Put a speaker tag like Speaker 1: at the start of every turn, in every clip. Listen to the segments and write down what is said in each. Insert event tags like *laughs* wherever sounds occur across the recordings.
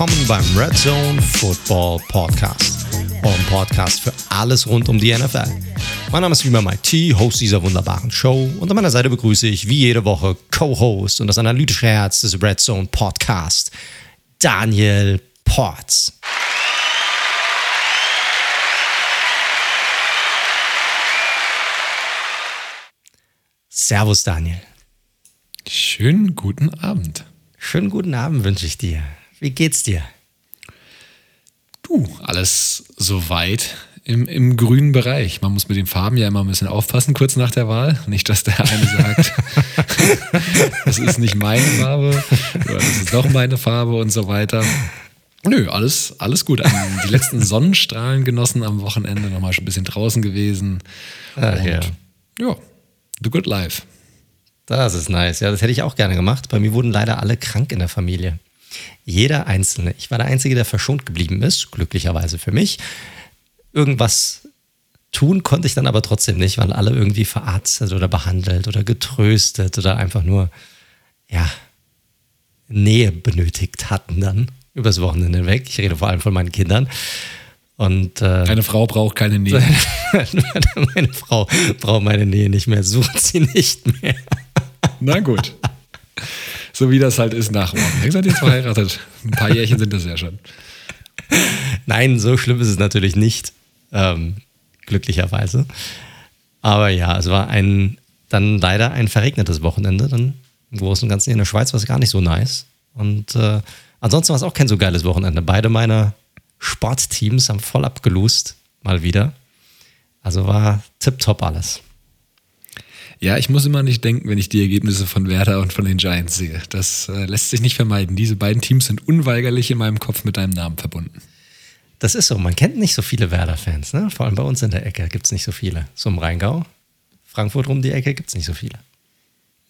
Speaker 1: willkommen beim Red Zone Football Podcast. Eurem Podcast für alles rund um die NFL. Mein Name ist wie immer Mike T, Host dieser wunderbaren Show. Und an meiner Seite begrüße ich wie jede Woche Co-Host und das analytische Herz des Red Zone Podcast, Daniel Ports. Servus, Daniel.
Speaker 2: Schönen guten Abend.
Speaker 1: Schönen guten Abend wünsche ich dir. Wie geht's dir?
Speaker 2: Du, alles soweit im, im grünen Bereich. Man muss mit den Farben ja immer ein bisschen aufpassen, kurz nach der Wahl. Nicht, dass der eine sagt, *laughs* das ist nicht meine Farbe oder das ist doch meine Farbe und so weiter. Nö, alles, alles gut. Die letzten *laughs* Sonnenstrahlen genossen am Wochenende, nochmal schon ein bisschen draußen gewesen.
Speaker 1: Ach, und, ja.
Speaker 2: ja, the good life.
Speaker 1: Das ist nice. Ja, das hätte ich auch gerne gemacht. Bei mir wurden leider alle krank in der Familie. Jeder Einzelne. Ich war der Einzige, der verschont geblieben ist, glücklicherweise für mich. Irgendwas tun konnte ich dann aber trotzdem nicht, weil alle irgendwie verarztet oder behandelt oder getröstet oder einfach nur, ja, Nähe benötigt hatten dann übers Wochenende hinweg. Ich rede vor allem von meinen Kindern. Und, äh,
Speaker 2: Deine Frau braucht keine Nähe. *laughs*
Speaker 1: meine Frau braucht meine Nähe nicht mehr, sucht sie nicht mehr.
Speaker 2: Na gut. So wie das halt ist nach morgen. Ihr seid jetzt verheiratet. Ein paar Jährchen sind das ja schon.
Speaker 1: Nein, so schlimm ist es natürlich nicht. Ähm, glücklicherweise. Aber ja, es war ein dann leider ein verregnetes Wochenende. Dann im Großen und Ganzen in der Schweiz war es gar nicht so nice. Und äh, ansonsten war es auch kein so geiles Wochenende. Beide meiner Sportteams haben voll abgelust, mal wieder. Also war tipptopp alles.
Speaker 2: Ja, ich muss immer nicht denken, wenn ich die Ergebnisse von Werder und von den Giants sehe. Das äh, lässt sich nicht vermeiden. Diese beiden Teams sind unweigerlich in meinem Kopf mit deinem Namen verbunden.
Speaker 1: Das ist so. Man kennt nicht so viele Werder-Fans. Ne? Vor allem bei uns in der Ecke gibt es nicht so viele. So im Rheingau, Frankfurt rum die Ecke gibt es nicht so viele.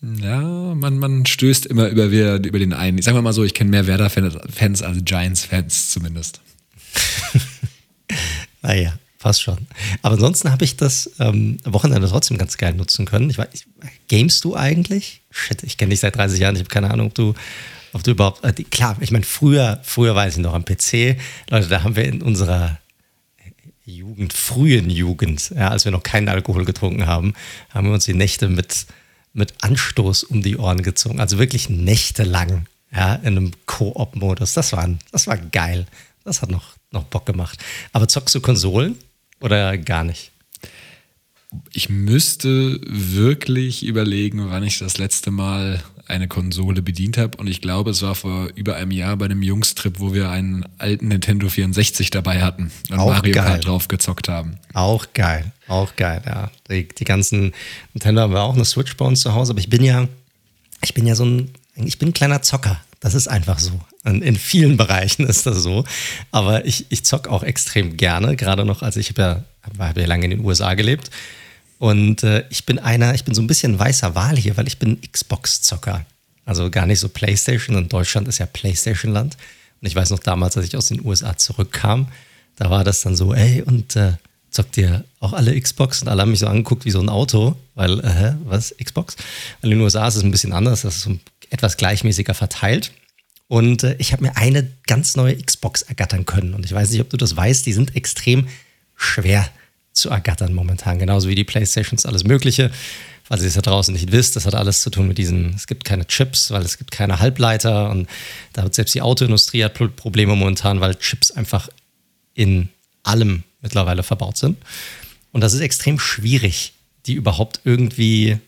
Speaker 2: Ja, man, man stößt immer über, über den einen. Sagen wir mal so, ich kenne mehr Werder-Fans als Giants-Fans zumindest. *laughs*
Speaker 1: naja, fast schon. Aber ansonsten habe ich das ähm, Wochenende trotzdem ganz geil nutzen können. Ich weiß, gamest du eigentlich? Shit, ich kenne dich seit 30 Jahren. Ich habe keine Ahnung, ob du, ob du überhaupt. Äh, klar, ich meine, früher, früher weiß ich noch am PC, Leute, da haben wir in unserer Jugend, frühen Jugend, ja, als wir noch keinen Alkohol getrunken haben, haben wir uns die Nächte mit, mit Anstoß um die Ohren gezogen. Also wirklich nächtelang, ja, in einem Koop-Modus. Das war, das war geil. Das hat noch, noch Bock gemacht. Aber zockst du Konsolen oder gar nicht?
Speaker 2: Ich müsste wirklich überlegen, wann ich das letzte Mal eine Konsole bedient habe. Und ich glaube, es war vor über einem Jahr bei einem Jungstrip, wo wir einen alten Nintendo 64 dabei hatten und
Speaker 1: auch
Speaker 2: Mario
Speaker 1: geil.
Speaker 2: Kart drauf gezockt haben.
Speaker 1: Auch geil, auch geil, ja. Die, die ganzen Nintendo haben wir auch eine Switch bei uns zu Hause, aber ich bin ja, ich bin ja so ein, ich bin ein kleiner Zocker. Das ist einfach so. In vielen Bereichen ist das so. Aber ich, ich zock auch extrem gerne, gerade noch, als ich habe ja, hab ja lange in den USA gelebt. Und äh, ich bin einer, ich bin so ein bisschen weißer Wahl hier, weil ich bin Xbox-Zocker. Also gar nicht so PlayStation. Und Deutschland ist ja PlayStation-Land. Und ich weiß noch damals, als ich aus den USA zurückkam, da war das dann so, ey, und äh, zockt ihr auch alle Xbox? Und alle haben mich so angeguckt wie so ein Auto, weil, äh, was, Xbox? Weil in den USA ist es ein bisschen anders, das ist so etwas gleichmäßiger verteilt. Und äh, ich habe mir eine ganz neue Xbox ergattern können. Und ich weiß nicht, ob du das weißt, die sind extrem schwer zu ergattern momentan. Genauso wie die Playstations, alles Mögliche. Falls ihr es da draußen nicht wisst, das hat alles zu tun mit diesen, es gibt keine Chips, weil es gibt keine Halbleiter. Und da wird selbst die Autoindustrie hat Probleme momentan, weil Chips einfach in allem mittlerweile verbaut sind. Und das ist extrem schwierig, die überhaupt irgendwie,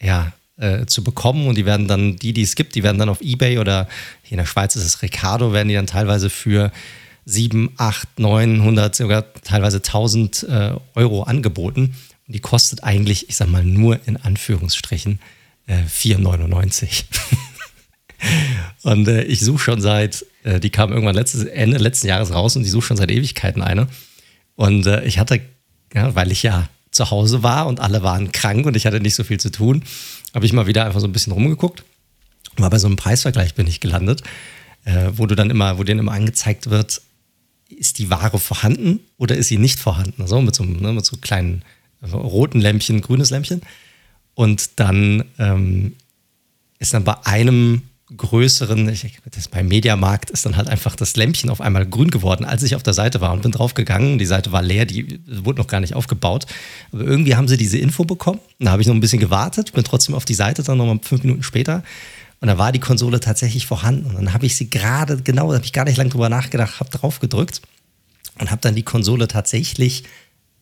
Speaker 1: ja, äh, zu bekommen und die werden dann, die, die es gibt, die werden dann auf Ebay oder hier in der Schweiz ist es Recado, werden die dann teilweise für 7, 8, 900, sogar teilweise 1000 äh, Euro angeboten. Und die kostet eigentlich, ich sag mal, nur in Anführungsstrichen äh, 4,99. *laughs* und äh, ich suche schon seit, äh, die kam irgendwann letztes, Ende letzten Jahres raus und ich suche schon seit Ewigkeiten eine. Und äh, ich hatte, ja, weil ich ja zu Hause war und alle waren krank und ich hatte nicht so viel zu tun, habe ich mal wieder einfach so ein bisschen rumgeguckt. Mal bei so einem Preisvergleich bin ich gelandet, äh, wo du dann immer, wo dir immer angezeigt wird, ist die Ware vorhanden oder ist sie nicht vorhanden? So mit so, ne, mit so kleinen also roten Lämpchen, grünes Lämpchen. Und dann ähm, ist dann bei einem größeren, ich, das beim Mediamarkt ist dann halt einfach das Lämpchen auf einmal grün geworden, als ich auf der Seite war und bin draufgegangen. Die Seite war leer, die wurde noch gar nicht aufgebaut. Aber irgendwie haben sie diese Info bekommen. Da habe ich noch ein bisschen gewartet, bin trotzdem auf die Seite, dann nochmal fünf Minuten später. Und da war die Konsole tatsächlich vorhanden. Und dann habe ich sie gerade, genau, da habe ich gar nicht lange drüber nachgedacht, habe drauf gedrückt und habe dann die Konsole tatsächlich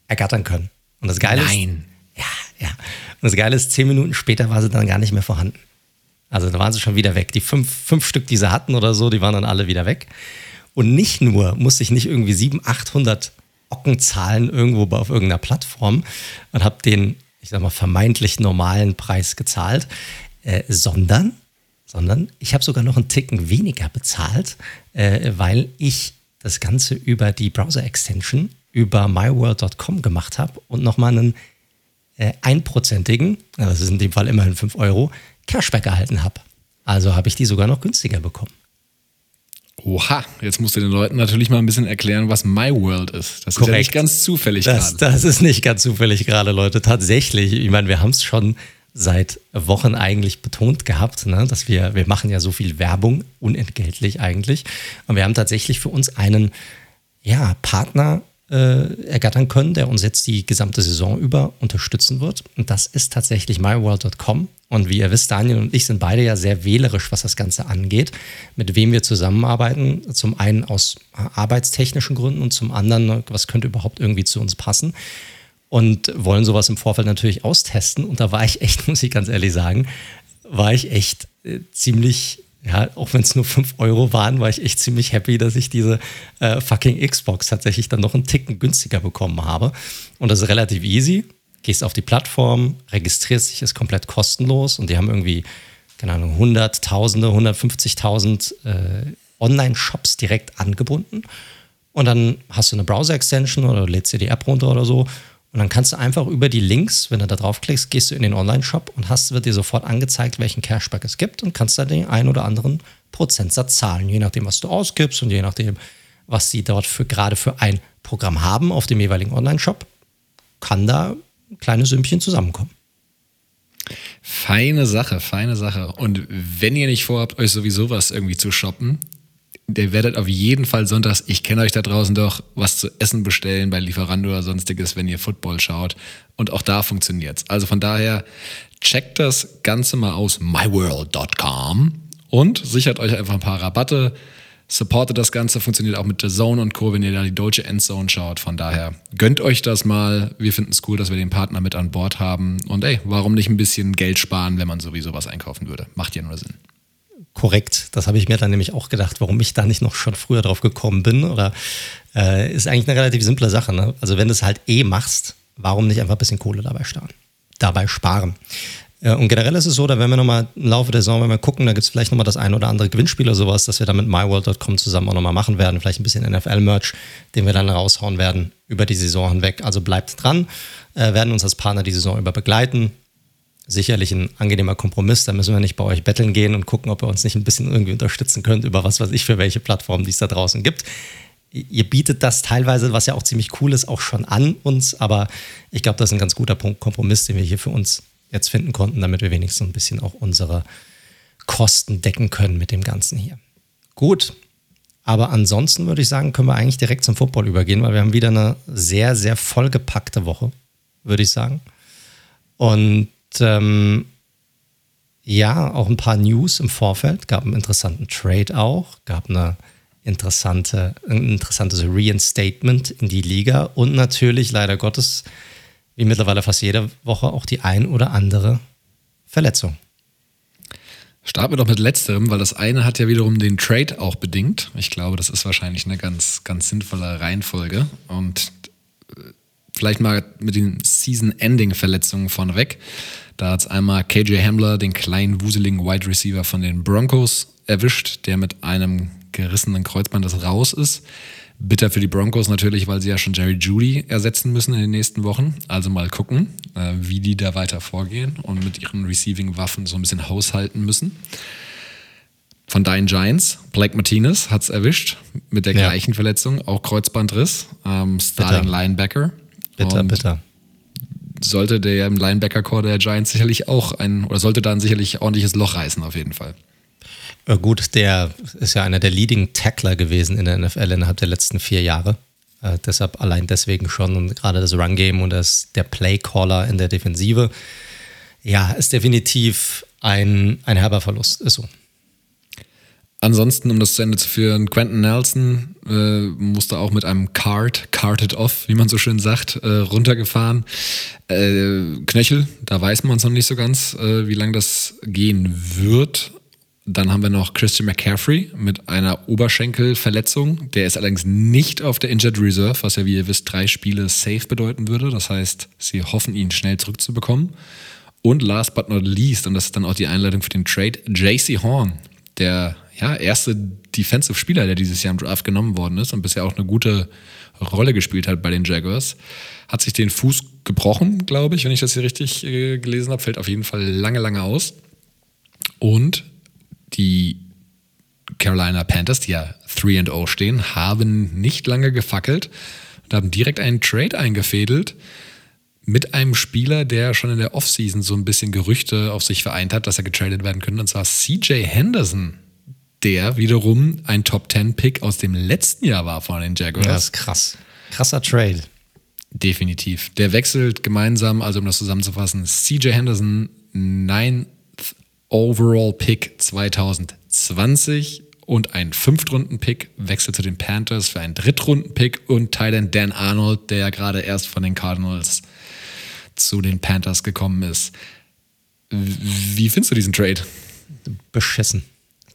Speaker 1: ergattern können. Und das Geile
Speaker 2: Nein.
Speaker 1: ist. Ja, ja. Und das Geile ist, zehn Minuten später war sie dann gar nicht mehr vorhanden. Also da waren sie schon wieder weg. Die fünf, fünf Stück, die sie hatten oder so, die waren dann alle wieder weg. Und nicht nur musste ich nicht irgendwie 700, 800 Ocken zahlen irgendwo auf irgendeiner Plattform und habe den, ich sag mal, vermeintlich normalen Preis gezahlt, äh, sondern, sondern ich habe sogar noch einen Ticken weniger bezahlt, äh, weil ich das Ganze über die Browser-Extension über myworld.com gemacht habe und nochmal einen äh, einprozentigen, das ist in dem Fall immerhin 5 Euro, Cashback erhalten habe. Also habe ich die sogar noch günstiger bekommen.
Speaker 2: Oha, jetzt musst du den Leuten natürlich mal ein bisschen erklären, was My World ist. Das Korrekt. ist ja nicht ganz zufällig
Speaker 1: das, gerade. Das ist nicht ganz zufällig gerade, Leute. Tatsächlich, ich meine, wir haben es schon seit Wochen eigentlich betont gehabt, ne, dass wir, wir machen ja so viel Werbung, unentgeltlich eigentlich. Und wir haben tatsächlich für uns einen ja, Partner äh, ergattern können, der uns jetzt die gesamte Saison über unterstützen wird. Und das ist tatsächlich myworld.com. Und wie ihr wisst, Daniel und ich sind beide ja sehr wählerisch, was das Ganze angeht, mit wem wir zusammenarbeiten. Zum einen aus arbeitstechnischen Gründen und zum anderen, was könnte überhaupt irgendwie zu uns passen. Und wollen sowas im Vorfeld natürlich austesten. Und da war ich echt, *laughs* muss ich ganz ehrlich sagen, war ich echt äh, ziemlich ja, auch wenn es nur 5 Euro waren, war ich echt ziemlich happy, dass ich diese äh, fucking Xbox tatsächlich dann noch einen Ticken günstiger bekommen habe. Und das ist relativ easy. Gehst auf die Plattform, registrierst dich, ist komplett kostenlos und die haben irgendwie, keine Ahnung, Hunderttausende, 150.000 äh, Online-Shops direkt angebunden. Und dann hast du eine Browser-Extension oder lädst dir die App runter oder so und dann kannst du einfach über die Links, wenn du da draufklickst, gehst du in den Online-Shop und hast, wird dir sofort angezeigt, welchen Cashback es gibt und kannst da den einen oder anderen Prozentsatz zahlen, je nachdem, was du ausgibst und je nachdem, was sie dort für gerade für ein Programm haben auf dem jeweiligen Online-Shop, kann da ein kleines Sümmchen zusammenkommen.
Speaker 2: Feine Sache, feine Sache. Und wenn ihr nicht vorhabt, euch sowieso was irgendwie zu shoppen, ihr werdet auf jeden Fall sonntags, ich kenne euch da draußen doch, was zu essen bestellen bei Lieferando oder sonstiges, wenn ihr Football schaut. Und auch da funktioniert's. Also von daher, checkt das Ganze mal aus myworld.com und sichert euch einfach ein paar Rabatte. Supportet das Ganze, funktioniert auch mit The Zone und Co., wenn ihr da die deutsche Endzone schaut. Von daher gönnt euch das mal. Wir finden es cool, dass wir den Partner mit an Bord haben. Und ey, warum nicht ein bisschen Geld sparen, wenn man sowieso was einkaufen würde? Macht ja nur Sinn
Speaker 1: korrekt. Das habe ich mir dann nämlich auch gedacht, warum ich da nicht noch schon früher drauf gekommen bin. Oder äh, ist eigentlich eine relativ simple Sache. Ne? Also wenn du es halt eh machst, warum nicht einfach ein bisschen Kohle dabei sparen? Dabei sparen. Äh, und generell ist es so, da werden wir nochmal im Laufe der Saison, wenn wir gucken, da gibt es vielleicht nochmal das ein oder andere Gewinnspiel oder sowas, dass wir da mit myworld.com zusammen auch nochmal machen werden. Vielleicht ein bisschen NFL-Merch, den wir dann raushauen werden über die Saison hinweg. Also bleibt dran, äh, werden uns als Partner die Saison über begleiten sicherlich ein angenehmer Kompromiss. Da müssen wir nicht bei euch betteln gehen und gucken, ob ihr uns nicht ein bisschen irgendwie unterstützen könnt über was weiß ich für welche Plattformen, die es da draußen gibt. Ihr bietet das teilweise, was ja auch ziemlich cool ist, auch schon an uns, aber ich glaube, das ist ein ganz guter Punkt, Kompromiss, den wir hier für uns jetzt finden konnten, damit wir wenigstens ein bisschen auch unsere Kosten decken können mit dem Ganzen hier. Gut, aber ansonsten würde ich sagen, können wir eigentlich direkt zum Football übergehen, weil wir haben wieder eine sehr, sehr vollgepackte Woche, würde ich sagen. Und ähm, ja, auch ein paar News im Vorfeld. Gab einen interessanten Trade auch, gab eine interessante, ein interessantes Reinstatement in die Liga und natürlich leider Gottes, wie mittlerweile fast jede Woche, auch die ein oder andere Verletzung.
Speaker 2: Starten wir doch mit letzterem, weil das eine hat ja wiederum den Trade auch bedingt. Ich glaube, das ist wahrscheinlich eine ganz, ganz sinnvolle Reihenfolge. Und äh, vielleicht mal mit den Season-Ending-Verletzungen vorneweg. Da hat es einmal KJ Hamler, den kleinen, wuseligen Wide Receiver von den Broncos, erwischt, der mit einem gerissenen Kreuzband das raus ist. Bitter für die Broncos natürlich, weil sie ja schon Jerry Judy ersetzen müssen in den nächsten Wochen. Also mal gucken, äh, wie die da weiter vorgehen und mit ihren Receiving-Waffen so ein bisschen haushalten müssen. Von deinen Giants, Blake Martinez hat es erwischt mit der ja. gleichen Verletzung, auch Kreuzbandriss, ähm, Starting bitter. Linebacker.
Speaker 1: Bitter, und bitter
Speaker 2: sollte der im Linebacker-Core der Giants sicherlich auch ein, oder sollte da ein sicherlich ordentliches Loch reißen, auf jeden Fall.
Speaker 1: Gut, der ist ja einer der Leading Tackler gewesen in der NFL innerhalb der letzten vier Jahre. Äh, deshalb allein deswegen schon und gerade das Run-Game und das, der Play-Caller in der Defensive. Ja, ist definitiv ein, ein herber Verlust, ist so.
Speaker 2: Ansonsten, um das zu Ende zu führen, Quentin Nelson äh, musste auch mit einem Cart, carted off, wie man so schön sagt, äh, runtergefahren. Äh, Knöchel, da weiß man es noch nicht so ganz, äh, wie lange das gehen wird. Dann haben wir noch Christian McCaffrey mit einer Oberschenkelverletzung. Der ist allerdings nicht auf der Injured Reserve, was ja, wie ihr wisst, drei Spiele safe bedeuten würde. Das heißt, sie hoffen, ihn schnell zurückzubekommen. Und last but not least, und das ist dann auch die Einleitung für den Trade, JC Horn, der ja, erste Defensive-Spieler, der dieses Jahr im Draft genommen worden ist und bisher auch eine gute Rolle gespielt hat bei den Jaguars. Hat sich den Fuß gebrochen, glaube ich, wenn ich das hier richtig äh, gelesen habe. Fällt auf jeden Fall lange, lange aus. Und die Carolina Panthers, die ja 3-0 stehen, haben nicht lange gefackelt und haben direkt einen Trade eingefädelt mit einem Spieler, der schon in der Offseason so ein bisschen Gerüchte auf sich vereint hat, dass er getradet werden könnte, und zwar CJ Henderson der wiederum ein Top 10 Pick aus dem letzten Jahr war von den Jaguars.
Speaker 1: Ja, das ist krass. Krasser Trade.
Speaker 2: Definitiv. Der wechselt gemeinsam, also um das zusammenzufassen, CJ Henderson, 9th Overall Pick 2020 und ein Fünftrunden-Pick wechselt zu den Panthers für einen Drittrunden-Pick und Thailand Dan Arnold, der ja gerade erst von den Cardinals zu den Panthers gekommen ist. Wie findest du diesen Trade?
Speaker 1: Beschissen.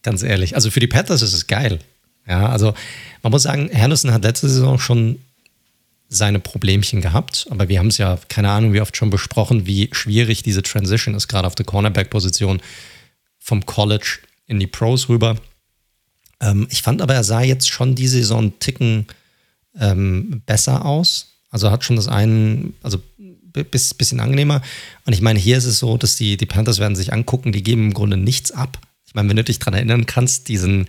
Speaker 1: Ganz ehrlich. Also für die Panthers ist es geil. Ja, also man muss sagen, Henderson hat letzte Saison schon seine Problemchen gehabt, aber wir haben es ja, keine Ahnung, wie oft schon besprochen, wie schwierig diese Transition ist, gerade auf der Cornerback-Position vom College in die Pros rüber. Ähm, ich fand aber, er sah jetzt schon diese Saison einen Ticken ähm, besser aus. Also hat schon das einen, also bis, bisschen angenehmer. Und ich meine, hier ist es so, dass die, die Panthers werden sich angucken, die geben im Grunde nichts ab. Ich meine, wenn du dich daran erinnern kannst, diesen,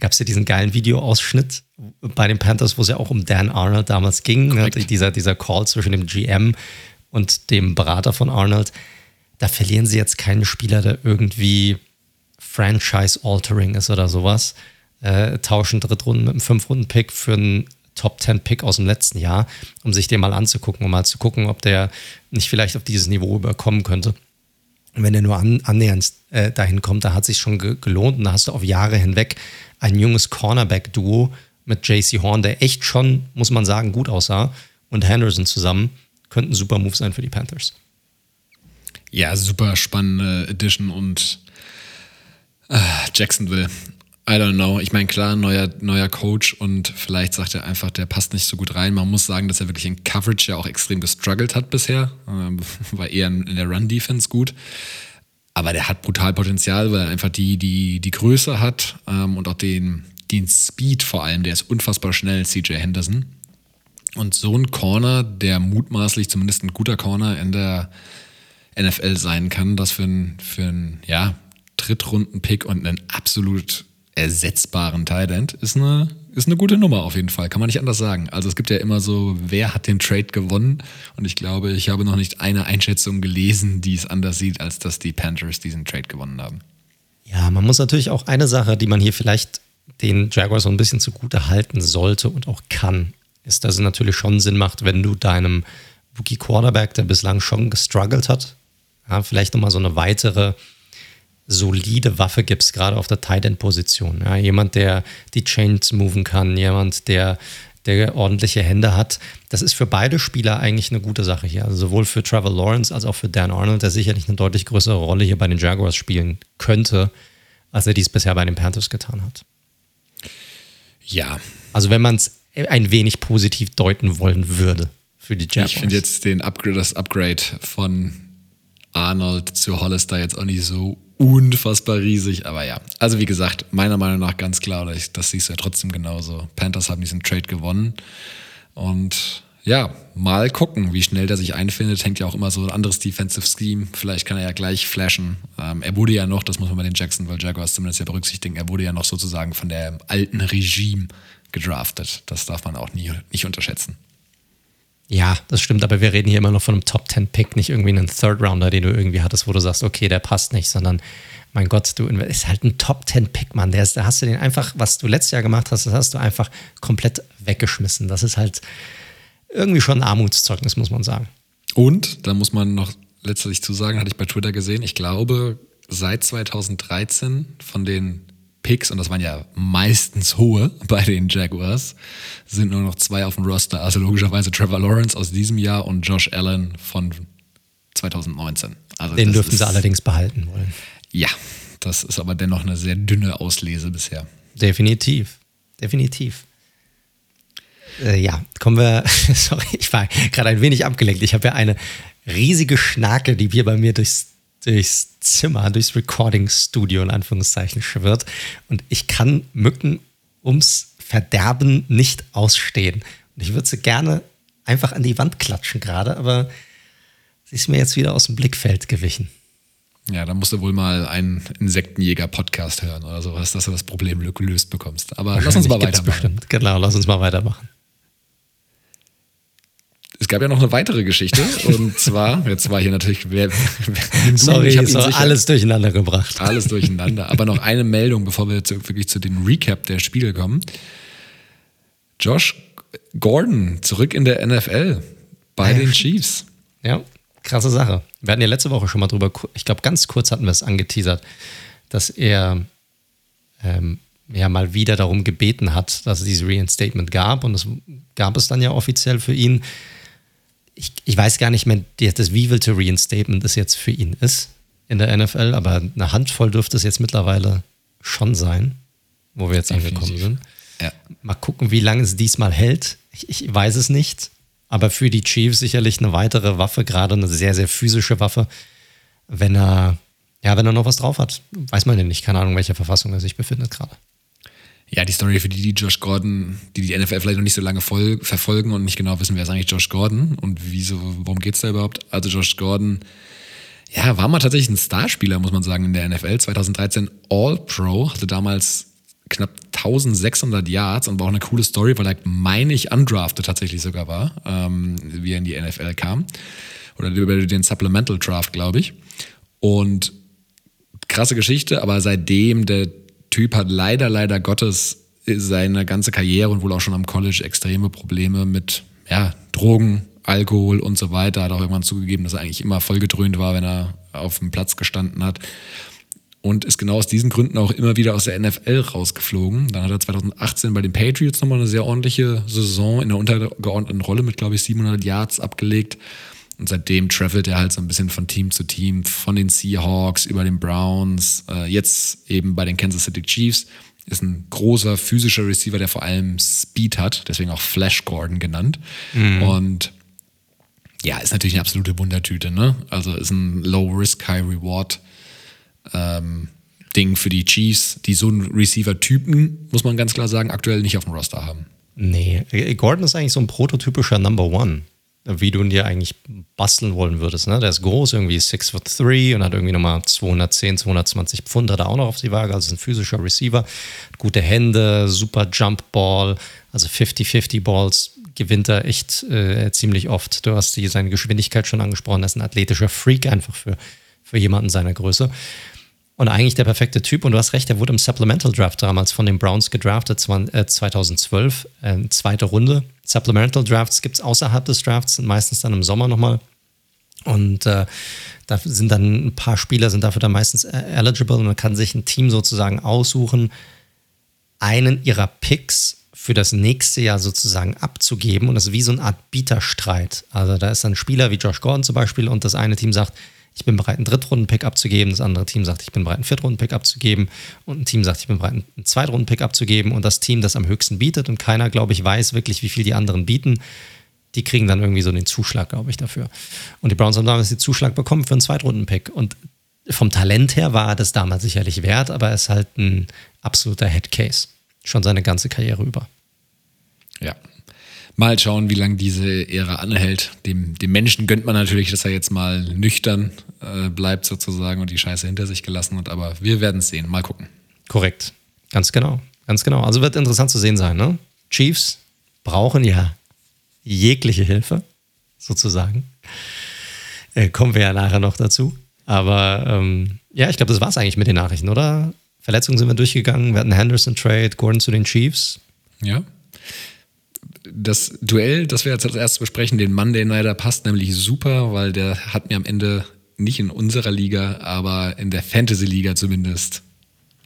Speaker 1: gab es ja diesen geilen Videoausschnitt bei den Panthers, wo es ja auch um Dan Arnold damals ging, ne? dieser, dieser Call zwischen dem GM und dem Berater von Arnold. Da verlieren sie jetzt keinen Spieler, der irgendwie Franchise-altering ist oder sowas. Äh, tauschen Drittrunden mit einem Fünf-Runden-Pick für einen Top-10-Pick aus dem letzten Jahr, um sich den mal anzugucken, um mal zu gucken, ob der nicht vielleicht auf dieses Niveau überkommen könnte. Und wenn er nur an, annähernd äh, dahin kommt, da hat sich schon ge gelohnt. Und da hast du auf Jahre hinweg ein junges Cornerback-Duo mit JC Horn, der echt schon, muss man sagen, gut aussah. Und Henderson zusammen, könnten super Move sein für die Panthers.
Speaker 2: Ja, super spannende Edition und äh, Jacksonville I don't know. Ich meine, klar, neuer, neuer Coach und vielleicht sagt er einfach, der passt nicht so gut rein. Man muss sagen, dass er wirklich in Coverage ja auch extrem gestruggelt hat bisher. Ähm, *laughs* war eher in der Run-Defense gut. Aber der hat brutal Potenzial, weil er einfach die, die, die Größe hat ähm, und auch den, den Speed vor allem. Der ist unfassbar schnell, CJ Henderson. Und so ein Corner, der mutmaßlich zumindest ein guter Corner in der NFL sein kann, das für einen, für einen ja, Drittrunden-Pick und einen absolut ersetzbaren Tight ist eine, ist eine gute Nummer auf jeden Fall, kann man nicht anders sagen. Also es gibt ja immer so, wer hat den Trade gewonnen? Und ich glaube, ich habe noch nicht eine Einschätzung gelesen, die es anders sieht, als dass die Panthers diesen Trade gewonnen haben.
Speaker 1: Ja, man muss natürlich auch eine Sache, die man hier vielleicht den Jaguars so ein bisschen zugute halten sollte und auch kann, ist, dass es natürlich schon Sinn macht, wenn du deinem Rookie Quarterback, der bislang schon gestruggelt hat, ja, vielleicht nochmal so eine weitere solide Waffe gibst, gerade auf der Tight End Position. Ja, jemand, der die Chains moven kann, jemand, der, der ordentliche Hände hat. Das ist für beide Spieler eigentlich eine gute Sache hier. Also sowohl für Trevor Lawrence als auch für Dan Arnold, der sicherlich eine deutlich größere Rolle hier bei den Jaguars spielen könnte, als er dies bisher bei den Panthers getan hat.
Speaker 2: Ja.
Speaker 1: Also wenn man es ein wenig positiv deuten wollen würde für die Jaguars.
Speaker 2: Ich finde jetzt den Upgrade, das Upgrade von Arnold zu Hollister jetzt auch nicht so unfassbar riesig. Aber ja, also wie gesagt, meiner Meinung nach ganz klar, das, das siehst du ja trotzdem genauso. Panthers haben diesen Trade gewonnen. Und ja, mal gucken, wie schnell der sich einfindet. Hängt ja auch immer so ein anderes Defensive Scheme. Vielleicht kann er ja gleich flashen. Ähm, er wurde ja noch, das muss man bei den Jacksonville Jaguars zumindest ja berücksichtigen, er wurde ja noch sozusagen von der alten Regime gedraftet. Das darf man auch nie, nicht unterschätzen.
Speaker 1: Ja, das stimmt, aber wir reden hier immer noch von einem Top 10 Pick, nicht irgendwie einen Third Rounder, den du irgendwie hattest, wo du sagst, okay, der passt nicht, sondern mein Gott, du ist halt ein Top 10 Pick, Mann. Der ist, da hast du den einfach, was du letztes Jahr gemacht hast, das hast du einfach komplett weggeschmissen. Das ist halt irgendwie schon ein Armutszeugnis, muss man sagen.
Speaker 2: Und da muss man noch letztlich zu sagen, hatte ich bei Twitter gesehen, ich glaube, seit 2013 von den Picks, und das waren ja meistens hohe *laughs* bei den Jaguars, sind nur noch zwei auf dem Roster. Also logischerweise Trevor Lawrence aus diesem Jahr und Josh Allen von 2019. Also
Speaker 1: Den dürften sie allerdings behalten wollen.
Speaker 2: Ja, das ist aber dennoch eine sehr dünne Auslese bisher.
Speaker 1: Definitiv. Definitiv. Äh, ja, kommen wir. *laughs* Sorry, ich war gerade ein wenig abgelenkt. Ich habe ja eine riesige Schnake, die hier bei mir durchs, durchs Zimmer, durchs Recording-Studio in Anführungszeichen schwirrt. Und ich kann Mücken ums Verderben nicht ausstehen. Und ich würde sie gerne einfach an die Wand klatschen gerade, aber sie ist mir jetzt wieder aus dem Blickfeld gewichen.
Speaker 2: Ja, da musst du wohl mal einen Insektenjäger-Podcast hören oder sowas, dass du das Problem gelöst bekommst. Aber lass uns mal weitermachen.
Speaker 1: Bestimmt. Genau, lass uns mal weitermachen.
Speaker 2: Es gab ja noch eine weitere Geschichte und *laughs* zwar, jetzt war hier natürlich, wer,
Speaker 1: wer Sorry, ich habe alles durcheinander gebracht.
Speaker 2: Alles durcheinander, aber noch eine Meldung, bevor wir jetzt wirklich zu dem Recap der Spiele kommen. Josh Gordon zurück in der NFL bei ja, den Chiefs.
Speaker 1: Ja, krasse Sache. Wir hatten ja letzte Woche schon mal drüber, ich glaube, ganz kurz hatten wir es angeteasert, dass er ähm, ja mal wieder darum gebeten hat, dass es dieses Reinstatement gab und das gab es dann ja offiziell für ihn ich, ich weiß gar nicht mehr, das wievielte Reinstatement es jetzt für ihn ist in der NFL, aber eine Handvoll dürfte es jetzt mittlerweile schon sein, wo wir jetzt Definitiv. angekommen sind. Ja. Mal gucken, wie lange es diesmal hält. Ich, ich, weiß es nicht. Aber für die Chiefs sicherlich eine weitere Waffe, gerade eine sehr, sehr physische Waffe, wenn er, ja, wenn er noch was drauf hat. Weiß man ja nicht. Keine Ahnung, in welcher Verfassung er sich befindet gerade.
Speaker 2: Ja, die Story für die, die Josh Gordon, die die NFL vielleicht noch nicht so lange voll, verfolgen und nicht genau wissen, wer ist eigentlich Josh Gordon und wieso, worum geht's da überhaupt? Also Josh Gordon, ja, war mal tatsächlich ein Starspieler, muss man sagen, in der NFL. 2013 All-Pro, hatte damals knapp 1600 Yards und war auch eine coole Story, weil er, meine ich, undrafted tatsächlich sogar war, ähm, wie er in die NFL kam. Oder über den Supplemental Draft, glaube ich. Und krasse Geschichte, aber seitdem der Typ hat leider, leider Gottes seine ganze Karriere und wohl auch schon am College extreme Probleme mit ja, Drogen, Alkohol und so weiter. Hat auch irgendwann zugegeben, dass er eigentlich immer vollgedröhnt war, wenn er auf dem Platz gestanden hat. Und ist genau aus diesen Gründen auch immer wieder aus der NFL rausgeflogen. Dann hat er 2018 bei den Patriots nochmal eine sehr ordentliche Saison in der untergeordneten Rolle mit, glaube ich, 700 Yards abgelegt. Und seitdem travelt er halt so ein bisschen von Team zu Team, von den Seahawks über den Browns, äh, jetzt eben bei den Kansas City Chiefs. Ist ein großer physischer Receiver, der vor allem Speed hat, deswegen auch Flash Gordon genannt. Mhm. Und ja, ist natürlich eine absolute Wundertüte, ne? Also ist ein Low Risk, High Reward ähm, Ding für die Chiefs, die so einen Receiver-Typen, muss man ganz klar sagen, aktuell nicht auf dem Roster haben.
Speaker 1: Nee, Gordon ist eigentlich so ein prototypischer Number One wie du ihn dir eigentlich basteln wollen würdest. Ne? Der ist groß, irgendwie 6 foot 3 und hat irgendwie nochmal 210, 220 Pfund hat er auch noch auf die Waage, also ist ein physischer Receiver. Gute Hände, super Jump Ball, also 50-50 Balls gewinnt er echt äh, ziemlich oft. Du hast die, seine Geschwindigkeit schon angesprochen, er ist ein athletischer Freak einfach für, für jemanden seiner Größe. Und eigentlich der perfekte Typ. Und du hast recht, er wurde im Supplemental Draft damals von den Browns gedraftet, 2012, äh, zweite Runde. Supplemental Drafts gibt es außerhalb des Drafts, sind meistens dann im Sommer nochmal. Und äh, da sind dann ein paar Spieler, sind dafür dann meistens äh, eligible und man kann sich ein Team sozusagen aussuchen, einen ihrer Picks für das nächste Jahr sozusagen abzugeben. Und das ist wie so eine Art Bieterstreit. Also da ist dann ein Spieler wie Josh Gordon zum Beispiel und das eine Team sagt, ich bin bereit, einen Drittrunden-Pick abzugeben. Das andere Team sagt, ich bin bereit, einen Viertrunden-Pick abzugeben. Und ein Team sagt, ich bin bereit, einen Zweitrunden-Pick abzugeben. Und das Team, das am höchsten bietet und keiner, glaube ich, weiß wirklich, wie viel die anderen bieten, die kriegen dann irgendwie so den Zuschlag, glaube ich, dafür. Und die Browns haben damals den Zuschlag bekommen für einen Zweitrunden-Pick. Und vom Talent her war das damals sicherlich wert, aber er ist halt ein absoluter Headcase. Schon seine ganze Karriere über.
Speaker 2: Ja, Mal schauen, wie lange diese Ära anhält. Dem, dem Menschen gönnt man natürlich, dass er jetzt mal nüchtern äh, bleibt sozusagen und die Scheiße hinter sich gelassen hat. Aber wir werden es sehen. Mal gucken.
Speaker 1: Korrekt. Ganz genau. Ganz genau. Also wird interessant zu sehen sein. Ne? Chiefs brauchen ja jegliche Hilfe, sozusagen. Äh, kommen wir ja nachher noch dazu. Aber ähm, ja, ich glaube, das war es eigentlich mit den Nachrichten, oder? Verletzungen sind wir durchgegangen. Wir hatten Henderson Trade, Gordon zu den Chiefs.
Speaker 2: Ja. Das Duell, das wir jetzt als erstes besprechen, den Monday Nighter passt nämlich super, weil der hat mir am Ende nicht in unserer Liga, aber in der Fantasy-Liga zumindest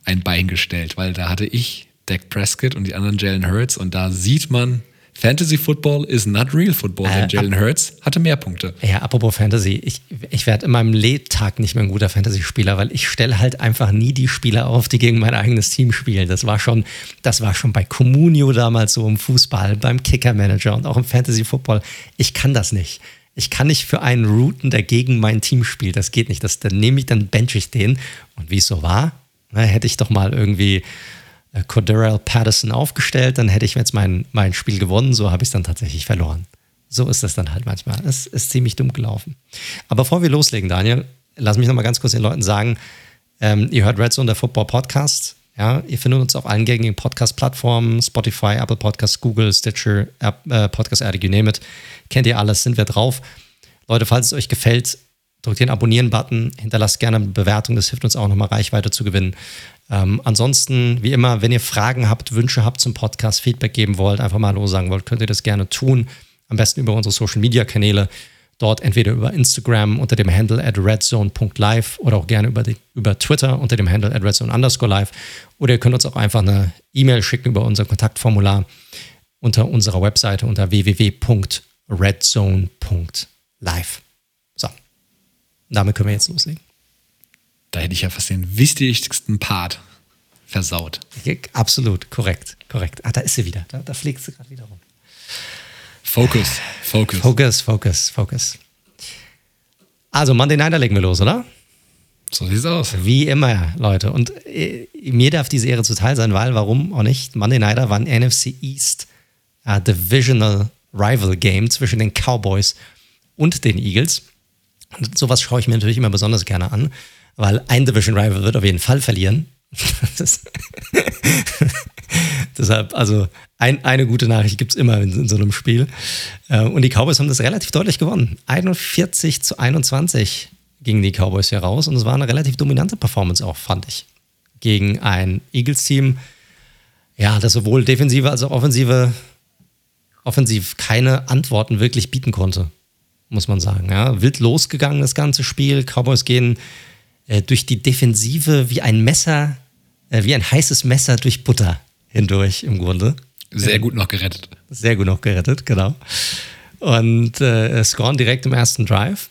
Speaker 2: ein Bein gestellt, weil da hatte ich Dak Prescott und die anderen Jalen Hurts und da sieht man, Fantasy Football is not real Football, denn äh, Jalen Hurts hatte mehr Punkte.
Speaker 1: Ja, apropos Fantasy, ich, ich werde in meinem Lebtag nicht mehr ein guter Fantasy-Spieler, weil ich stelle halt einfach nie die Spieler auf, die gegen mein eigenes Team spielen. Das war schon, das war schon bei Comunio damals so im Fußball, beim Kicker-Manager und auch im Fantasy-Football. Ich kann das nicht. Ich kann nicht für einen routen, der gegen mein Team spielt. Das geht nicht. Das, dann nehme ich, dann bench ich den. Und wie es so war, na, hätte ich doch mal irgendwie äh, Patterson aufgestellt, dann hätte ich jetzt mein, mein Spiel gewonnen. So habe ich es dann tatsächlich verloren. So ist das dann halt manchmal. Es ist ziemlich dumm gelaufen. Aber bevor wir loslegen, Daniel, lass mich noch mal ganz kurz den Leuten sagen, ähm, ihr hört Red Zone, der Football Podcast. Ja, ihr findet uns auf allen gängigen Podcast-Plattformen, Spotify, Apple Podcasts, Google, Stitcher, App, äh, Podcast Addict, you name it. Kennt ihr alles, sind wir drauf. Leute, falls es euch gefällt, drückt den Abonnieren-Button, hinterlasst gerne eine Bewertung, das hilft uns auch nochmal Reichweite zu gewinnen. Ähm, ansonsten, wie immer, wenn ihr Fragen habt, Wünsche habt zum Podcast, Feedback geben wollt, einfach mal Hallo sagen wollt, könnt ihr das gerne tun. Am besten über unsere Social Media Kanäle. Dort entweder über Instagram unter dem Handle at redzone.live oder auch gerne über, die, über Twitter unter dem Handle at redzone underscore live. Oder ihr könnt uns auch einfach eine E-Mail schicken über unser Kontaktformular unter unserer Webseite unter www.redzone.live. So, damit können wir jetzt loslegen.
Speaker 2: Da hätte ich ja fast den wichtigsten Part versaut.
Speaker 1: Absolut, korrekt, korrekt. Ah, da ist sie wieder. Da, da fliegt sie gerade wieder rum.
Speaker 2: Focus, Focus.
Speaker 1: Focus, Focus, Focus. Also, Monday Night, da legen wir los, oder?
Speaker 2: So sieht's aus.
Speaker 1: Wie immer, Leute. Und äh, mir darf diese Ehre zuteil sein, weil, warum auch nicht? Monday Nighter war ein NFC East uh, Divisional Rival Game zwischen den Cowboys und den Eagles. Und sowas schaue ich mir natürlich immer besonders gerne an weil ein Division Rival wird auf jeden Fall verlieren. *laughs* *laughs* Deshalb, also ein, eine gute Nachricht gibt es immer in, in, so einem Spiel. Äh, und die Cowboys haben das relativ deutlich gewonnen. 41 zu 21 gingen die Cowboys hier raus und es war eine relativ dominante Performance auch, fand ich. Gegen ein Eagles-Team, ja, das sowohl defensive als auch offensive, offensiv keine Antworten wirklich bieten konnte, muss man sagen. Ja, wild losgegangen das ganze Spiel. Cowboys gehen äh, durch die Defensive wie ein Messer, äh, wie ein heißes Messer durch Butter hindurch im Grunde.
Speaker 2: Sehr gut noch gerettet.
Speaker 1: Sehr gut noch gerettet, genau. Und äh, scoren direkt im ersten Drive.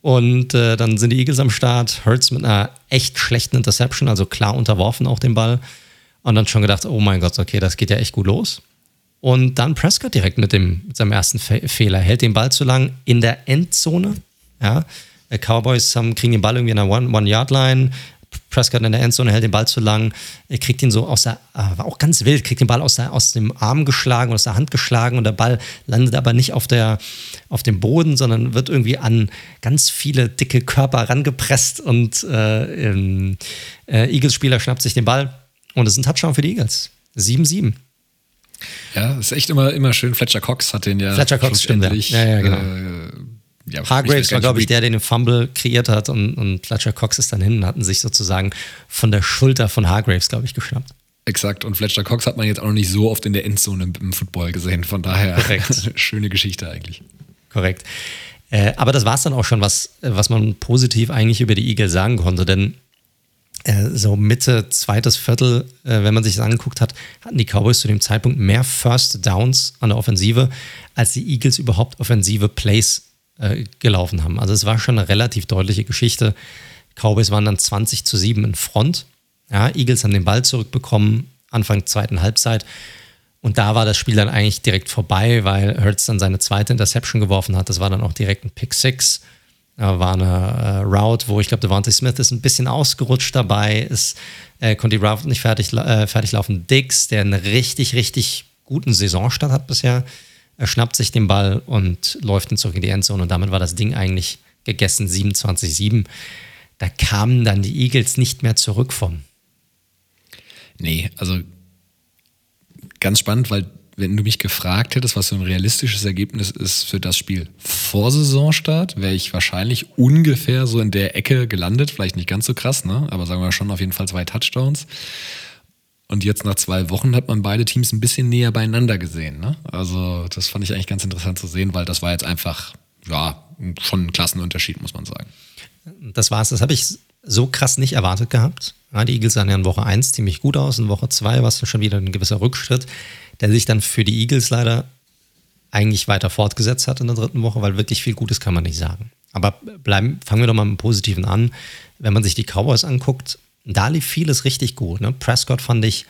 Speaker 1: Und äh, dann sind die Eagles am Start. Hurts mit einer echt schlechten Interception, also klar unterworfen auch den Ball. Und dann schon gedacht, oh mein Gott, okay, das geht ja echt gut los. Und dann Prescott direkt mit, dem, mit seinem ersten Fe Fehler. Hält den Ball zu lang in der Endzone. Ja, Cowboys haben, kriegen den Ball irgendwie in der One-Yard-Line. Prescott in der Endzone hält den Ball zu lang, er kriegt ihn so aus der, äh, war auch ganz wild, kriegt den Ball aus, der, aus dem Arm geschlagen, aus der Hand geschlagen und der Ball landet aber nicht auf, der, auf dem Boden, sondern wird irgendwie an ganz viele dicke Körper rangepresst und äh, äh, Eagles-Spieler schnappt sich den Ball und es ist ein Touchdown für die Eagles. 7-7.
Speaker 2: Ja, ist echt immer, immer schön. Fletcher Cox hat den ja.
Speaker 1: Fletcher Cox stimmt ja. ja, ja genau. Äh, ja, Hargraves war, glaube ich, der, der den Fumble kreiert hat und, und Fletcher Cox ist dann hin und hatten sich sozusagen von der Schulter von Hargraves, glaube ich, geschnappt.
Speaker 2: Exakt. Und Fletcher Cox hat man jetzt auch noch nicht so oft in der Endzone im, im Football gesehen. Von daher *laughs* schöne Geschichte eigentlich.
Speaker 1: Korrekt. Äh, aber das war es dann auch schon, was, was man positiv eigentlich über die Eagles sagen konnte. Denn äh, so Mitte, zweites Viertel, äh, wenn man sich das angeguckt hat, hatten die Cowboys zu dem Zeitpunkt mehr First Downs an der Offensive, als die Eagles überhaupt offensive Plays äh, gelaufen haben. Also es war schon eine relativ deutliche Geschichte. Cowboys waren dann 20 zu 7 in Front. Ja, Eagles haben den Ball zurückbekommen, Anfang zweiten Halbzeit. Und da war das Spiel dann eigentlich direkt vorbei, weil Hurts dann seine zweite Interception geworfen hat. Das war dann auch direkt ein Pick 6. War eine äh, Route, wo ich glaube, Devontae Smith ist ein bisschen ausgerutscht dabei, ist, äh, konnte die Route nicht fertig, äh, fertig laufen. Diggs, der einen richtig, richtig guten Saisonstart hat bisher, er schnappt sich den Ball und läuft ihn zurück in die Endzone und damit war das Ding eigentlich gegessen 27-7. Da kamen dann die Eagles nicht mehr zurück von.
Speaker 2: Nee, also ganz spannend, weil wenn du mich gefragt hättest, was so ein realistisches Ergebnis ist für das Spiel vor Saisonstart, wäre ich wahrscheinlich ungefähr so in der Ecke gelandet. Vielleicht nicht ganz so krass, ne? aber sagen wir schon auf jeden Fall zwei Touchdowns. Und jetzt nach zwei Wochen hat man beide Teams ein bisschen näher beieinander gesehen. Ne? Also das fand ich eigentlich ganz interessant zu sehen, weil das war jetzt einfach, ja, schon ein Klassenunterschied, muss man sagen.
Speaker 1: Das war's. Das habe ich so krass nicht erwartet gehabt. Die Eagles sahen ja in Woche 1 ziemlich gut aus. In Woche 2 war es schon wieder ein gewisser Rückschritt, der sich dann für die Eagles leider eigentlich weiter fortgesetzt hat in der dritten Woche, weil wirklich viel Gutes kann man nicht sagen. Aber bleiben, fangen wir doch mal mit dem Positiven an. Wenn man sich die Cowboys anguckt, da lief vieles richtig gut. Ne? Prescott fand ich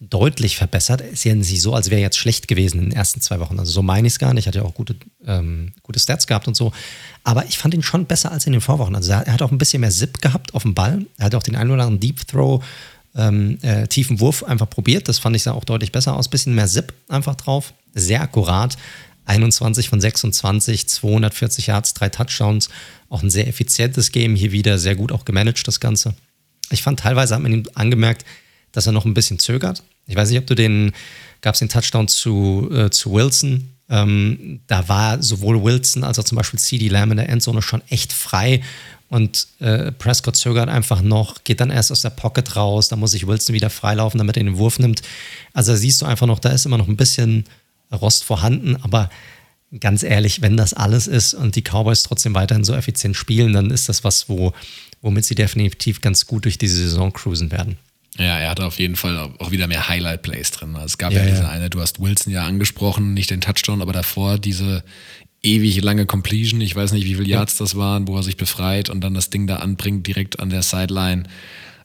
Speaker 1: deutlich verbessert. Es ist ja nicht so, als wäre er jetzt schlecht gewesen in den ersten zwei Wochen. Also so meine ich es gar nicht. Hat ja auch gute, ähm, gute Stats gehabt und so. Aber ich fand ihn schon besser als in den Vorwochen. Also er hat auch ein bisschen mehr Zip gehabt auf dem Ball. Er hat auch den einen oder anderen Deep Throw, ähm, äh, tiefen Wurf einfach probiert. Das fand ich sah auch deutlich besser aus. Bisschen mehr Zip einfach drauf. Sehr akkurat. 21 von 26, 240 Yards, drei Touchdowns. Auch ein sehr effizientes Game hier wieder. Sehr gut auch gemanagt, das Ganze. Ich fand teilweise hat man ihm angemerkt, dass er noch ein bisschen zögert. Ich weiß nicht, ob du den, gab es den Touchdown zu, äh, zu Wilson. Ähm, da war sowohl Wilson als auch zum Beispiel CD Lamb in der Endzone schon echt frei und äh, Prescott zögert einfach noch, geht dann erst aus der Pocket raus, da muss sich Wilson wieder freilaufen, damit er den Wurf nimmt. Also da siehst du einfach noch, da ist immer noch ein bisschen Rost vorhanden, aber ganz ehrlich, wenn das alles ist und die Cowboys trotzdem weiterhin so effizient spielen, dann ist das was, wo womit sie definitiv ganz gut durch diese Saison cruisen werden.
Speaker 2: Ja, er hatte auf jeden Fall auch wieder mehr Highlight-Plays drin. Also es gab ja, ja diese ja. eine, du hast Wilson ja angesprochen, nicht den Touchdown, aber davor diese ewig lange Completion, ich weiß nicht, wie viele Yards das waren, wo er sich befreit und dann das Ding da anbringt, direkt an der Sideline.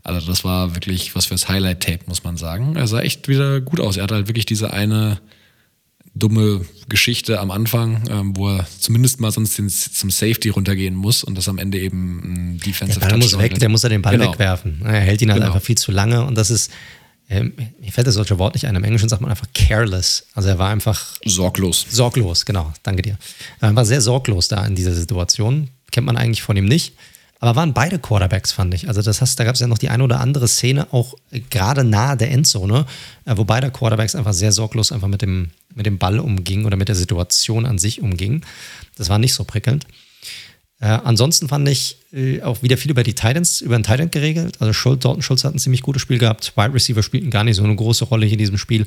Speaker 2: Also das war wirklich was fürs Highlight-Tape, muss man sagen. Er sah echt wieder gut aus. Er hat halt wirklich diese eine dumme Geschichte am Anfang, ähm, wo er zumindest mal sonst den, zum Safety runtergehen muss und das am Ende eben ein
Speaker 1: Defensive Der Ball muss weg, der muss er den Ball genau. wegwerfen. Er hält ihn halt genau. einfach viel zu lange und das ist, äh, mir fällt das solche Wort nicht ein. Im Englischen sagt man einfach careless. Also er war einfach
Speaker 2: sorglos.
Speaker 1: Sorglos, genau. Danke dir. Er war sehr sorglos da in dieser Situation. Kennt man eigentlich von ihm nicht. Aber waren beide Quarterbacks, fand ich. Also das heißt, da gab es ja noch die eine oder andere Szene, auch gerade nahe der Endzone, äh, wo beide Quarterbacks einfach sehr sorglos einfach mit dem, mit dem Ball umgingen oder mit der Situation an sich umgingen. Das war nicht so prickelnd. Äh, ansonsten fand ich äh, auch wieder viel über die Titans, über den Titan geregelt. Also Schultz, Dalton Schultz hat ein ziemlich gutes Spiel gehabt. Wide Receiver spielten gar nicht so eine große Rolle hier in diesem Spiel.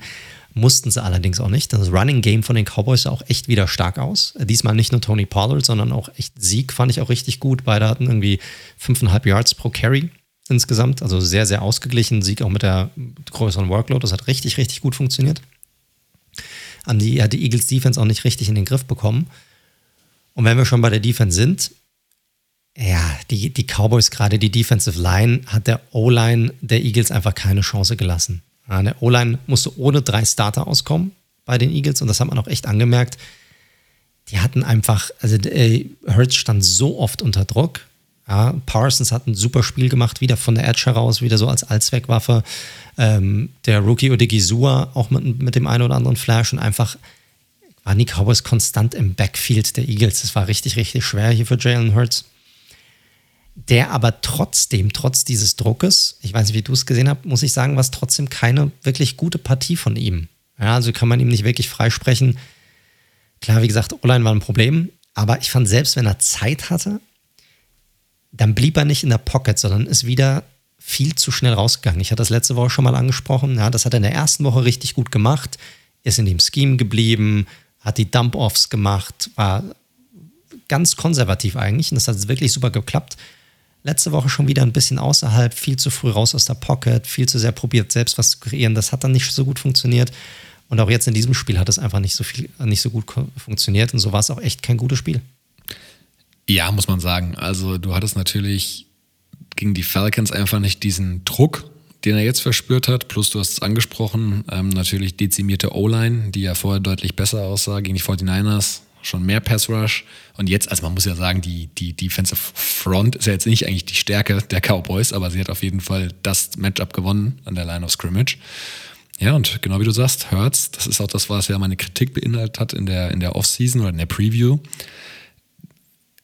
Speaker 1: Mussten sie allerdings auch nicht. Das Running Game von den Cowboys sah auch echt wieder stark aus. Diesmal nicht nur Tony Pollard, sondern auch echt Sieg fand ich auch richtig gut. Beide hatten irgendwie 5,5 Yards pro Carry insgesamt. Also sehr, sehr ausgeglichen. Sieg auch mit der größeren Workload. Das hat richtig, richtig gut funktioniert. An die hat die Eagles Defense auch nicht richtig in den Griff bekommen. Und wenn wir schon bei der Defense sind, ja, die, die Cowboys, gerade die Defensive Line, hat der O-Line der Eagles einfach keine Chance gelassen. Ja, der O-Line musste ohne drei Starter auskommen bei den Eagles und das hat man auch echt angemerkt. Die hatten einfach, also äh, Hurts stand so oft unter Druck. Ja, Parsons hat ein super Spiel gemacht, wieder von der Edge heraus, wieder so als Allzweckwaffe. Ähm, der Rookie Odigizua auch mit, mit dem einen oder anderen Flash und einfach waren die Cowboys konstant im Backfield der Eagles. Das war richtig, richtig schwer hier für Jalen Hurts der aber trotzdem, trotz dieses Druckes, ich weiß nicht, wie du es gesehen hast, muss ich sagen, war es trotzdem keine wirklich gute Partie von ihm. Ja, also kann man ihm nicht wirklich freisprechen. Klar, wie gesagt, O-Line war ein Problem, aber ich fand, selbst wenn er Zeit hatte, dann blieb er nicht in der Pocket, sondern ist wieder viel zu schnell rausgegangen. Ich hatte das letzte Woche schon mal angesprochen. Ja, das hat er in der ersten Woche richtig gut gemacht, ist in dem Scheme geblieben, hat die Dump-Offs gemacht, war ganz konservativ eigentlich und das hat wirklich super geklappt letzte Woche schon wieder ein bisschen außerhalb, viel zu früh raus aus der Pocket, viel zu sehr probiert, selbst was zu kreieren. Das hat dann nicht so gut funktioniert. Und auch jetzt in diesem Spiel hat es einfach nicht so viel, nicht so gut funktioniert. Und so war es auch echt kein gutes Spiel.
Speaker 2: Ja, muss man sagen. Also du hattest natürlich gegen die Falcons einfach nicht diesen Druck, den er jetzt verspürt hat. Plus, du hast es angesprochen, ähm, natürlich dezimierte O-Line, die ja vorher deutlich besser aussah gegen die 49ers schon mehr Pass Rush. Und jetzt, also man muss ja sagen, die, die Defensive Front ist ja jetzt nicht eigentlich die Stärke der Cowboys, aber sie hat auf jeden Fall das Matchup gewonnen an der Line of Scrimmage. Ja, und genau wie du sagst, Hurts, das ist auch das, was ja meine Kritik beinhaltet hat in der, in der Offseason oder in der Preview.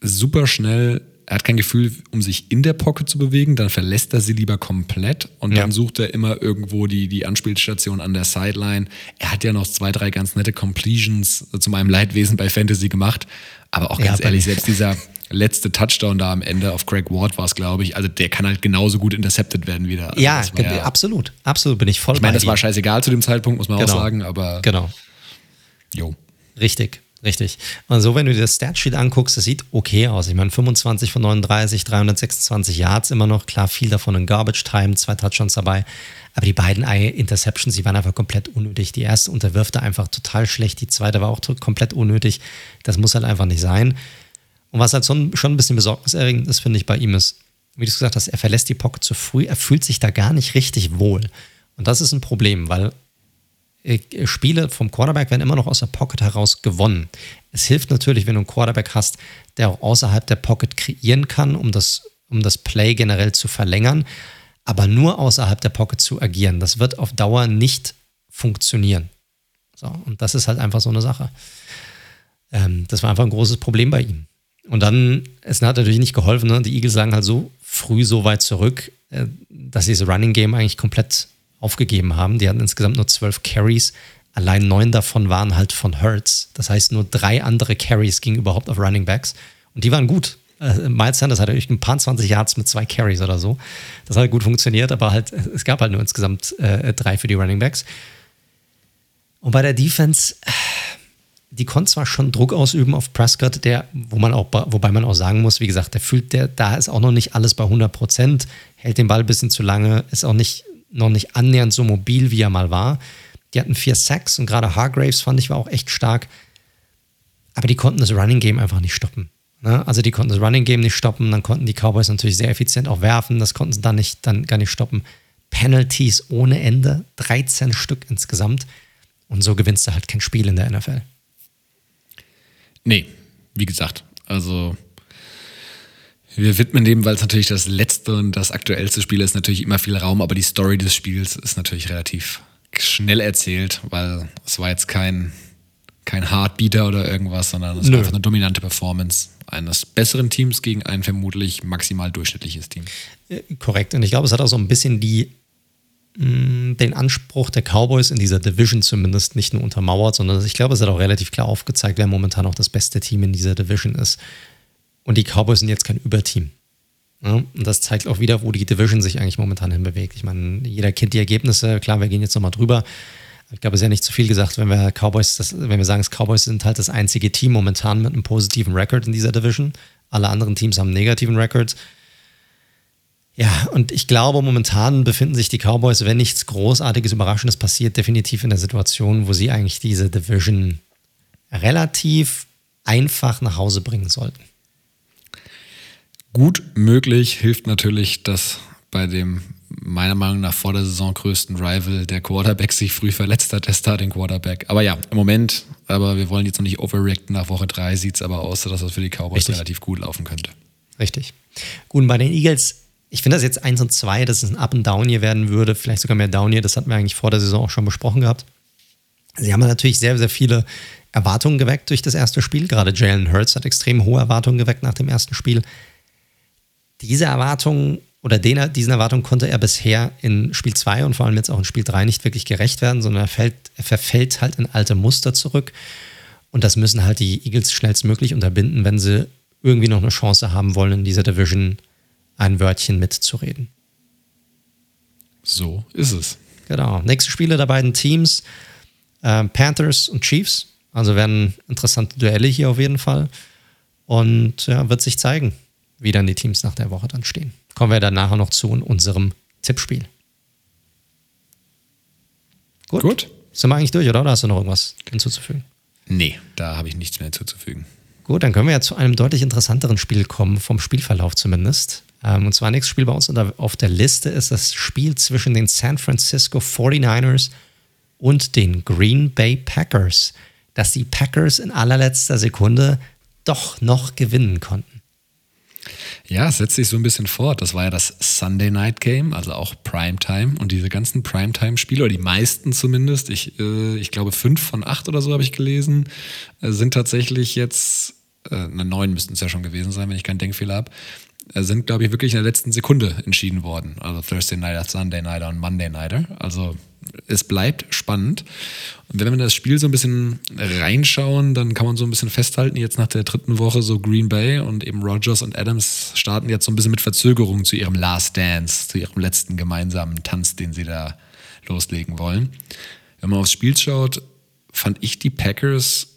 Speaker 2: Super schnell er hat kein Gefühl, um sich in der Pocket zu bewegen, dann verlässt er sie lieber komplett und
Speaker 1: Ja.
Speaker 2: dann sucht er immer irgendwo die, die Anspielstation an der Sideline. Er hat ja noch zwei, drei ganz nette Completions zu meinem Leidwesen bei Fantasy gemacht, aber auch
Speaker 1: Ja,
Speaker 2: ganz
Speaker 1: bei
Speaker 2: ehrlich, selbst dieser *laughs* letzte Touchdown da am Ende auf Craig Ward war es, glaube ich, also der kann halt genauso gut intercepted werden wieder. Also
Speaker 1: Ja, ge- absolut. Absolut bin ich voll
Speaker 2: Ich meine, das war scheißegal zu dem Zeitpunkt, muss man
Speaker 1: Genau.
Speaker 2: auch sagen, aber
Speaker 1: Genau.
Speaker 2: jo.
Speaker 1: Richtig, richtig. Und so, wenn du dir das Statsheet anguckst, das sieht okay aus. Ich meine, 25 von 39, 326 Yards immer noch. Klar, viel davon in Garbage Time, zwei Touchdowns dabei. Aber die beiden Ei- Interceptions, die waren einfach komplett unnötig. Die erste unterwirft er einfach total schlecht. Die zweite war auch komplett unnötig. Das muss halt einfach nicht sein. Und was halt schon, schon ein bisschen besorgniserregend ist, finde ich, bei ihm ist, wie du es gesagt hast, er verlässt die Pocket zu früh. Er fühlt sich da gar nicht richtig wohl. Und das ist ein Problem, weil Spiele vom Quarterback werden immer noch aus der Pocket heraus gewonnen. Es hilft natürlich, wenn du einen Quarterback hast, der auch außerhalb der Pocket kreieren kann, um das, um das Play generell zu verlängern, aber nur außerhalb der Pocket zu agieren. Das wird auf Dauer nicht funktionieren. So, und das ist halt einfach so eine Sache. Ähm, das war einfach ein großes Problem bei ihm. Und dann, es hat natürlich nicht geholfen, ne? die Eagles sagen halt so früh so weit zurück, äh, dass sie das Running Game eigentlich komplett aufgegeben haben. Die hatten insgesamt nur zwölf Carries. Allein neun davon waren halt von Hurts. Das heißt, nur drei andere Carries gingen überhaupt auf Running Backs. Und die waren gut. Äh, Miles Sanders hatte irgendwie ein paar 20 Yards mit zwei Carries oder so. Das hat gut funktioniert, aber halt, es gab halt nur insgesamt äh, drei für die Running Backs. Und bei der Defense, die konnte zwar schon Druck ausüben auf Prescott, der, wo man auch, wobei man auch sagen muss, wie gesagt, der fühlt, der, da ist auch noch nicht alles bei 100 Prozent, hält den Ball ein bisschen zu lange, ist auch nicht, noch nicht annähernd so mobil, wie er mal war. Die hatten vier Sacks und gerade Hargraves fand ich war auch echt stark. Aber die konnten das Running Game einfach nicht stoppen. Ne? Also die konnten das Running Game nicht stoppen, dann konnten die Cowboys natürlich sehr effizient auch werfen, das konnten sie dann nicht, dann gar nicht stoppen. Penalties ohne Ende, 13 Stück insgesamt. Und so gewinnst du halt kein Spiel in der NFL.
Speaker 2: Nee, wie gesagt, also wir widmen dem, weil es natürlich das letzte und das aktuellste Spiel ist, natürlich immer viel Raum, aber die Story des Spiels ist natürlich relativ schnell erzählt, weil es war jetzt kein, kein Hardbeater oder irgendwas, sondern es
Speaker 1: Nö.
Speaker 2: war einfach eine dominante Performance eines besseren Teams gegen ein vermutlich maximal durchschnittliches Team.
Speaker 1: Äh, Korrekt. Und ich glaube, es hat auch so ein bisschen die, mh, den Anspruch der Cowboys in dieser Division zumindest nicht nur untermauert, sondern ich glaube, es hat auch relativ klar aufgezeigt, wer momentan auch das beste Team in dieser Division ist. Und die Cowboys sind jetzt kein Überteam. Ja, und das zeigt auch wieder, wo die Division sich eigentlich momentan hinbewegt. Ich meine, jeder kennt die Ergebnisse. Klar, wir gehen jetzt nochmal drüber. Ich glaube, es ist ja nicht zu viel gesagt, wenn wir Cowboys, das, wenn wir sagen, Cowboys sind halt das einzige Team momentan mit einem positiven Rekord in dieser Division. Alle anderen Teams haben einen negativen Rekord. Ja, und ich glaube, momentan befinden sich die Cowboys, wenn nichts Großartiges, Überraschendes passiert, definitiv in der Situation, wo sie eigentlich diese Division relativ einfach nach Hause bringen sollten.
Speaker 2: Gut möglich hilft natürlich, dass bei dem meiner Meinung nach vor der Saison größten Rival der Quarterback sich früh verletzt hat, der Starting Quarterback. Aber ja, im Moment, aber wir wollen jetzt noch nicht overreacten. Nach Woche drei sieht es aber aus, dass das für die Cowboys
Speaker 1: Richtig.
Speaker 2: relativ gut laufen könnte.
Speaker 1: Richtig. Gut, und bei den Eagles, ich finde das jetzt 1 und 2, dass es ein Up and Down hier werden würde, vielleicht sogar mehr Down hier, das hatten wir eigentlich vor der Saison auch schon besprochen gehabt. Sie haben natürlich sehr, sehr viele Erwartungen geweckt durch das erste Spiel. Gerade Jalen Hurts hat extrem hohe Erwartungen geweckt nach dem ersten Spiel. Diese Erwartungen oder den, diesen Erwartungen konnte er bisher in Spiel 2 und vor allem jetzt auch in Spiel 3 nicht wirklich gerecht werden, sondern er, fällt, er verfällt halt in alte Muster zurück. Und das müssen halt die Eagles schnellstmöglich unterbinden, wenn sie irgendwie noch eine Chance haben wollen, in dieser Division ein Wörtchen mitzureden.
Speaker 2: So ist es.
Speaker 1: Genau. Nächste Spiele der beiden Teams: äh, Panthers und Chiefs. Also werden interessante Duelle hier auf jeden Fall. Und ja, wird sich zeigen, wie dann die Teams nach der Woche dann stehen. Kommen wir dann nachher noch zu unserem Tippspiel. Gut.
Speaker 2: Gut.
Speaker 1: Sind wir eigentlich durch, oder? Oder hast du noch irgendwas hinzuzufügen?
Speaker 2: Nee, da habe ich nichts mehr hinzuzufügen.
Speaker 1: Gut, dann können wir ja zu einem deutlich interessanteren Spiel kommen, vom Spielverlauf zumindest. Ähm, und zwar nächstes Spiel bei uns auf der Liste ist das Spiel zwischen den San Francisco 49ers und den Green Bay Packers, dass die Packers in allerletzter Sekunde doch noch gewinnen konnten.
Speaker 2: Ja, es setzt sich so ein bisschen fort. Das war ja das Sunday Night Game, also auch Primetime. Und diese ganzen Primetime-Spiele, oder die meisten zumindest, ich, äh, ich glaube fünf von acht oder so habe ich gelesen, äh, sind tatsächlich jetzt äh, neun müssten es ja schon gewesen sein, wenn ich keinen Denkfehler habe, sind, glaube ich, wirklich in der letzten Sekunde entschieden worden. Also Thursday Nighter, Sunday Nighter und Monday Nighter. Also es bleibt spannend. Und wenn wir in das Spiel so ein bisschen reinschauen, dann kann man so ein bisschen festhalten, jetzt nach der dritten Woche so Green Bay und eben Rogers und Adams starten jetzt so ein bisschen mit Verzögerung zu ihrem Last Dance, zu ihrem letzten gemeinsamen Tanz, den sie da loslegen wollen. Wenn man aufs Spiel schaut, fand ich die Packers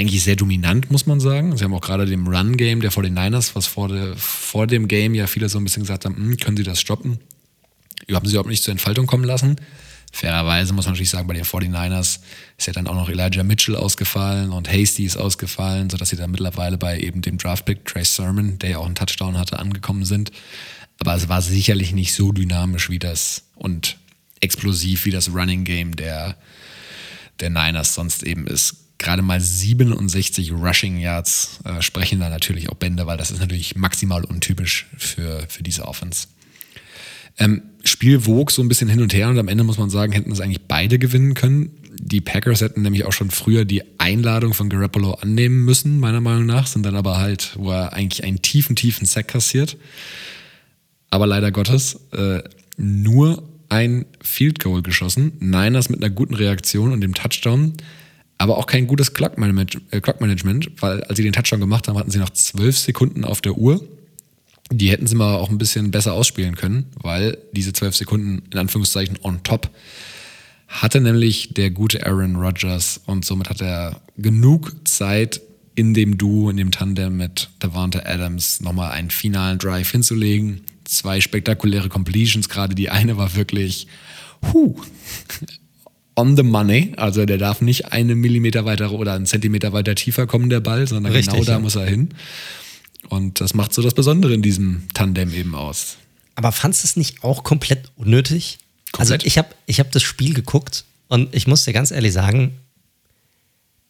Speaker 2: eigentlich sehr dominant, muss man sagen. Sie haben auch gerade dem Run-Game der 49ers, was vor, der, vor dem Game ja viele so ein bisschen gesagt haben, hm, können sie das stoppen? Haben sie überhaupt nicht zur Entfaltung kommen lassen. Fairerweise muss man natürlich sagen, bei den 49ers ist ja dann auch noch Elijah Mitchell ausgefallen und Hasty ist ausgefallen, sodass sie dann mittlerweile bei eben dem Draftpick Trace Sermon, der ja auch einen Touchdown hatte, angekommen sind. Aber es war sicherlich nicht so dynamisch wie das und explosiv wie das Running Game der, der Niners sonst eben ist. Gerade mal 67 Rushing Yards äh, sprechen da natürlich auch Bände, weil das ist natürlich maximal untypisch für, für diese Offense. Ähm, Spiel wog so ein bisschen hin und her und am Ende muss man sagen, hätten es eigentlich beide gewinnen können. Die Packers hätten nämlich auch schon früher die Einladung von Garoppolo annehmen müssen, meiner Meinung nach, sind dann aber halt, wo er eigentlich einen tiefen, tiefen Sack kassiert. Aber leider Gottes äh, nur ein Field Goal geschossen. Niners mit einer guten Reaktion und dem Touchdown, aber auch kein gutes Clock Management, weil als sie den Touchdown gemacht haben, hatten sie noch zwölf Sekunden auf der Uhr die hätten sie mal auch ein bisschen besser ausspielen können, weil diese zwölf Sekunden in Anführungszeichen on top hatte nämlich der gute Aaron Rodgers und somit hat er genug Zeit in dem Duo, in dem Tandem mit Davante Adams nochmal einen finalen Drive hinzulegen. Zwei spektakuläre Completions, gerade die eine war wirklich huh, on the money. Also der darf nicht einen Millimeter weiter oder einen Zentimeter weiter tiefer kommen, der Ball, sondern Richtig, genau da ja. muss er hin. Und das macht so das Besondere in diesem Tandem eben aus.
Speaker 1: Aber fandest du es nicht auch komplett unnötig? Also komplett? Also ich habe ich hab das Spiel geguckt und ich muss dir ganz ehrlich sagen,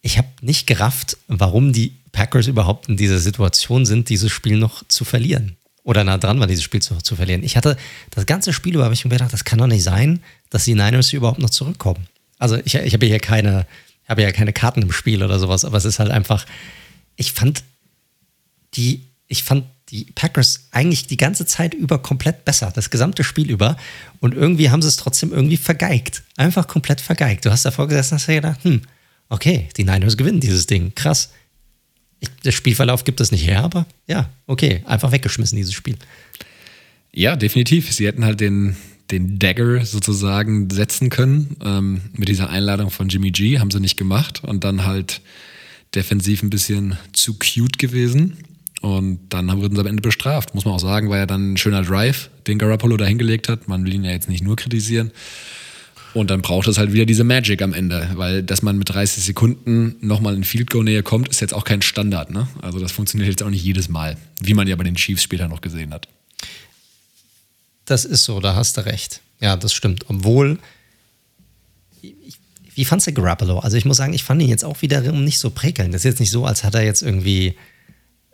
Speaker 1: ich habe nicht gerafft, warum die Packers überhaupt in dieser Situation sind, dieses Spiel noch zu verlieren. Oder nah dran war, dieses Spiel zu, zu verlieren. Ich hatte das ganze Spiel über, habe ich mir gedacht, das kann doch nicht sein, dass die Niners hier überhaupt noch zurückkommen. Also ich, ich habe hier keine, habe ja keine Karten im Spiel oder sowas, aber es ist halt einfach, ich fand die ich fand die Packers eigentlich die ganze Zeit über komplett besser, das gesamte Spiel über. Und irgendwie haben sie es trotzdem irgendwie vergeigt. Einfach komplett vergeigt. Du hast davor gesessen und hast dir gedacht, hm, okay, die Niners gewinnen dieses Ding. Krass. Ich, der Spielverlauf gibt es nicht her, aber ja, okay, einfach weggeschmissen, dieses Spiel.
Speaker 2: Ja, definitiv. Sie hätten halt den, den Dagger sozusagen setzen können. Ähm, mit dieser Einladung von Jimmy G haben sie nicht gemacht und dann halt defensiv ein bisschen zu cute gewesen. Und dann wurden sie am Ende bestraft. Muss man auch sagen, war ja dann ein schöner Drive, den Garoppolo da hingelegt hat. Man will ihn ja jetzt nicht nur kritisieren. Und dann braucht es halt wieder diese Magic am Ende, weil dass man mit 30 Sekunden nochmal in Field Goal Nähe kommt, ist jetzt auch kein Standard. Ne? Also das funktioniert jetzt auch nicht jedes Mal, wie man ja bei den Chiefs später noch gesehen hat.
Speaker 1: Das ist so, da hast du recht. Ja, das stimmt. Obwohl, wie fandst du Garoppolo? Also ich muss sagen, ich fand ihn jetzt auch wiederum nicht so prickelnd. Das ist jetzt nicht so, als hat er jetzt irgendwie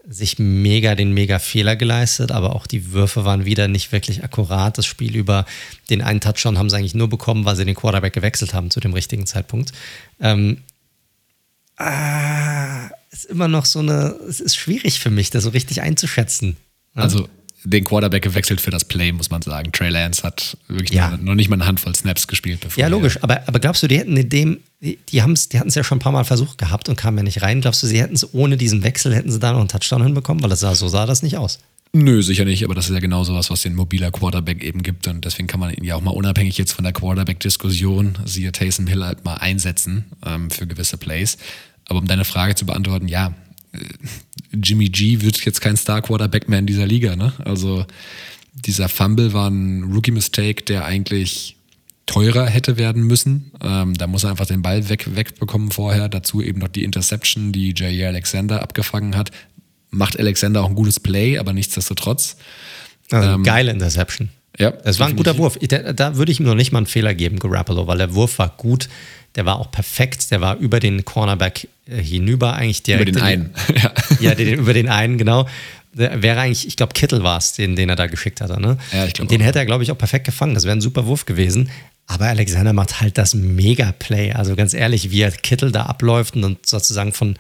Speaker 1: sich mega den mega Fehler geleistet, aber auch die Würfe waren wieder nicht wirklich akkurat. Das Spiel über den einen Touchdown haben sie eigentlich nur bekommen, weil sie den Quarterback gewechselt haben zu dem richtigen Zeitpunkt. Ähm, ah, ist immer noch so eine, es ist schwierig für mich, das so richtig einzuschätzen.
Speaker 2: Also den Quarterback gewechselt für das Play, muss man sagen. Trey Lance hat wirklich ja. noch, noch, nicht mal eine Handvoll Snaps gespielt.
Speaker 1: Bevor ja, logisch. Aber, aber glaubst du, die hätten in dem, die, die, die hatten es ja schon ein paar Mal versucht gehabt und kamen ja nicht rein. Glaubst du, sie hätten es ohne diesen Wechsel, hätten sie da noch einen Touchdown hinbekommen? Weil das sah, so sah das nicht aus.
Speaker 2: Nö, sicher nicht, aber das ist ja genau sowas, was den mobiler Quarterback eben gibt und deswegen kann man ihn ja auch mal unabhängig jetzt von der Quarterback-Diskussion, siehe Taysom Hill halt mal einsetzen ähm, für gewisse Plays. Aber um deine Frage zu beantworten, ja, Jimmy G wird jetzt kein Star-Quarterback mehr in dieser Liga, ne? Also dieser Fumble war ein Rookie-Mistake, der eigentlich teurer hätte werden müssen. Ähm, da muss er einfach den Ball weg, wegbekommen vorher. Dazu eben noch die Interception, die Jair Alexander abgefangen hat. Macht Alexander auch ein gutes Play, aber nichtsdestotrotz.
Speaker 1: Also ähm, geile Interception. Ja, das war ein guter Wurf. Da, da, würde ich ihm noch nicht mal einen Fehler geben, Garoppolo, weil der Wurf war gut, der war auch perfekt, der war über den Cornerback äh, hinüber eigentlich direkt.
Speaker 2: Über den einen. *laughs*
Speaker 1: ja, ja den, über den einen, genau wäre eigentlich, ich glaube, Kittel war es, den, den er da geschickt hat. Ne? Ja, ich glaube. Den auch. hätte er, glaube ich, auch perfekt gefangen. Das wäre ein super Wurf gewesen. Aber Alexander macht halt das Mega-Play. Also ganz ehrlich, wie er Kittel da abläuft und sozusagen von,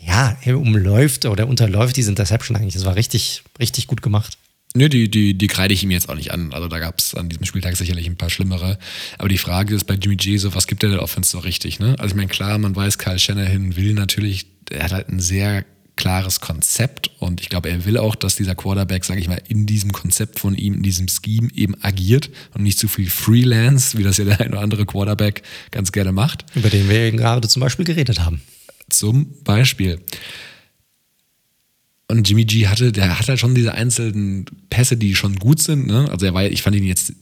Speaker 1: ja, er umläuft oder unterläuft diese Interception eigentlich. Das war richtig, richtig gut gemacht.
Speaker 2: Nö, die, die, die kreide ich ihm jetzt auch nicht an. Also da gab es an diesem Spieltag sicherlich ein paar schlimmere. Aber die Frage ist bei Jimmy G so, was gibt der der Offense so richtig? Ne? Also ich meine, klar, man weiß, Kyle Shanahan will natürlich, er hat halt ein sehr klares Konzept und ich glaube, er will auch, dass dieser Quarterback, sage ich mal, in diesem Konzept von ihm, in diesem Scheme eben agiert und nicht zu viel Freelance, wie das ja der ein oder andere Quarterback ganz gerne macht.
Speaker 1: Über den wir gerade zum Beispiel geredet haben.
Speaker 2: Zum Beispiel. Und Jimmy G hatte, der hat halt schon diese einzelnen Pässe, die schon gut sind. Ne? Also er war, ich fand ihn jetzt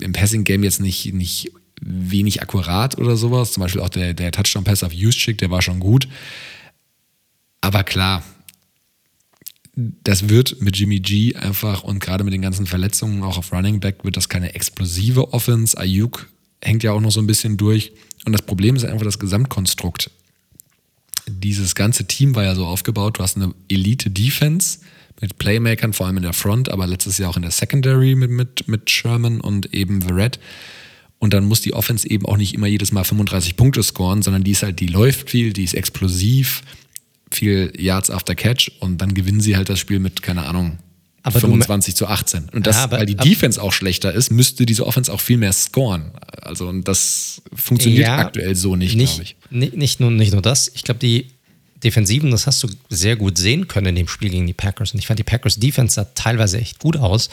Speaker 2: im Passing-Game jetzt nicht, nicht wenig akkurat oder sowas. Zum Beispiel auch der, der Touchdown-Pass auf Juszczyk, der war schon gut. Aber klar, das wird mit Jimmy G einfach und gerade mit den ganzen Verletzungen auch auf Running Back wird das keine explosive Offense. Ayuk hängt ja auch noch so ein bisschen durch. Und das Problem ist einfach das Gesamtkonstrukt dieses ganze Team war ja so aufgebaut, du hast eine Elite-Defense mit Playmakern, vor allem in der Front, aber letztes Jahr auch in der Secondary mit, mit, mit Sherman und eben Verrett. Und dann muss die Offense eben auch nicht immer jedes Mal 35 Punkte scoren, sondern die ist halt, die läuft viel, die ist explosiv, viel Yards after Catch und dann gewinnen sie halt das Spiel mit, keine Ahnung, aber 25 zu 18. Und das, ja, aber, weil die Defense auch schlechter ist, müsste diese Offense auch viel mehr scoren. Also, und das funktioniert ja, aktuell so nicht,
Speaker 1: nicht glaube ich. Nicht nur, nicht nur das. Ich glaube, die Defensiven, das hast du sehr gut sehen können in dem Spiel gegen die Packers. Und ich fand, die Packers Defense sah teilweise echt gut aus.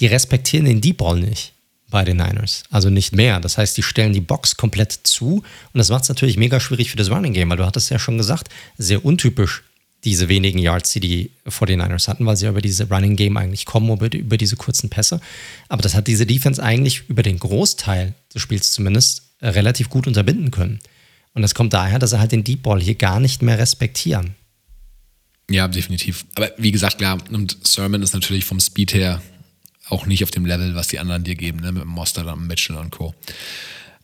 Speaker 1: Die respektieren den Deep Ball nicht bei den Niners. Also nicht mehr. Das heißt, die stellen die Box komplett zu. Und das macht es natürlich mega schwierig für das Running Game, weil du hattest ja schon gesagt, sehr untypisch diese wenigen Yards, die die 49ers hatten, weil sie über diese Running Game eigentlich kommen, über, über diese kurzen Pässe. Aber das hat diese Defense eigentlich über den Großteil des Spiels zumindest äh, relativ gut unterbinden können. Und das kommt daher, dass sie halt den Deep Ball hier gar nicht mehr respektieren.
Speaker 2: Ja, definitiv. Aber wie gesagt, klar, und Sermon ist natürlich vom Speed her auch nicht auf dem Level, was die anderen dir geben, ne? mit Monster, Mitchell und Co.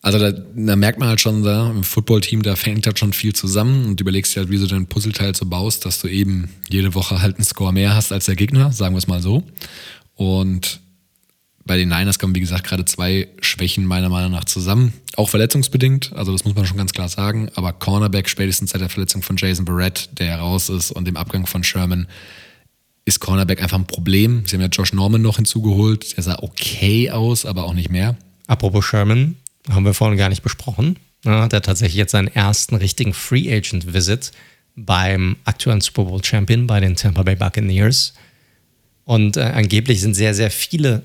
Speaker 2: Also da, da, merkt man halt schon, da, im Footballteam, da fängt halt schon viel zusammen und überlegst dir halt, wie du dein Puzzleteil so baust, dass du eben jede Woche halt einen Score mehr hast als der Gegner, sagen wir es mal so. Und bei den Niners kommen, wie gesagt, gerade zwei Schwächen meiner Meinung nach zusammen. Auch verletzungsbedingt, also das muss man schon ganz klar sagen. Aber Cornerback, spätestens seit der Verletzung von Jason Barrett, der raus ist, und dem Abgang von Sherman, ist Cornerback einfach ein Problem. Sie haben ja Josh Norman noch hinzugeholt. Der sah okay aus, aber auch nicht mehr.
Speaker 1: Apropos Sherman, haben wir vorhin gar nicht besprochen. Ja, hat er tatsächlich jetzt seinen ersten richtigen Free Agent Visit beim aktuellen Super Bowl Champion bei den Tampa Bay Buccaneers. Und äh, angeblich sind sehr, sehr viele,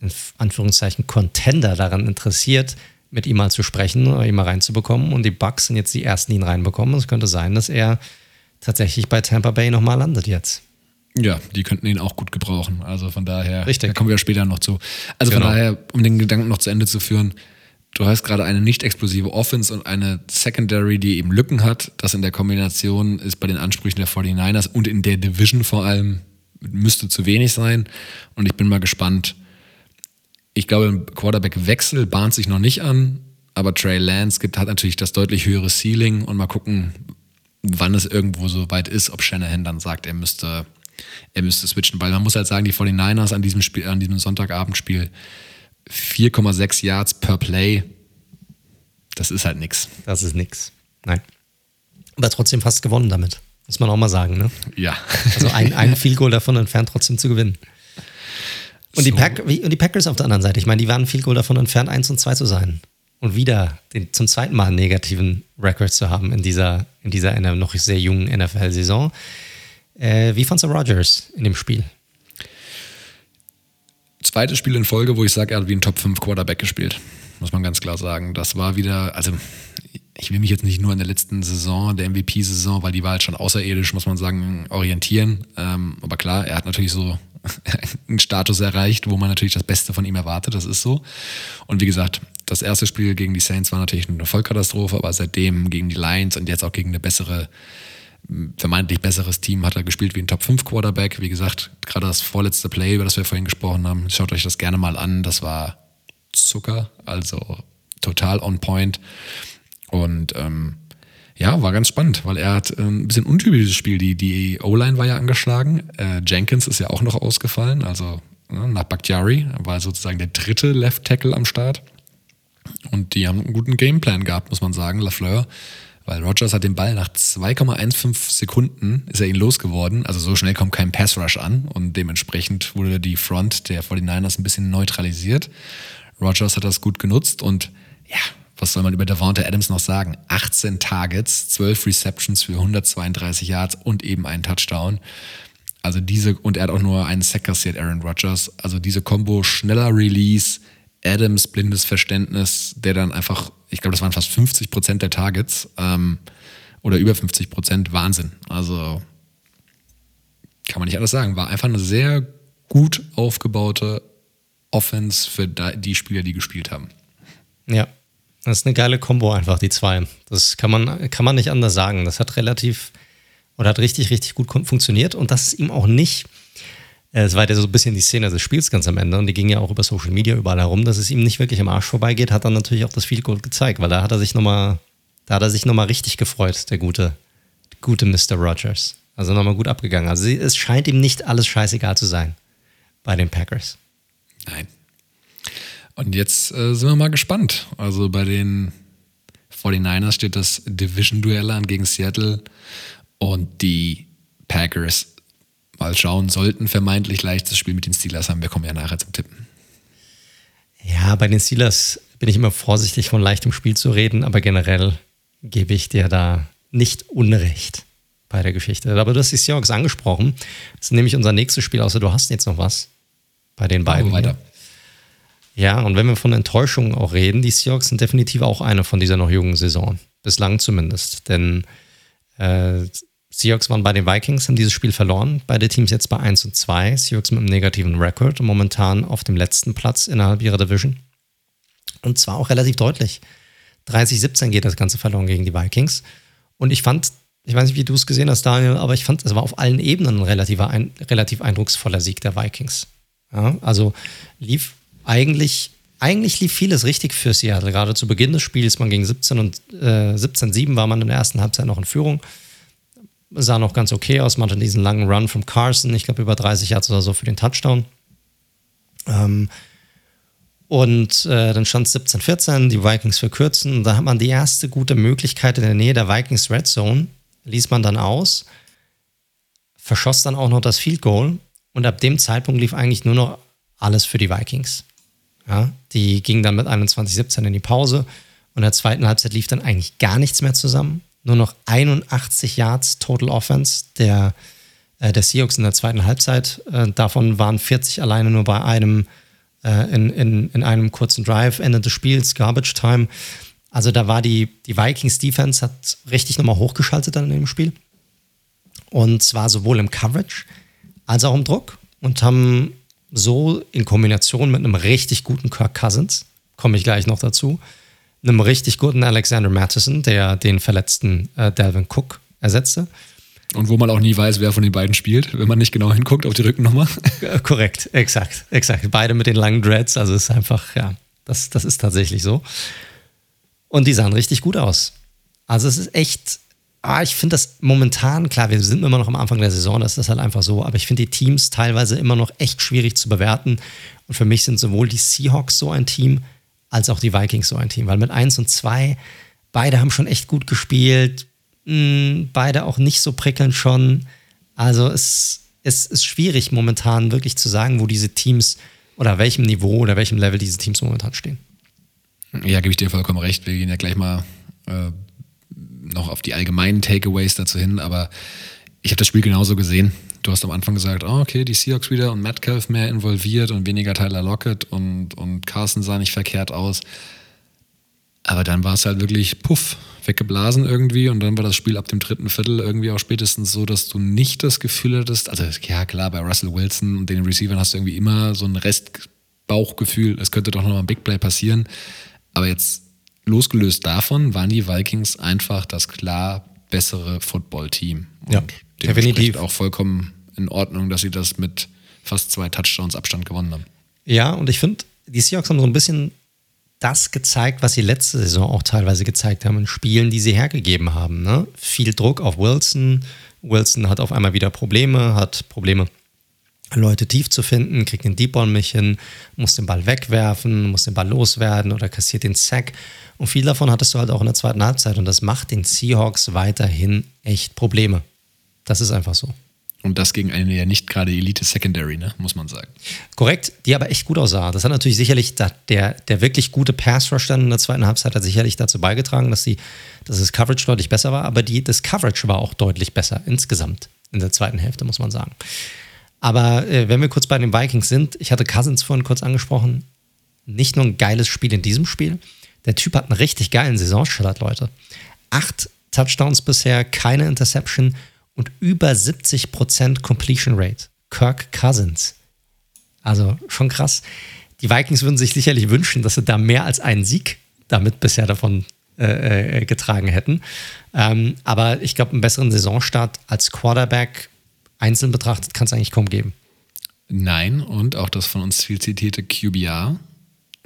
Speaker 1: in Anführungszeichen, Contender daran interessiert, mit ihm mal zu sprechen oder ihn mal reinzubekommen. Und die Bucks sind jetzt die ersten, die ihn reinbekommen. Es könnte sein, dass er tatsächlich bei Tampa Bay nochmal landet jetzt.
Speaker 2: Ja, die könnten ihn auch gut gebrauchen. Also von daher,
Speaker 1: Richtig.
Speaker 2: da kommen wir später noch zu. Also genau. von daher, um den Gedanken noch zu Ende zu führen, du hast gerade eine nicht explosive Offense und eine Secondary, die eben Lücken hat. Das in der Kombination ist bei den Ansprüchen der 49ers und in der Division vor allem müsste zu wenig sein. Und ich bin mal gespannt. Ich glaube, ein Quarterback-Wechsel bahnt sich noch nicht an, aber Trey Lance gibt, hat natürlich das deutlich höhere Ceiling und mal gucken, wann es irgendwo so weit ist, ob Shanahan dann sagt, er müsste, er müsste switchen. Weil man muss halt sagen, die 49ers an diesem Spiel, an diesem Sonntagabendspiel 4,6 Yards per Play, das ist halt nichts.
Speaker 1: Das ist nichts. Nein. Aber trotzdem fast gewonnen damit. Muss man auch mal sagen, ne?
Speaker 2: Ja.
Speaker 1: Also ein, ein *laughs* Field Goal davon entfernt, trotzdem zu gewinnen. Und, so. die Pack, und die Packers auf der anderen Seite, ich meine, die waren viel Goal davon entfernt, 1 und 2 zu sein. Und wieder den, zum zweiten Mal einen negativen Rekord zu haben in dieser, in dieser noch sehr jungen NFL-Saison. Äh, wie fandst du Rogers in dem Spiel?
Speaker 2: Zweites Spiel in Folge, wo ich sage, er hat wie ein Top 5 Quarterback gespielt. Muss man ganz klar sagen. Das war wieder, also ich will mich jetzt nicht nur in der letzten Saison, der MVP-Saison, weil die war halt schon außerirdisch, muss man sagen, orientieren. Ähm, aber klar, er hat natürlich so *laughs* einen Status erreicht, wo man natürlich das Beste von ihm erwartet, das ist so. Und wie gesagt, das erste Spiel gegen die Saints war natürlich eine Vollkatastrophe, aber seitdem gegen die Lions und jetzt auch gegen eine bessere vermeintlich besseres Team hat er gespielt wie ein Top 5 Quarterback. Wie gesagt, gerade das vorletzte Play, über das wir vorhin gesprochen haben, schaut euch das gerne mal an. Das war Zucker, also total on point. Und ähm, ja, war ganz spannend, weil er hat äh, ein bisschen untypisches Spiel. Die, die O-Line war ja angeschlagen. Äh, Jenkins ist ja auch noch ausgefallen, also ne, nach Bakhtiari war sozusagen der dritte Left Tackle am Start. Und die haben einen guten Gameplan gehabt, muss man sagen. Lafleur Weil Rogers hat den Ball nach 2,15 Sekunden ist er ihn losgeworden. Also so schnell kommt kein Pass Rush an und dementsprechend wurde die Front der 49ers ein bisschen neutralisiert. Rogers hat das gut genutzt und ja, was soll man über Devonta Adams noch sagen? 18 Targets, 12 Receptions für 132 Yards und eben einen Touchdown. Also diese, und er hat auch nur einen Sack kassiert, Aaron Rodgers. Also diese Combo, schneller Release, Adams blindes Verständnis, der dann einfach, ich glaube, das waren fast 50 Prozent der Targets ähm, oder über 50 Prozent, Wahnsinn. Also kann man nicht alles sagen. War einfach eine sehr gut aufgebaute Offense für die Spieler, die gespielt haben.
Speaker 1: Ja, das ist eine geile Kombo einfach, die zwei. Das kann man, kann man nicht anders sagen. Das hat relativ oder hat richtig, richtig gut funktioniert und das ist ihm auch nicht es war ja so ein bisschen die Szene des Spiels ganz am Ende und die ging ja auch über Social Media überall herum, dass es ihm nicht wirklich am Arsch vorbeigeht, hat dann natürlich auch das Field Goal gezeigt, weil da hat er sich nochmal, da hat er sich nochmal richtig gefreut, der gute, gute Mr. Rogers. Also nochmal gut abgegangen. Also es scheint ihm nicht alles scheißegal zu sein bei den Packers.
Speaker 2: Nein. Und jetzt äh, sind wir mal gespannt. Also bei den 49ers steht das Division-Duell an gegen Seattle und die Packers mal schauen sollten, vermeintlich leichtes Spiel mit den Steelers haben. Wir kommen ja nachher zum Tippen.
Speaker 1: Ja, bei den Steelers bin ich immer vorsichtig, von leichtem Spiel zu reden, aber generell gebe ich dir da nicht Unrecht bei der Geschichte. Aber du hast die Seahawks angesprochen. Das ist nämlich unser nächstes Spiel, außer du hast jetzt noch was bei den beiden. weiter. Ja, und wenn wir von Enttäuschungen auch reden, die Seahawks sind definitiv auch eine von dieser noch jungen Saison. Bislang zumindest. Denn äh, Seahawks waren bei den Vikings, haben dieses Spiel verloren. Beide Teams jetzt bei 1 und 2. Seahawks mit einem negativen Rekord und momentan auf dem letzten Platz innerhalb ihrer Division. Und zwar auch relativ deutlich. 30-17 geht das Ganze verloren gegen die Vikings. Und ich fand, ich weiß nicht, wie du es gesehen hast, Daniel, aber ich fand, es war auf allen Ebenen ein relativer, ein, relativ eindrucksvoller Sieg der Vikings. Ja, also lief eigentlich, eigentlich lief vieles richtig für Seattle. Gerade zu Beginn des Spiels, man ging 17 und äh, 17-7 war man in der ersten Halbzeit noch in Führung sah noch ganz okay aus. Man hatte diesen langen Run vom Carson, ich glaube über 30 Yards oder so für den Touchdown. Ähm, und äh, dann stand es 17-14, die Vikings verkürzen. Da hat man die erste gute Möglichkeit in der Nähe der Vikings Red Zone, ließ man dann aus, verschoss dann auch noch das Field Goal. Und ab dem Zeitpunkt lief eigentlich nur noch alles für die Vikings. Ja, die gingen dann mit 21-17 in die Pause. Und in der zweiten Halbzeit lief dann eigentlich gar nichts mehr zusammen nur noch 81 Yards Total Offense der, äh, der Seahawks in der zweiten Halbzeit. Äh, davon waren 40 alleine nur bei einem, äh, in, in, in einem kurzen Drive, Ende des Spiels, Garbage Time. Also da war die, die Vikings Defense hat richtig nochmal hochgeschaltet dann in dem Spiel. Und zwar sowohl im Coverage als auch im Druck und haben so in Kombination mit einem richtig guten Kirk Cousins, komme ich gleich noch dazu, einem richtig guten Alexander Matheson, der den verletzten äh, Dalvin Cook ersetzte.
Speaker 2: Und wo man auch nie weiß, wer von den beiden spielt, wenn man nicht genau hinguckt auf die Rückennummer. *laughs*
Speaker 1: Korrekt, exakt, exakt. Beide mit den langen Dreads, also ist einfach, ja, das, das ist tatsächlich so. Und die sahen richtig gut aus. Also es ist echt, ah, ich finde das momentan, klar, wir sind immer noch am Anfang der Saison, das ist halt einfach so, aber ich finde die Teams teilweise immer noch echt schwierig zu bewerten. Und für mich sind sowohl die Seahawks so ein Team, als auch die Vikings so ein Team, weil mit 1 und 2, beide haben schon echt gut gespielt, hm, beide auch nicht so prickelnd schon. Also es, es ist schwierig momentan wirklich zu sagen, wo diese Teams oder welchem Niveau oder welchem Level diese Teams momentan stehen.
Speaker 2: Ja, gebe ich dir vollkommen recht. Wir gehen ja gleich mal äh, noch auf die allgemeinen Takeaways dazu hin, aber ich habe das Spiel genauso gesehen du hast am Anfang gesagt, oh, okay, die Seahawks wieder und Metcalf mehr involviert und weniger Tyler Lockett und, und Carson sah nicht verkehrt aus. Aber dann war es halt wirklich puff, weggeblasen irgendwie und dann war das Spiel ab dem dritten Viertel irgendwie auch spätestens so, dass du nicht das Gefühl hattest, also ja klar, bei Russell Wilson und den Receivern hast du irgendwie immer so ein Restbauchgefühl, es könnte doch noch mal ein Big Play passieren. Aber jetzt losgelöst davon waren die Vikings einfach das klar bessere Football-Team.
Speaker 1: Ja,
Speaker 2: definitiv. auch vollkommen in Ordnung, dass sie das mit fast zwei Touchdowns Abstand gewonnen haben.
Speaker 1: Ja, und ich finde, die Seahawks haben so ein bisschen das gezeigt, was sie letzte Saison auch teilweise gezeigt haben in Spielen, die sie hergegeben haben. Ne? Viel Druck auf Wilson. Wilson hat auf einmal wieder Probleme, hat Probleme Leute tief zu finden, kriegt den Deep Ball nicht hin, muss den Ball wegwerfen, muss den Ball loswerden oder kassiert den Sack. Und viel davon hattest du halt auch in der zweiten Halbzeit und das macht den Seahawks weiterhin echt Probleme. Das ist einfach so.
Speaker 2: Und das gegen eine ja nicht gerade Elite Secondary, ne, muss man sagen.
Speaker 1: Korrekt, die aber echt gut aussah. Das hat natürlich sicherlich, der, der wirklich gute Pass Rush dann in der zweiten Halbzeit hat sicherlich dazu beigetragen, dass, die, dass das Coverage deutlich besser war, aber die, das Coverage war auch deutlich besser insgesamt in der zweiten Hälfte, muss man sagen. Aber äh, wenn wir kurz bei den Vikings sind, ich hatte Cousins vorhin kurz angesprochen, nicht nur ein geiles Spiel in diesem Spiel, der Typ hat einen richtig geilen Saisonstart, Leute. Acht Touchdowns bisher, keine Interception und über 70% Completion Rate. Kirk Cousins. Also schon krass. Die Vikings würden sich sicherlich wünschen, dass sie da mehr als einen Sieg damit bisher davon äh, äh getragen hätten. Ähm, aber ich glaube, einen besseren Saisonstart als Quarterback einzeln betrachtet kann es eigentlich kaum geben.
Speaker 2: Nein, und auch das von uns viel zitierte QBR,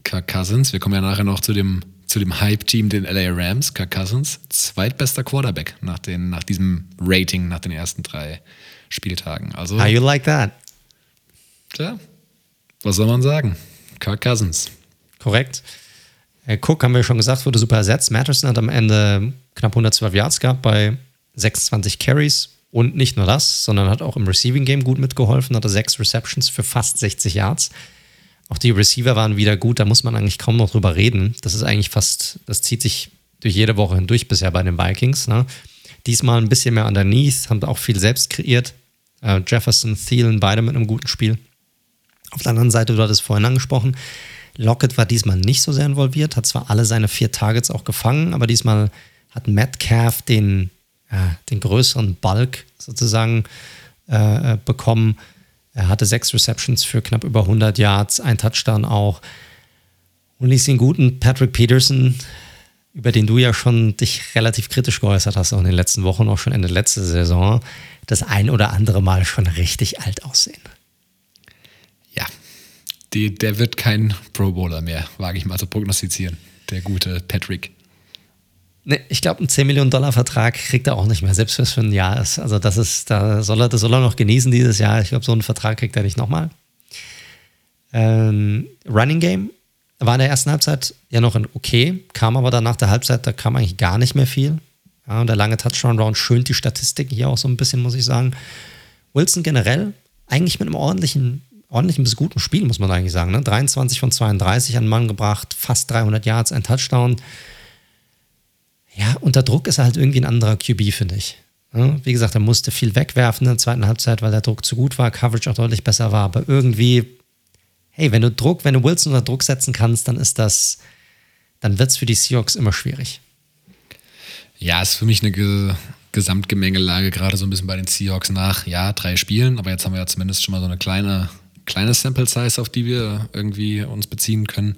Speaker 2: Kirk Cousins. Wir kommen ja nachher noch zu dem, zu dem Hype-Team, den LA Rams. Kirk Cousins, zweitbester Quarterback nach, den, nach diesem Rating, nach den ersten drei Spieltagen. Also,
Speaker 1: How you like that?
Speaker 2: Tja, was soll man sagen? Kirk Cousins.
Speaker 1: Korrekt. Äh, Cook, haben wir schon gesagt, wurde super ersetzt. Matterson hat am Ende knapp 112 Yards gehabt bei 26 Carries. Und nicht nur das, sondern hat auch im Receiving Game gut mitgeholfen, hatte sechs Receptions für fast 60 Yards. Auch die Receiver waren wieder gut, da muss man eigentlich kaum noch drüber reden. Das ist eigentlich fast, das zieht sich durch jede Woche hindurch bisher bei den Vikings. Ne? Diesmal ein bisschen mehr underneath, haben auch viel selbst kreiert. Äh, Jefferson, Thielen, beide mit einem guten Spiel. Auf der anderen Seite, du hattest es vorhin angesprochen, Lockett war diesmal nicht so sehr involviert, hat zwar alle seine vier Targets auch gefangen, aber diesmal hat Metcalf den ja, den größeren Bulk sozusagen äh, bekommen. Er hatte sechs Receptions für knapp über 100 Yards, ein Touchdown auch. Und ließ den guten Patrick Peterson, über den du ja schon dich relativ kritisch geäußert hast, auch in den letzten Wochen, auch schon Ende letzte Saison, das ein oder andere Mal schon richtig alt aussehen.
Speaker 2: Ja, die, der wird kein Pro Bowler mehr, wage ich mal zu prognostizieren, der gute Patrick.
Speaker 1: Ne, ich glaube, einen 10 Millionen Dollar Vertrag kriegt er auch nicht mehr, selbst wenn es für ein Jahr ist. Also das ist, da soll er, das soll er noch genießen dieses Jahr. Ich glaube, so einen Vertrag kriegt er nicht nochmal. Ähm, Running Game war in der ersten Halbzeit ja noch ein okay, kam aber dann nach der Halbzeit, da kam eigentlich gar nicht mehr viel. Ja, und der lange Touchdown-Round schönt die Statistik hier auch so ein bisschen, muss ich sagen. Wilson generell eigentlich mit einem ordentlichen, ordentlichen bis guten Spiel, muss man eigentlich sagen. Ne? 23 von 32 an Mann gebracht, fast 300 Yards, ein Touchdown ja, unter Druck ist er halt irgendwie ein anderer QB, finde ich. Ja, wie gesagt, er musste viel wegwerfen in der zweiten Halbzeit, weil der Druck zu gut war, Coverage auch deutlich besser war. Aber irgendwie, hey, wenn du Druck, wenn du Wilson unter Druck setzen kannst, dann ist das, dann wird es für die Seahawks immer schwierig.
Speaker 2: Ja, ist für mich eine Ge Gesamtgemengelage, gerade so ein bisschen bei den Seahawks nach, ja, drei Spielen, aber jetzt haben wir ja zumindest schon mal so eine kleine, kleine Sample Size, auf die wir irgendwie uns beziehen können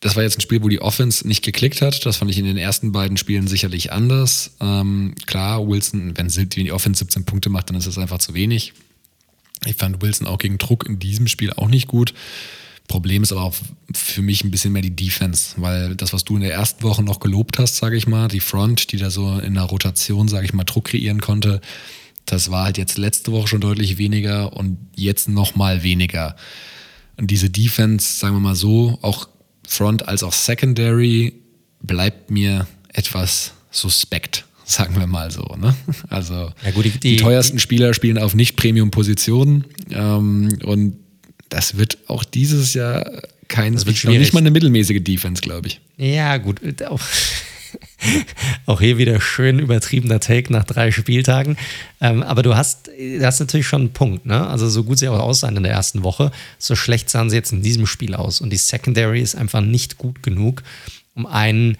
Speaker 2: das war jetzt ein Spiel, wo die Offense nicht geklickt hat. Das fand ich in den ersten beiden Spielen sicherlich anders. Ähm, klar, Wilson, wenn die Offense 17 Punkte macht, dann ist das einfach zu wenig. Ich fand Wilson auch gegen Druck in diesem Spiel auch nicht gut. Problem ist aber auch für mich ein bisschen mehr die Defense, weil das, was du in der ersten Woche noch gelobt hast, sage ich mal, die Front, die da so in der Rotation, sage ich mal, Druck kreieren konnte, das war halt jetzt letzte Woche schon deutlich weniger und jetzt noch mal weniger. Und diese Defense, sagen wir mal so, auch Front als auch Secondary bleibt mir etwas suspekt, *laughs* sagen wir mal so. Ne? Also ja gut, die, die, die, teuersten Spieler spielen auf Nicht-Premium-Positionen ähm, und das wird auch dieses Jahr kein, das wird nicht mal eine mittelmäßige Defense, glaube ich.
Speaker 1: Ja, gut. *laughs* *laughs* Auch, hier wieder schön übertriebener Take nach drei Spieltagen. Ähm, aber du hast, du hast natürlich schon einen Punkt. Ne? Also so gut sie auch aussahen in der ersten Woche, so schlecht sahen sie jetzt in diesem Spiel aus. Und die Secondary ist einfach nicht gut genug, um, einen,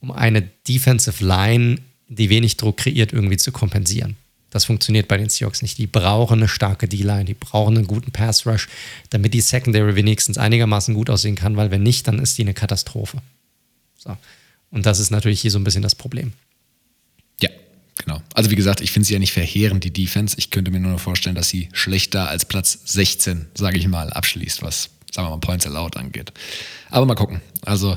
Speaker 1: um eine Defensive Line, die wenig Druck kreiert, irgendwie zu kompensieren. Das funktioniert bei den Seahawks nicht. Die brauchen eine starke D-Line, die brauchen einen guten Pass-Rush, damit die Secondary wenigstens einigermaßen gut aussehen kann, weil wenn nicht, dann ist die eine Katastrophe. So. Und das ist natürlich hier so ein bisschen das Problem.
Speaker 2: Ja, genau. Also wie gesagt, ich finde sie ja nicht verheerend, die Defense. Ich könnte mir nur noch vorstellen, dass sie schlechter als Platz 16, sage ich mal, abschließt, was, sagen wir mal, Points allowed angeht. Aber mal gucken. Also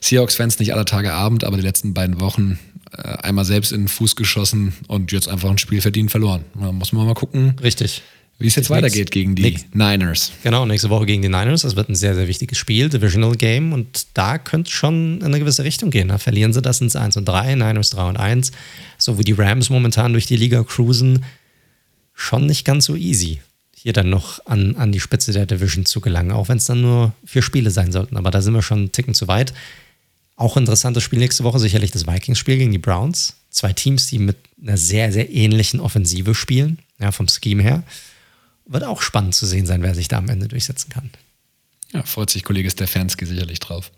Speaker 2: Seahawks-Fans nicht aller Tage Abend, aber die letzten beiden Wochen äh, einmal selbst in den Fuß geschossen und jetzt einfach ein Spiel verdient verloren. Da muss man mal gucken.
Speaker 1: Richtig.
Speaker 2: Wie es jetzt weitergeht gegen die
Speaker 1: nix.
Speaker 2: Niners.
Speaker 1: Genau, nächste Woche gegen die Niners. Das wird ein sehr, sehr wichtiges Spiel, Divisional Game. Und da könnte es schon in eine gewisse Richtung gehen. Da verlieren sie das ins 1 und 3, Niners 3 und 1. So wie die Rams momentan durch die Liga cruisen, schon nicht ganz so easy, hier dann noch an, an die Spitze der Division zu gelangen. Auch wenn es dann nur vier Spiele sein sollten. Aber da sind wir schon einen Ticken zu weit. Auch interessantes Spiel nächste Woche, sicherlich das Vikings-Spiel gegen die Browns. Zwei Teams, die mit einer sehr, sehr ähnlichen Offensive spielen, ja, vom Scheme her. Wird auch spannend zu sehen sein, wer sich da am Ende durchsetzen kann.
Speaker 2: Ja, freut sich Kollege Stefanski sicherlich drauf.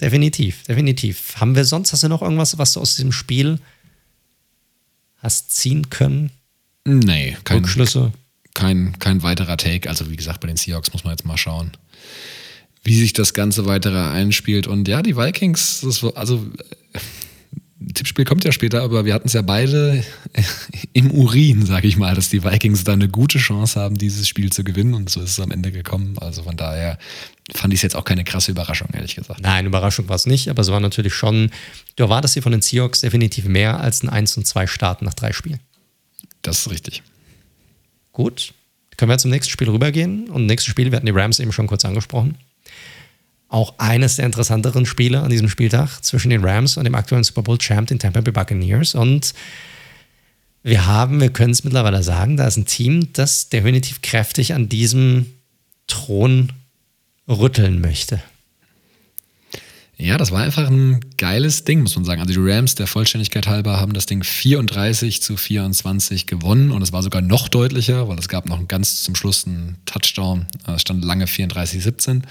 Speaker 1: Definitiv, definitiv. Haben wir sonst, hast du noch irgendwas, was du aus diesem Spiel hast ziehen können?
Speaker 2: Nee, kein,
Speaker 1: Rückschlüsse?
Speaker 2: kein, kein weiterer Take. Also wie gesagt, bei den Seahawks muss man jetzt mal schauen, wie sich das Ganze weitere einspielt. Und ja, die Vikings, das also Tippspiel kommt ja später, aber wir hatten es ja beide *laughs* im Urin, sag ich mal, dass die Vikings da eine gute Chance haben, dieses Spiel zu gewinnen. Und so ist es am Ende gekommen. Also von daher fand ich es jetzt auch keine krasse Überraschung, ehrlich gesagt.
Speaker 1: Nein, Überraschung war es nicht, aber es war natürlich schon, du erwartest dir von den Seahawks definitiv mehr als ein 1 und 2 Starten nach drei Spielen.
Speaker 2: Das ist richtig.
Speaker 1: Gut, können wir zum nächsten Spiel rübergehen. Und nächstes Spiel, wir hatten die Rams eben schon kurz angesprochen. Auch eines der interessanteren Spiele an diesem Spieltag zwischen den Rams und dem aktuellen Super Bowl Champ, den Tampa Bay Buccaneers. Und wir haben, wir können es mittlerweile sagen, da ist ein Team, das definitiv kräftig an diesem Thron rütteln möchte.
Speaker 2: Ja, das war einfach ein geiles Ding, muss man sagen. Also die Rams, der Vollständigkeit halber, haben das Ding 34 zu 24 gewonnen und es war sogar noch deutlicher, weil es gab noch ganz zum Schluss einen Touchdown. Es stand lange 34-17.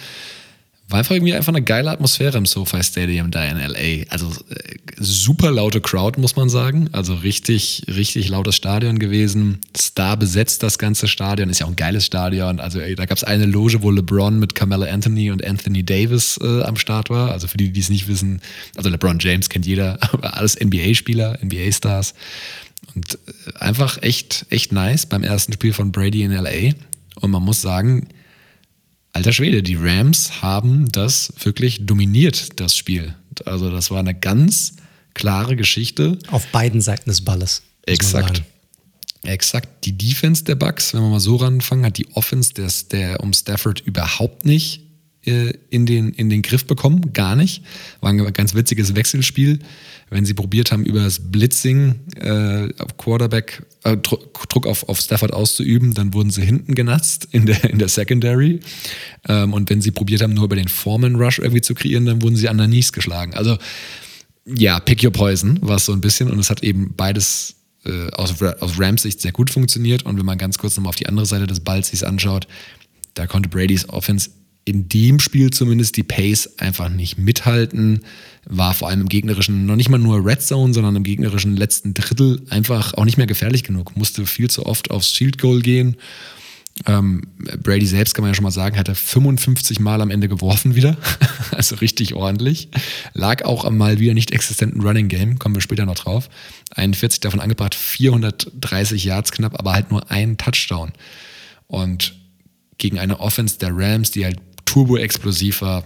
Speaker 2: War einfach irgendwie einfach eine geile Atmosphäre im SoFi Stadium da in LA. Also äh, super laute Crowd, muss man sagen. Also richtig, richtig lautes Stadion gewesen. Star besetzt das ganze Stadion. Ist ja auch ein geiles Stadion. Also ey, da gab es eine Loge, wo LeBron mit Carmelo Anthony und Anthony Davis äh, am Start war. Also für die, die es nicht wissen, also LeBron James kennt jeder, *laughs* aber alles NBA-Spieler, NBA-Stars. Und äh, einfach echt, echt nice beim ersten Spiel von Brady in LA. Und man muss sagen, Alter Schwede, die Rams haben das wirklich dominiert, das Spiel. Also das war eine ganz klare Geschichte.
Speaker 1: Auf beiden Seiten des Balles.
Speaker 2: Exakt. Exakt. Die Defense der Bucks, wenn wir mal so ranfangen, hat die Offense des, der um Stafford überhaupt nicht äh, in, den, in den Griff bekommen. Gar nicht. War ein ganz witziges Wechselspiel. Wenn sie probiert haben, über das Blitzing äh, Quarterback, äh, Druck auf, auf Stafford auszuüben, dann wurden sie hinten genatzt in der, in der Secondary. Ähm, und wenn sie probiert haben, nur über den Foreman Rush irgendwie zu kreieren, dann wurden sie an der Knees geschlagen. Also ja, pick your poison war es so ein bisschen und es hat eben beides äh, aus, aus Rams Sicht sehr gut funktioniert und wenn man ganz kurz nochmal auf die andere Seite des Balls sich anschaut, da konnte Brady's Offense in dem Spiel zumindest die Pace einfach nicht mithalten, war vor allem im gegnerischen, noch nicht mal nur Red Zone, sondern im gegnerischen letzten Drittel einfach auch nicht mehr gefährlich genug, musste viel zu oft aufs Shield Goal gehen. Ähm, Brady selbst kann man ja schon mal sagen, hatte 55 Mal am Ende geworfen wieder. *laughs* also richtig ordentlich. Lag auch am mal wieder nicht existenten Running Game, kommen wir später noch drauf. 41 davon angebracht, 430 Yards knapp, aber halt nur ein Touchdown. Und gegen eine Offense der Rams, die halt turbo-explosiv war,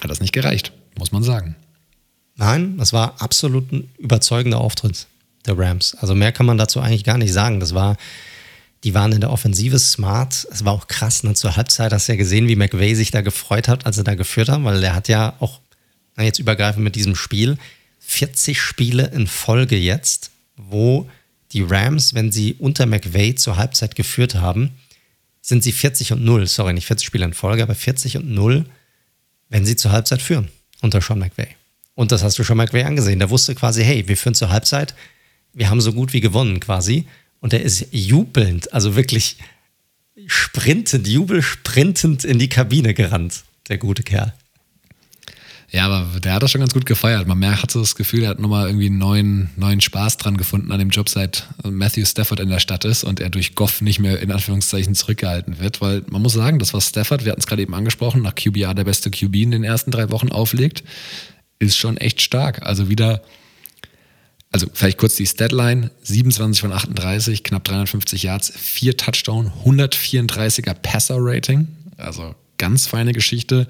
Speaker 2: hat das nicht gereicht, muss man sagen.
Speaker 1: Nein, das war absolut ein überzeugender Auftritt der Rams. Also mehr kann man dazu eigentlich gar nicht sagen. Das war, die waren in der Offensive smart. Es war auch krass. Ne? Zur Halbzeit hast du ja gesehen, wie McVay sich da gefreut hat, als er da geführt hat, weil der hat ja auch, jetzt übergreifend mit diesem Spiel, 40 Spiele in Folge jetzt, wo die Rams, wenn sie unter McVay zur Halbzeit geführt haben, sind sie 40 und 0. Sorry, nicht 40 Spiele in Folge, aber 40 und 0, wenn sie zur Halbzeit führen unter Sean McVay. Und das hast du schon McVay angesehen. Der wusste quasi, hey, wir führen zur Halbzeit, wir haben so gut wie gewonnen quasi. Und er ist jubelnd, also wirklich sprintend, jubelsprintend in die Kabine gerannt, der gute Kerl.
Speaker 2: Ja, aber der hat das schon ganz gut gefeiert. Man merkt, hat so das Gefühl, er hat nochmal irgendwie einen neuen, neuen Spaß dran gefunden an dem Job, seit Matthew Stafford in der Stadt ist und er durch Goff nicht mehr in Anführungszeichen zurückgehalten wird. Weil man muss sagen, das, was Stafford, wir hatten es gerade eben angesprochen, nach QBR der beste QB in den ersten drei Wochen auflegt, ist schon echt stark. Also wieder, also vielleicht kurz die Statline, 27 von 38, knapp 350 Yards, vier Touchdown, 134er Passer-Rating, also ganz feine Geschichte.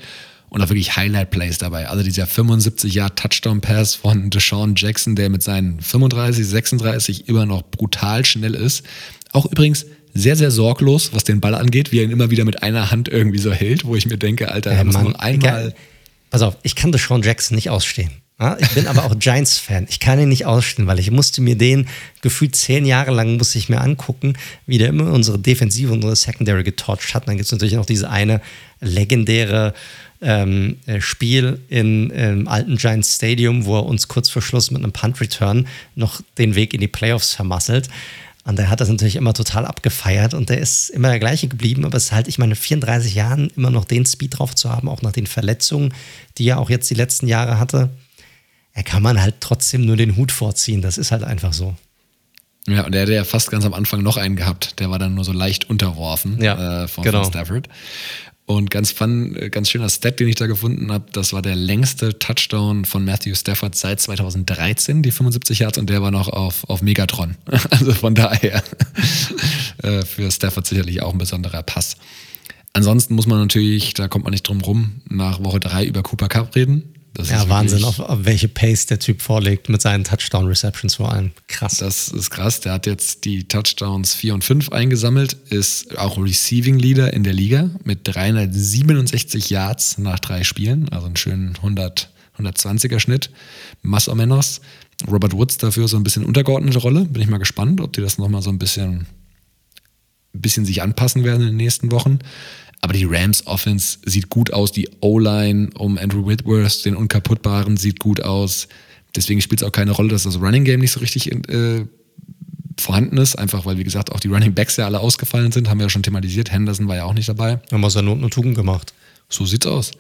Speaker 2: Und auch wirklich Highlight-Plays dabei. Also dieser 75-Jahr-Touchdown-Pass von Deshaun Jackson, der mit seinen 35, 36 immer noch brutal schnell ist. Auch übrigens sehr, sehr sorglos, was den Ball angeht, wie er ihn immer wieder mit einer Hand irgendwie so hält, wo ich mir denke, Alter, da muss noch einmal.
Speaker 1: Pass auf, ich kann Deshaun Jackson nicht ausstehen. Ich bin aber auch *laughs* Giants-Fan. Ich kann ihn nicht ausstehen, weil ich musste mir den gefühlt zehn Jahre lang musste ich mir angucken, wie der immer unsere Defensive und unsere Secondary getoucht hat. Und dann gibt es natürlich noch diese eine legendäre ähm, äh, Spiel in, im alten Giants Stadium, wo er uns kurz vor Schluss mit einem Punt-Return noch den Weg in die Playoffs vermasselt. Und der hat das natürlich immer total abgefeiert und der ist immer der gleiche geblieben, aber es ist halt, ich meine, 34 Jahren immer noch den Speed drauf zu haben, auch nach den Verletzungen, die er auch jetzt die letzten Jahre hatte, er kann man halt trotzdem nur den Hut vorziehen. Das ist halt einfach so.
Speaker 2: Ja, und der hätte ja fast ganz am Anfang noch einen gehabt. Der war dann nur so leicht unterworfen
Speaker 1: Ja,
Speaker 2: äh, von,
Speaker 1: genau.
Speaker 2: von Stafford. Und ganz fun, äh, ganz schöner Stat, den ich da gefunden habe, das war der längste Touchdown von Matthew Stafford seit 2013, die 75 Yards, und der war noch auf, auf Megatron. *laughs* Also von daher *laughs* äh, für Stafford sicherlich auch ein besonderer Pass. Ansonsten muss man natürlich, da kommt man nicht drum rum, nach Woche drei über Cooper Cup reden. Das
Speaker 1: Ja, Wahnsinn,
Speaker 2: wirklich-
Speaker 1: auf, auf welche Pace der Typ vorlegt mit seinen Touchdown-Receptions vor allem. Krass.
Speaker 2: Das ist krass. Der hat jetzt die Touchdowns 4 und 5 eingesammelt, ist auch Receiving Leader in der Liga mit 367 Yards nach drei Spielen, also einen schönen 100, 120er Schnitt. Más o menos. Robert Woods dafür so ein bisschen untergeordnete Rolle. Bin ich mal gespannt, ob die das nochmal so ein bisschen, ein bisschen sich anpassen werden in den nächsten Wochen. Aber die Rams Offense sieht gut aus. Die O-Line um Andrew Whitworth, den Unkaputtbaren, sieht gut aus. Deswegen spielt es auch keine Rolle, dass das Running Game nicht so richtig äh, vorhanden ist. Einfach weil, wie gesagt, auch die Running Backs ja alle ausgefallen sind. Haben wir ja schon thematisiert. Henderson war ja auch nicht dabei.
Speaker 1: Haben aus der Not eine Tugend gemacht.
Speaker 2: So sieht's aus.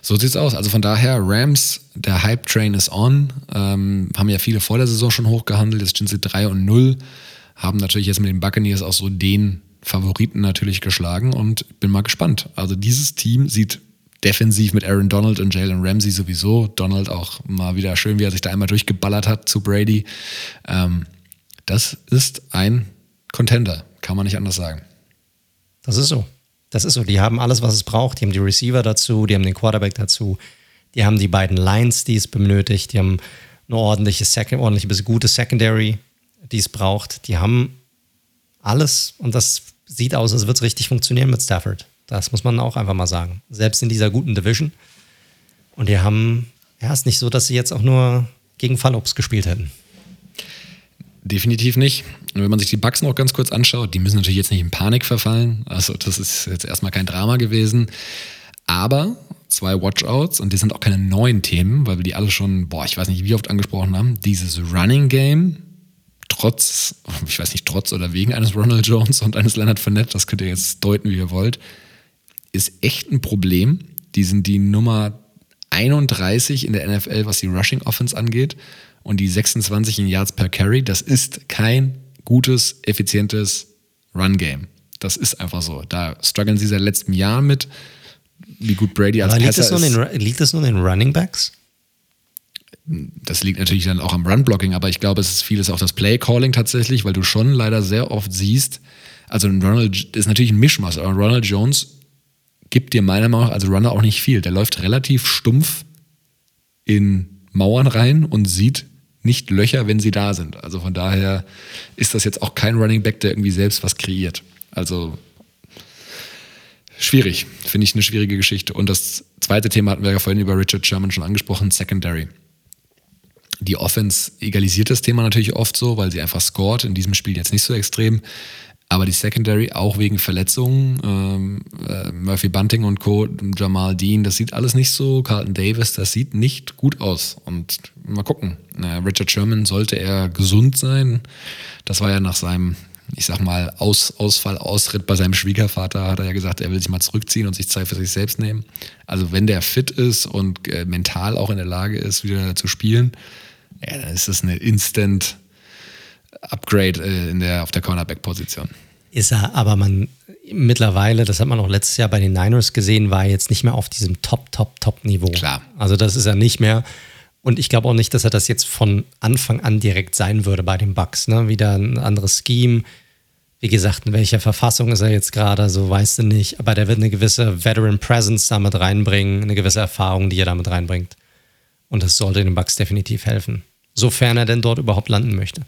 Speaker 2: So sieht's aus. Also von daher, Rams, der Hype-Train ist on. Ähm, haben ja viele vor der Saison schon hochgehandelt. Jetzt sind sie 3 und 0. Haben natürlich jetzt mit den Buccaneers auch so den Favoriten natürlich geschlagen und bin mal gespannt. Also dieses Team sieht defensiv mit Aaron Donald und Jalen Ramsey sowieso. Donald auch mal wieder schön, wie er sich da einmal durchgeballert hat zu Brady. Ähm, das ist ein Contender, kann man nicht anders sagen.
Speaker 1: Das ist so. Das ist so. Die haben alles, was es braucht. Die haben die Receiver dazu, die haben den Quarterback dazu, die haben die beiden Lines, die es benötigt, die haben eine ordentliche, Second, ordentliche bis gute Secondary, die es braucht. Die haben alles und das sieht aus, als würde es richtig funktionieren mit Stafford. Das muss man auch einfach mal sagen. Selbst in dieser guten Division. Und die haben, ja, ist nicht so, dass sie jetzt auch nur gegen Fallobst gespielt hätten.
Speaker 2: Definitiv nicht. Und wenn man sich die Bugs noch ganz kurz anschaut, die müssen natürlich jetzt nicht in Panik verfallen. Also das ist jetzt erstmal kein Drama gewesen. Aber zwei Watchouts und die sind auch keine neuen Themen, weil wir die alle schon, boah, ich weiß nicht, wie oft angesprochen haben. Dieses Running Game, trotz, ich weiß nicht, trotz oder wegen eines Ronald Jones und eines Leonard Fournette, das könnt ihr jetzt deuten, wie ihr wollt, ist echt ein Problem. Die sind die Nummer 31 in der NFL, was die Rushing Offense angeht und die 26 in Yards per Carry. Das ist kein gutes, effizientes Run-Game. Das ist einfach so. Da strugglen sie seit letztem Jahr mit, wie gut Brady als
Speaker 1: Aber liegt
Speaker 2: Passer
Speaker 1: das, nur
Speaker 2: ist.
Speaker 1: den, liegt das nur an den Running Backs?
Speaker 2: Das liegt natürlich dann auch am Run-Blocking, aber ich glaube, es ist vieles auch das Play-Calling tatsächlich, weil du schon leider sehr oft siehst, also Ronald ist natürlich ein Mischmasch, aber Ronald Jones gibt dir meiner Meinung nach als Runner auch nicht viel. Der läuft relativ stumpf in Mauern rein und sieht nicht Löcher, wenn sie da sind. Also von daher ist das jetzt auch kein Running Back, der irgendwie selbst was kreiert. Also schwierig, finde ich eine schwierige Geschichte. Und das zweite Thema hatten wir ja vorhin über Richard Sherman schon angesprochen, Secondary. Die Offense egalisiert das Thema natürlich oft so, weil sie einfach scored. In diesem Spiel jetzt nicht so extrem. Aber die Secondary, auch wegen Verletzungen, ähm, äh, Murphy Bunting und Co., Jamal Dean, das sieht alles nicht so. Carlton Davis, das sieht nicht gut aus. Und mal gucken. Äh, Richard Sherman sollte er gesund sein. Das war ja nach seinem, ich sag mal, Aus, Ausfall, Ausritt bei seinem Schwiegervater, hat er ja gesagt, er will sich mal zurückziehen und sich Zeit für sich selbst nehmen. Also wenn der fit ist und äh, mental auch in der Lage ist, wieder zu spielen, ja, dann ist das eine Instant Upgrade äh, in der, auf der Cornerback-Position.
Speaker 1: Ist er, aber man mittlerweile, das hat man auch letztes Jahr bei den Niners gesehen, war jetzt nicht mehr auf diesem Top, Top, Top-Niveau.
Speaker 2: Klar.
Speaker 1: Also das ist er nicht mehr. Und ich glaube auch nicht, dass er das jetzt von Anfang an direkt sein würde bei den Bucks. Ne? Wieder ein anderes Scheme. Wie gesagt, in welcher Verfassung ist er jetzt gerade, so weißt du nicht. Aber der wird eine gewisse Veteran Presence damit reinbringen, eine gewisse Erfahrung, die er damit reinbringt. Und das sollte den Bucks definitiv helfen. Sofern er denn dort überhaupt landen möchte.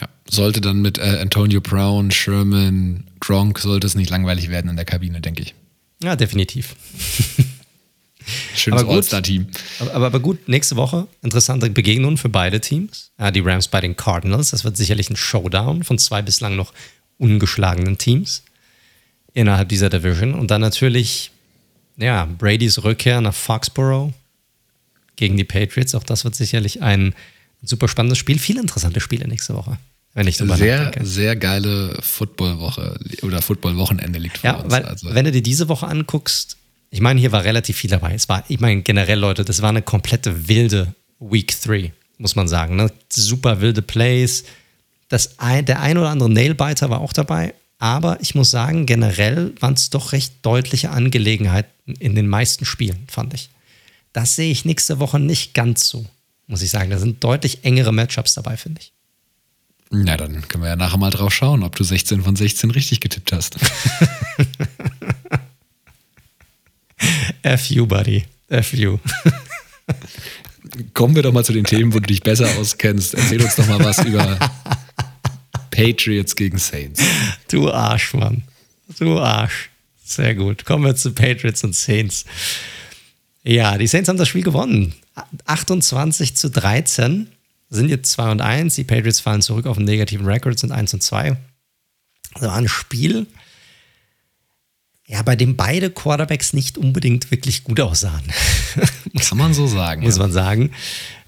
Speaker 2: Ja, sollte dann mit äh, Antonio Brown, Sherman, Gronk, sollte es nicht langweilig werden in der Kabine, denke ich.
Speaker 1: Ja, definitiv. *laughs*
Speaker 2: Schönes All-Star-Team.
Speaker 1: Aber, aber, aber, gut, nächste Woche interessante Begegnungen für beide Teams. Ja, die Rams bei den Cardinals. Das wird sicherlich ein Showdown von zwei bislang noch ungeschlagenen Teams innerhalb dieser Division. Und dann natürlich, ja, Bradys Rückkehr nach Foxborough gegen die Patriots. Auch das wird sicherlich ein super spannendes Spiel. Viele interessante Spiele nächste Woche. Wenn ich
Speaker 2: drüber sehr, nachdenke. sehr geile Footballwoche oder Footballwochenende liegt vor
Speaker 1: ja, uns. Weil, also. Wenn du dir diese Woche anguckst, ich meine, hier war relativ viel dabei. Es war, ich meine, generell, Leute, das war eine komplette wilde Week 3, muss man sagen. Ne? Super wilde Plays. Das ein, der ein oder andere Nailbiter war auch dabei. Aber ich muss sagen, generell waren es doch recht deutliche Angelegenheiten in den meisten Spielen, fand ich. Das sehe ich nächste Woche nicht ganz so, muss ich sagen. Da sind deutlich engere Matchups dabei, finde ich.
Speaker 2: Na, dann können wir ja nachher mal drauf schauen, ob du 16 von 16 richtig getippt hast. *laughs*
Speaker 1: F you, buddy. F you. *laughs*
Speaker 2: Kommen wir doch mal zu den Themen, wo du dich besser auskennst. Erzähl uns doch mal was über Patriots gegen Saints.
Speaker 1: Du Arsch, Mann. Du Arsch. Sehr gut. Kommen wir zu Patriots und Saints. Ja, die Saints haben das Spiel gewonnen. 28 zu 13. Sind jetzt 2 und 1. Die Patriots fallen zurück auf einen negativen Rekord, sind 1 und 2. Das war ein Spiel, ja, bei dem beide Quarterbacks nicht unbedingt wirklich gut aussahen. *laughs*
Speaker 2: Kann man so sagen.
Speaker 1: Muss ja. man sagen.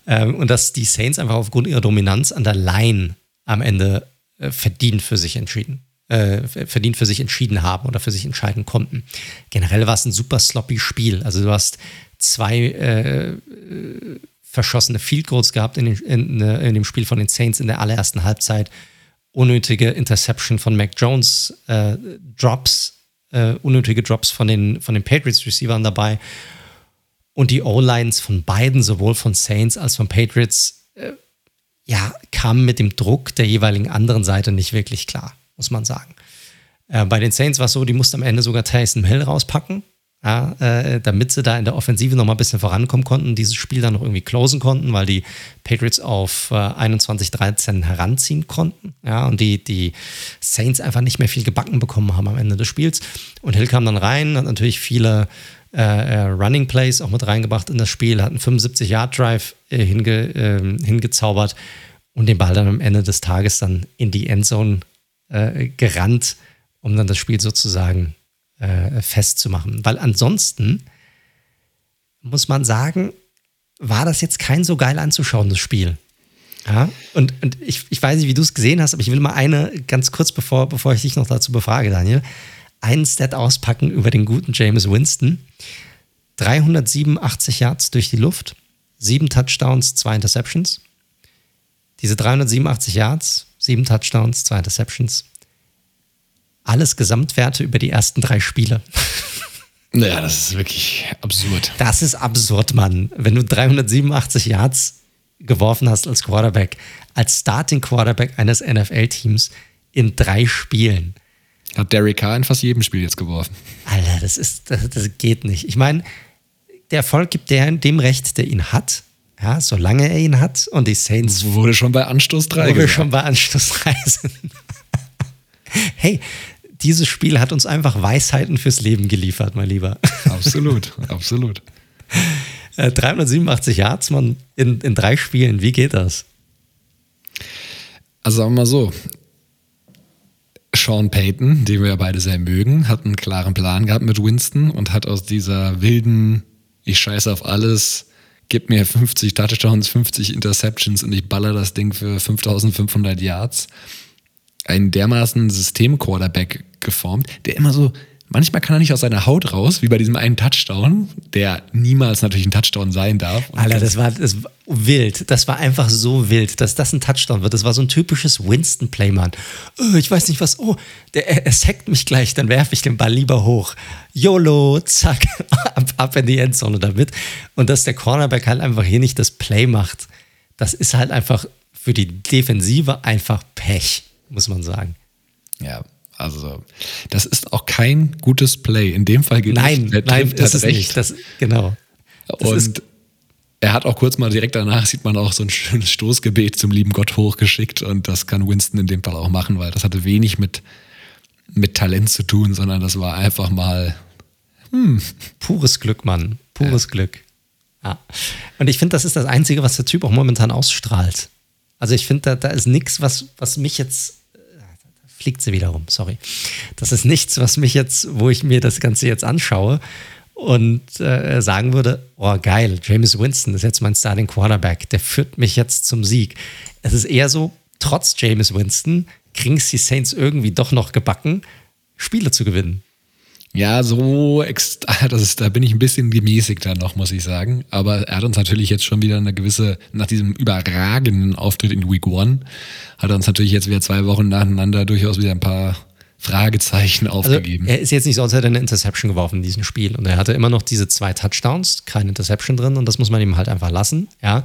Speaker 1: Ähm, und dass die Saints einfach aufgrund ihrer Dominanz an der Line am Ende äh, verdient für sich entschieden, äh, verdient für sich entschieden haben oder für sich entscheiden konnten. Generell war es ein super sloppy Spiel. Also du hast zwei äh, verschossene Field Goals gehabt in, den, in, in, dem Spiel von den Saints in der allerersten Halbzeit. Unnötige Interception von Mac Jones, äh, Drops äh, unnötige Drops von den, von den Patriots-Receivern dabei. Und die O-Lines von beiden, sowohl von Saints als von Patriots, äh, ja, kamen mit dem Druck der jeweiligen anderen Seite nicht wirklich klar, muss man sagen. Äh, bei den Saints war es so, die mussten am Ende sogar Tyson Hill rauspacken, ja, äh, damit sie da in der Offensive noch mal ein bisschen vorankommen konnten, dieses Spiel dann noch irgendwie closen konnten, weil die Patriots auf äh, 21-13 heranziehen konnten. Ja, und die, die Saints einfach nicht mehr viel gebacken bekommen haben am Ende des Spiels. Und Hill kam dann rein, hat natürlich viele äh, äh Running Plays auch mit reingebracht in das Spiel, hat einen 75-Yard-Drive äh, hinge, ähm, hingezaubert und den Ball dann am Ende des Tages dann in die Endzone äh, gerannt, um dann das Spiel sozusagen äh, festzumachen. Weil ansonsten muss man sagen, war das jetzt kein so geil anzuschauendes Spiel. Ja, und, und ich, ich weiß nicht, wie du es gesehen hast, aber ich will mal eine, ganz kurz bevor, bevor ich dich noch dazu befrage, Daniel, einen Stat auspacken über den guten James Winston. 387 Yards durch die Luft, sieben Touchdowns, zwei Interceptions. Diese 387 Yards, sieben Touchdowns, zwei Interceptions, alles Gesamtwerte über die ersten drei Spiele. *laughs*
Speaker 2: Naja, das ist wirklich absurd.
Speaker 1: Das ist absurd, Mann. Wenn du 387 Yards geworfen hast als Quarterback, als Starting Quarterback eines NFL-Teams in drei Spielen.
Speaker 2: Hat Derek Carr in fast jedem Spiel jetzt geworfen.
Speaker 1: Alter, das ist, das, das geht nicht. Ich meine, der Erfolg gibt der, dem Recht, der ihn hat. Ja, solange er ihn hat und die Saints.
Speaker 2: Wurde schon bei Anstoß 3.
Speaker 1: Wurde gesagt. schon bei Anstoß 3 sind. *laughs* hey, dieses Spiel hat uns einfach Weisheiten fürs Leben geliefert, mein Lieber.
Speaker 2: Absolut, *laughs* absolut.
Speaker 1: 387 äh, Yards, man, in, in drei Spielen, wie geht das?
Speaker 2: Also sagen wir mal so, Sean Payton, den wir ja beide sehr mögen, hat einen klaren Plan gehabt mit Winston und hat aus dieser wilden, ich scheiße auf alles, gib mir 50 Touchdowns, 50 Interceptions und ich baller das Ding für 5500 Yards, einen dermaßen System-Quarterback geformt, der immer so, manchmal kann er nicht aus seiner Haut raus, wie bei diesem einen Touchdown, der niemals natürlich ein Touchdown sein darf.
Speaker 1: Alter, das war, das war wild. Das war einfach so wild, dass das ein Touchdown wird. Das war so ein typisches Winston-Play, Mann. Oh, ich weiß nicht was. Oh, der, er, er sackt mich gleich, dann werfe ich den Ball lieber hoch. YOLO, zack, *laughs* ab, ab in die Endzone damit. Und dass der Cornerback halt einfach hier nicht das Play macht, das ist halt einfach für die Defensive einfach Pech muss man sagen.
Speaker 2: Ja, Also, das ist auch kein gutes Play. In dem Fall
Speaker 1: geht Nein, der nein, trifft, ist recht. nicht. Das, genau.
Speaker 2: Das und er hat auch kurz mal direkt danach, sieht man auch so ein schönes Stoßgebet zum lieben Gott hochgeschickt. Und das kann Winston in dem Fall auch machen, weil das hatte wenig mit, mit Talent zu tun, sondern das war einfach mal
Speaker 1: hm. pures Glück, Mann. Pures ja. Glück. Ja. Und ich finde, das ist das Einzige, was der Typ auch momentan ausstrahlt. Also ich finde, da, da ist nichts, was, was mich jetzt fliegt sie wieder rum, sorry. Das ist nichts, was mich jetzt, wo ich mir das Ganze jetzt anschaue und äh, sagen würde, oh geil, James Winston ist jetzt mein Starting Quarterback, der führt mich jetzt zum Sieg. Es ist eher so, trotz James Winston kriegen es die Saints irgendwie doch noch gebacken, Spiele zu gewinnen.
Speaker 2: Ja, so, *laughs* das ist, da bin ich ein bisschen gemäßigter noch, muss ich sagen. Aber er hat uns natürlich jetzt schon wieder eine gewisse, nach diesem überragenden Auftritt in Week One, hat er uns natürlich jetzt wieder zwei Wochen nacheinander durchaus wieder ein paar Fragezeichen also, aufgegeben.
Speaker 1: Also er ist jetzt nicht so, als hätte er eine Interception geworfen in diesem Spiel. Und er hatte immer noch diese zwei Touchdowns, keine Interception drin. Und das muss man ihm halt einfach lassen, ja.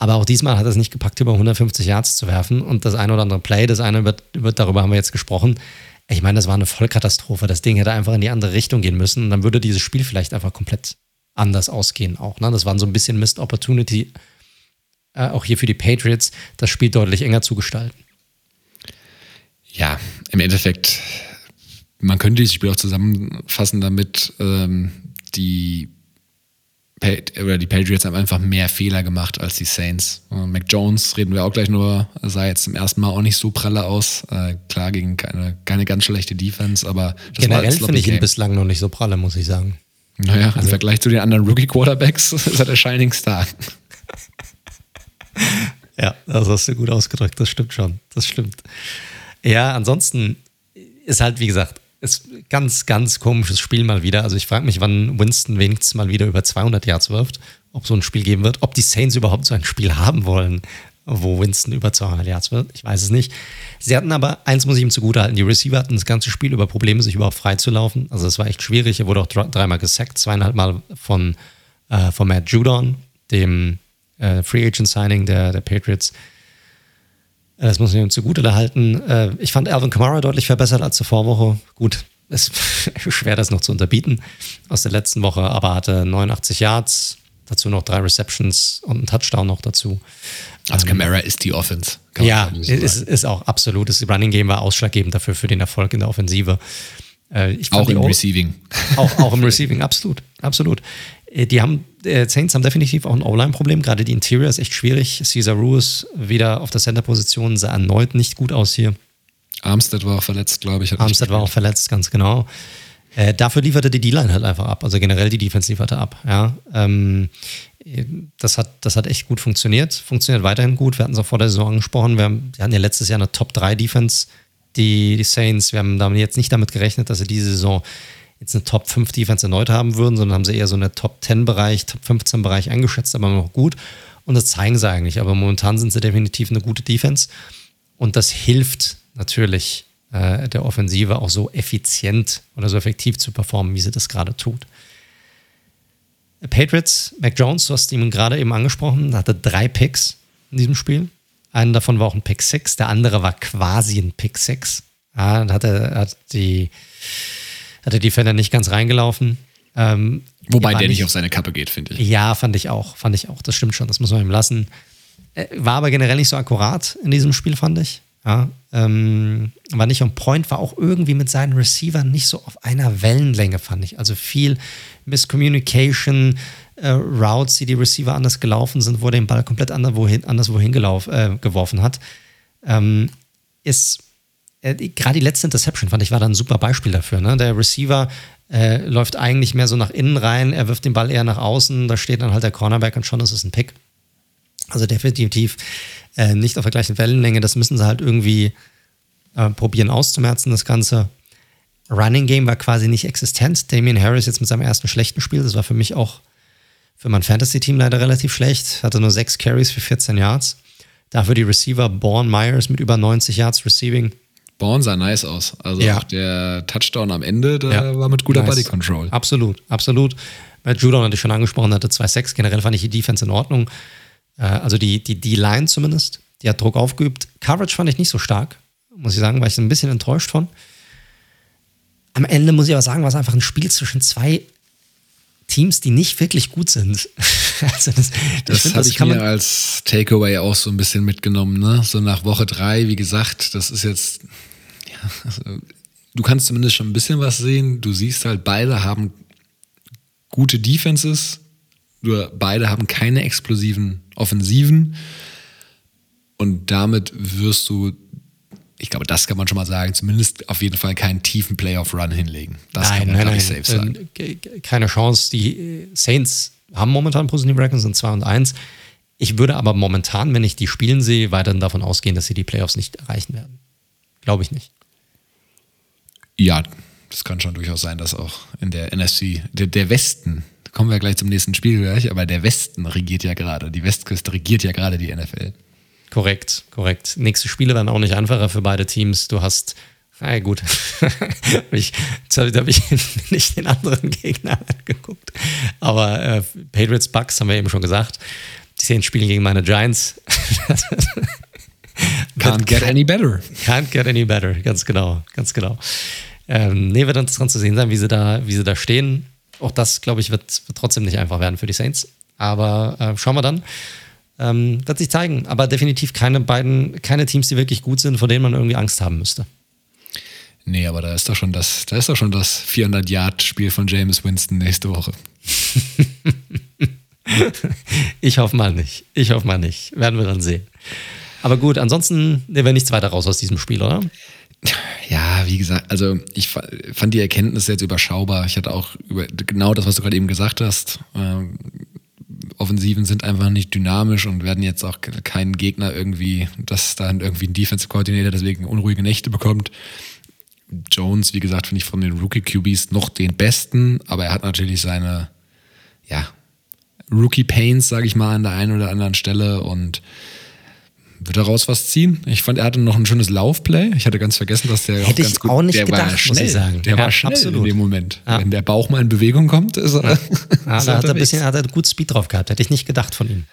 Speaker 1: Aber auch diesmal hat er es nicht gepackt, über 150 Yards zu werfen. Und das eine oder andere Play, das eine wird, wird darüber haben wir jetzt gesprochen, ich meine, das war eine Vollkatastrophe. Das Ding hätte einfach in die andere Richtung gehen müssen und dann würde dieses Spiel vielleicht einfach komplett anders ausgehen auch. Ne? Das war so ein bisschen Missed Opportunity, äh, auch hier für die Patriots, das Spiel deutlich enger zu gestalten.
Speaker 2: Ja, im Endeffekt, man könnte dieses Spiel auch zusammenfassen damit, ähm, die oder die Patriots haben einfach mehr Fehler gemacht als die Saints. Äh, Mac Jones reden wir auch gleich nur, sah jetzt zum ersten Mal auch nicht so pralle aus. Äh, klar, gegen keine, keine ganz schlechte Defense, aber
Speaker 1: das Generell finde ich ihn bislang noch nicht so pralle, muss ich sagen.
Speaker 2: Naja, also, im Vergleich zu den anderen Rookie-Quarterbacks *laughs* ist er der Shining Star. *laughs*
Speaker 1: ja, das hast du gut ausgedrückt, das stimmt schon. Das stimmt. Ja, ansonsten ist halt, wie gesagt, ist ganz, ganz komisches Spiel mal wieder. Also ich frage mich, wann Winston wenigstens mal wieder über 200 Yards wirft, ob so ein Spiel geben wird, ob die Saints überhaupt so ein Spiel haben wollen, wo Winston über 200 Yards wird. Ich weiß es nicht. Sie hatten aber, eins muss ich ihm zugutehalten, die Receiver hatten das ganze Spiel über Probleme, sich überhaupt frei zu laufen. Also es war echt schwierig. Er wurde auch dreimal gesackt, zweieinhalb Mal von, äh, von Matt Judon, dem äh, Free Agent Signing der, der Patriots. Äh, das muss man ihm zugute halten. Äh, ich fand Alvin Kamara deutlich verbessert als zur Vorwoche. Gut, es *laughs* ist schwer, das noch zu unterbieten aus der letzten Woche, aber hatte 89 Yards, dazu noch drei Receptions und einen Touchdown noch dazu.
Speaker 2: Also Kamara ähm, ist die Offense.
Speaker 1: Ja, so ist, ist auch absolut. Das Running Game war ausschlaggebend dafür für den Erfolg in der Offensive.
Speaker 2: Äh, auch im Receiving. *laughs*
Speaker 1: Auch, auch im Receiving, absolut. Absolut. Äh, die haben, äh, Saints haben definitiv auch ein O-Line-Problem. Gerade die Interior ist echt schwierig. Caesar Ruiz wieder auf der Center-Position sah erneut nicht gut aus hier.
Speaker 2: Armstead war auch verletzt, glaube ich.
Speaker 1: Armstead war auch verletzt, ganz genau. Äh, dafür lieferte die D-Line halt einfach ab. Also generell die Defense lieferte ab. Ja. Ähm, das, hat, das hat echt gut funktioniert. Funktioniert weiterhin gut. Wir hatten es auch vor der Saison angesprochen. Wir, haben, wir hatten ja letztes Jahr eine Top-3-Defense, die, die Saints. Wir haben damit jetzt nicht damit gerechnet, dass sie diese Saison jetzt eine Top 5 Defense erneut haben würden, sondern haben sie eher so eine Top 10 Bereich, Top 15 Bereich eingeschätzt, aber noch gut. Und das zeigen sie eigentlich. Aber momentan sind sie definitiv eine gute Defense. Und das hilft natürlich äh, der Offensive auch so effizient oder so effektiv zu performen, wie sie das gerade tut. Patriots, Mac Jones, du hast ihn gerade eben angesprochen, hatte drei Picks in diesem Spiel. Einen davon war auch ein Pick 6, der andere war quasi ein Pick 6. Ja, hat er hat die hat der Defender nicht ganz reingelaufen. Ähm,
Speaker 2: Wobei der nicht, nicht auf seine Kappe geht, finde ich.
Speaker 1: Ja, fand ich auch. Fand ich auch. Das stimmt schon. Das muss man ihm lassen. Äh, war aber generell nicht so akkurat in diesem Spiel, fand ich. Ja, ähm, war nicht on point, war auch irgendwie mit seinen Receivern nicht so auf einer Wellenlänge, fand ich. Also viel Miscommunication, äh, Routes, die die Receiver anders gelaufen sind, wo er den Ball komplett anders wohin, anders wohin äh, geworfen hat. Ähm, ist äh, gerade die letzte Interception fand ich war dann ein super Beispiel dafür. Ne? Der Receiver äh, läuft eigentlich mehr so nach innen rein, er wirft den Ball eher nach außen, da steht dann halt der Cornerback und schon ist es ein Pick. Also definitiv äh, nicht auf der gleichen Wellenlänge. Das müssen sie halt irgendwie äh, probieren auszumerzen, das Ganze. Running Game war quasi nicht existent. Damian Harris jetzt mit seinem ersten schlechten Spiel, das war für mich auch für mein Fantasy-Team leider relativ schlecht. Hatte nur sechs Carries für 14 Yards. Dafür die Receiver Born Myers mit über 90 Yards Receiving.
Speaker 2: Born sah nice aus. Also ja. auch der Touchdown am Ende, der ja. war mit guter nice. Body Control.
Speaker 1: Absolut, absolut. Judon hatte ich schon angesprochen, hatte 2-6. Generell fand ich die Defense in Ordnung. Äh, also die, die D-Line zumindest. Die hat Druck aufgeübt. Coverage fand ich nicht so stark, muss ich sagen, war ich ein bisschen enttäuscht von. am Ende muss ich aber sagen, war es einfach ein Spiel zwischen zwei Teams, die nicht wirklich gut sind. *laughs*
Speaker 2: also das das habe ich mir als Takeaway auch so ein bisschen mitgenommen. Ne? So nach Woche drei, wie gesagt, das ist jetzt, ja, also, du kannst zumindest schon ein bisschen was sehen. Du siehst halt, beide haben gute Defenses, nur beide haben keine explosiven Offensiven. Und damit wirst du ich glaube, das kann man schon mal sagen, zumindest auf jeden Fall keinen tiefen Playoff-Run hinlegen. Das
Speaker 1: nein,
Speaker 2: kann man,
Speaker 1: nein, nein.
Speaker 2: safe sagen.
Speaker 1: Äh, keine Chance. Die äh, Saints haben momentan positive Records, sind 2 und 1. Ich würde aber momentan, wenn ich die spielen sehe, weiterhin davon ausgehen, dass sie die Playoffs nicht erreichen werden. Glaube ich nicht.
Speaker 2: Ja, das kann schon durchaus sein, dass auch in der NFC, der, der Westen, kommen wir gleich zum nächsten Spiel gleich, aber der Westen regiert ja gerade, die Westküste regiert ja gerade die NFL.
Speaker 1: Korrekt, korrekt. Nächste Spiele werden auch nicht einfacher für beide Teams. Du hast, na gut, *laughs* ich, jetzt habe ich *laughs* nicht den anderen Gegner *laughs* angeguckt. Aber äh, Patriots Bucks haben wir eben schon gesagt. Die sehen Spiele gegen meine Giants.
Speaker 2: Can't get any better.
Speaker 1: Can't get any better, ganz genau, ganz genau. Ähm, nee, wird interessant zu sehen sein, wie sie da, wie sie da stehen. Auch das, glaube ich, wird, wird trotzdem nicht einfach werden für die Saints. Aber äh, schauen wir dann. Ähm, wird sich zeigen, aber definitiv keine beiden, keine Teams, die wirklich gut sind, vor denen man irgendwie Angst haben müsste.
Speaker 2: Nee, aber da ist doch schon das, da ist doch schon das 400-Yard-Spiel von James Winston nächste Woche. *laughs*
Speaker 1: ich hoffe mal nicht. Ich hoffe mal nicht. Werden wir dann sehen. Aber gut, ansonsten nehmen wir nichts weiter raus aus diesem Spiel, oder?
Speaker 2: Ja, wie gesagt, also ich fand die Erkenntnis jetzt überschaubar. Ich hatte auch über genau das, was du gerade eben gesagt hast, ähm, Offensiven sind einfach nicht dynamisch und werden jetzt auch keinen Gegner irgendwie, dass dann irgendwie ein Defensive Coordinator deswegen unruhige Nächte bekommt. Jones, wie gesagt, finde ich von den Rookie QBs noch den besten, aber er hat natürlich seine, ja, Rookie Pains, sage ich mal, an der einen oder anderen Stelle und wird daraus was ziehen. Ich fand, er hatte noch ein schönes Laufplay. Ich hatte ganz vergessen, dass der
Speaker 1: Hätte
Speaker 2: auch ganz
Speaker 1: ich auch nicht
Speaker 2: der
Speaker 1: gedacht,
Speaker 2: war schnell.
Speaker 1: muss ich sagen.
Speaker 2: Der
Speaker 1: ja,
Speaker 2: war schnell
Speaker 1: absolut.
Speaker 2: in dem Moment.
Speaker 1: Ja.
Speaker 2: Wenn der Bauch mal in Bewegung kommt, ist er.
Speaker 1: Ja, *laughs* da hat er ein bisschen, hat er gut Speed drauf gehabt. Hätte ich nicht gedacht von ihm.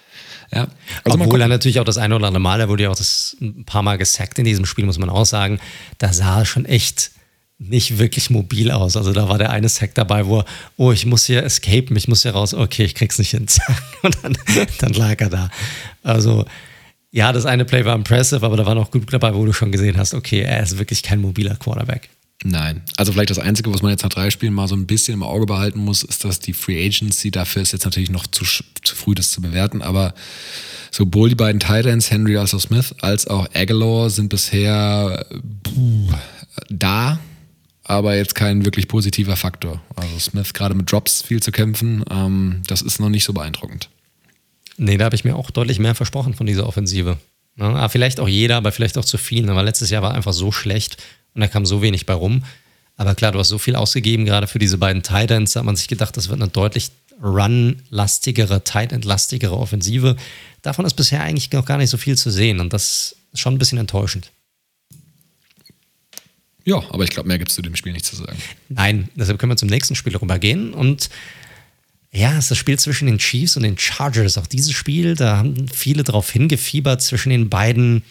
Speaker 2: Ja. Also
Speaker 1: Obwohl er natürlich auch das eine oder andere Mal, er wurde ja auch das ein paar Mal gesackt in diesem Spiel, muss man auch sagen. Da sah er schon echt nicht wirklich mobil aus. Also da war der eine Sack dabei, wo er, oh, ich muss hier escapen, ich muss hier raus, okay, ich krieg's nicht hin. *laughs* Und dann, dann lag er da. Also, ja, das eine Play war impressive, aber da war noch gut dabei, wo du schon gesehen hast, okay, er ist wirklich kein mobiler Quarterback.
Speaker 2: Nein. Also vielleicht das Einzige, was man jetzt nach drei Spielen mal so ein bisschen im Auge behalten muss, ist, dass die Free Agency, dafür ist jetzt natürlich noch zu, zu früh, das zu bewerten, aber sowohl die beiden Titans, Henry als auch Smith, als auch Aguilar sind bisher puh, da, aber jetzt kein wirklich positiver Faktor. Also Smith gerade mit Drops viel zu kämpfen, ähm, das ist noch nicht so beeindruckend.
Speaker 1: Nee, da habe ich mir auch deutlich mehr versprochen von dieser Offensive. Ja, aber vielleicht auch jeder, aber vielleicht auch zu viel. Aber letztes Jahr war einfach so schlecht und da kam so wenig bei rum. Aber klar, du hast so viel ausgegeben, gerade für diese beiden Titans. Da hat man sich gedacht, das wird eine deutlich run-lastigere, tight-end-lastigere Offensive. Davon ist bisher eigentlich noch gar nicht so viel zu sehen und das ist schon ein bisschen enttäuschend.
Speaker 2: Ja, aber ich glaube, mehr gibt es zu dem Spiel nicht zu sagen.
Speaker 1: Nein, deshalb können wir zum nächsten Spiel rübergehen. Und ja, es ist das Spiel zwischen den Chiefs und den Chargers. Auch dieses Spiel, da haben viele drauf hingefiebert zwischen den beiden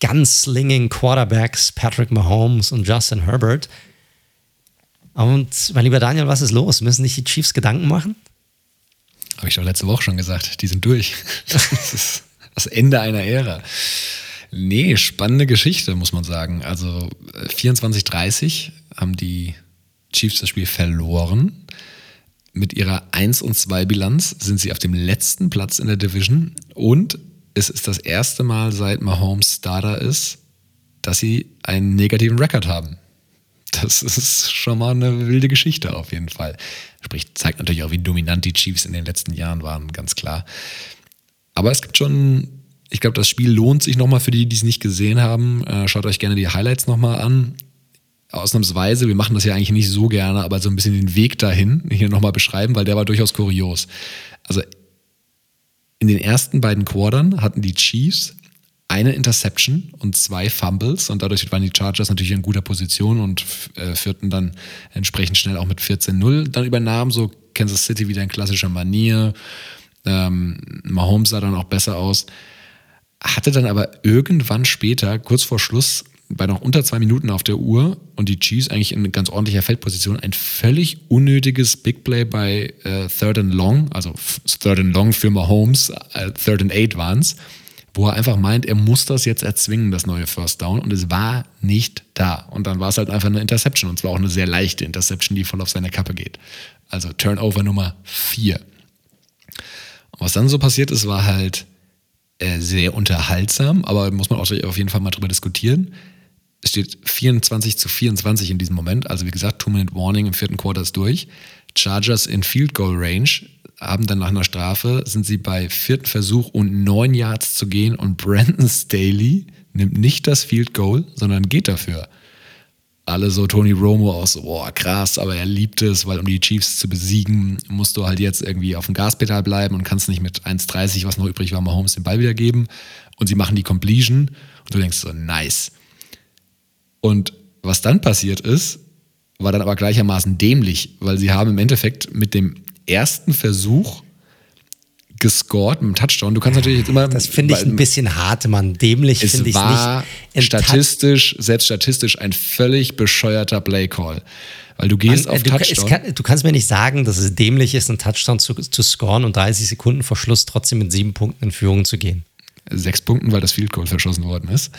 Speaker 1: gunslinging Quarterbacks, Patrick Mahomes und Justin Herbert. Und mein lieber Daniel, was ist los? Müssen sich die Chiefs Gedanken machen?
Speaker 2: Habe ich doch letzte Woche schon gesagt, die sind durch. *laughs* Das ist das Ende einer Ära. Nee, spannende Geschichte, muss man sagen. Also äh, 24-30 haben die Chiefs das Spiel verloren. Mit ihrer 1 und 2 Bilanz sind sie auf dem letzten Platz in der Division und es ist das erste Mal seit Mahomes Starter ist, dass sie einen negativen Rekord haben. Das ist schon mal eine wilde Geschichte auf jeden Fall. Sprich, zeigt natürlich auch, wie dominant die Chiefs in den letzten Jahren waren, ganz klar. Aber es gibt schon, ich glaube, das Spiel lohnt sich nochmal für die, die es nicht gesehen haben. Äh, schaut euch gerne die Highlights nochmal an. Ausnahmsweise, wir machen das ja eigentlich nicht so gerne, aber so ein bisschen den Weg dahin hier nochmal beschreiben, weil der war durchaus kurios. Also in den ersten beiden Quartern hatten die Chiefs eine Interception und zwei Fumbles und dadurch waren die Chargers natürlich in guter Position und äh, führten dann entsprechend schnell auch mit 14-0. Dann übernahm so Kansas City wieder in klassischer Manier. Ähm, Mahomes sah dann auch besser aus. Hatte dann aber irgendwann später, kurz vor Schluss, bei noch unter zwei Minuten auf der Uhr und die Chiefs eigentlich in ganz ordentlicher Feldposition ein völlig unnötiges Big Play bei äh, Third and Long, also Third and Long für Mahomes, äh, Third and Eight waren es, wo er einfach meint, er muss das jetzt erzwingen, das neue First Down und es war nicht da. Und dann war es halt einfach eine Interception und zwar auch eine sehr leichte Interception, die voll auf seine Kappe geht. Also Turnover Nummer vier. Und was dann so passiert ist, war halt äh, sehr unterhaltsam, aber muss man auch auf jeden Fall mal drüber diskutieren es steht 24 zu 24 in diesem Moment. Also wie gesagt, Two-Minute-Warning im vierten Quarter ist durch. Chargers in Field Goal Range haben dann nach einer Strafe, sind sie bei vierten Versuch und neun Yards zu gehen und Brandon Staley nimmt nicht das Field Goal, sondern geht dafür. Alle so Tony Romo aus, boah, krass, aber er liebt es, weil um die Chiefs zu besiegen, musst du halt jetzt irgendwie auf dem Gaspedal bleiben und kannst nicht mit 1,30, was noch übrig war, Mahomes den Ball wiedergeben. Und sie machen die Completion und du denkst so, nice. Und was dann passiert ist, war dann aber gleichermaßen dämlich, weil sie haben im Endeffekt mit dem ersten Versuch gescored mit dem Touchdown. Du kannst natürlich jetzt immer.
Speaker 1: Das finde ich ein bisschen hart, Mann. Dämlich finde ich
Speaker 2: es war nicht. statistisch, selbst statistisch ein völlig bescheuerter Play-Call. Weil du gehst Mann, auf
Speaker 1: du,
Speaker 2: Touchdown.
Speaker 1: Kann, du kannst mir nicht sagen, dass es dämlich ist, einen Touchdown zu, zu scoren und 30 Sekunden vor Schluss trotzdem mit sieben Punkten in Führung zu gehen.
Speaker 2: Sechs Punkten, weil das Field Goal verschossen worden ist.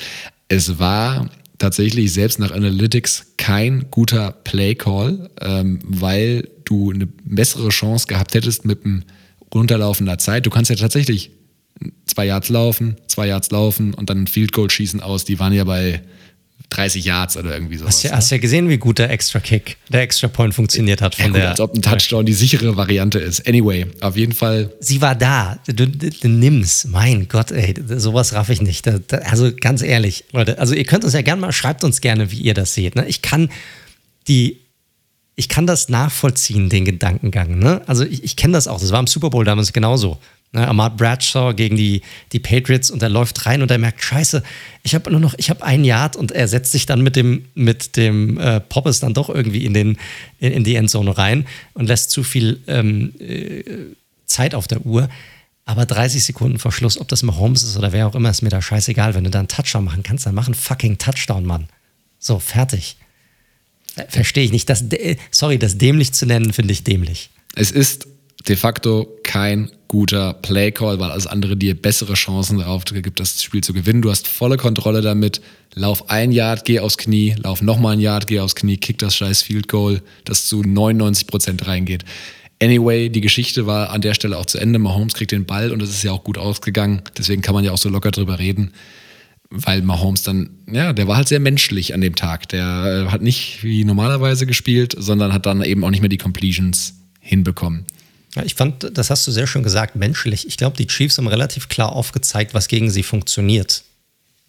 Speaker 2: Es war tatsächlich selbst nach Analytics kein guter Play Call, ähm, weil du eine bessere Chance gehabt hättest mit einem runterlaufender Zeit. Du kannst ja tatsächlich zwei Yards laufen, zwei Yards laufen und dann ein Field Goal schießen aus. Die waren ja bei 30 Yards oder irgendwie sowas.
Speaker 1: Hast ja, ne? hast ja gesehen, wie gut der Extra Kick, der Extra Point funktioniert hat. Von ja, gut,
Speaker 2: der, als ob ein Touchdown die sichere Variante ist. Anyway, auf jeden Fall.
Speaker 1: Sie war da. Du, du, du nimm's. Mein Gott, ey, sowas raff ich nicht. Also ganz ehrlich, Leute, also ihr könnt uns ja gerne mal, schreibt uns gerne, wie ihr das seht. Ne? Ich kann die ich kann das nachvollziehen, den Gedankengang. Ne? Also ich, ich kenne das auch. Das war im Super Bowl damals genauso. Ne, Ahmad Bradshaw gegen die, die Patriots und er läuft rein und er merkt, scheiße, ich habe nur noch, ich habe ein Yard und er setzt sich dann mit dem, mit dem äh, Poppes dann doch irgendwie in, den, in, in, die Endzone rein und lässt zu viel ähm, äh, Zeit auf der Uhr. Aber 30 Sekunden vor Schluss, ob das Mahomes ist oder wer auch immer, ist mir da scheißegal. Wenn du da einen Touchdown machen kannst, dann mach einen fucking Touchdown, Mann. So, fertig. Äh, Verstehe ich nicht. Das, sorry, das dämlich zu nennen, finde ich dämlich.
Speaker 2: Es ist de facto kein guter Playcall, weil alles andere dir bessere Chancen darauf gibt, das Spiel zu gewinnen. Du hast volle Kontrolle damit. Lauf ein Yard, geh aufs Knie, lauf nochmal ein Yard, geh aufs Knie, kick das scheiß Field Goal, das zu 99 Prozent reingeht. Anyway, die Geschichte war an der Stelle auch zu Ende. Mahomes kriegt den Ball und es ist ja auch gut ausgegangen. Deswegen kann man ja auch so locker drüber reden. Weil Mahomes dann, ja, der war halt sehr menschlich an dem Tag. Der äh, hat nicht wie normalerweise gespielt, sondern hat dann eben auch nicht mehr die Completions hinbekommen.
Speaker 1: Ja, ich fand, das hast du sehr schön gesagt, menschlich. Ich glaube, die Chiefs haben relativ klar aufgezeigt, was gegen sie funktioniert.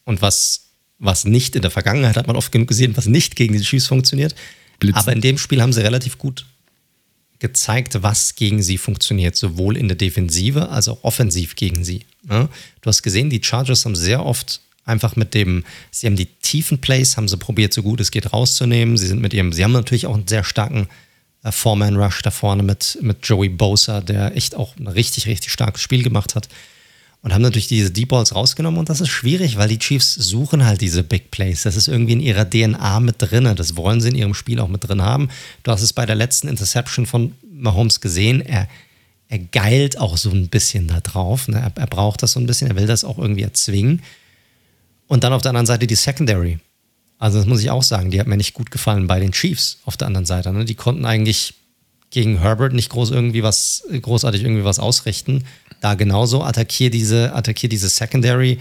Speaker 1: Und was, was nicht. In der Vergangenheit hat man oft genug gesehen, was nicht gegen die Chiefs funktioniert. Blitzen. Aber in dem Spiel haben sie relativ gut gezeigt, was gegen sie funktioniert, sowohl in der Defensive als auch offensiv gegen sie. Ja? Du hast gesehen, die Chargers haben sehr oft einfach mit dem, sie haben die tiefen Plays, haben sie probiert, so gut es geht rauszunehmen. Sie sind mit ihrem, sie haben natürlich auch einen sehr starken äh, Foreman Rush da vorne mit, mit Joey Bosa, der echt auch ein richtig, richtig starkes Spiel gemacht hat. Und haben natürlich diese Deep Balls rausgenommen und das ist schwierig, weil die Chiefs suchen halt diese Big Plays. Das ist irgendwie in ihrer DNA mit drin. Das wollen sie in ihrem Spiel auch mit drin haben. Du hast es bei der letzten Interception von Mahomes gesehen. Er, er geilt auch so ein bisschen da drauf. Ne? Er, er braucht das so ein bisschen. Er will das auch irgendwie erzwingen. Und dann auf der anderen Seite die Secondary. Also das muss ich auch sagen, die hat mir nicht gut gefallen bei den Chiefs auf der anderen Seite. Ne? Die konnten eigentlich gegen Herbert nicht groß irgendwie was, großartig irgendwie was ausrichten. Da genauso attackier diese, attackier diese Secondary.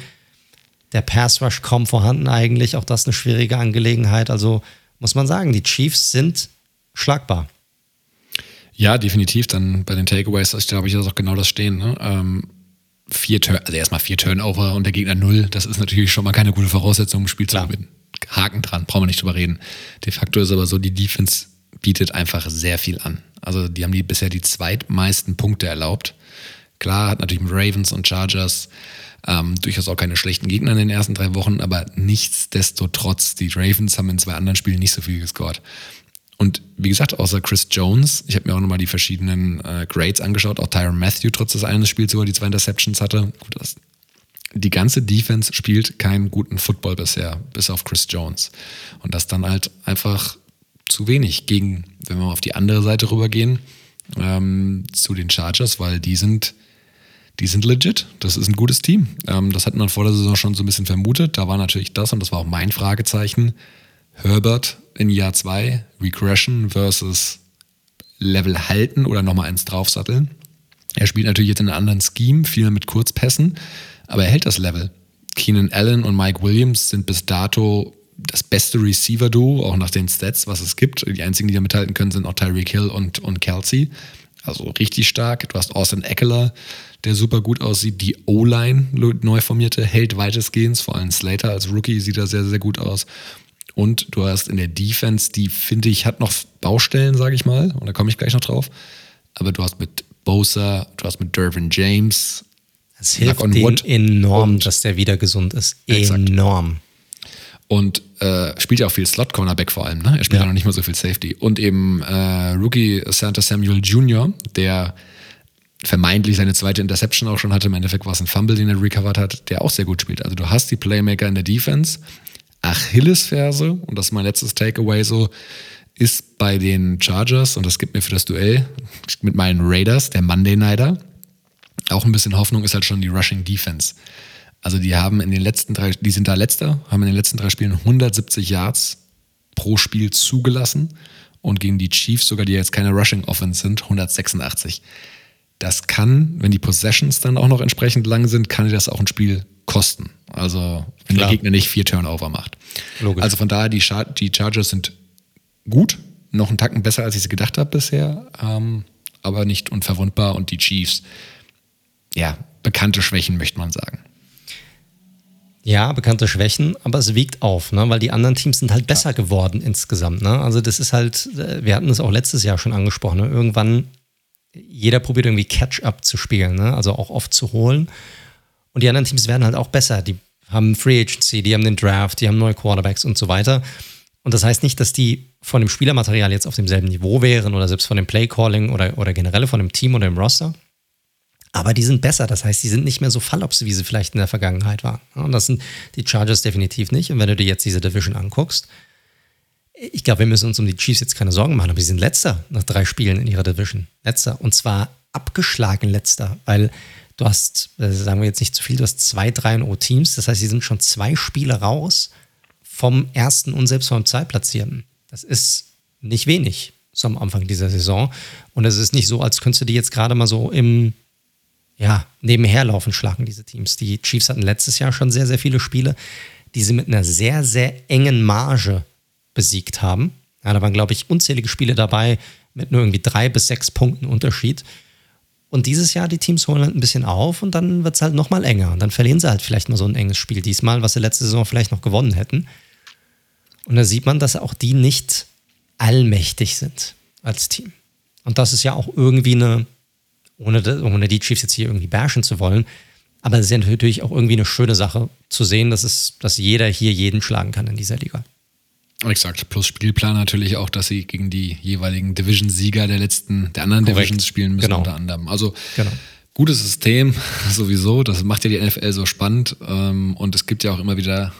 Speaker 1: Der Pass Rush kaum vorhanden eigentlich. Auch das eine schwierige Angelegenheit. Also muss man sagen, die Chiefs sind schlagbar.
Speaker 2: Ja, definitiv. Dann bei den Takeaways, ich glaube, ich das auch genau das stehen. Ne? Ähm, vier also erstmal vier Turnover und der Gegner null. Das ist natürlich schon mal keine gute Voraussetzung, um ein Spiel Klar. zu gewinnen. Haken dran, brauchen wir nicht drüber reden. De facto ist aber so, die Defense bietet einfach sehr viel an. Also die haben die bisher die zweitmeisten Punkte erlaubt. Klar, hat natürlich mit Ravens und Chargers ähm, durchaus auch keine schlechten Gegner in den ersten drei Wochen, aber nichtsdestotrotz, die Ravens haben in zwei anderen Spielen nicht so viel gescored. Und wie gesagt, außer Chris Jones, ich habe mir auch nochmal die verschiedenen äh, Grades angeschaut, auch Tyron Matthew trotz des einen Spiels, er die zwei Interceptions hatte. Gut, das die ganze Defense spielt keinen guten Football bisher, bis auf Chris Jones. Und das dann halt einfach zu wenig gegen, wenn wir mal auf die andere Seite rübergehen, ähm, zu den Chargers, weil die sind, die sind legit. Das ist ein gutes Team. Ähm, das hat man vor der Saison schon so ein bisschen vermutet. Da war natürlich das, und das war auch mein Fragezeichen, Herbert in Jahr zwei, Regression versus Level halten oder nochmal eins draufsatteln. Er spielt natürlich jetzt in einem anderen Scheme, viel mit Kurzpässen, aber er hält das Level. Keenan Allen und Mike Williams sind bis dato das beste Receiver-Duo, auch nach den Stats, was es gibt. Die einzigen, die da mithalten können, sind auch Tyreek Hill und, und Kelsey. Also richtig stark. Du hast Austin Eckler, der super gut aussieht. Die O-Line, neu formierte, hält weitestgehend. Vor allem Slater als Rookie sieht da sehr, sehr gut aus. Und du hast in der Defense, die finde ich, hat noch Baustellen, sage ich mal. Und da komme ich gleich noch drauf. Aber du hast mit Bosa, du hast mit Dervin James.
Speaker 1: Es hilft denen enorm, dass der wieder gesund ist. Enorm. Exakt.
Speaker 2: Und äh, spielt ja auch viel Slot-Cornerback vor allem. Ne? Er spielt ja. noch nicht mal so viel Safety. Und eben äh, Rookie Santa Samuel Jr., der vermeintlich seine zweite Interception auch schon hatte. Im Endeffekt war es ein Fumble, den er recovered hat, der auch sehr gut spielt. Also du hast die Playmaker in der Defense. Achillesferse, und das ist mein letztes Takeaway so, ist bei den Chargers, und das gibt mir für das Duell mit meinen Raiders, der Monday Nighter, auch ein bisschen Hoffnung ist halt schon die Rushing Defense. Also die haben in den letzten drei, die sind da letzter, haben in den letzten drei Spielen 170 Yards pro Spiel zugelassen und gegen die Chiefs, sogar die jetzt keine Rushing Offense sind, 186. Das kann, wenn die Possessions dann auch noch entsprechend lang sind, kann dir das auch ein Spiel kosten. Also wenn Klar. der Gegner nicht vier Turnover macht. Logisch. Also von daher, die, Char die Chargers sind gut, noch einen Tacken besser, als ich sie gedacht habe bisher, ähm, aber nicht unverwundbar. Und die Chiefs, ja, bekannte Schwächen, möchte man sagen.
Speaker 1: Ja, bekannte Schwächen, aber es wiegt auf, ne? weil die anderen Teams sind halt besser ja. geworden insgesamt. Ne? Also das ist halt, äh, wir hatten es auch letztes Jahr schon angesprochen, ne? irgendwann, jeder probiert irgendwie Catch-up zu spielen, ne? also auch oft zu holen. Und die anderen Teams werden halt auch besser. Die haben Free Agency, die haben den Draft, die haben neue Quarterbacks und so weiter. Und das heißt nicht, dass die von dem Spielermaterial jetzt auf demselben Niveau wären oder selbst von dem Play-Calling oder, oder generell von dem Team oder dem Roster. Aber die sind besser. Das heißt, die sind nicht mehr so Fallops, wie sie vielleicht in der Vergangenheit waren. Und das sind die Chargers definitiv nicht. Und wenn du dir jetzt diese Division anguckst, ich glaube, wir müssen uns um die Chiefs jetzt keine Sorgen machen, aber sie sind letzter nach drei Spielen in ihrer Division. Letzter. Und zwar abgeschlagen letzter, weil du hast, äh, sagen wir jetzt nicht zu viel, du hast zwei 3-0-Teams. Das heißt, sie sind schon zwei Spiele raus vom ersten und selbst vom Zweitplatzierten. Das ist nicht wenig am Anfang dieser Saison. Und es ist nicht so, als könntest du die jetzt gerade mal so im ja, nebenher laufen, schlagen diese Teams. Die Chiefs hatten letztes Jahr schon sehr, sehr viele Spiele, die sie mit einer sehr, sehr engen Marge besiegt haben. Ja, da waren, glaube ich, unzählige Spiele dabei mit nur irgendwie drei bis sechs Punkten Unterschied. Und dieses Jahr, die Teams holen halt ein bisschen auf und dann wird es halt nochmal enger. Und dann verlieren sie halt vielleicht mal so ein enges Spiel diesmal, was sie letzte Saison vielleicht noch gewonnen hätten. Und da sieht man, dass auch die nicht allmächtig sind als Team. Und das ist ja auch irgendwie eine ohne, ohne die Chiefs jetzt hier irgendwie bashen zu wollen. Aber es ist ja natürlich auch irgendwie eine schöne Sache zu sehen, dass, es, dass jeder hier jeden schlagen kann in dieser Liga.
Speaker 2: Exakt, plus Spielplan natürlich auch, dass sie gegen die jeweiligen Division-Sieger der letzten, der anderen Korrekt. Divisions spielen müssen, genau. unter anderem. Also genau. gutes System *laughs* sowieso, das macht ja die NFL so spannend. Ähm, und es gibt ja auch immer wieder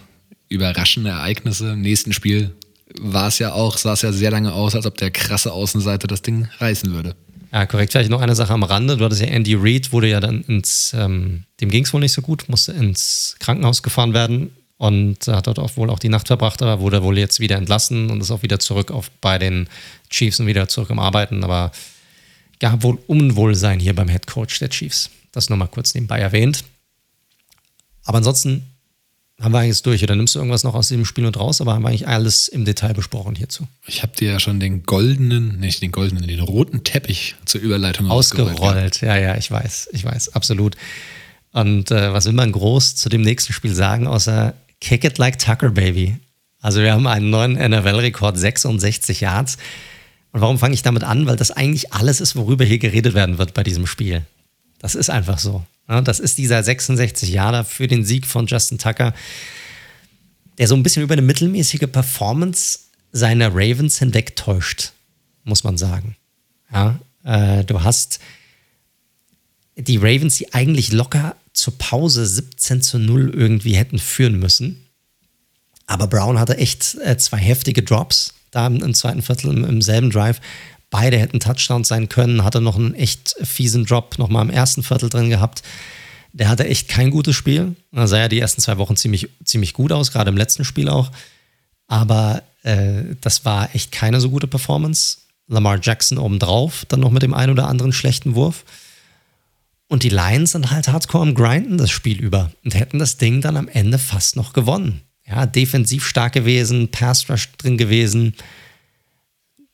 Speaker 2: überraschende Ereignisse. Im nächsten Spiel war es ja auch, sah es ja sehr lange aus, als ob der krasse Außenseiter das Ding reißen würde.
Speaker 1: Ja, korrekt. Vielleicht noch eine Sache am Rande. Du hattest ja Andy Reid, wurde ja dann ins, ähm, dem ging es wohl nicht so gut, musste ins Krankenhaus gefahren werden und hat dort auch wohl auch die Nacht verbracht, aber wurde wohl jetzt wieder entlassen und ist auch wieder zurück auf, bei den Chiefs und wieder zurück am Arbeiten. Aber gab wohl Unwohlsein hier beim Head Coach der Chiefs. Das nur mal kurz nebenbei erwähnt. Aber ansonsten haben wir eigentlich durch. Oder nimmst du irgendwas noch aus diesem Spiel mit raus? Aber haben wir eigentlich alles im Detail besprochen hierzu.
Speaker 2: Ich habe dir ja schon den goldenen, nicht den goldenen, den roten Teppich zur Überleitung
Speaker 1: ausgerollt. Ja. ja, ja, ich weiß, ich weiß, absolut. Und äh, was will man groß zu dem nächsten Spiel sagen, außer Kick it like Tucker, Baby? Also wir haben einen neuen NFL-Rekord, 66 Yards. Und warum fange ich damit an? Weil das eigentlich alles ist, worüber hier geredet werden wird bei diesem Spiel. Das ist einfach so. Das ist dieser 66 Jahre für den Sieg von Justin Tucker, der so ein bisschen über eine mittelmäßige Performance seiner Ravens hinwegtäuscht, muss man sagen. Ja, äh, du hast die Ravens, die eigentlich locker zur Pause 17 zu 0 irgendwie hätten führen müssen. Aber Brown hatte echt äh, zwei heftige Drops da im, im zweiten Viertel im, im, selben Drive. Beide hätten Touchdowns sein können, hatte noch einen echt fiesen Drop nochmal im ersten Viertel drin gehabt. Der hatte echt kein gutes Spiel. Da sah ja die ersten zwei Wochen ziemlich, ziemlich gut aus, gerade im letzten Spiel auch. Aber äh, das war echt keine so gute Performance. Lamar Jackson obendrauf, dann noch mit dem einen oder anderen schlechten Wurf. Und die Lions sind halt hardcore am Grinden das Spiel über und hätten das Ding dann am Ende fast noch gewonnen. Ja, defensiv stark gewesen, Pass Rush drin gewesen.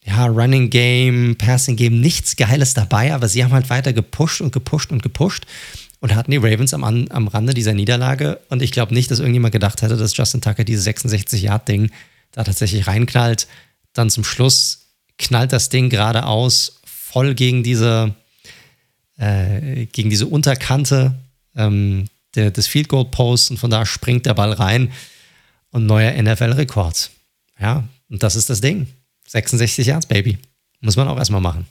Speaker 1: Ja, Running Game, Passing Game, nichts Geiles dabei, aber sie haben halt weiter gepusht und gepusht und gepusht und hatten die Ravens am, am Rande dieser Niederlage. Und ich glaube nicht, dass irgendjemand gedacht hätte, dass Justin Tucker dieses 66-Yard-Ding da tatsächlich reinknallt. Dann zum Schluss knallt das Ding geradeaus, voll gegen diese, äh, gegen diese Unterkante ähm, der, des Field Goal Posts und von da springt der Ball rein und neuer NFL-Rekord. Ja, und das ist das Ding. 66 Yards, Baby. Muss man auch erstmal machen.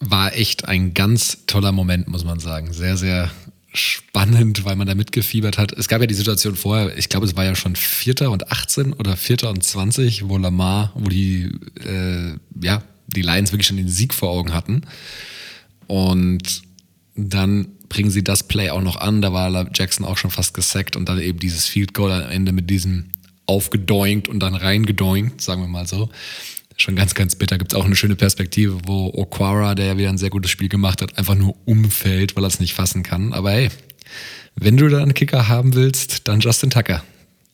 Speaker 2: War echt ein ganz toller Moment, muss man sagen. Sehr, sehr spannend, weil man da mitgefiebert hat. Es gab ja die Situation vorher, ich glaube, es war ja schon Vierter und 18 oder Vierter und 20, wo Lamar, wo die, äh, ja, die Lions wirklich schon den Sieg vor Augen hatten. Und dann bringen sie das Play auch noch an. Da war Jackson auch schon fast gesackt und dann eben dieses Field Goal am Ende mit diesem aufgedoinkt und dann reingedoinkt, sagen wir mal so. Schon ganz, ganz bitter. Gibt es auch eine schöne Perspektive, wo Okwara, der ja wieder ein sehr gutes Spiel gemacht hat, einfach nur umfällt, weil er es nicht fassen kann. Aber hey, wenn du da einen Kicker haben willst, dann Justin Tucker.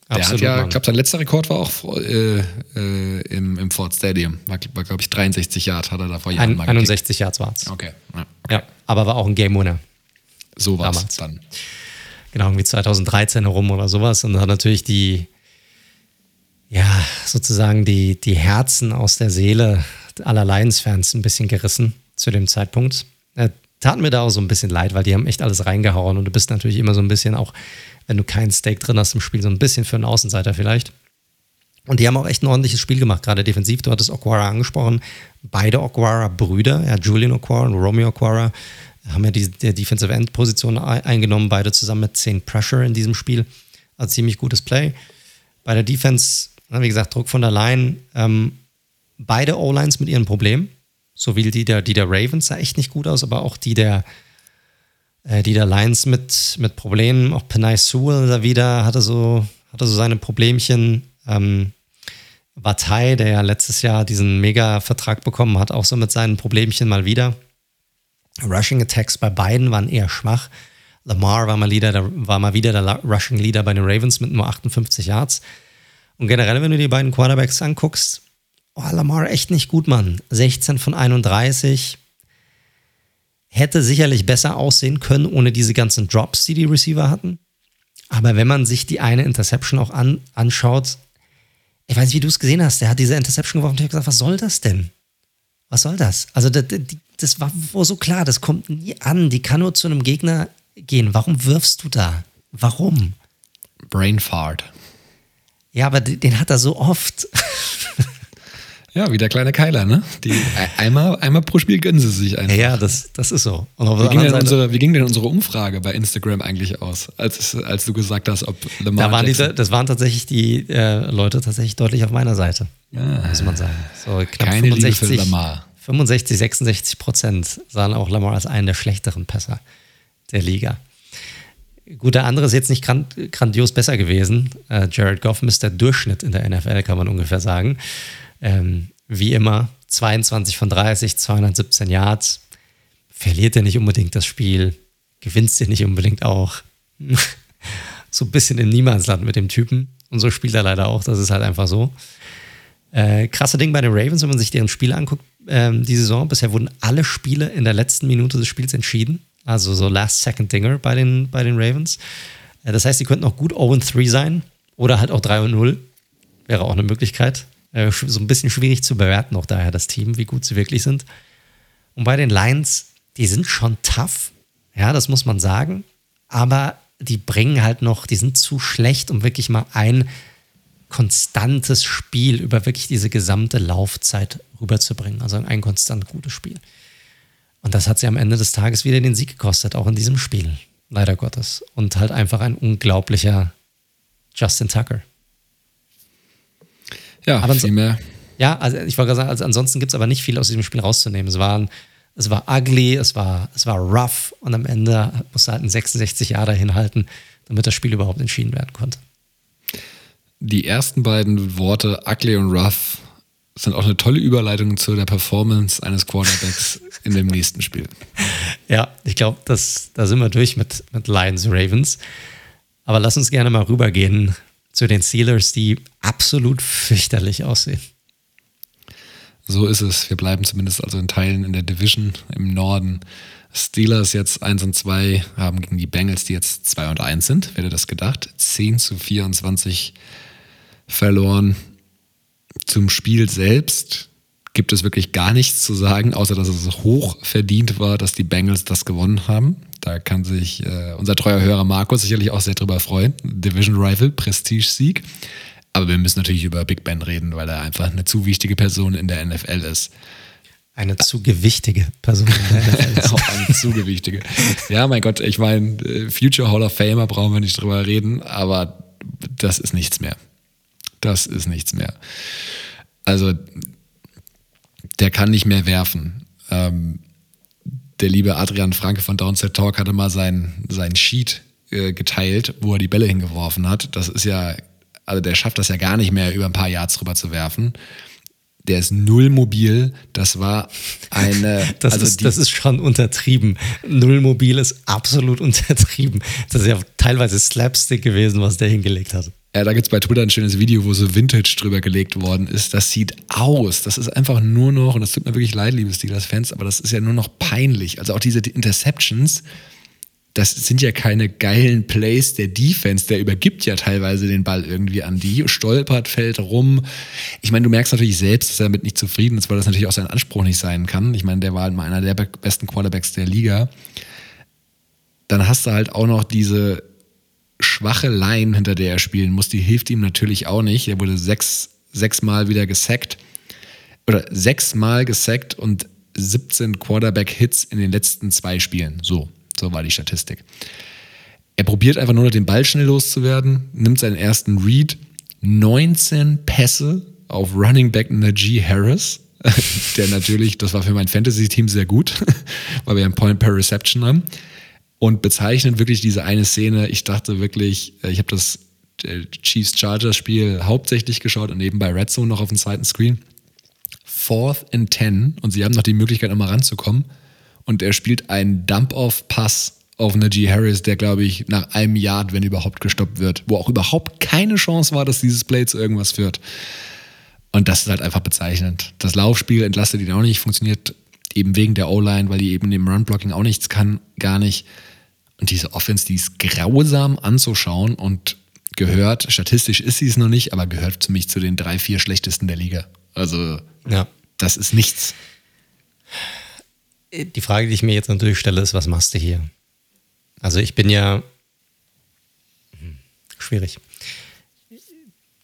Speaker 2: Der Absolut, hat ja, ich glaube, sein letzter Rekord war auch äh, äh, im, im Ford Stadium. War, war glaube ich, 63 Yards hat er da vor
Speaker 1: Jahren ein, mal 61 Yards war es.
Speaker 2: Okay.
Speaker 1: Ja, okay. ja, aber war auch ein Game Winner.
Speaker 2: So war es dann.
Speaker 1: Genau, irgendwie 2013 herum oder sowas. Und dann natürlich die, ja, sozusagen die, die Herzen aus der Seele aller Lions-Fans ein bisschen gerissen zu dem Zeitpunkt. Äh, tat mir da auch so ein bisschen leid, weil die haben echt alles reingehauen und du bist natürlich immer so ein bisschen auch, wenn du keinen Stake drin hast im Spiel, so ein bisschen für einen Außenseiter vielleicht. Und die haben auch echt ein ordentliches Spiel gemacht, gerade defensiv. Du hattest Okwara angesprochen. Beide Okwara-Brüder, ja, Julian Okwara und Romeo Okwara, haben ja die, die Defensive End-Position eingenommen, beide zusammen mit 10 Pressure in diesem Spiel. Also ziemlich gutes Play. Bei der Defense wie gesagt, Druck von der Line. Ähm, beide O-Lines mit ihren Problemen. So wie die der, die der Ravens sah echt nicht gut aus, aber auch die der, äh, die der Lions mit, mit Problemen. Auch Penay Sewell da wieder hatte so, hatte so seine Problemchen. Ähm, Vatai, der ja letztes Jahr diesen Mega-Vertrag bekommen hat, auch so mit seinen Problemchen mal wieder. Rushing Attacks bei beiden waren eher schwach. Lamar war mal, Leader, war mal wieder der Rushing Leader bei den Ravens mit nur 58 Yards. Und generell, wenn du die beiden Quarterbacks anguckst, oh, Lamar echt nicht gut, Mann. 16 von 31. Hätte sicherlich besser aussehen können ohne diese ganzen Drops, die die Receiver hatten. Aber wenn man sich die eine Interception auch an, anschaut, ich weiß nicht, wie du es gesehen hast, der hat diese Interception geworfen und ich habe gesagt, was soll das denn? Was soll das? Also das, das war so klar, das kommt nie an. Die kann nur zu einem Gegner gehen. Warum wirfst du da? Warum?
Speaker 2: Brain Fart.
Speaker 1: Ja, aber den hat er so oft.
Speaker 2: Ja, wie der kleine Keiler, ne? Die, einmal, einmal pro Spiel gönnen sie sich einfach.
Speaker 1: Ja, das, das ist so.
Speaker 2: Wie ging, unsere, wie, ging denn unsere Umfrage bei Instagram eigentlich aus, als, als du gesagt hast, ob
Speaker 1: Lamar da waren diese, Das waren tatsächlich die äh, Leute tatsächlich deutlich auf meiner Seite, ja. muss man sagen. So knapp
Speaker 2: Keine 65, Liebe für Lamar.
Speaker 1: 65, 66 Prozent sahen auch Lamar als einen der schlechteren Pässer der Liga. Gut, der andere ist jetzt nicht grand, grandios besser gewesen. Äh, Jared Goff ist der Durchschnitt in der NFL, kann man ungefähr sagen. Ähm, wie immer, 22 von 30, 217 Yards. Verliert er nicht unbedingt das Spiel, gewinnst er nicht unbedingt auch. *laughs* so ein bisschen im Niemandsland mit dem Typen. Und so spielt er leider auch, das ist halt einfach so. Äh, krasse Ding bei den Ravens, wenn man sich deren Spiele anguckt, ähm, die Saison. Bisher wurden alle Spiele in der letzten Minute des Spiels entschieden also so Last-Second-Dinger bei den, bei den Ravens. Äh, das heißt, sie könnten auch gut 0-3 sein oder halt auch 3-0. Wäre auch eine Möglichkeit. Äh, so ein bisschen schwierig zu bewerten, auch daher das Team, wie gut sie wirklich sind. Und bei den Lions, die sind schon tough. Ja, das muss man sagen. Aber die bringen halt noch, die sind zu schlecht, um wirklich mal ein konstantes Spiel über wirklich diese gesamte Laufzeit rüberzubringen. Also ein konstant gutes Spiel. Und das hat sie am Ende des Tages wieder den Sieg gekostet, auch in diesem Spiel. leider Gottes. Und halt einfach ein unglaublicher Justin Tucker.
Speaker 2: Ja, aber viel mehr.
Speaker 1: Ja, also ich wollte gerade sagen, also ansonsten gibt es aber nicht viel aus diesem Spiel rauszunehmen. Es, waren, es war ugly, es war, es war rough und am Ende musste halt ein 66 Jahre hinhalten, damit das Spiel überhaupt entschieden werden konnte.
Speaker 2: Die ersten beiden Worte, ugly und rough, sind auch eine tolle Überleitung zu der Performance eines Quarterbacks in dem nächsten Spiel.
Speaker 1: Ja, ich glaube, da sind wir durch mit, mit Lions Ravens. Aber lass uns gerne mal rübergehen zu den Steelers, die absolut fürchterlich aussehen.
Speaker 2: So ist es. Wir bleiben zumindest also in Teilen in der Division im Norden. Steelers jetzt 1 und 2 haben gegen die Bengals, die jetzt 2 und 1 sind. Wer hätte das gedacht? 10 zu 24 verloren. Zum Spiel selbst gibt es wirklich gar nichts zu sagen, außer dass es hoch verdient war, dass die Bengals das gewonnen haben. Da kann sich äh, unser treuer Hörer Markus sicherlich auch sehr drüber freuen. Division Rival, Prestige-Sieg. Aber wir müssen natürlich über Big Ben reden, weil er einfach eine zu wichtige Person in der NFL ist.
Speaker 1: Eine zu gewichtige Person *laughs*
Speaker 2: auch eine zu gewichtige. Ja, mein Gott, ich meine, äh, Future Hall of Famer brauchen wir nicht drüber reden, aber das ist nichts mehr. Das ist nichts mehr. Also, der kann nicht mehr werfen. Ähm, der liebe Adrian Franke von Downset Talk hatte mal sein, sein Sheet äh, geteilt, wo er die Bälle hingeworfen hat. Das ist ja, also der schafft das ja gar nicht mehr, über ein paar Yards rüber zu werfen. Der ist null mobil. Das war eine. *laughs*
Speaker 1: Das,
Speaker 2: also
Speaker 1: ist, das ist schon untertrieben. Null mobil ist absolut *laughs* untertrieben. Das ist ja teilweise Slapstick gewesen, was der hingelegt hat.
Speaker 2: Ja, da gibt es bei Twitter ein schönes Video, wo so Vintage drüber gelegt worden ist. Das sieht aus. Das ist einfach nur noch, und das tut mir wirklich leid, liebe Steelers-Fans, aber das ist ja nur noch peinlich. Also auch diese Interceptions, das sind ja keine geilen Plays der Defense. Der übergibt ja teilweise den Ball irgendwie an die, stolpert, fällt rum. Ich meine, du merkst natürlich selbst, dass er damit nicht zufrieden ist, weil das natürlich auch sein Anspruch nicht sein kann. Ich meine, der war halt mal einer der besten Quarterbacks der Liga. Dann hast du halt auch noch diese schwache Line, hinter der er spielen muss, die hilft ihm natürlich auch nicht. Er wurde sechs, sechsmal wieder gesackt. Oder sechsmal gesackt und 17 Quarterback-Hits in den letzten zwei Spielen. So, so war die Statistik. Er probiert einfach nur noch den Ball schnell loszuwerden, nimmt seinen ersten Read, 19 Pässe auf Running Back Najee Harris, *laughs* der natürlich, das war für mein Fantasy-Team sehr gut, *laughs* weil wir einen Point per Reception haben und bezeichnet wirklich diese eine Szene. Ich dachte wirklich, äh, ich habe das äh, Chiefs-Chargers-Spiel hauptsächlich geschaut und nebenbei Red Zone noch auf dem zweiten Screen. Fourth and Ten und sie haben noch die Möglichkeit, nochmal ranzukommen. Und er spielt einen Dump-Off-Pass auf Najee Harris, der, glaube ich, nach einem Yard, wenn überhaupt, gestoppt wird, wo auch überhaupt keine Chance war, dass dieses Play zu irgendwas führt. Und das ist halt einfach bezeichnend. Das Laufspiel entlastet ihn auch nicht, funktioniert eben wegen der O-Line, weil die eben im Run-Blocking auch nichts kann, gar nicht. Und diese Offense, die ist grausam anzuschauen und gehört, statistisch ist sie es noch nicht, aber gehört für mich zu den drei, vier schlechtesten der Liga. Also, ja. das ist nichts.
Speaker 1: Die Frage, die ich mir jetzt natürlich stelle, ist, was machst du hier? Also, ich bin ja hm, schwierig.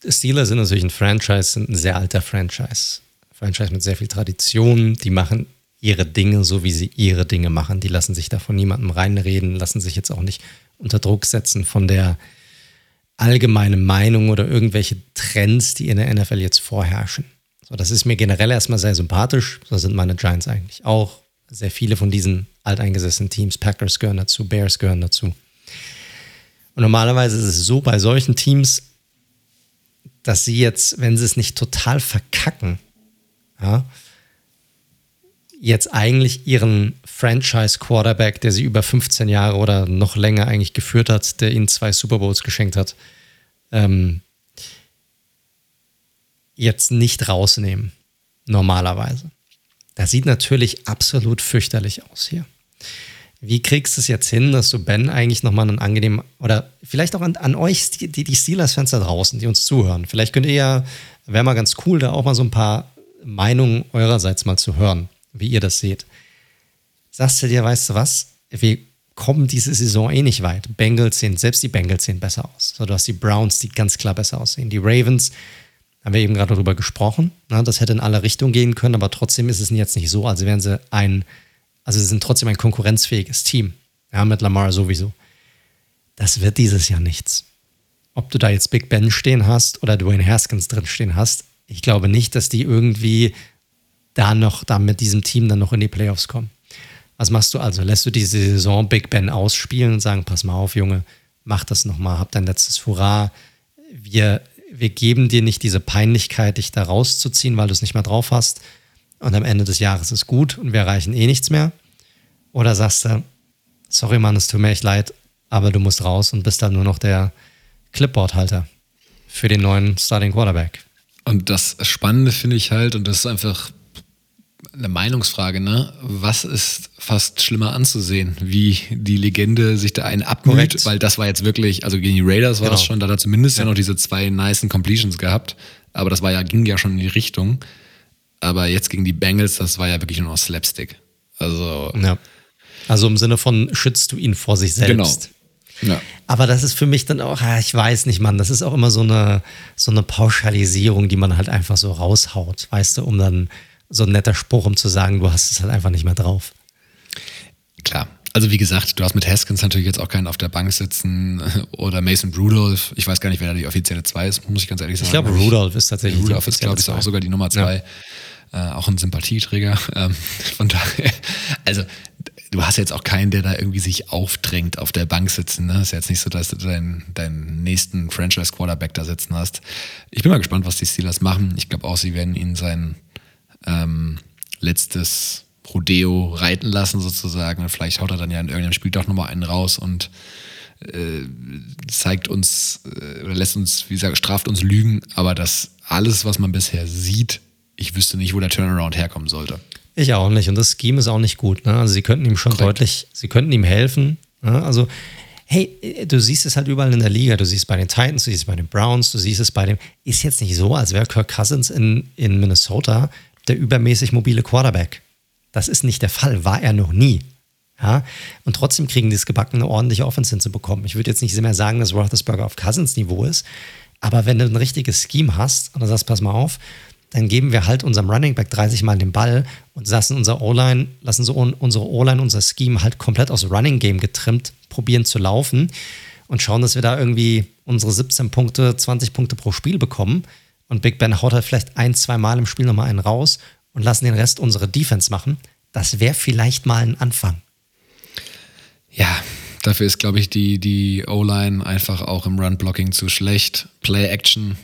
Speaker 1: Steelers sind natürlich ein Franchise, sind ein sehr alter Franchise. Franchise mit sehr viel Tradition. Die machen ihre Dinge, so wie sie ihre Dinge machen. Die lassen sich da von niemandem reinreden, lassen sich jetzt auch nicht unter Druck setzen von der allgemeinen Meinung oder irgendwelche Trends, die in der NFL jetzt vorherrschen. So, das ist mir generell erstmal sehr sympathisch. So sind meine Giants eigentlich auch. Sehr viele von diesen alteingesessenen Teams, Packers gehören dazu, Bears gehören dazu. Und normalerweise ist es so bei solchen Teams, dass sie jetzt, wenn sie es nicht total verkacken, ja, jetzt eigentlich ihren Franchise-Quarterback, der sie über 15 Jahre oder noch länger eigentlich geführt hat, der ihnen zwei Super Bowls geschenkt hat, ähm, jetzt nicht rausnehmen. Normalerweise. Das sieht natürlich absolut fürchterlich aus hier. Wie kriegst du es jetzt hin, dass du Ben eigentlich nochmal einen angenehmen, oder vielleicht auch an, an euch, die, die Steelers-Fans da draußen, die uns zuhören, vielleicht könnt ihr ja, wäre mal ganz cool, da auch mal so ein paar Meinungen eurerseits mal zu hören wie ihr das seht. Sagst du dir, weißt du was? Wir kommen diese Saison eh nicht weit. Bengals sehen, selbst die Bengals sehen besser aus. So, du hast die Browns, die ganz klar besser aussehen. Die Ravens, haben wir eben gerade darüber gesprochen. Ne? Das hätte in alle Richtungen gehen können, aber trotzdem ist es jetzt nicht so, als wären sie ein, also sie sind trotzdem ein konkurrenzfähiges Team. Ja, mit Lamar sowieso. das wird dieses Jahr nichts. Ob du da jetzt Big Ben stehen hast oder Dwayne Haskins drin stehen hast, ich glaube nicht, dass die irgendwie da noch, da mit diesem Team dann noch in die Playoffs kommen. Was machst du also? Lässt du diese Saison Big Ben ausspielen und sagen, pass mal auf, Junge, mach das nochmal, hab dein letztes Hurra. Wir, wir geben dir nicht diese Peinlichkeit, dich da rauszuziehen, weil du es nicht mehr drauf hast. Und am Ende des Jahres ist gut und wir erreichen eh nichts mehr. Oder sagst du, sorry Mann, es tut mir echt leid, aber du musst raus und bist dann nur noch der Clipboard-Halter für den neuen Starting Quarterback.
Speaker 2: Und das Spannende finde ich halt, und das ist einfach eine Meinungsfrage, ne? Was ist fast schlimmer anzusehen, wie die Legende sich da einen abmüht, Korrekt. weil das war jetzt wirklich, also gegen die Raiders war genau. es schon, da hat er zumindest ja. ja noch diese zwei nice Completions gehabt, aber das war ja, ging ja schon in die Richtung. Aber jetzt gegen die Bengals, das war ja wirklich nur noch Slapstick. Also.
Speaker 1: Ja. Also im Sinne von schützt du ihn vor sich selbst. Genau. Ja. Aber das ist für mich dann auch, ah, ich weiß nicht, Mann, das ist auch immer so eine, so eine Pauschalisierung, die man halt einfach so raushaut, weißt du, um dann so ein netter Spruch, um zu sagen, du hast es halt einfach nicht mehr drauf.
Speaker 2: Klar. Also wie gesagt, du hast mit Haskins natürlich jetzt auch keinen auf der Bank sitzen oder Mason Rudolph. Ich weiß gar nicht, wer da die offizielle 2 ist, muss ich ganz ehrlich sagen.
Speaker 1: Ich glaube, Rudolph ist tatsächlich
Speaker 2: Rudolph ist, glaube ich, auch sogar die Nummer 2. Ja. Äh, auch ein Sympathieträger. *laughs* Ähm, von daher, also du hast jetzt auch keinen, der da irgendwie sich aufdrängt auf der Bank sitzen. Ne? Ist ja jetzt nicht so, dass du deinen, deinen nächsten Franchise-Quarterback da sitzen hast. Ich bin mal gespannt, was die Steelers machen. Ich glaube auch, sie werden ihn sein ähm, letztes Rodeo reiten lassen sozusagen. Und vielleicht haut er dann ja in irgendeinem Spiel doch nochmal einen raus und äh, zeigt uns äh, oder lässt uns, wie gesagt, straft uns Lügen. Aber das alles, was man bisher sieht, ich wüsste nicht, wo der Turnaround herkommen sollte.
Speaker 1: Ich auch nicht. Und das Scheme ist auch nicht gut. Ne? Also sie könnten ihm schon Korrekt. deutlich, sie könnten ihm helfen. Ne? Also hey, du siehst es halt überall in der Liga. Du siehst es bei den Titans, du siehst es bei den Browns, du siehst es bei dem. Ist jetzt nicht so, als wäre Kirk Cousins in, in Minnesota der übermäßig mobile Quarterback. Das ist nicht der Fall, war er noch nie. Ja? Und trotzdem kriegen die es gebacken, eine ordentliche Offense hinzubekommen. Ich würde jetzt nicht mehr sagen, dass Roethlisberger auf Cousins Niveau ist, aber wenn du ein richtiges Scheme hast und du sagst, pass mal auf, dann geben wir halt unserem Running Back 30 Mal den Ball und lassen unser O-Line, lassen so unsere O-Line, unser Scheme halt komplett aus Running Game getrimmt, probieren zu laufen und schauen, dass wir da irgendwie unsere 17 Punkte, 20 Punkte pro Spiel bekommen und Big Ben haut halt vielleicht ein, zwei Mal im Spiel nochmal einen raus und lassen den Rest unsere Defense machen. Das wäre vielleicht mal ein Anfang.
Speaker 2: Ja, dafür ist, glaube ich, die, die O-Line einfach auch im Run-Blocking zu schlecht. Play-Action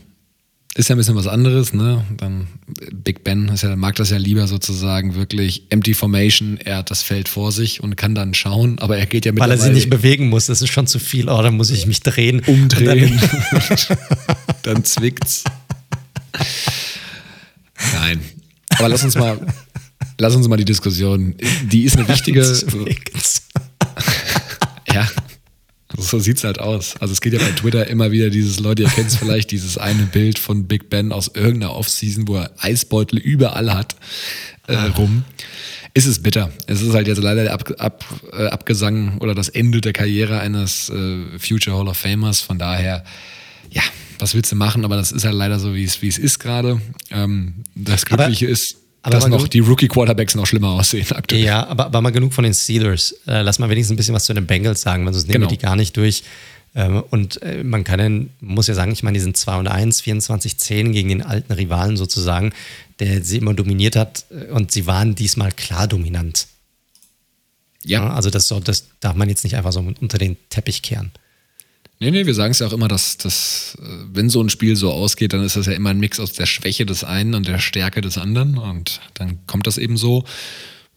Speaker 2: ist ja ein bisschen was anderes, ne? Dann Big Ben ja, mag das ja lieber sozusagen wirklich Empty Formation, er hat das Feld vor sich und kann dann schauen, aber er geht ja
Speaker 1: mit. Weil er sich nicht bewegen muss, das ist schon zu viel, oh, dann muss ich mich drehen.
Speaker 2: Umdrehen. dann, *laughs* dann zwickt's. Nein. Aber lass uns mal, lass uns mal die Diskussion. Die ist eine wichtige. ja. So sieht es halt aus. Also es geht ja bei Twitter immer wieder dieses, Leute, ihr kennt es vielleicht, dieses eine Bild von Big Ben aus irgendeiner Offseason, wo er Eisbeutel überall hat, äh, ah. rum. Ist es bitter. Es ist halt jetzt leider der Ab, Ab, äh, Abgesang oder das Ende der Karriere eines äh, Future Hall of Famers. Von daher, ja, was willst du machen? Aber das ist halt leider so, wie es, wie es ist gerade. Ähm, das Glückliche aber, ist, aber dass noch die Rookie-Quarterbacks noch schlimmer aussehen
Speaker 1: aktuell. Ja, aber, aber mal genug von den Steelers. Äh, lass mal wenigstens ein bisschen was zu den Bengals sagen, weil sonst nehmen genau. wir die gar nicht durch. Ähm, und äh, man kann dann, muss ja sagen, ich meine, die sind 2 und 1, 24, 10 gegen den alten Rivalen sozusagen, der sie immer dominiert hat. Äh, und sie waren diesmal klar dominant. Ja. ja also das, das darf man jetzt nicht einfach so unter den Teppich kehren.
Speaker 2: Nee, nee, wir sagen es ja auch immer, dass, dass äh, wenn so ein Spiel so ausgeht, dann ist das ja immer ein Mix aus der Schwäche des einen und der Stärke des anderen. Und dann kommt das eben so.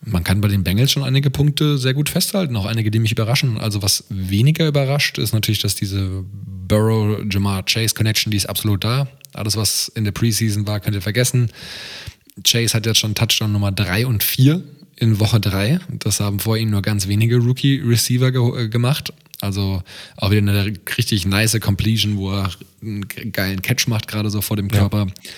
Speaker 2: Man kann bei den Bengals schon einige Punkte sehr gut festhalten, auch einige, die mich überraschen. Also was weniger überrascht, ist natürlich, dass diese Burrow-Jamar-Chase-Connection, die ist absolut da. Alles, was in der Preseason war, könnt ihr vergessen. Chase hat jetzt schon Touchdown Nummer 3 und 4 in Woche 3. Das haben vor ihm nur ganz wenige Rookie-Receiver ge äh, gemacht. Also auch wieder eine richtig nice Completion, wo er einen geilen Catch macht, gerade so vor dem Körper. Ja.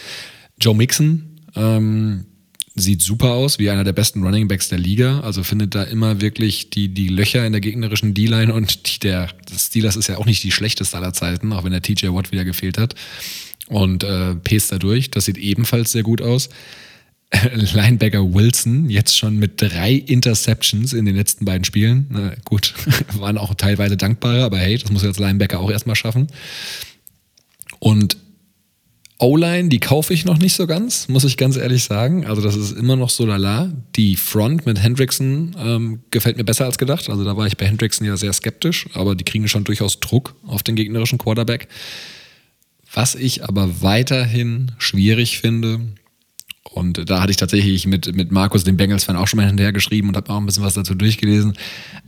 Speaker 2: Joe Mixon ähm, sieht super aus, wie einer der besten Running Backs der Liga. Also findet da immer wirklich die, die Löcher in der gegnerischen D-Line und die, der Steelers ist ja auch nicht die schlechteste aller Zeiten, auch wenn der TJ Watt wieder gefehlt hat. Und äh, pest da durch. Das sieht ebenfalls sehr gut aus. *laughs* Linebacker Wilson jetzt schon mit drei Interceptions in den letzten beiden Spielen. Na, gut, *laughs* waren auch teilweise dankbare, aber hey, das muss jetzt Linebacker auch erstmal schaffen. Und O-Line, die kaufe ich noch nicht so ganz, muss ich ganz ehrlich sagen. Also das ist immer noch so lala. Die Front mit Hendrickson ähm, gefällt mir besser als gedacht. Also da war ich bei Hendrickson ja sehr skeptisch, aber die kriegen schon durchaus Druck auf den gegnerischen Quarterback. Was ich aber weiterhin schwierig finde, und da hatte ich tatsächlich mit, mit Markus, dem Bengals-Fan, auch schon mal hinterher geschrieben und habe auch ein bisschen was dazu durchgelesen.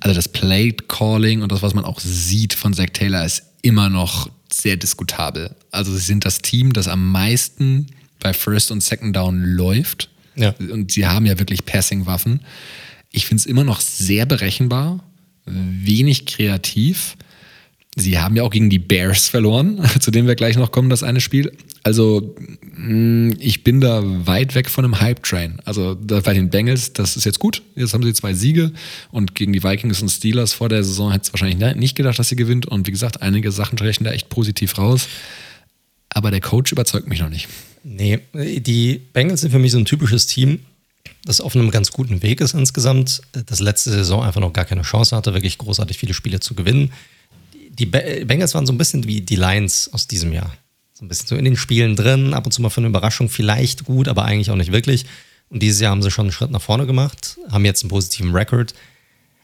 Speaker 2: Also das Plate-Calling und das, was man auch sieht von Zach Taylor, ist immer noch sehr diskutabel. Also sie sind das Team, das am meisten bei First und Second Down läuft. Ja. Und sie haben ja wirklich Passing-Waffen. Ich finde es immer noch sehr berechenbar, wenig kreativ. Sie haben ja auch gegen die Bears verloren, *laughs* zu denen wir gleich noch kommen, das eine Spiel. Also mm, ich bin da weit weg von einem Hype-Train. Also bei den Bengals, das ist jetzt gut. Jetzt haben sie zwei Siege und gegen die Vikings und Steelers vor der Saison hätte es wahrscheinlich nicht gedacht, dass sie gewinnt. Und wie gesagt, einige Sachen rechnen da echt positiv raus. Aber der Coach überzeugt mich noch nicht.
Speaker 1: Nee, die Bengals sind für mich so ein typisches Team, das auf einem ganz guten Weg ist insgesamt. Das letzte Saison einfach noch gar keine Chance hatte, wirklich großartig viele Spiele zu gewinnen die Bengals waren so ein bisschen wie die Lions aus diesem Jahr. So ein bisschen so in den Spielen drin, ab und zu mal für eine Überraschung vielleicht gut, aber eigentlich auch nicht wirklich. Und dieses Jahr haben sie schon einen Schritt nach vorne gemacht, haben jetzt einen positiven Rekord.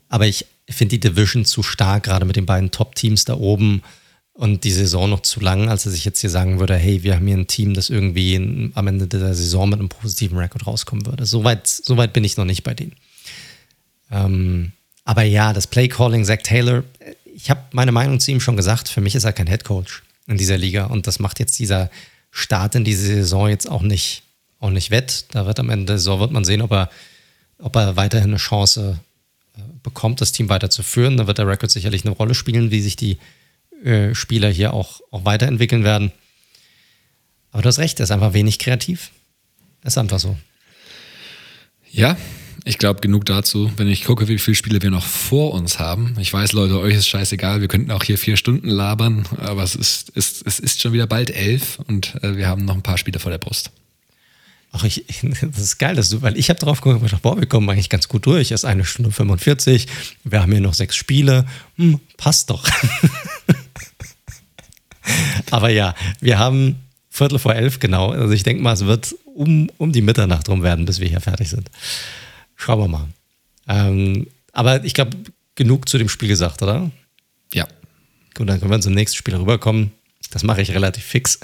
Speaker 1: Aber ich finde die Division zu stark, gerade mit den beiden Top-Teams da oben und die Saison noch zu lang, als dass ich jetzt hier sagen würde, hey, wir haben hier ein Team, das irgendwie am Ende der Saison mit einem positiven Rekord rauskommen würde. Soweit so weit bin ich noch nicht bei denen. Ähm, aber ja, das Play-Calling, Zach Taylor, ich habe meine Meinung zu ihm schon gesagt, für mich ist er kein Head Coach in dieser Liga und das macht jetzt dieser Start in diese Saison jetzt auch nicht, auch nicht wett. Da wird am Ende der Saison wird man sehen, ob er, ob er weiterhin eine Chance äh, bekommt, das Team weiterzuführen. Da wird der Record sicherlich eine Rolle spielen, wie sich die äh, Spieler hier auch, auch weiterentwickeln werden. Aber du hast recht, er ist einfach wenig kreativ. Das ist einfach so.
Speaker 2: Ja, ich glaube, genug dazu. Wenn ich gucke, wie viele Spiele wir noch vor uns haben. Ich weiß, Leute, euch ist scheißegal. Wir könnten auch hier vier Stunden labern, aber es ist, ist, es ist schon wieder bald elf und äh, wir haben noch ein paar Spiele vor der Brust.
Speaker 1: Ach, ich, *laughs* das ist geil, dass du, weil ich habe drauf geguckt gedacht, boah, wir kommen eigentlich ganz gut durch. Es ist eine Stunde 45. Wir haben hier noch sechs Spiele. Hm, passt doch. *laughs* aber ja, wir haben Viertel vor elf genau. Also ich denke mal, es wird um, um die Mitternacht rum werden, bis wir hier fertig sind. Schauen wir mal. Ähm, aber ich glaube, genug zu dem Spiel gesagt, oder?
Speaker 2: Ja.
Speaker 1: Gut, dann können wir zum nächsten Spiel rüberkommen. Das mache ich relativ fix.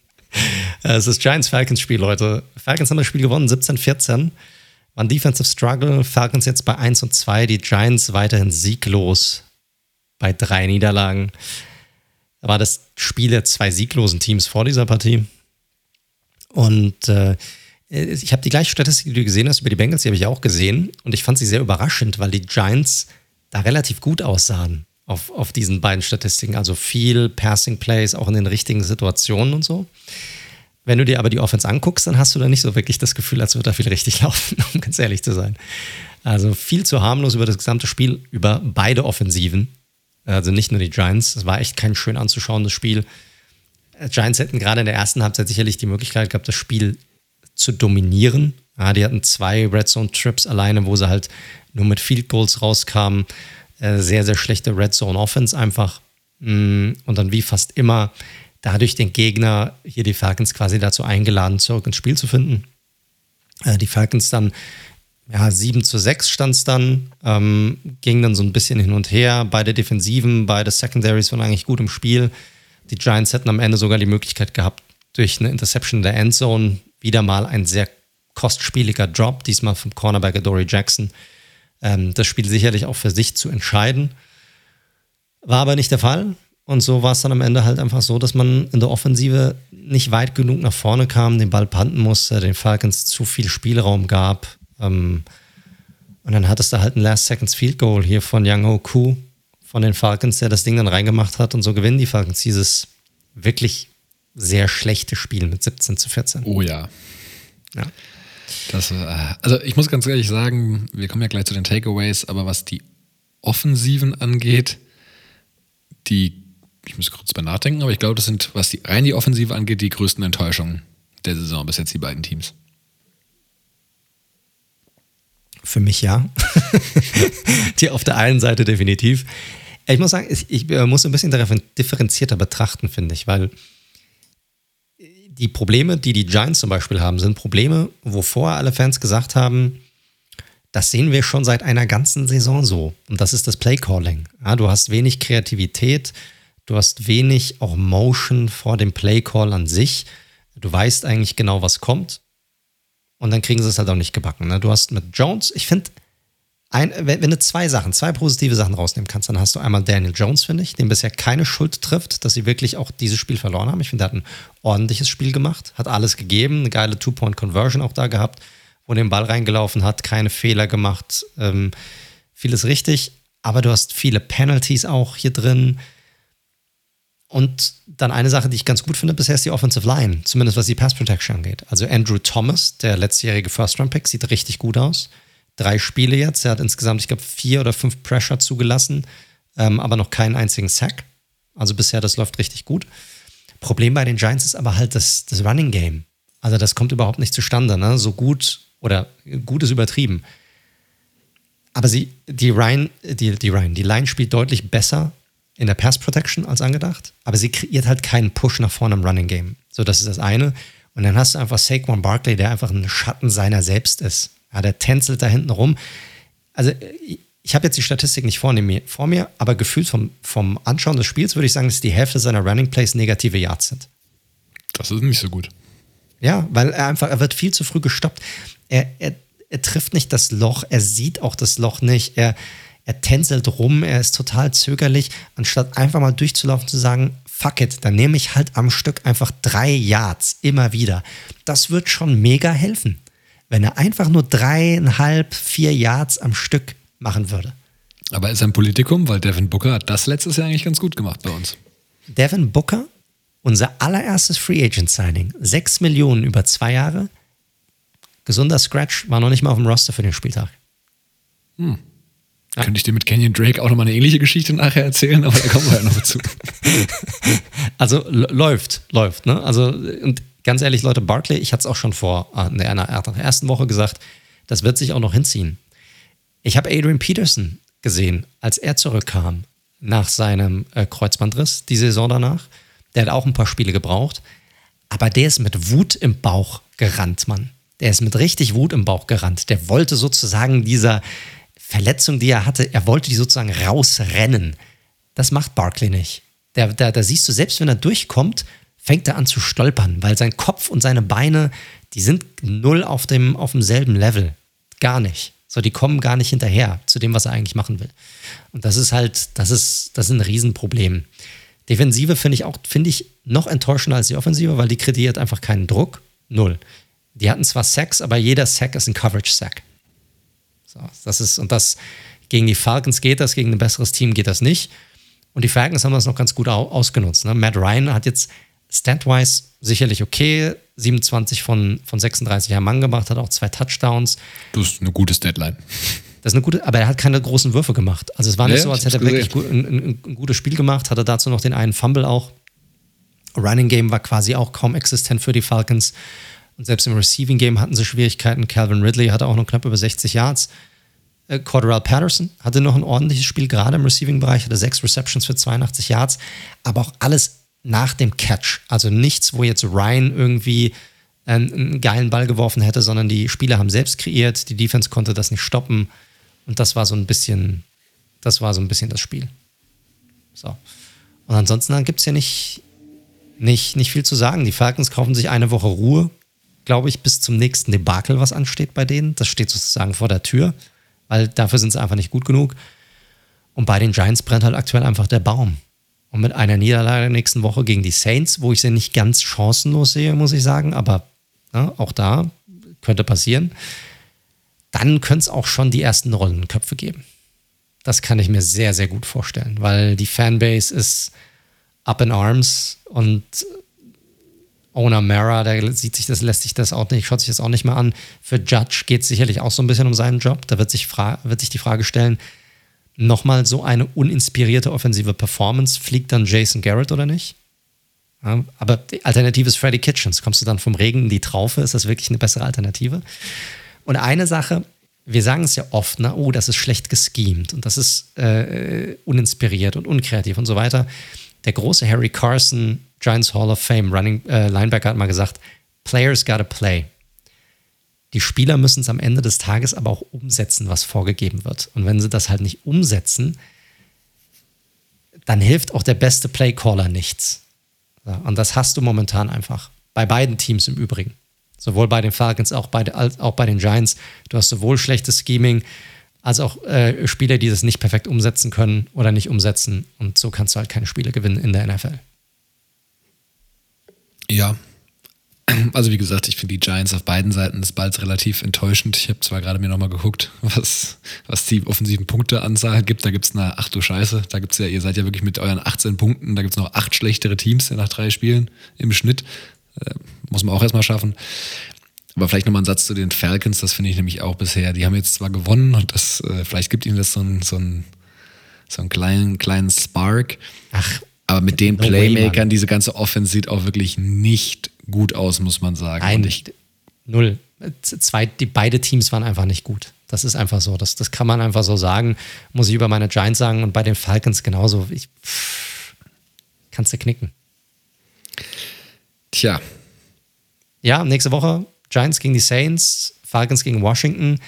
Speaker 1: *laughs* es ist Giants-Falcons-Spiel, Leute. Falcons haben das Spiel gewonnen, 17-14. War ein Defensive Struggle. Falcons jetzt bei 1 und 2. Die Giants weiterhin sieglos bei drei Niederlagen. Da war das Spiel der zwei sieglosen Teams vor dieser Partie. Und äh, äh, ich habe die gleiche Statistik, die du gesehen hast über die Bengals, die habe ich auch gesehen. Und ich fand sie sehr überraschend, weil die Giants da relativ gut aussahen auf, auf diesen beiden Statistiken. Also viel Passing Plays, auch in den richtigen Situationen und so. Wenn du dir aber die Offense anguckst, dann hast du da nicht so wirklich das Gefühl, als würde da viel richtig *laughs* laufen, um ganz ehrlich zu sein. Also viel zu harmlos über das gesamte Spiel, über beide Offensiven. Also nicht nur die Giants. Es war echt kein schön anzuschauendes Spiel. Giants hätten gerade in der ersten Halbzeit sicherlich die Möglichkeit gehabt, das Spiel zu dominieren. Ja, die hatten zwei Red Zone Trips alleine, wo sie halt nur mit Field Goals rauskamen. Äh, sehr, sehr schlechte Red Zone Offense einfach. Mm, und dann wie fast immer dadurch den Gegner, hier die Falcons quasi dazu eingeladen, zurück ins Spiel zu finden. Äh, die Falcons dann, ja, 7 zu 6 stand es dann, ähm, ging dann so ein bisschen hin und her. Beide Defensiven, beide Secondaries waren eigentlich gut im Spiel. Die Giants hätten am Ende sogar die Möglichkeit gehabt, durch eine Interception in der Endzone wieder mal ein sehr kostspieliger Drop, diesmal vom Cornerback Dory Jackson. Ähm, das Spiel sicherlich auch für sich zu entscheiden. War aber nicht der Fall. Und so war es dann am Ende halt einfach so, dass man in der Offensive nicht weit genug nach vorne kam, den Ball panten musste, den Falcons zu viel Spielraum gab. Ähm, und dann hattest du halt ein Last Seconds Field Goal hier von Young Ho Koo von den Falcons, der das Ding dann reingemacht hat. Und so gewinnen die Falcons dieses wirklich sehr schlechte Spiel mit 17 zu 14.
Speaker 2: Oh ja. Ja. Das, äh, also ich muss ganz ehrlich sagen, wir kommen ja gleich zu den Takeaways, aber was die Offensiven angeht, die, ich muss kurz bei nachdenken, aber ich glaube, das sind, was die rein die Offensive angeht, die größten Enttäuschungen der Saison bis jetzt die beiden Teams.
Speaker 1: Für mich ja. *laughs* die auf der einen Seite definitiv. Ich muss sagen, ich, ich äh, muss ein bisschen differenzierter betrachten, finde ich, weil die Probleme, die die Giants zum Beispiel haben, sind Probleme, wovor alle Fans gesagt haben, das sehen wir schon seit einer ganzen Saison so. Und das ist das Playcalling. Ja, du hast wenig Kreativität, du hast wenig auch Motion vor dem Playcall an sich. Du weißt eigentlich genau, was kommt. Und dann kriegen sie es halt auch nicht gebacken. Ne? Du hast mit Jones, ich finde, wenn, wenn, du zwei Sachen, zwei positive Sachen rausnehmen kannst, dann hast du einmal Daniel Jones, finde ich, dem bisher keine Schuld trifft, dass sie wirklich auch dieses Spiel verloren haben. Ich finde, er hat ein ordentliches Spiel gemacht, hat alles gegeben, eine geile Two-Point-Conversion auch da gehabt, wo den Ball reingelaufen hat, keine Fehler gemacht, ähm, vieles richtig, aber du hast viele Penalties auch hier drin. Und dann eine Sache, die ich ganz gut finde bisher, ist die Offensive Line, zumindest was die Pass Protection angeht. Also Andrew Thomas, der letztjährige First-Round-Pick, sieht richtig gut aus. Drei Spiele jetzt. Er hat insgesamt, ich glaube, vier oder fünf Pressure zugelassen, ähm, aber noch keinen einzigen Sack. Also bisher, das läuft richtig gut. Problem bei den Giants ist aber halt das, das Running Game. Also das kommt überhaupt nicht zustande. Ne? So gut oder gut ist übertrieben. Aber sie, die Ryan, die, die Ryan, die Line spielt deutlich besser in der Pass Protection als angedacht, aber sie kreiert halt keinen Push nach vorne im Running Game. So, das ist das eine. Und dann hast du einfach Saquon Barkley, der einfach ein Schatten seiner selbst ist. Ja, der tänzelt da hinten rum. Also, ich habe jetzt die Statistik nicht vor mir, vor mir aber gefühlt vom, vom Anschauen des Spiels würde ich sagen, dass die Hälfte seiner Running Plays negative Yards sind.
Speaker 2: Das ist nicht so gut.
Speaker 1: Ja, weil er einfach, er wird viel zu früh gestoppt. Er, er, er trifft nicht das Loch, er sieht auch das Loch nicht. Er, er tänzelt rum, er ist total zögerlich, anstatt einfach mal durchzulaufen zu sagen, fuck it, dann nehme ich halt am Stück einfach drei Yards immer wieder. Das wird schon mega helfen, wenn er einfach nur dreieinhalb, vier Yards am Stück machen würde.
Speaker 2: Aber ist ein Politikum, weil Devin Booker hat das letztes Jahr eigentlich ganz gut gemacht bei uns.
Speaker 1: Devin Booker, unser allererstes Free Agent Signing, sechs Millionen über zwei Jahre, gesunder Scratch, war noch nicht mal auf dem Roster für den Spieltag.
Speaker 2: Hm. Ja. Könnte ich dir mit Canyon Drake auch nochmal eine ähnliche Geschichte nachher erzählen, aber da kommen wir ja noch zu. *laughs*
Speaker 1: Also läuft, läuft. Ne? Also, und ganz ehrlich, Leute, Barclay, ich hatte es auch schon vor äh, in der ersten Woche gesagt, das wird sich auch noch hinziehen. Ich habe Adrian Peterson gesehen, als er zurückkam nach seinem äh, Kreuzbandriss, die Saison danach. Der hat auch ein paar Spiele gebraucht, aber der ist mit Wut im Bauch gerannt, Mann. Der ist mit richtig Wut im Bauch gerannt. Der wollte sozusagen dieser, Verletzung, die er hatte, er wollte die sozusagen rausrennen. Das macht Barkley nicht. Da, da, da siehst du, selbst wenn er durchkommt, fängt er an zu stolpern, weil sein Kopf und seine Beine, die sind null auf, dem, auf demselben Level. Gar nicht. So, die kommen gar nicht hinterher zu dem, was er eigentlich machen will. Und das ist halt, das ist, das ist ein Riesenproblem. Defensive finde ich auch, finde ich noch enttäuschender als die Offensive, weil die kreiert einfach keinen Druck. Null. Die hatten zwar Sacks, aber jeder Sack ist ein Coverage-Sack. So, das ist, und das gegen die Falcons geht das, gegen ein besseres Team geht das nicht. Und die Falcons haben das noch ganz gut ausgenutzt. Ne? Matt Ryan hat jetzt statwise sicherlich okay, 27 von, von 36 am Mann gemacht, hat auch zwei Touchdowns.
Speaker 2: Das ist eine gute Deadline.
Speaker 1: Das ist eine gute, aber er hat keine großen Würfe gemacht. Also es war nicht ja, so, als hätte er wirklich gut, ein, ein, ein, gutes Spiel gemacht, hatte dazu noch den einen Fumble auch. Running Game war quasi auch kaum existent für die Falcons. Und selbst im Receiving Game hatten sie Schwierigkeiten. Calvin Ridley hatte auch noch knapp über 60 Yards. Äh, Cordell Patterson hatte noch ein ordentliches Spiel, gerade im Receiving-Bereich, hatte sechs Receptions für 82 Yards, aber auch alles nach dem Catch. Also nichts, wo jetzt Ryan irgendwie einen, einen geilen Ball geworfen hätte, sondern die Spieler haben selbst kreiert, die Defense konnte das nicht stoppen. Und das war so ein bisschen, das war so ein bisschen das Spiel. So. Und ansonsten gibt es ja nicht, nicht, nicht viel zu sagen. Die Falcons kaufen sich eine Woche Ruhe, glaube ich, bis zum nächsten Debakel, was ansteht bei denen. Das steht sozusagen vor der Tür, weil dafür sind sie einfach nicht gut genug. Und bei den Giants brennt halt aktuell einfach der Baum. Und mit einer Niederlage nächsten Woche gegen die Saints, wo ich sie nicht ganz chancenlos sehe, muss ich sagen, aber ja, auch da könnte passieren, dann könnte es auch schon die ersten Rollenköpfe geben. Das kann ich mir sehr, sehr gut vorstellen, weil die Fanbase ist up in arms und Owner Mara, der sieht sich das, lässt sich das auch nicht, schaut sich das auch nicht mehr an. Für Judge geht es sicherlich auch so ein bisschen um seinen Job. Da wird sich, wird sich die Frage stellen, nochmal so eine uninspirierte offensive Performance, fliegt dann Jason Garrett oder nicht? Ja, aber die Alternative ist Freddy Kitchens. Kommst du dann vom Regen in die Traufe? Ist das wirklich eine bessere Alternative? Und eine Sache, wir sagen es ja oft, na, oh, das ist schlecht geschemt und das ist äh, uninspiriert und unkreativ und so weiter. Der große Harry Carson, Giants Hall of Fame Running äh, Linebacker, hat mal gesagt, Players gotta play. Die Spieler müssen es am Ende des Tages aber auch umsetzen, was vorgegeben wird. Und wenn sie das halt nicht umsetzen, dann hilft auch der beste Playcaller nichts. und das hast du momentan einfach. Bei beiden Teams im Übrigen. Sowohl bei den Falcons auch bei, als auch bei den Giants. Du hast sowohl schlechtes Scheming als auch äh, Spieler, die das nicht perfekt umsetzen können oder nicht umsetzen. Und so kannst du halt keine Spiele gewinnen in der NFL.
Speaker 2: Ja. *clears throat* Also wie gesagt, ich finde die Giants auf beiden Seiten des Balls relativ enttäuschend. Ich habe zwar gerade mir nochmal geguckt, was, was die offensiven Punkteanzahl gibt. Da gibt es eine, ach du Scheiße, da gibt es ja, ihr seid ja wirklich mit euren 18 Punkten, da gibt es noch acht schlechtere Teams nach drei Spielen im Schnitt. Äh, muss man auch erstmal schaffen. Aber vielleicht nochmal ein Satz zu den Falcons, das finde ich nämlich auch bisher. Die haben jetzt zwar gewonnen und das, äh, vielleicht gibt ihnen das so, ein, so, ein, so einen kleinen, kleinen Spark. Ach, aber mit den Playmakern, diese ganze Offense sieht auch wirklich nicht gut aus, muss man sagen.
Speaker 1: Ein, ich, null. Zwei, die, beide Teams waren einfach nicht gut. Das ist einfach so. Das, das kann man einfach so sagen. Muss ich über meine Giants sagen und bei den Falcons genauso. Ich, pff, kannst du knicken.
Speaker 2: Tja.
Speaker 1: Ja, nächste Woche Giants gegen die Saints, Falcons gegen Washington,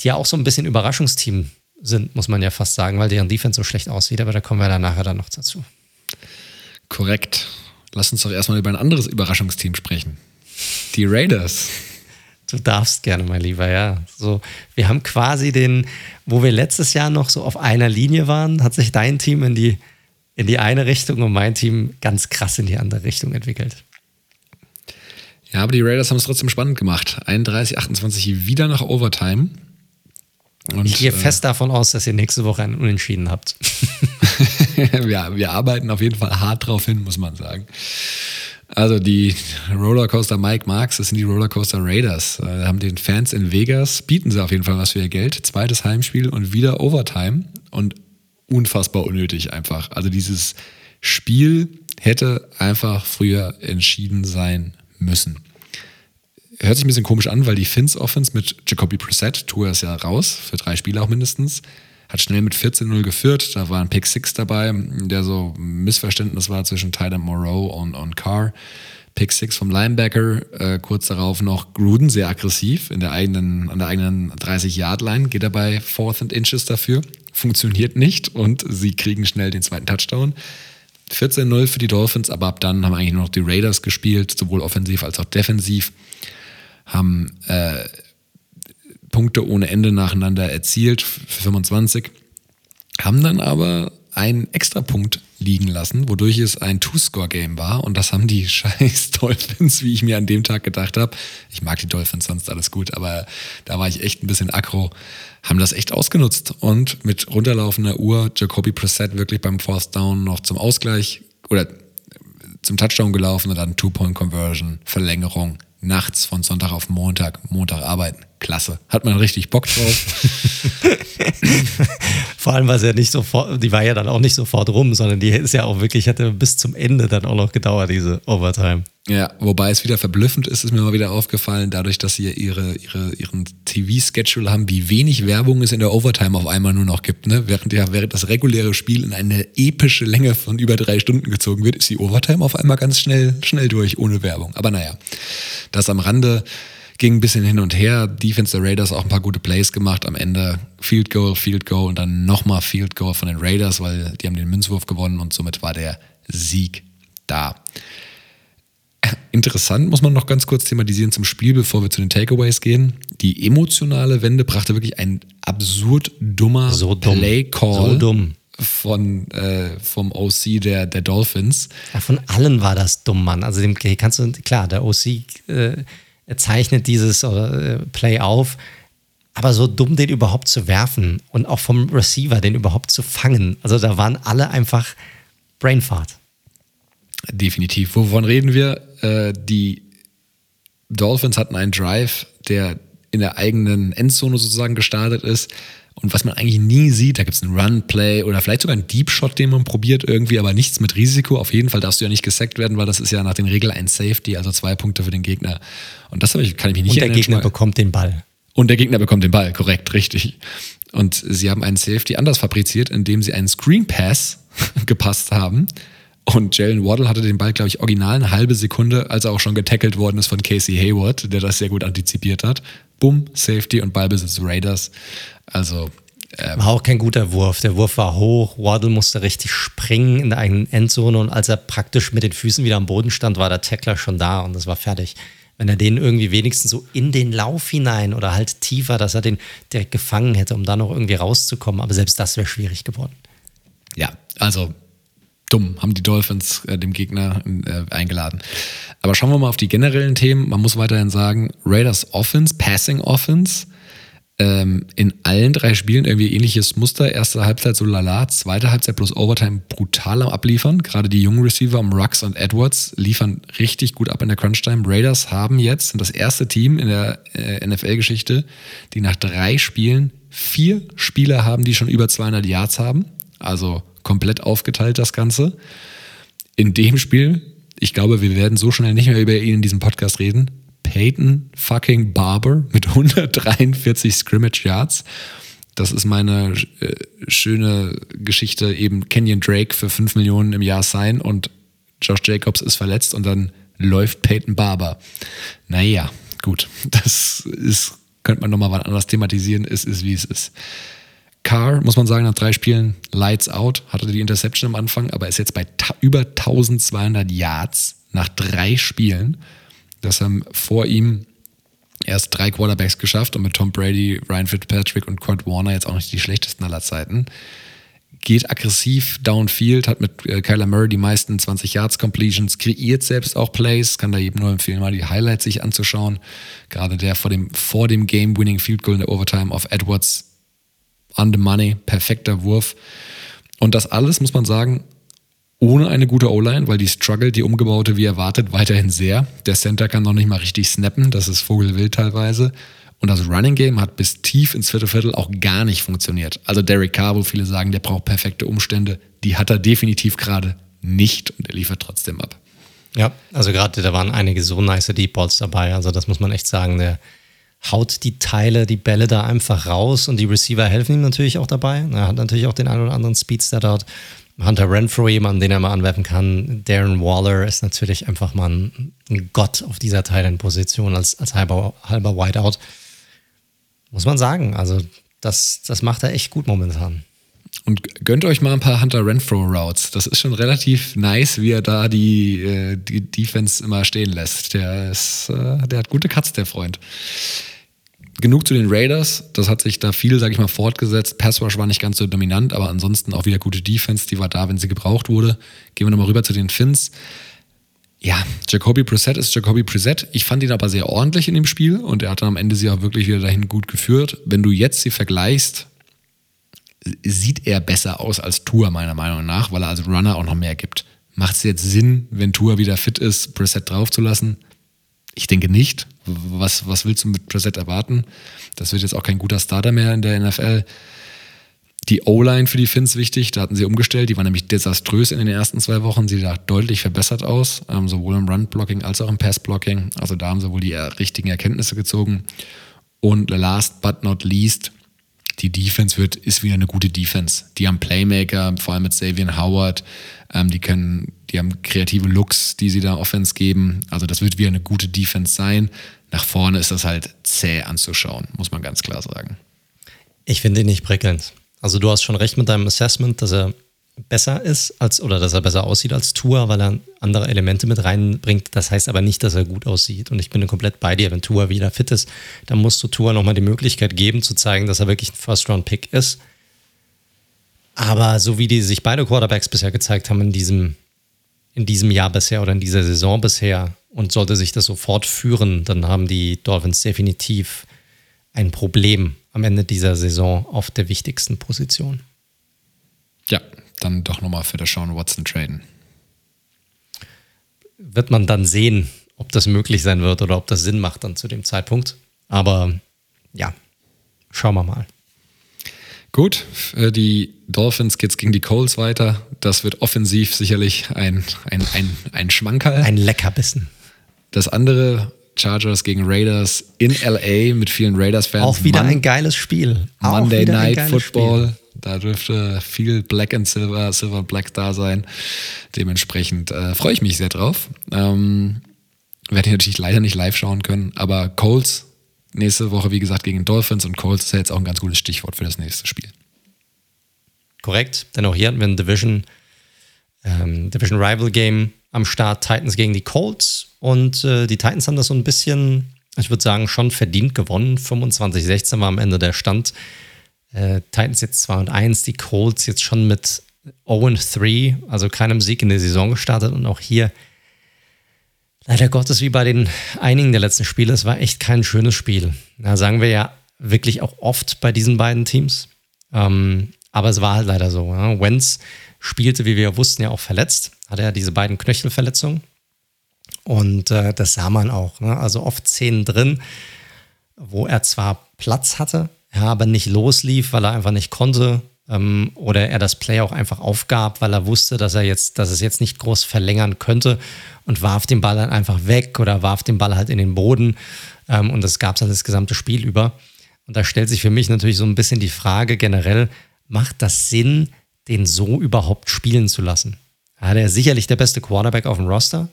Speaker 1: die ja auch so ein bisschen Überraschungsteam sind, muss man ja fast sagen, weil deren Defense so schlecht aussieht, aber da kommen wir dann nachher dann noch dazu.
Speaker 2: Korrekt. Lass uns doch erstmal über ein anderes Überraschungsteam sprechen. Die Raiders.
Speaker 1: Du darfst gerne, mein Lieber, ja. So, wir haben quasi den, wo wir letztes Jahr noch so auf einer Linie waren, hat sich dein Team in die, in die eine Richtung und mein Team ganz krass in die andere Richtung entwickelt.
Speaker 2: Ja, aber die Raiders haben es trotzdem spannend gemacht. 31, 28 wieder nach Overtime.
Speaker 1: Und, ich gehe äh, fest davon aus, dass ihr nächste Woche einen Unentschieden habt. *laughs*
Speaker 2: ja, wir arbeiten auf jeden Fall hart drauf hin, muss man sagen. Also die Rollercoaster Mike Marks, das sind die Rollercoaster Raiders. Äh, haben den Fans in Vegas, bieten sie auf jeden Fall was für ihr Geld. Zweites Heimspiel und wieder Overtime und unfassbar unnötig einfach. Also dieses Spiel hätte einfach früher entschieden sein müssen. Hört sich ein bisschen komisch an, weil die Finns Offense mit Jacoby Brissett, Tour ist ja raus, für drei Spiele auch mindestens, hat schnell mit 14-0 geführt. Da war ein Pick 6 dabei, der so ein Missverständnis war zwischen Tyler Moreau und, und Carr. Pick 6 vom Linebacker, äh, kurz darauf noch Gruden, sehr aggressiv in der eigenen, an der eigenen 30-Yard-Line, geht dabei Fourth and Inches dafür, funktioniert nicht und sie kriegen schnell den zweiten Touchdown. 14-0 für die Dolphins, aber ab dann haben eigentlich nur noch die Raiders gespielt, sowohl offensiv als auch defensiv, haben äh, Punkte ohne Ende nacheinander erzielt für 25, haben dann aber einen Extrapunkt liegen lassen, wodurch es ein Two-Score-Game war. Und das haben die *laughs* scheiß Dolphins, wie ich mir an dem Tag gedacht habe. Ich mag die Dolphins sonst alles gut, aber da war ich echt ein bisschen aggro. Haben das echt ausgenutzt und mit runterlaufender Uhr Jacoby Preset wirklich beim Fourth Down noch zum Ausgleich oder zum Touchdown gelaufen und dann Two-Point-Conversion, Verlängerung, nachts von Sonntag auf Montag, Montag arbeiten. Klasse. Hat man richtig Bock drauf. *laughs*
Speaker 1: Vor allem war es ja nicht sofort, die war ja dann auch nicht sofort rum, sondern die ist ja auch wirklich, hatte bis zum Ende dann auch noch gedauert, diese Overtime.
Speaker 2: Ja, wobei es wieder verblüffend ist, ist mir mal wieder aufgefallen, dadurch, dass sie ihre, ihre, ihren TV-Schedule haben, wie wenig Werbung es in der Overtime auf einmal nur noch gibt. Ne? Während, ja, während das reguläre Spiel in eine epische Länge von über drei Stunden gezogen wird, ist die Overtime auf einmal ganz schnell, schnell durch, ohne Werbung. Aber naja, das am Rande ging ein bisschen hin und her. Defense der Raiders auch ein paar gute Plays gemacht. Am Ende Field Goal, Field Goal und dann nochmal Field Goal von den Raiders, weil die haben den Münzwurf gewonnen und somit war der Sieg da. Interessant muss man noch ganz kurz thematisieren zum Spiel, bevor wir zu den Takeaways gehen. Die emotionale Wende brachte wirklich ein absurd dummer
Speaker 1: so dumm.
Speaker 2: Play-Call.
Speaker 1: So dumm
Speaker 2: von äh, vom OC der, der Dolphins.
Speaker 1: Ja, von allen war das dumm, Mann. Also dem kannst du, klar, der OC äh, zeichnet dieses äh, Play auf, aber so dumm, den überhaupt zu werfen und auch vom Receiver den überhaupt zu fangen. Also da waren alle einfach Brainfart.
Speaker 2: Definitiv. Wovon reden wir? Äh, die Dolphins hatten einen Drive, der in der eigenen Endzone sozusagen gestartet ist und was man eigentlich nie sieht, da gibt es einen Run-Play oder vielleicht sogar einen Deep-Shot, den man probiert irgendwie, aber nichts mit Risiko. Auf jeden Fall darfst du ja nicht gesackt werden, weil das ist ja nach den Regeln ein Safety, also zwei Punkte für den Gegner. Und das ich, kann ich mich nicht
Speaker 1: Und der Gegner bekommt den Ball.
Speaker 2: Und der Gegner bekommt den Ball, korrekt, richtig. Und sie haben einen Safety anders fabriziert, indem sie einen Screen Pass *laughs* gepasst haben. Und Jalen Waddle hatte den Ball, glaube ich, original eine halbe Sekunde, als er auch schon getackelt worden ist von Casey Hayward, der das sehr gut antizipiert hat. Bumm, Safety und Ballbesitz Raiders. Also
Speaker 1: ähm, war auch kein guter Wurf. Der Wurf war hoch. Waddle musste richtig springen in der eigenen Endzone und als er praktisch mit den Füßen wieder am Boden stand, war der Tackler schon da und das war fertig. Wenn er den irgendwie wenigstens so in den Lauf hinein oder halt tiefer, dass er den direkt gefangen hätte, um da noch irgendwie rauszukommen. Aber selbst das wäre schwierig geworden.
Speaker 2: Ja, also dumm, haben die Dolphins äh, dem Gegner äh, eingeladen. Aber schauen wir mal auf die generellen Themen. Man muss weiterhin sagen, Raiders Offense, Passing Offense, ähm, in allen drei Spielen irgendwie ähnliches Muster. Erste Halbzeit so lala, zweite Halbzeit plus Overtime brutal am Abliefern. Gerade die jungen Receiver um Rux und Edwards liefern richtig gut ab in der Crunch-Time. Raiders haben jetzt, sind das erste Team in der äh, NFL-Geschichte, die nach drei Spielen vier Spieler haben, die schon über 200 Yards haben. Also komplett aufgeteilt das Ganze. In dem Spiel, ich glaube, wir werden so schnell nicht mehr über ihn in diesem Podcast reden, Peyton fucking Barber mit *laughs* 143 Scrimmage Yards. Das ist meine äh, schöne Geschichte, eben Kenyon Drake für 5 Millionen im Jahr sein und Josh Jacobs ist verletzt und dann läuft Peyton Barber. Naja, gut, das ist, könnte man nochmal was anderes thematisieren, es ist wie es ist. Carr, muss man sagen, nach drei Spielen Lights Out, hatte die Interception am Anfang, aber ist jetzt bei über 1200 Yards nach drei Spielen. Das haben vor ihm erst drei Quarterbacks geschafft und mit Tom Brady, Ryan Fitzpatrick und Kurt Warner jetzt auch nicht die schlechtesten aller Zeiten. Geht aggressiv downfield, hat mit äh, Kyler Murray die meisten 20 Yards Completions, kreiert selbst auch Plays, kann da eben nur empfehlen, mal die Highlights sich anzuschauen. Gerade der vor dem, vor dem Game-Winning Field Goal in der Overtime auf Edwards on the money, perfekter Wurf. Und das alles, muss man sagen, ohne eine gute O-Line, weil die struggle die umgebaute wie erwartet weiterhin sehr. Der Center kann noch nicht mal richtig snappen, das ist Vogelwild teilweise. Und das Running Game hat bis tief ins vierte Viertel auch gar nicht funktioniert. Also Derek Carr, wo viele sagen, der braucht perfekte Umstände, die hat er definitiv gerade nicht und er liefert trotzdem ab.
Speaker 1: Ja, also gerade da waren einige so nice Deep Balls dabei, also das muss man echt sagen, der haut die Teile, die Bälle da einfach raus und die Receiver helfen ihm natürlich auch dabei. Er hat natürlich auch den einen oder anderen Speedster dort. Hunter Renfro, jemand, den er mal anwerfen kann. Darren Waller ist natürlich einfach mal ein, Gott auf dieser Thailand-Position als, als halber, halber Whiteout. Muss man sagen. Also, das, das macht er echt gut momentan.
Speaker 2: Und gönnt euch mal ein paar Hunter Renfro Routes. Das ist schon relativ nice, wie er da die, äh, die Defense immer stehen lässt. Der, ist, äh, der hat gute Cuts, der Freund genug zu den Raiders. Das hat sich da viel, sag ich mal, fortgesetzt. Passwash war nicht ganz so dominant, aber ansonsten auch wieder gute Defense. Die war da, wenn sie gebraucht wurde. Gehen wir nochmal rüber zu den Finns. Ja, Jacoby Preset ist Jacoby Preset. Ich fand ihn aber sehr ordentlich in dem Spiel und er hat dann am Ende sie auch wirklich wieder dahin gut geführt. Wenn du jetzt sie vergleichst, sieht er besser aus als Tour, meiner Meinung nach, weil er als Runner auch noch mehr gibt. Macht es jetzt Sinn, wenn Tour wieder fit ist, Preset draufzulassen? Ich denke nicht. Was, was willst du mit Preset erwarten? Das wird jetzt auch kein guter Starter mehr in der NFL. Die O-Line für die Finns wichtig, da hatten sie umgestellt, die war nämlich desaströs in den ersten zwei Wochen, sie sah deutlich verbessert aus, ähm, sowohl im Run-Blocking als auch im Pass-Blocking. Also da haben sie wohl die richtigen Erkenntnisse gezogen. Und last but not least, die Defense wird, ist wieder eine gute Defense. Die haben Playmaker, vor allem mit Xavier Howard, ähm, die können, die haben kreative Looks, die sie da Offense geben. Also das wird wieder eine gute Defense sein. Nach vorne ist das halt zäh anzuschauen, muss man ganz klar sagen.
Speaker 1: Ich finde ihn nicht prickelnd. Also du hast schon recht mit deinem Assessment, dass er besser ist als oder dass er besser aussieht als Tour, weil er andere Elemente mit reinbringt. Das heißt aber nicht, dass er gut aussieht. Und ich bin komplett bei dir. Wenn Tour wieder fit ist, dann musst du Tour nochmal die Möglichkeit geben, zu zeigen, dass er wirklich ein First-Round-Pick ist. Aber so wie die sich beide Quarterbacks bisher gezeigt haben in diesem, in diesem Jahr bisher oder in dieser Saison bisher und sollte sich das so fortführen, dann haben die Dolphins definitiv ein Problem am Ende dieser Saison auf der wichtigsten Position.
Speaker 2: Ja, dann doch nochmal für der Sean Watson traden.
Speaker 1: Wird man dann sehen, ob das möglich sein wird oder ob das Sinn macht dann zu dem Zeitpunkt. Aber ja, schauen wir mal.
Speaker 2: Gut, für die Dolphins geht es gegen die Coles weiter. Das wird offensiv sicherlich ein, ein, ein, ein Schmankerl.
Speaker 1: Ein Leckerbissen.
Speaker 2: Das andere Chargers gegen Raiders in LA mit vielen Raiders-Fans.
Speaker 1: Auch wieder Mon ein geiles Spiel.
Speaker 2: Monday Night Football. Spiel. Da dürfte viel Black and Silver, Silver and Black da sein. Dementsprechend äh, freue ich mich sehr drauf. Ähm, werde ich natürlich leider nicht live schauen können, aber Colts nächste Woche, wie gesagt, gegen Dolphins und Colts ist ja jetzt auch ein ganz gutes Stichwort für das nächste Spiel.
Speaker 1: Korrekt, denn auch hier hatten wir ein Division, ähm, Division Rival Game am Start, Titans gegen die Colts und äh, die Titans haben das so ein bisschen, ich würde sagen, schon verdient gewonnen. 25-16 war am Ende der Stand. Äh, Titans jetzt 2 und 1, die Colts jetzt schon mit 0 und 3, also keinem Sieg in der Saison gestartet und auch hier leider Gottes wie bei den einigen der letzten Spiele, es war echt kein schönes Spiel. Da sagen wir ja wirklich auch oft bei diesen beiden Teams. Ähm, aber es war halt leider so. Ja. Wentz spielte, wie wir wussten, ja auch verletzt. Hatte ja diese beiden Knöchelverletzungen. Und äh, das sah man auch. Ne? Also oft Szenen drin, wo er zwar Platz hatte, ja, aber nicht loslief, weil er einfach nicht konnte. Ähm, oder er das Play auch einfach aufgab, weil er wusste, dass er jetzt, dass es jetzt nicht groß verlängern könnte und warf den Ball dann einfach weg oder warf den Ball halt in den Boden. Ähm, und das gab es halt das gesamte Spiel über. Und da stellt sich für mich natürlich so ein bisschen die Frage generell, macht das Sinn, den so überhaupt spielen zu lassen? Ja, der ist sicherlich der beste Quarterback auf dem Roster.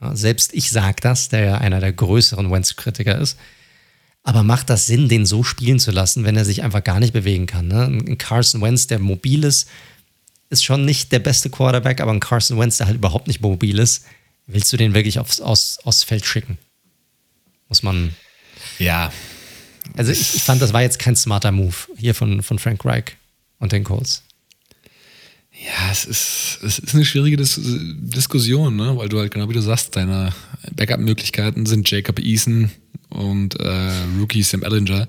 Speaker 1: Ja, selbst ich sage das, der ja einer der größeren Wentz-Kritiker ist. Aber macht das Sinn, den so spielen zu lassen, wenn er sich einfach gar nicht bewegen kann? Ne? Ein Carson Wentz, der mobil ist, ist schon nicht der beste Quarterback, aber ein Carson Wentz, der halt überhaupt nicht mobil ist, willst du den wirklich aufs, aufs, aufs Feld schicken? Muss man.
Speaker 2: Ja.
Speaker 1: Also ich, ich, fand, das war jetzt kein smarter Move hier von, von Frank Reich und den Colts.
Speaker 2: Ja, es ist, es ist eine schwierige Dis Diskussion, ne? weil du halt genau wie du sagst, deine Backup-Möglichkeiten sind Jacob Eason und äh, Rookie Sam Ellinger.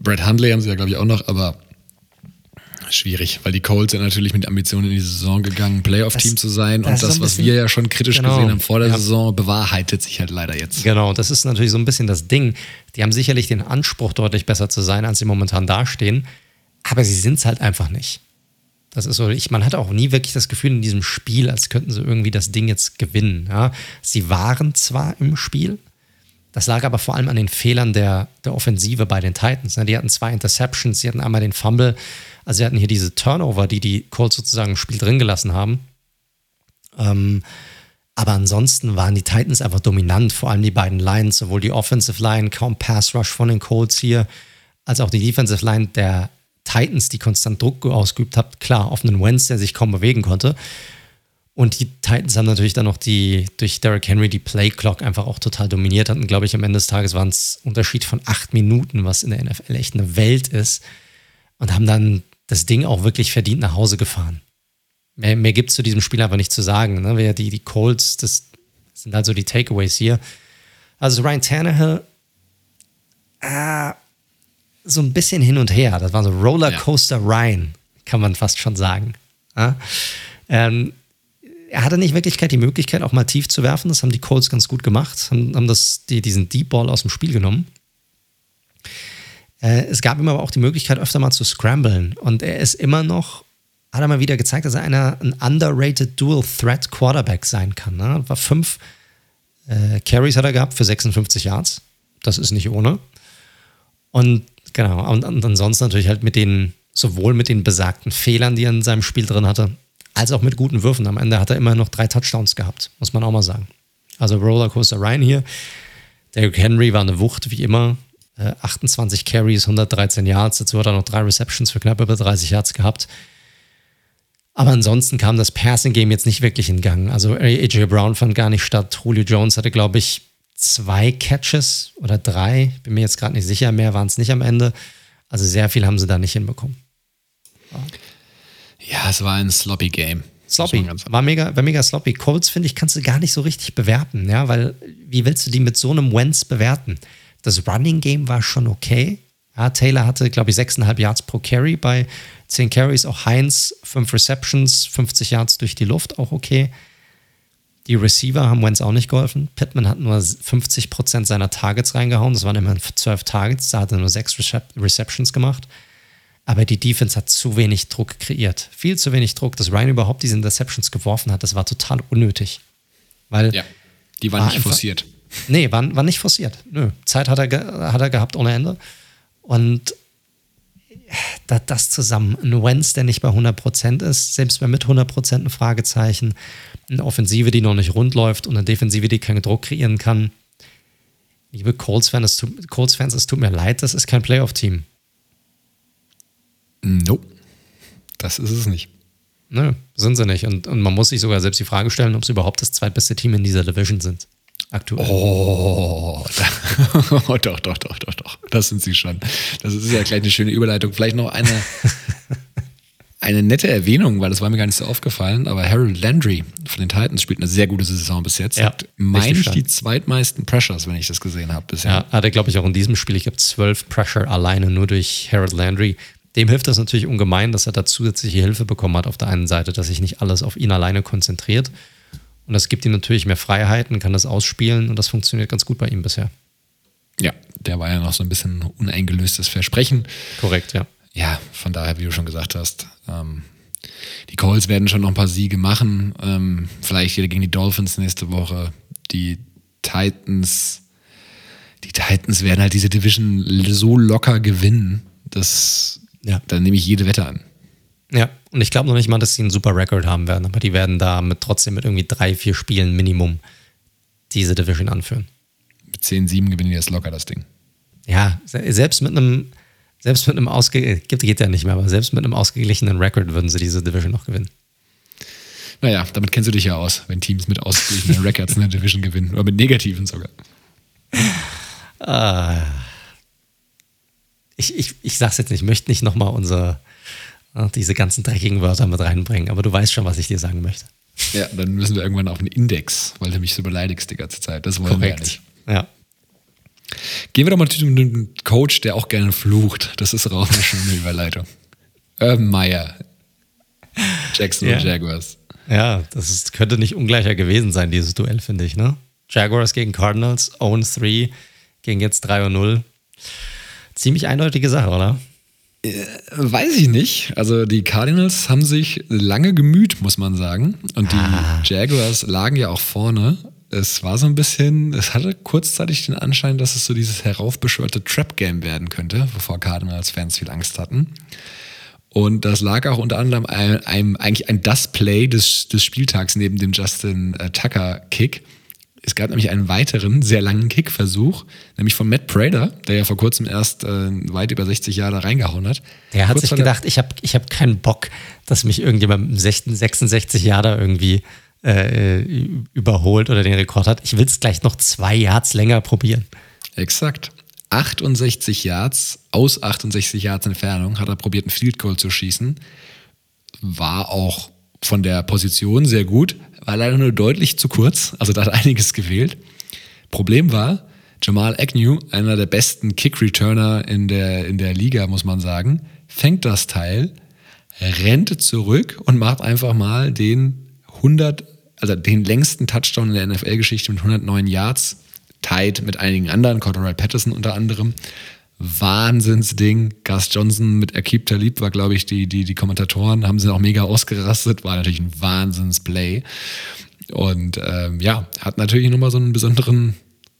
Speaker 2: Brad Hundley haben sie ja, glaube ich, auch noch, aber schwierig, weil die Colts sind natürlich mit Ambitionen in die Saison gegangen, Playoff-Team zu sein. Das und das, was wir ja schon kritisch genau, gesehen haben vor der ja. Saison, bewahrheitet sich halt leider jetzt.
Speaker 1: Genau, das ist natürlich so ein bisschen das Ding. Die haben sicherlich den Anspruch, deutlich besser zu sein, als sie momentan dastehen, aber sie sind es halt einfach nicht. Das ist so, ich, man hat auch nie wirklich das Gefühl in diesem Spiel, als könnten sie irgendwie das Ding jetzt gewinnen. Ja. Sie waren zwar im Spiel, das lag aber vor allem an den Fehlern der, der Offensive bei den Titans. Ne. Die hatten zwei Interceptions, sie hatten einmal den Fumble, also sie hatten hier diese Turnover, die die Colts sozusagen im Spiel drin gelassen haben. Ähm, aber ansonsten waren die Titans einfach dominant, vor allem die beiden Lines, sowohl die Offensive Line, kaum Pass Rush von den Colts hier, als auch die Defensive Line der Titans, die konstant Druck ausgeübt hat, klar, auf einen Wentz, der sich kaum bewegen konnte. Und die Titans haben natürlich dann noch die, durch Derrick Henry die Play Clock einfach auch total dominiert hatten. Glaube ich, am Ende des Tages waren es Unterschied von acht Minuten, was in der NFL echt eine Welt ist. Und haben dann das Ding auch wirklich verdient nach Hause gefahren. Mehr, mehr gibt es zu diesem Spiel aber nicht zu sagen. Ne? Die, die Colts, das sind also die Takeaways hier. Also Ryan Tannehill, äh, so ein bisschen hin und her. Das war so Rollercoaster ja. Ryan, kann man fast schon sagen. Ja? Ähm, er hatte nicht wirklich die Möglichkeit, auch mal tief zu werfen. Das haben die Colts ganz gut gemacht, haben, haben das, die, diesen Deep Ball aus dem Spiel genommen. Äh, es gab ihm aber auch die Möglichkeit, öfter mal zu scramblen. Und er ist immer noch, hat er mal wieder gezeigt, dass er einer, ein underrated Dual Threat Quarterback sein kann. Ne? War fünf äh, Carries hat er gehabt für 56 Yards. Das ist nicht ohne. Und genau, und, und ansonsten natürlich halt mit den, sowohl mit den besagten Fehlern, die er in seinem Spiel drin hatte, als auch mit guten Würfen. Am Ende hat er immer noch drei Touchdowns gehabt, muss man auch mal sagen. Also Rollercoaster Ryan hier. Derrick Henry war eine Wucht, wie immer. 28 äh, Carries, 113 Yards. Dazu hat er noch drei Receptions für knapp über 30 Yards gehabt. Aber ansonsten kam das Passing-Game jetzt nicht wirklich in Gang. Also AJ Brown fand gar nicht statt. Julio Jones hatte, glaube ich, zwei Catches oder drei. Bin mir jetzt gerade nicht sicher. Mehr waren es nicht am Ende. Also sehr viel haben sie da nicht hinbekommen.
Speaker 2: Ja, es war ein sloppy Game.
Speaker 1: Sloppy. War mega, war mega sloppy. Colts, finde ich, kannst du gar nicht so richtig bewerten, ja, weil wie willst du die mit so einem Wentz bewerten? Das Running Game war schon okay. Ja, Taylor hatte, glaube ich, 6,5 Yards pro Carry bei 10 Carries. Auch Heinz, 5 Receptions, 50 Yards durch die Luft, auch okay. Die Receiver haben Wentz auch nicht geholfen. Pittman hat nur 50% seiner Targets reingehauen. Das waren immerhin 12 Targets. Da hat er nur 6 Receptions gemacht. Aber die Defense hat zu wenig Druck kreiert. Viel zu wenig Druck. Dass Ryan überhaupt diese Interceptions geworfen hat, das war total unnötig. Weil
Speaker 2: ja, die waren nicht einfach, forciert
Speaker 1: Nee, war, war nicht forciert. Nö. Zeit hat er, hat er gehabt ohne Ende. Und das zusammen, ein Wenz, der nicht bei 100% ist, selbst bei mit 100% ein Fragezeichen, eine Offensive, die noch nicht rund läuft und eine Defensive, die keinen Druck kreieren kann. Liebe Colts-Fans, es, Colts es tut mir leid, das ist kein Playoff-Team.
Speaker 2: Nope. Das ist es nicht.
Speaker 1: Nö, sind sie nicht. Und, und man muss sich sogar selbst die Frage stellen, ob sie überhaupt das zweitbeste Team in dieser Division sind. Aktuell.
Speaker 2: Oh, *laughs* oh, doch, doch, doch, doch, doch. Das sind sie schon. Das ist ja gleich eine schöne Überleitung. Vielleicht noch eine, *laughs* eine nette Erwähnung, weil das war mir gar nicht so aufgefallen, aber Harold Landry von den Titans spielt eine sehr gute Saison bis jetzt. Ja, hat, meine ich, die zweitmeisten Pressures, wenn ich das gesehen habe bisher.
Speaker 1: Ja, hat er, glaube ich, auch in diesem Spiel. Ich habe zwölf Pressure alleine nur durch Harold Landry. Dem hilft das natürlich ungemein, dass er da zusätzliche Hilfe bekommen hat auf der einen Seite, dass sich nicht alles auf ihn alleine konzentriert. Und das gibt ihm natürlich mehr Freiheiten, kann das ausspielen und das funktioniert ganz gut bei ihm bisher.
Speaker 2: Ja, der war ja noch so ein bisschen uneingelöstes Versprechen.
Speaker 1: Korrekt, ja.
Speaker 2: Ja, von daher, wie du schon gesagt hast, ähm, die Colts werden schon noch ein paar Siege machen. Ähm, vielleicht wieder gegen die Dolphins nächste Woche. Die Titans, die Titans werden halt diese Division so locker gewinnen, dass ja. Dann nehme ich jede Wette an.
Speaker 1: Ja, und ich glaube noch nicht mal, dass sie einen super Rekord haben werden, aber die werden da mit trotzdem mit irgendwie drei, vier Spielen Minimum diese Division anführen.
Speaker 2: Mit 10-7 gewinnen die das locker, das Ding.
Speaker 1: Ja, selbst mit einem, selbst mit einem ausge geht, geht ja nicht mehr, aber selbst mit einem ausgeglichenen Rekord würden sie diese Division noch gewinnen.
Speaker 2: Naja, damit kennst du dich ja aus, wenn Teams mit ausgeglichenen Records eine Division gewinnen. Oder mit negativen sogar.
Speaker 1: Ah ich, ich, ich sag's jetzt nicht, ich möchte nicht nochmal unsere, äh, diese ganzen dreckigen Wörter mit reinbringen, aber du weißt schon, was ich dir sagen möchte.
Speaker 2: Ja, dann müssen wir irgendwann auf den Index, weil du mich so beleidigst die ganze Zeit. Das wollen Korrekt. wir ja nicht.
Speaker 1: Ja.
Speaker 2: Gehen wir doch mal zu einem Coach, der auch gerne flucht. Das ist auch eine schöne Überleitung. *laughs* Urban Meyer. Jackson ja. Jaguars.
Speaker 1: Ja, das ist, könnte nicht ungleicher gewesen sein, dieses Duell, finde ich. Ne? Jaguars gegen Cardinals, 0-3, gegen jetzt 3-0 ziemlich eindeutige Sache, oder?
Speaker 2: Äh, weiß ich nicht. Also die Cardinals haben sich lange gemüht, muss man sagen. Und die ah. Jaguars lagen ja auch vorne. Es war so ein bisschen, es hatte kurzzeitig den Anschein, dass es so dieses heraufbeschwörte Trap-Game werden könnte, wovor Cardinals-Fans viel Angst hatten. Und das lag auch unter anderem einem, einem eigentlich ein Das Play des, des Spieltags neben dem Justin äh, Tucker Kick es gab nämlich einen weiteren, sehr langen Kickversuch, nämlich von Matt Prater, der ja vor kurzem erst äh, weit über 60 Jahre da reingehauen hat.
Speaker 1: Der hat Kurz sich gedacht, ich habe ich hab keinen Bock, dass mich irgendjemand mit 66 Jahre irgendwie äh, überholt oder den Rekord hat. Ich will es gleich noch zwei Yards länger probieren.
Speaker 2: Exakt. 68 Yards, aus 68 Yards Entfernung, hat er probiert, einen Field Goal zu schießen. War auch von der Position sehr gut, war leider nur deutlich zu kurz, also da hat *laughs* einiges gewählt. Problem war, Jamal Agnew, einer der besten Kick-Returner in der, in der Liga, muss man sagen, fängt das Teil, rennt zurück und macht einfach mal den 100, also den längsten Touchdown in der NFL-Geschichte mit 109 Yards, tied mit einigen anderen, Cordero Patterson unter anderem. Wahnsinnsding. Gus Johnson mit Akib Talib war, glaube ich, die, die, die Kommentatoren, haben sie auch mega ausgerastet, war natürlich ein Wahnsinnsplay. Und ähm, ja, hat natürlich nochmal so einen besonderen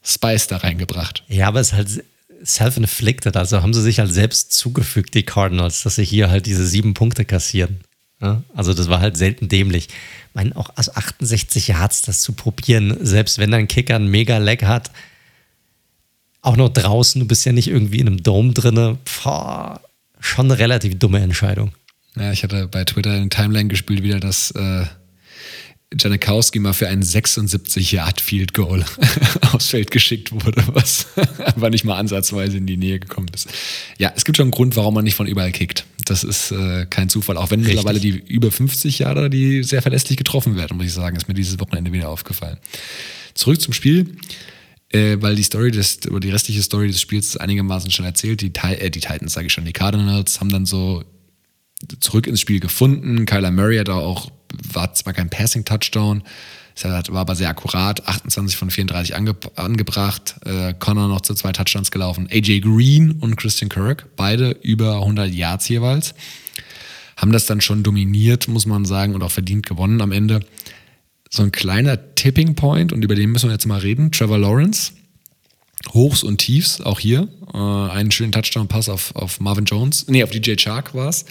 Speaker 2: Spice da reingebracht.
Speaker 1: Ja, aber es ist halt self-inflicted, also haben sie sich halt selbst zugefügt, die Cardinals, dass sie hier halt diese sieben Punkte kassieren. Ja? Also das war halt selten dämlich. Ich meine, auch aus 68 Yards das zu probieren, selbst wenn dein Kicker einen mega Leg hat, auch noch draußen, du bist ja nicht irgendwie in einem Dome drinne. Boah, schon eine relativ dumme Entscheidung.
Speaker 2: Ja, ich hatte bei Twitter in Timeline gespielt wieder, dass äh, Janikowski mal für einen 76-Yard-Field-Goal *laughs* aufs Feld geschickt wurde, was *laughs* aber nicht mal ansatzweise in die Nähe gekommen ist. Ja, es gibt schon einen Grund, warum man nicht von überall kickt. Das ist äh, kein Zufall. Auch wenn Richtig. mittlerweile die über 50 Jahre, die sehr verlässlich getroffen werden, muss ich sagen, ist mir dieses Wochenende wieder aufgefallen. Zurück zum Spiel äh, weil die Story des, oder die restliche Story des Spiels ist einigermaßen schon erzählt. Die, äh, die Titans, sage ich schon, die Cardinals haben dann so zurück ins Spiel gefunden. Kyler Murray hat auch, war zwar kein Passing-Touchdown, war aber sehr akkurat, 28 von 34 ange, angebracht. Äh, Connor noch zu zwei Touchdowns gelaufen. AJ Green und Christian Kirk, beide über 100 Yards jeweils. Haben das dann schon dominiert, muss man sagen, und auch verdient gewonnen am Ende so ein kleiner Tipping Point und über den müssen wir jetzt mal reden. Trevor Lawrence, Hochs und Tiefs, auch hier. Äh, einen schönen Touchdown-Pass auf, auf Marvin Jones, nee, auf DJ Chark war es.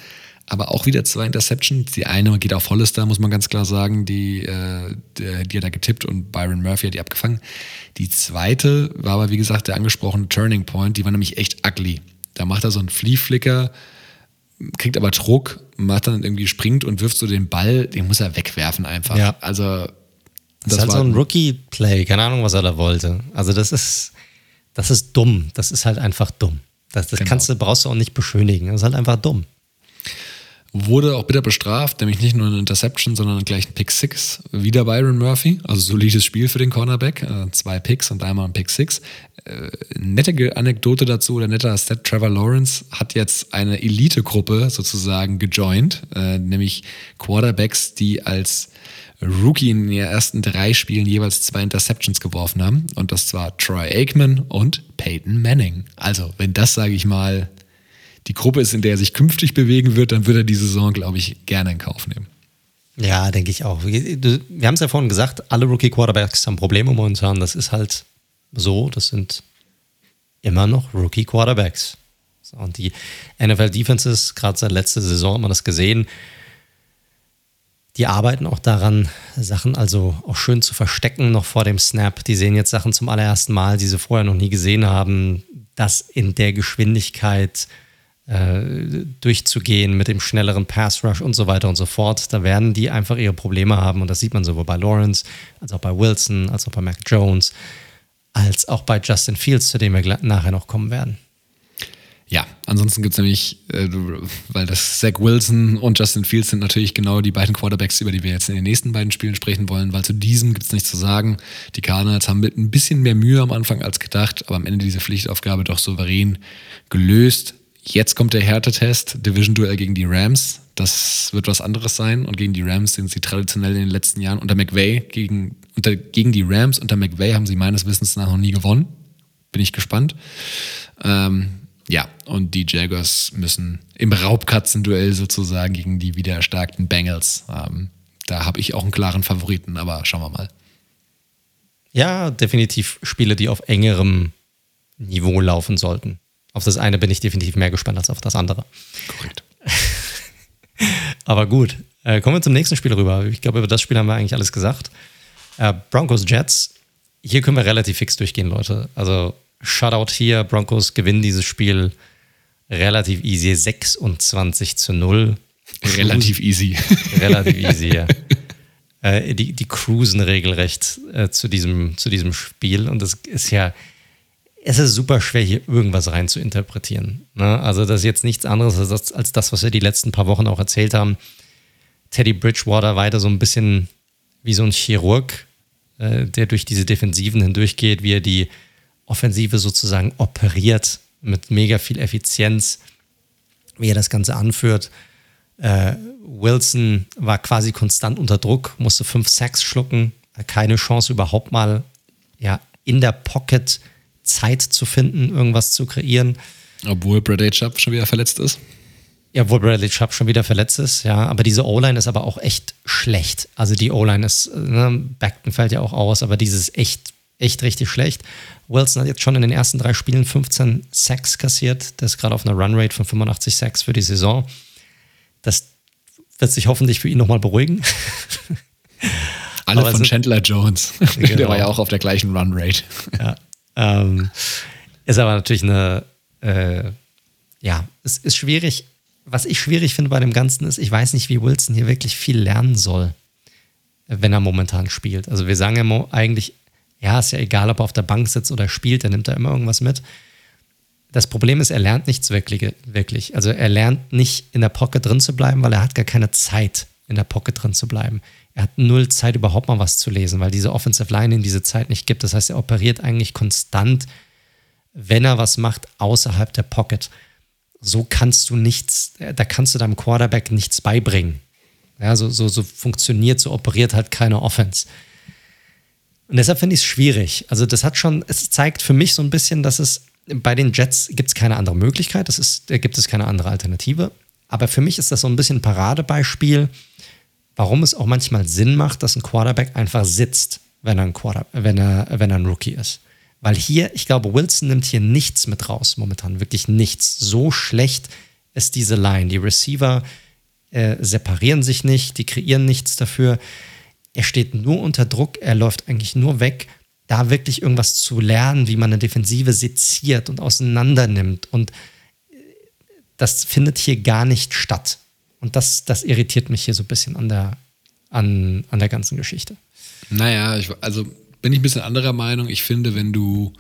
Speaker 2: Aber auch wieder zwei Interceptions. Die eine geht auf Hollister, muss man ganz klar sagen. Die, äh, die hat er getippt und Byron Murphy hat die abgefangen. Die zweite war aber, wie gesagt, der angesprochene Turning Point. Die war nämlich echt ugly. Da macht er so einen Flea-Flicker, kriegt aber Druck, macht dann irgendwie springt und wirft so den Ball, den muss er wegwerfen einfach.
Speaker 1: Ja.
Speaker 2: Also
Speaker 1: das, ist halt so ein Rookie-Play, keine Ahnung, was er da wollte. Also das ist, das ist dumm. Das ist halt einfach dumm. Das, das
Speaker 2: Genau.
Speaker 1: kannst du, brauchst du auch nicht beschönigen. Das ist halt einfach dumm.
Speaker 2: Wurde auch bitter bestraft, nämlich nicht nur eine Interception, sondern gleich ein Pick Six. Wieder Byron Murphy, also solides Spiel für den Cornerback. Äh, zwei Picks und einmal ein Pick Six. Nette Anekdote dazu oder netter Stat, Trevor Lawrence hat jetzt eine Elite-Gruppe sozusagen gejoint, äh, nämlich Quarterbacks, die als Rookie in den ersten drei Spielen jeweils zwei Interceptions geworfen haben. Und das war Troy Aikman und Peyton Manning. Also, wenn das, sage ich mal, die Gruppe ist, in der er sich künftig bewegen wird, dann wird er die Saison, glaube ich, gerne in Kauf nehmen.
Speaker 1: Ja, denke ich auch. Wir, wir haben es ja vorhin gesagt, alle Rookie-Quarterbacks haben Probleme momentan. Das ist halt so. Das sind immer noch Rookie-Quarterbacks. So, und die NFL-Defenses, gerade seit letzter Saison hat man das gesehen, die arbeiten auch daran, Sachen also auch schön zu verstecken, noch vor dem Snap. Die sehen jetzt Sachen zum allerersten Mal, die sie vorher noch nie gesehen haben. Das in der Geschwindigkeit äh, durchzugehen mit dem schnelleren Pass Rush und so weiter und so fort. Da werden die einfach ihre Probleme haben. Und das sieht man sowohl bei Lawrence, als auch bei Wilson, als auch bei Mac Jones, als auch bei Justin Fields, zu dem wir nachher noch kommen werden.
Speaker 2: Ja, ansonsten gibt es nämlich, äh, weil das Zach Wilson und Justin Fields sind natürlich genau die beiden Quarterbacks, über die wir jetzt in den nächsten beiden Spielen sprechen wollen, weil zu diesem gibt es nichts zu sagen. Die Cardinals haben mit ein bisschen mehr Mühe am Anfang als gedacht, aber am Ende diese Pflichtaufgabe doch souverän gelöst. Jetzt kommt der Härtetest, Division-Duell gegen die Rams. Das wird was anderes sein. Und gegen die Rams sind sie traditionell in den letzten Jahren unter McVay gegen, unter, gegen die Rams unter McVay haben sie meines Wissens nach noch nie gewonnen. Bin ich gespannt. Ähm, ja, und die Jaguars müssen im Raubkatzenduell sozusagen gegen die wieder erstarkten Bengals. Ähm, da habe ich auch einen klaren Favoriten, aber schauen wir mal.
Speaker 1: Ja, definitiv Spiele, die auf engerem Niveau laufen sollten. Auf das eine bin ich definitiv mehr gespannt als auf das andere.
Speaker 2: Korrekt. *laughs*
Speaker 1: Aber gut, äh, kommen wir zum nächsten Spiel rüber. Ich glaube, über das Spiel haben wir eigentlich alles gesagt. Äh, Broncos Jets. Hier können wir relativ fix durchgehen, Leute. Also Shutout hier. Broncos gewinnen dieses Spiel relativ easy. 26 zu 0. *laughs*
Speaker 2: Relativ easy. *laughs*
Speaker 1: Relativ easy, ja. Äh, die, die cruisen regelrecht äh, zu, diesem, zu diesem Spiel. Und es ist ja, es ist super schwer, hier irgendwas rein zu interpretieren. Ne? Also, das ist jetzt nichts anderes als das, als das, was wir die letzten paar Wochen auch erzählt haben. Teddy Bridgewater weiter so ein bisschen wie so ein Chirurg, äh, der durch diese Defensiven hindurchgeht, wie er die Offensive sozusagen operiert mit mega viel Effizienz, wie er das Ganze anführt. Äh, Wilson war quasi konstant unter Druck, musste fünf Sacks schlucken, keine Chance überhaupt mal ja, in der Pocket Zeit zu finden, irgendwas zu kreieren.
Speaker 2: Obwohl Bradley Chubb schon wieder verletzt ist.
Speaker 1: Ja, wo Bradley Chubb schon wieder verletzt ist, ja. Aber diese O-Line ist aber auch echt schlecht. Also die O-Line ist, ne, Beckton fällt ja auch aus, aber dieses ist echt, echt richtig schlecht. Wilson hat jetzt schon in den ersten drei Spielen 15 Sacks kassiert. Der ist gerade auf einer Runrate von 85 Sacks für die Saison. Das wird sich hoffentlich für ihn nochmal beruhigen.
Speaker 2: Alle
Speaker 1: Aber
Speaker 2: von Chandler Jones. *laughs* Der
Speaker 1: Genau.
Speaker 2: war ja auch auf der gleichen Runrate.
Speaker 1: ja. Ähm, ist aber natürlich eine, äh, ja, es ist schwierig. Was ich schwierig finde bei dem Ganzen ist, ich weiß nicht, wie Wilson hier wirklich viel lernen soll, wenn er momentan spielt. Also wir sagen ja eigentlich, ja, ist ja egal, ob er auf der Bank sitzt oder spielt, er nimmt da immer irgendwas mit. Das Problem ist, er lernt nichts wirklich, wirklich. Also er lernt nicht in der Pocket drin zu bleiben, weil er hat gar keine Zeit, in der Pocket drin zu bleiben. Er hat null Zeit, überhaupt mal was zu lesen, weil diese Offensive Line in diese Zeit nicht gibt. Das heißt, er operiert eigentlich konstant, wenn er was macht, außerhalb der Pocket. So kannst du nichts, da kannst du deinem Quarterback nichts beibringen. Ja, so, so, so funktioniert, so operiert halt keine Offense. Und deshalb finde ich es schwierig. Also, das hat schon, es zeigt für mich so ein bisschen, dass es bei den Jets gibt es keine andere Möglichkeit, das ist, da gibt es keine andere Alternative. Aber für mich ist das so ein bisschen ein Paradebeispiel, warum es auch manchmal Sinn macht, dass ein Quarterback einfach sitzt, wenn er ein, Quarter, wenn er, wenn er ein Rookie ist. Weil hier, ich glaube, Wilson nimmt hier nichts mit raus momentan, wirklich nichts. So schlecht ist diese Line. Die Receiver äh, separieren sich nicht, die kreieren nichts dafür. Er steht nur unter Druck, er läuft eigentlich nur weg. Da wirklich irgendwas zu lernen, wie man eine Defensive seziert und auseinander nimmt. Und äh, das findet hier gar nicht statt. Und das, das irritiert mich hier so ein bisschen an der, an, an der ganzen Geschichte.
Speaker 2: Naja, ich, also bin ich ein bisschen anderer Meinung. Ich finde, wenn du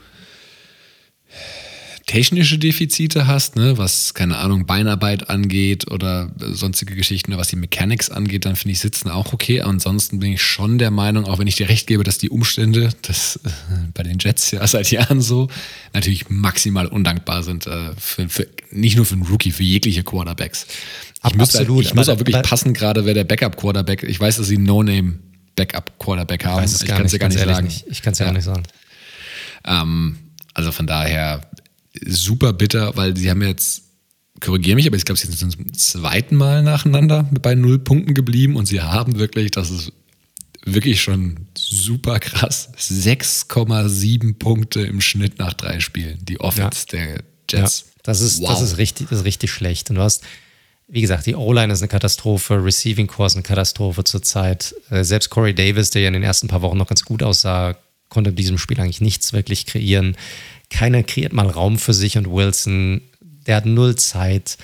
Speaker 2: technische Defizite hast, ne, was, keine Ahnung, Beinarbeit angeht oder sonstige Geschichten, was die Mechanics angeht, dann finde ich Sitzen auch okay. Ansonsten bin ich schon der Meinung, auch wenn ich dir recht gebe, dass die Umstände, das äh, *laughs* bei den Jets ja seit Jahren so, natürlich maximal undankbar sind. Äh, für, für, nicht nur für einen Rookie, für jegliche Quarterbacks. Ich, muss, halt, ich muss auch wirklich passen, gerade wer der Backup-Quarterback, ich weiß, dass sie No-Name Backup-Quarterback haben.
Speaker 1: Ich, ich kann es ja gar nicht sagen. Nicht. Ich kann es ja, ja, gar nicht sagen.
Speaker 2: Ähm, also von daher super bitter, weil sie haben jetzt, korrigiere mich, aber ich glaube, sie sind zum zweiten Mal nacheinander bei null Punkten geblieben und sie haben wirklich, das ist wirklich schon super krass, 6,7 Punkte im Schnitt nach drei Spielen. Die Offense ja. der Jets.
Speaker 1: Ja, das ist, wow. das ist richtig, das ist richtig schlecht. Und du hast, wie gesagt, die O-Line ist eine Katastrophe, Receiving Core ist eine Katastrophe zurzeit. Äh, selbst Corey Davis, der ja in den ersten paar Wochen noch ganz gut aussah, konnte in diesem Spiel eigentlich nichts wirklich kreieren. Keiner kreiert mal Raum für sich und Wilson, der hat null Zeit.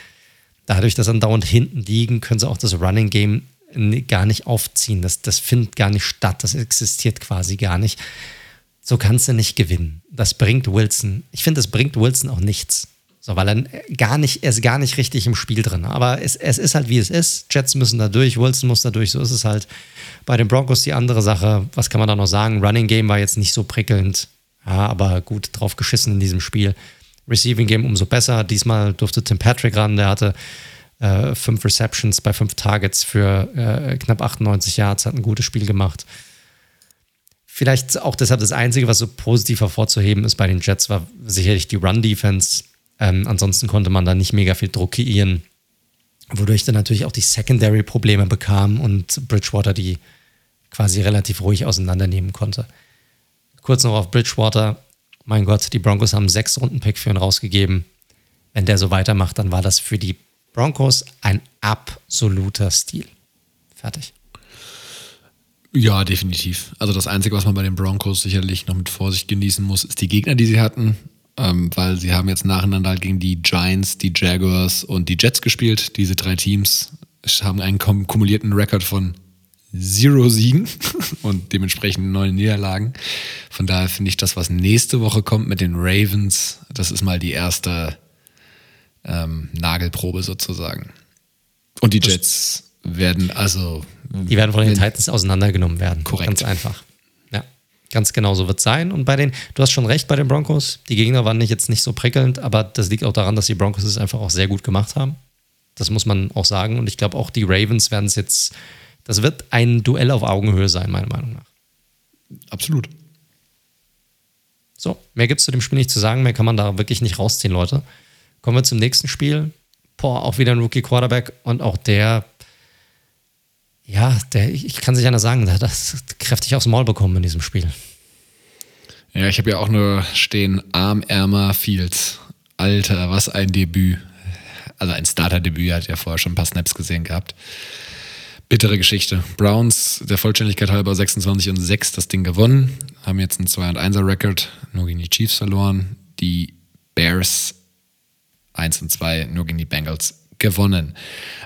Speaker 1: Dadurch, dass er dauernd hinten liegen, können sie auch das Running Game gar nicht aufziehen. Das, das findet gar nicht statt. Das existiert quasi gar nicht. So kannst du nicht gewinnen. Das bringt Wilson. Ich finde, das bringt Wilson auch nichts. So, weil er gar nicht, er ist gar nicht richtig im Spiel drin. Aber es, es ist halt wie es ist. Jets müssen da durch, Wilson muss da durch. So ist es halt. Bei den Broncos die andere Sache. Was kann man da noch sagen? Running Game war jetzt nicht so prickelnd. Ja, aber gut drauf geschissen in diesem Spiel. Receiving Game umso besser. Diesmal durfte Tim Patrick ran. Der hatte äh, fünf Receptions bei fünf Targets für äh, knapp 98 Yards. Hat ein gutes Spiel gemacht. Vielleicht auch deshalb das Einzige, was so positiv hervorzuheben ist bei den Jets, war sicherlich die Run-Defense ähm, ansonsten konnte man da nicht mega viel Druck kreieren, wodurch dann natürlich auch die Secondary-Probleme bekam und Bridgewater die quasi relativ ruhig auseinandernehmen konnte. Kurz noch auf Bridgewater. Mein Gott, die Broncos haben sechs Runden-Pick für ihn rausgegeben. Wenn der so weitermacht, dann war das für die Broncos ein absoluter Stil. Fertig.
Speaker 2: Ja, definitiv. Also das Einzige, was man bei den Broncos sicherlich noch mit Vorsicht genießen muss, ist die Gegner, die sie hatten ähm, weil sie haben jetzt nacheinander halt gegen die Giants, die Jaguars und die Jets gespielt. Diese drei Teams haben einen kumulierten Rekord von Zero Siegen *laughs* und dementsprechend neun Niederlagen. Von daher finde ich das, was nächste Woche kommt mit den Ravens, das ist mal die erste ähm, Nagelprobe sozusagen. Und die Jets werden also.
Speaker 1: Die werden von den Titans auseinandergenommen werden. Korrekt. Ganz einfach. Ganz genau so wird es sein. Und bei den, du hast schon recht bei den Broncos, die Gegner waren nicht jetzt nicht so prickelnd, aber das liegt auch daran, dass die Broncos es einfach auch sehr gut gemacht haben. Das muss man auch sagen. Und ich glaube auch die Ravens werden es jetzt, das wird ein Duell auf Augenhöhe sein, meiner Meinung nach.
Speaker 2: Absolut.
Speaker 1: So, mehr gibt es zu dem Spiel nicht zu sagen, mehr kann man da wirklich nicht rausziehen, Leute. Kommen wir zum nächsten Spiel. Boah, auch wieder ein Rookie Quarterback und auch der ja, der, ich kann sich einer sagen, der hat das kräftig aufs Maul bekommen in diesem Spiel.
Speaker 2: Ja, ich habe ja auch nur stehen Armärmer Fields. Alter, was ein Debüt. Also ein Starter-Debüt, er hat ja vorher schon ein paar Snaps gesehen gehabt. Bittere Geschichte. Browns, der Vollständigkeit halber 26 und 6 das Ding gewonnen, haben jetzt einen 2 und 1er Rekord, nur gegen die Chiefs verloren. Die Bears 1 und 2, nur gegen die Bengals gewonnen.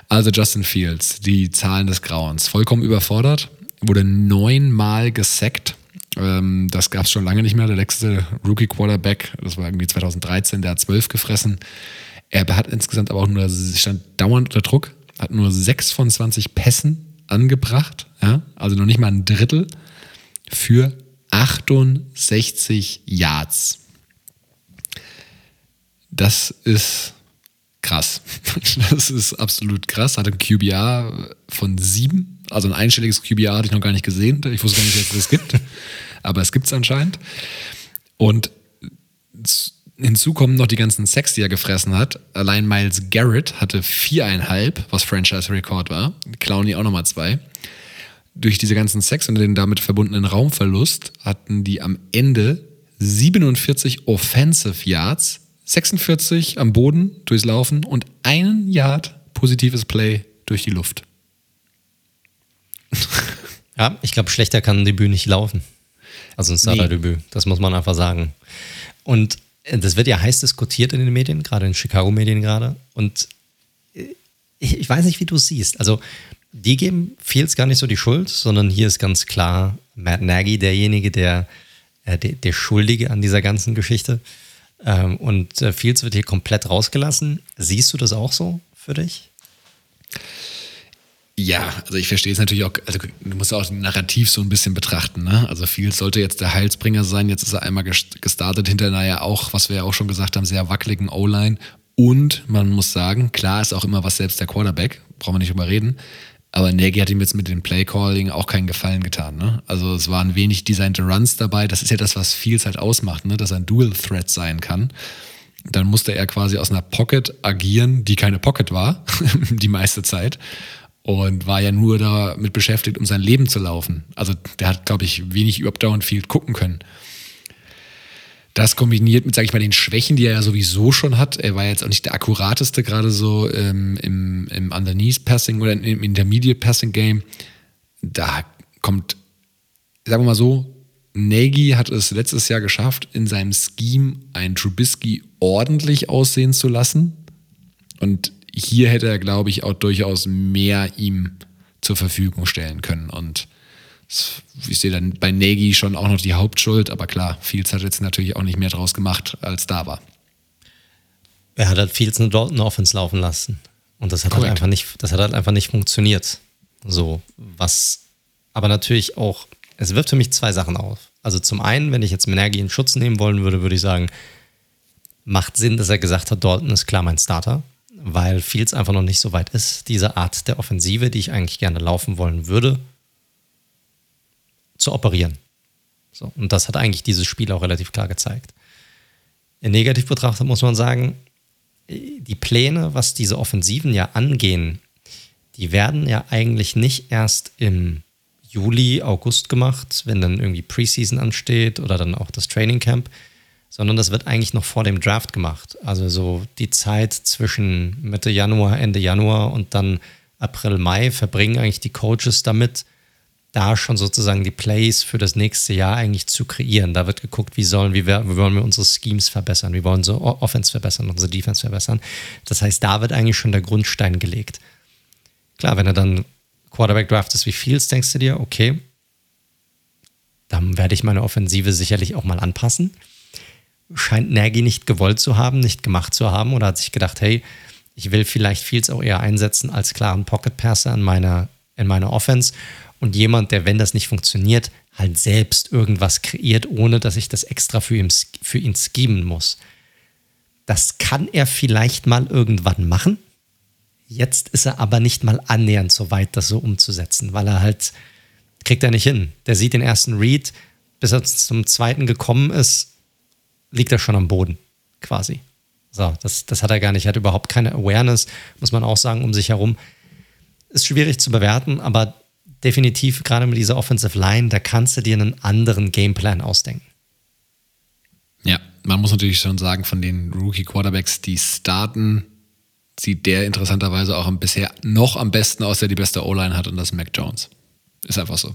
Speaker 2: Also Justin Fields, die Zahlen des Grauens, vollkommen überfordert, wurde neunmal gesackt. Ähm, das gab es schon lange nicht mehr. Der letzte Rookie Quarterback, das war irgendwie 2013, der hat zwölf gefressen. Er hat insgesamt aber auch nur, stand dauernd unter Druck, hat nur sechs von 20 Pässen angebracht, ja? also noch nicht mal ein Drittel für 68 Yards. Das ist krass. *laughs* Das ist absolut krass. Hat ein QBR von sieben. Also ein einstelliges QBR hatte ich noch gar nicht gesehen. Ich wusste gar nicht, dass es das gibt. *laughs* Aber es gibt es anscheinend. Und hinzu kommen noch die ganzen Sex, die er gefressen hat. Allein Miles Garrett hatte viereinhalb, was Franchise-Rekord war. Clowny auch nochmal zwei. Durch diese ganzen Sex und den damit verbundenen Raumverlust hatten die am Ende 47 Offensive Yards, 46 am Boden durchs Laufen und einen Yard positives Play durch die Luft. *laughs*
Speaker 1: Ja, ich glaube, schlechter kann ein Debüt nicht laufen. Also ein Starter-Debüt, nee. das muss man einfach sagen. Und äh, das wird ja heiß diskutiert in den Medien, gerade in Chicago-Medien gerade. Und äh, ich weiß nicht, wie du es siehst. Also, die geben Fields gar nicht so die Schuld, sondern hier ist ganz klar Matt Nagy derjenige, der, äh, der, der Schuldige an dieser ganzen Geschichte. Ähm, und äh, Fields wird hier komplett rausgelassen. Siehst du das auch so für dich?
Speaker 2: Ja, also ich verstehe es natürlich auch, also du musst auch Narrativ so ein bisschen betrachten. Ne? Also Fields sollte jetzt der Heilsbringer sein. Jetzt ist er einmal gestartet hinter einer ja auch, was wir ja auch schon gesagt haben, sehr wackeligen O-Line. Und man muss sagen, klar ist auch immer was selbst der Quarterback, brauchen wir nicht drüber reden. Aber Nagy hat ihm jetzt mit dem Playcalling auch keinen Gefallen getan. Ne? Also es waren wenig designte Runs dabei. Das ist ja das, was Fields halt ausmacht, ne? dass er ein Dual-Threat sein kann. Dann musste er quasi aus einer Pocket agieren, die keine Pocket war, *laughs* die meiste Zeit und war ja nur damit beschäftigt, um sein Leben zu laufen. Also der hat, glaube ich, wenig überhaupt downfield gucken können. Das kombiniert mit, sage ich mal, den Schwächen, die er ja sowieso schon hat. Er war jetzt auch nicht der akkurateste, gerade so ähm, im, im Underneath-Passing oder im Intermediate-Passing-Game. Da kommt, sagen wir mal so, Nagy hat es letztes Jahr geschafft, in seinem Scheme einen Trubisky ordentlich aussehen zu lassen. Und hier hätte er, glaube ich, auch durchaus mehr ihm zur Verfügung stellen können. Und ich sehe dann bei Nagy schon auch noch die Hauptschuld, aber klar, Fields hat jetzt natürlich auch nicht mehr draus gemacht, als da war.
Speaker 1: Er hat halt Fields eine Dalton Offense laufen lassen. Und das hat halt einfach nicht, das hat halt einfach nicht funktioniert. So, was aber natürlich auch, es wirft für mich zwei Sachen auf. Also zum einen, wenn ich jetzt Nagy in Schutz nehmen wollen würde, würde ich sagen, macht Sinn, dass er gesagt hat, Dalton ist klar mein Starter weil Fields einfach noch nicht so weit ist, diese Art der Offensive, die ich eigentlich gerne laufen wollen würde, zu operieren. So, und das hat eigentlich dieses Spiel auch relativ klar gezeigt. In negativ betrachtet muss man sagen, die Pläne, was diese Offensiven ja angehen, die werden ja eigentlich nicht erst im Juli, August gemacht, wenn dann irgendwie Preseason ansteht oder dann auch das Training Camp, sondern das wird eigentlich noch vor dem Draft gemacht. Also so die Zeit zwischen Mitte Januar, Ende Januar und dann April, Mai verbringen eigentlich die Coaches damit, da schon sozusagen die Plays für das nächste Jahr eigentlich zu kreieren. Da wird geguckt, wie sollen, wie, wir, wie wollen wir unsere Schemes verbessern, wie wollen wir unsere Offense verbessern, unsere Defense verbessern. Das heißt, da wird eigentlich schon der Grundstein gelegt. Klar, wenn er dann Quarterback Draft ist wie Fields, denkst du dir, okay, dann werde ich meine Offensive sicherlich auch mal anpassen scheint Nagy nicht gewollt zu haben, nicht gemacht zu haben oder hat sich gedacht, hey, ich will vielleicht Fields auch eher einsetzen als klaren Pocket Passer in meiner, in meiner Offense und jemand, der, wenn das nicht funktioniert, halt selbst irgendwas kreiert, ohne dass ich das extra für ihn, für ihn schemen muss. Das kann er vielleicht mal irgendwann machen. Jetzt ist er aber nicht mal annähernd so weit, das so umzusetzen, weil er halt, kriegt er nicht hin. Der sieht den ersten Read, bis er zum zweiten gekommen ist, liegt er schon am Boden, quasi. So, das, das hat er gar nicht. Hat überhaupt keine Awareness, muss man auch sagen, um sich herum. Ist schwierig zu bewerten, aber definitiv gerade mit dieser Offensive Line, da kannst du dir einen anderen Gameplan ausdenken.
Speaker 2: Ja, man muss natürlich schon sagen, von den Rookie-Quarterbacks, die starten, sieht der interessanterweise auch bisher noch am besten aus, der die beste O-Line hat, und das ist Mac Jones. Ist einfach so.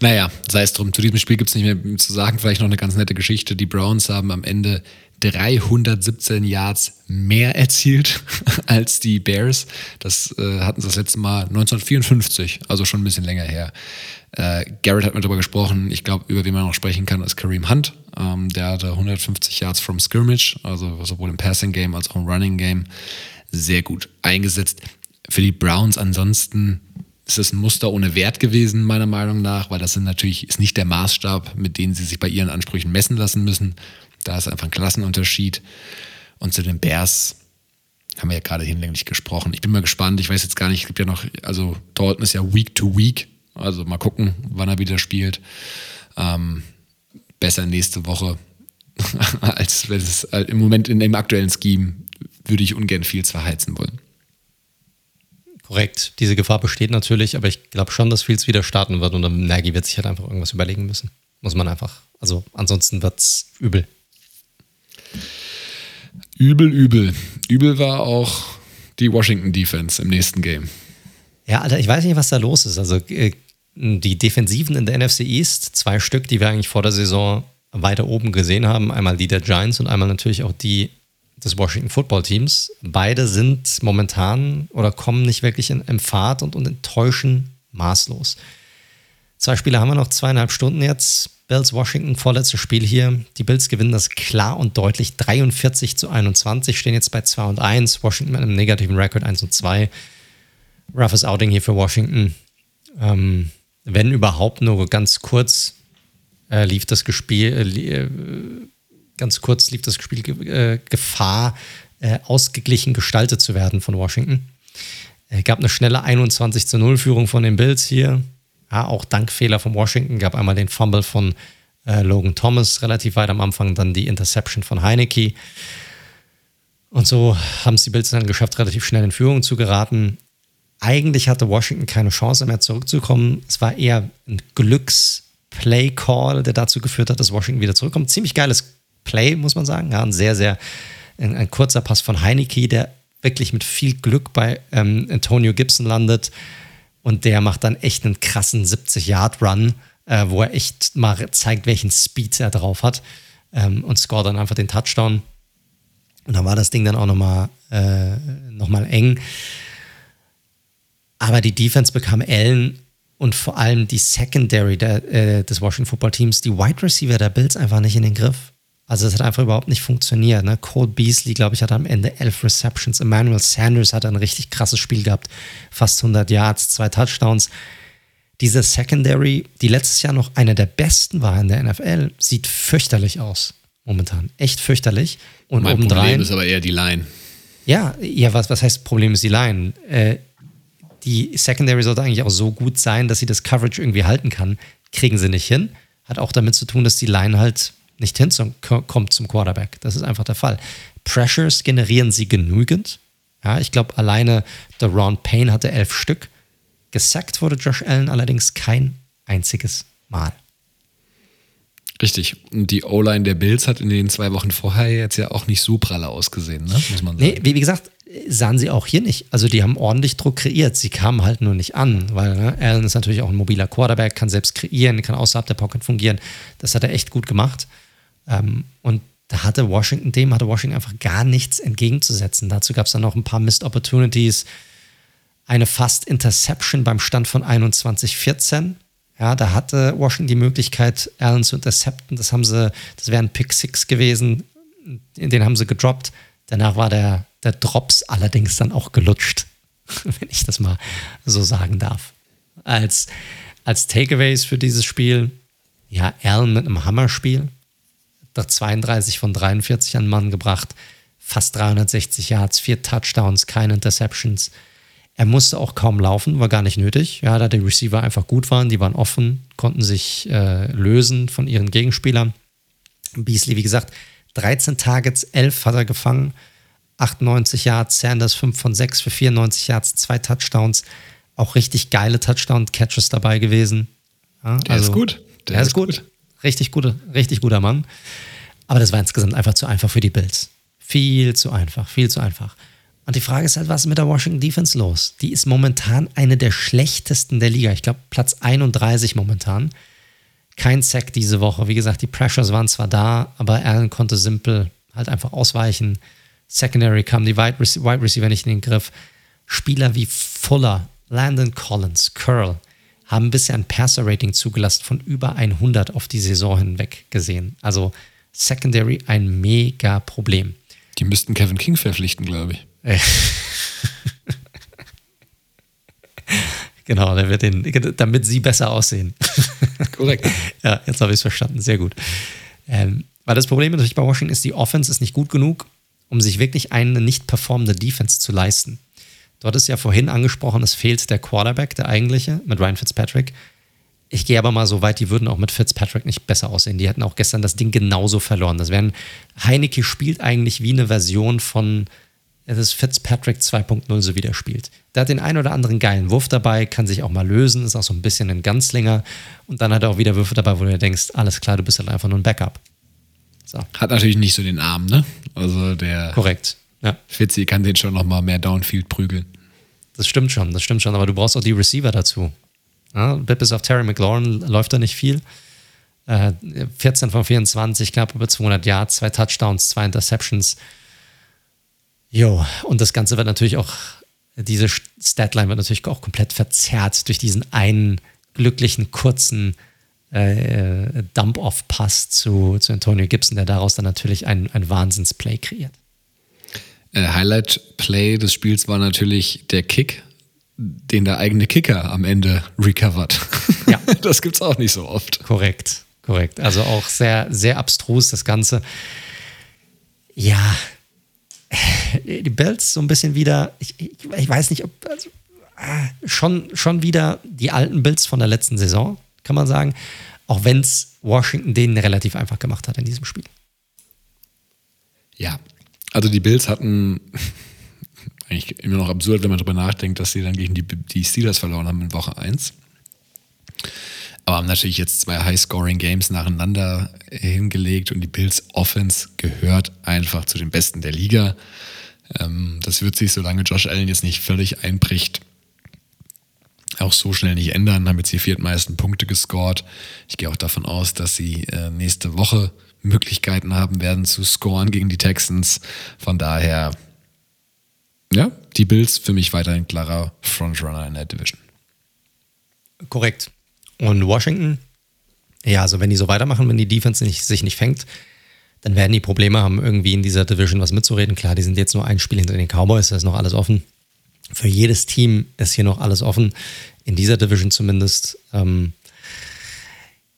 Speaker 2: Naja, sei es drum. Zu diesem Spiel gibt es nicht mehr zu sagen. Vielleicht noch eine ganz nette Geschichte. Die Browns haben am Ende 317 Yards mehr erzielt *laughs* als die Bears. Das äh, hatten sie das letzte Mal 1954, also schon ein bisschen länger her. Äh, Garrett hat mir darüber gesprochen. Ich glaube, über wen man noch sprechen kann, ist Kareem Hunt. Ähm, der hatte 150 Yards from Scrimmage, also sowohl im Passing Game als auch im Running Game. Sehr gut eingesetzt. Für die Browns ansonsten ist es ein Muster ohne Wert gewesen, meiner Meinung nach, weil das sind natürlich, ist nicht der Maßstab, mit dem sie sich bei ihren Ansprüchen messen lassen müssen. Da ist einfach ein Klassenunterschied. Und zu den Bears haben wir ja gerade hinlänglich gesprochen. Ich bin mal gespannt. Ich weiß jetzt gar nicht, es gibt ja noch, also Dalton ist ja Week to Week. Also mal gucken, wann er wieder spielt. Ähm, besser nächste Woche. *laughs* als wenn es äh, im Moment in dem aktuellen Scheme würde ich ungern viel verheizen wollen.
Speaker 1: Korrekt, diese Gefahr besteht natürlich, aber ich glaube schon, dass Fields wieder starten wird und dann Nagy wird sich halt einfach irgendwas überlegen müssen. Muss man einfach. Also ansonsten wird es übel.
Speaker 2: Übel, übel. Übel war auch die Washington Defense im nächsten Game.
Speaker 1: Ja, Alter, ich weiß nicht, was da los ist. Also äh, die Defensiven in der NFC East, zwei Stück, die wir eigentlich vor der Saison weiter oben gesehen haben. Einmal die der Giants und einmal natürlich auch die des Washington Football Teams. Beide sind momentan oder kommen nicht wirklich in, in Fahrt und, und enttäuschen maßlos. Zwei Spiele haben wir noch, zweieinhalb Stunden jetzt. Bills Washington, vorletztes Spiel hier. Die Bills gewinnen das klar und deutlich 43 zu 21, stehen jetzt bei 2 und 1. Washington mit einem negativen Rekord 1 und 2. Roughes Outing hier für Washington. Ähm, wenn überhaupt nur ganz kurz äh, lief das Spiel, äh, ganz kurz lief das Spiel äh, Gefahr, äh, ausgeglichen gestaltet zu werden von Washington. Es äh, gab eine schnelle 21 zu 0 Führung von den Bills hier. Ja, auch dank Fehler von Washington gab einmal den Fumble von äh, Logan Thomas relativ weit am Anfang, dann die Interception von Heineke. Und so haben es die Bills dann geschafft, relativ schnell in Führung zu geraten. Eigentlich hatte Washington keine Chance mehr zurückzukommen. Es war eher ein Glücks-Play-Call, der dazu geführt hat, dass Washington wieder zurückkommt. Ziemlich geiles Play, muss man sagen. Ja, ein sehr, sehr ein, ein kurzer Pass von Heineke, der wirklich mit viel Glück bei ähm, Antonio Gibson landet. Und der macht dann echt einen krassen 70-Yard-Run, äh, wo er echt mal zeigt, welchen Speed er drauf hat. Ähm, und scoret dann einfach den Touchdown. Und dann war das Ding dann auch nochmal äh, noch eng. Aber die Defense bekam Allen und vor allem die Secondary der, äh, des Washington Football Teams, die Wide Receiver der Bills einfach nicht in den Griff. Also es hat einfach überhaupt nicht funktioniert. Ne? Cole Beasley, glaube ich, hat am Ende elf Receptions. Emmanuel Sanders hat ein richtig krasses Spiel gehabt. Fast 100 Yards, zwei Touchdowns. Diese Secondary, die letztes Jahr noch eine der besten war in der NFL, sieht fürchterlich aus. Momentan. Echt fürchterlich. Und
Speaker 2: mein
Speaker 1: obendrein,
Speaker 2: Problem ist aber eher die Line.
Speaker 1: Ja, ja was, was heißt Problem ist die Line? Äh, die Secondary sollte eigentlich auch so gut sein, dass sie das Coverage irgendwie halten kann. Kriegen sie nicht hin. Hat auch damit zu tun, dass die Line halt nicht hinkommt zum Quarterback. Das ist einfach der Fall. Pressures generieren sie genügend. Ja, ich glaube, alleine der Ron Payne hatte elf Stück. Gesackt wurde Josh Allen allerdings kein einziges Mal.
Speaker 2: Richtig. Und die O-Line der Bills hat in den zwei Wochen vorher jetzt ja auch nicht so pralle ausgesehen, ne? muss man sagen.
Speaker 1: Nee, wie gesagt, sahen sie auch hier nicht. Also die haben ordentlich Druck kreiert. Sie kamen halt nur nicht an, weil ne, Allen ist natürlich auch ein mobiler Quarterback, kann selbst kreieren, kann außerhalb der Pocket fungieren. Das hat er echt gut gemacht. Ähm, und da hatte Washington, dem hatte Washington einfach gar nichts entgegenzusetzen. Dazu gab es dann noch ein paar Missed Opportunities. Eine fast Interception beim Stand von 21-14. Ja, da hatte Washington die Möglichkeit, Allen zu intercepten. Das haben sie, das wäre ein Pick Six gewesen. Den haben sie gedroppt. Danach war der, der Drops allerdings dann auch gelutscht, *laughs* wenn ich das mal so sagen darf. Als, als Takeaways für dieses Spiel, ja, Allen mit einem Hammerspiel, doch 32 von 43 an Mann gebracht, fast 360 Yards, vier Touchdowns, keine Interceptions. Er musste auch kaum laufen, war gar nicht nötig. Ja, da die Receiver einfach gut waren, die waren offen, konnten sich äh, lösen von ihren Gegenspielern. Beasley, wie gesagt, 13 Targets, 11 hat er gefangen, 98 Yards, Sanders 5 von 6 für 94 Yards, zwei Touchdowns. Auch richtig geile Touchdown-Catches dabei gewesen.
Speaker 2: Ja, der also, ist gut.
Speaker 1: Der, der ist gut. gut. Richtig, gute, richtig guter Mann. Aber das war insgesamt einfach zu einfach für die Bills. Viel zu einfach, viel zu einfach. Und die Frage ist halt, was ist mit der Washington Defense los? Die ist momentan eine der schlechtesten der Liga. Ich glaube, Platz 31 momentan. Kein Sack diese Woche. Wie gesagt, die Pressures waren zwar da, aber Allen konnte simpel halt einfach ausweichen. Secondary kam die Wide Receiver nicht in den Griff. Spieler wie Fuller, Landon Collins, Curl, haben bisher ein Passer-Rating zugelassen von über 100 auf die Saison hinweg gesehen. Also Secondary ein mega Problem.
Speaker 2: Die müssten Kevin King verpflichten, glaube ich. *laughs*
Speaker 1: genau, wird den, damit sie besser aussehen. *laughs*
Speaker 2: Korrekt.
Speaker 1: ja, jetzt habe ich es verstanden. Sehr gut. Ähm, weil das Problem natürlich bei Washington ist, die Offense ist nicht gut genug, um sich wirklich eine nicht performende Defense zu leisten. Dort ist ja vorhin angesprochen, es fehlt der Quarterback, der eigentliche, mit Ryan Fitzpatrick. Ich gehe aber mal so weit, die würden auch mit Fitzpatrick nicht besser aussehen. Die hätten auch gestern das Ding genauso verloren. Das wären, Heineke spielt eigentlich wie eine Version von es ist Fitzpatrick 2.0, so wie der spielt. Der hat den einen oder anderen geilen Wurf dabei, kann sich auch mal lösen, ist auch so ein bisschen ein Ganzlinger. Und dann hat er auch wieder Würfe dabei, wo du denkst, alles klar, du bist halt einfach nur ein Backup.
Speaker 2: So. Hat natürlich nicht so den Arm, ne? Also der.
Speaker 1: Korrekt. Ja.
Speaker 2: Fitzy kann den schon nochmal mehr Downfield prügeln.
Speaker 1: Das stimmt schon, das stimmt schon, aber du brauchst auch die Receiver dazu. Ja, bis auf Terry McLaurin läuft da nicht viel. Äh, 14 von 24, knapp über 200 Yards, zwei Touchdowns, zwei Interceptions. Jo, und das Ganze wird natürlich auch, diese Statline wird natürlich auch komplett verzerrt durch diesen einen glücklichen, kurzen äh, Dump-Off-Pass zu, zu Antonio Gibson, der daraus dann natürlich ein, ein Wahnsinnsplay kreiert.
Speaker 2: Äh, Highlight-Play des Spiels war natürlich der Kick, den der eigene Kicker am Ende recovert. Ja. *laughs* das gibt es auch nicht so oft.
Speaker 1: Korrekt, korrekt. Also auch sehr, sehr abstrus das Ganze. Ja, die Bills so ein bisschen wieder, ich, ich, ich weiß nicht, ob, also, äh, schon, schon wieder die alten Bills von der letzten Saison, kann man sagen. Auch wenn es Washington denen relativ einfach gemacht hat in diesem Spiel.
Speaker 2: Ja, also die Bills hatten *laughs* eigentlich immer noch absurd, wenn man darüber nachdenkt, dass sie dann gegen die, die Steelers verloren haben in Woche 1. Aber haben natürlich jetzt zwei High-Scoring-Games nacheinander hingelegt und die Bills Offense gehört einfach zu den Besten der Liga. Ähm, das wird sich, solange Josh Allen jetzt nicht völlig einbricht, auch so schnell nicht ändern. Haben jetzt die viertmeisten Punkte gescored. Ich gehe auch davon aus, dass sie äh, nächste Woche Möglichkeiten haben werden zu scoren gegen die Texans. Von daher, ja, die Bills für mich weiterhin klarer Frontrunner in der Division.
Speaker 1: Korrekt. Und Washington, ja, also wenn die so weitermachen, wenn die Defense nicht, sich nicht fängt, dann werden die Probleme haben, irgendwie in dieser Division was mitzureden. Klar, die sind jetzt nur ein Spiel hinter den Cowboys, da ist noch alles offen. Für jedes Team ist hier noch alles offen. In dieser Division zumindest. Ähm,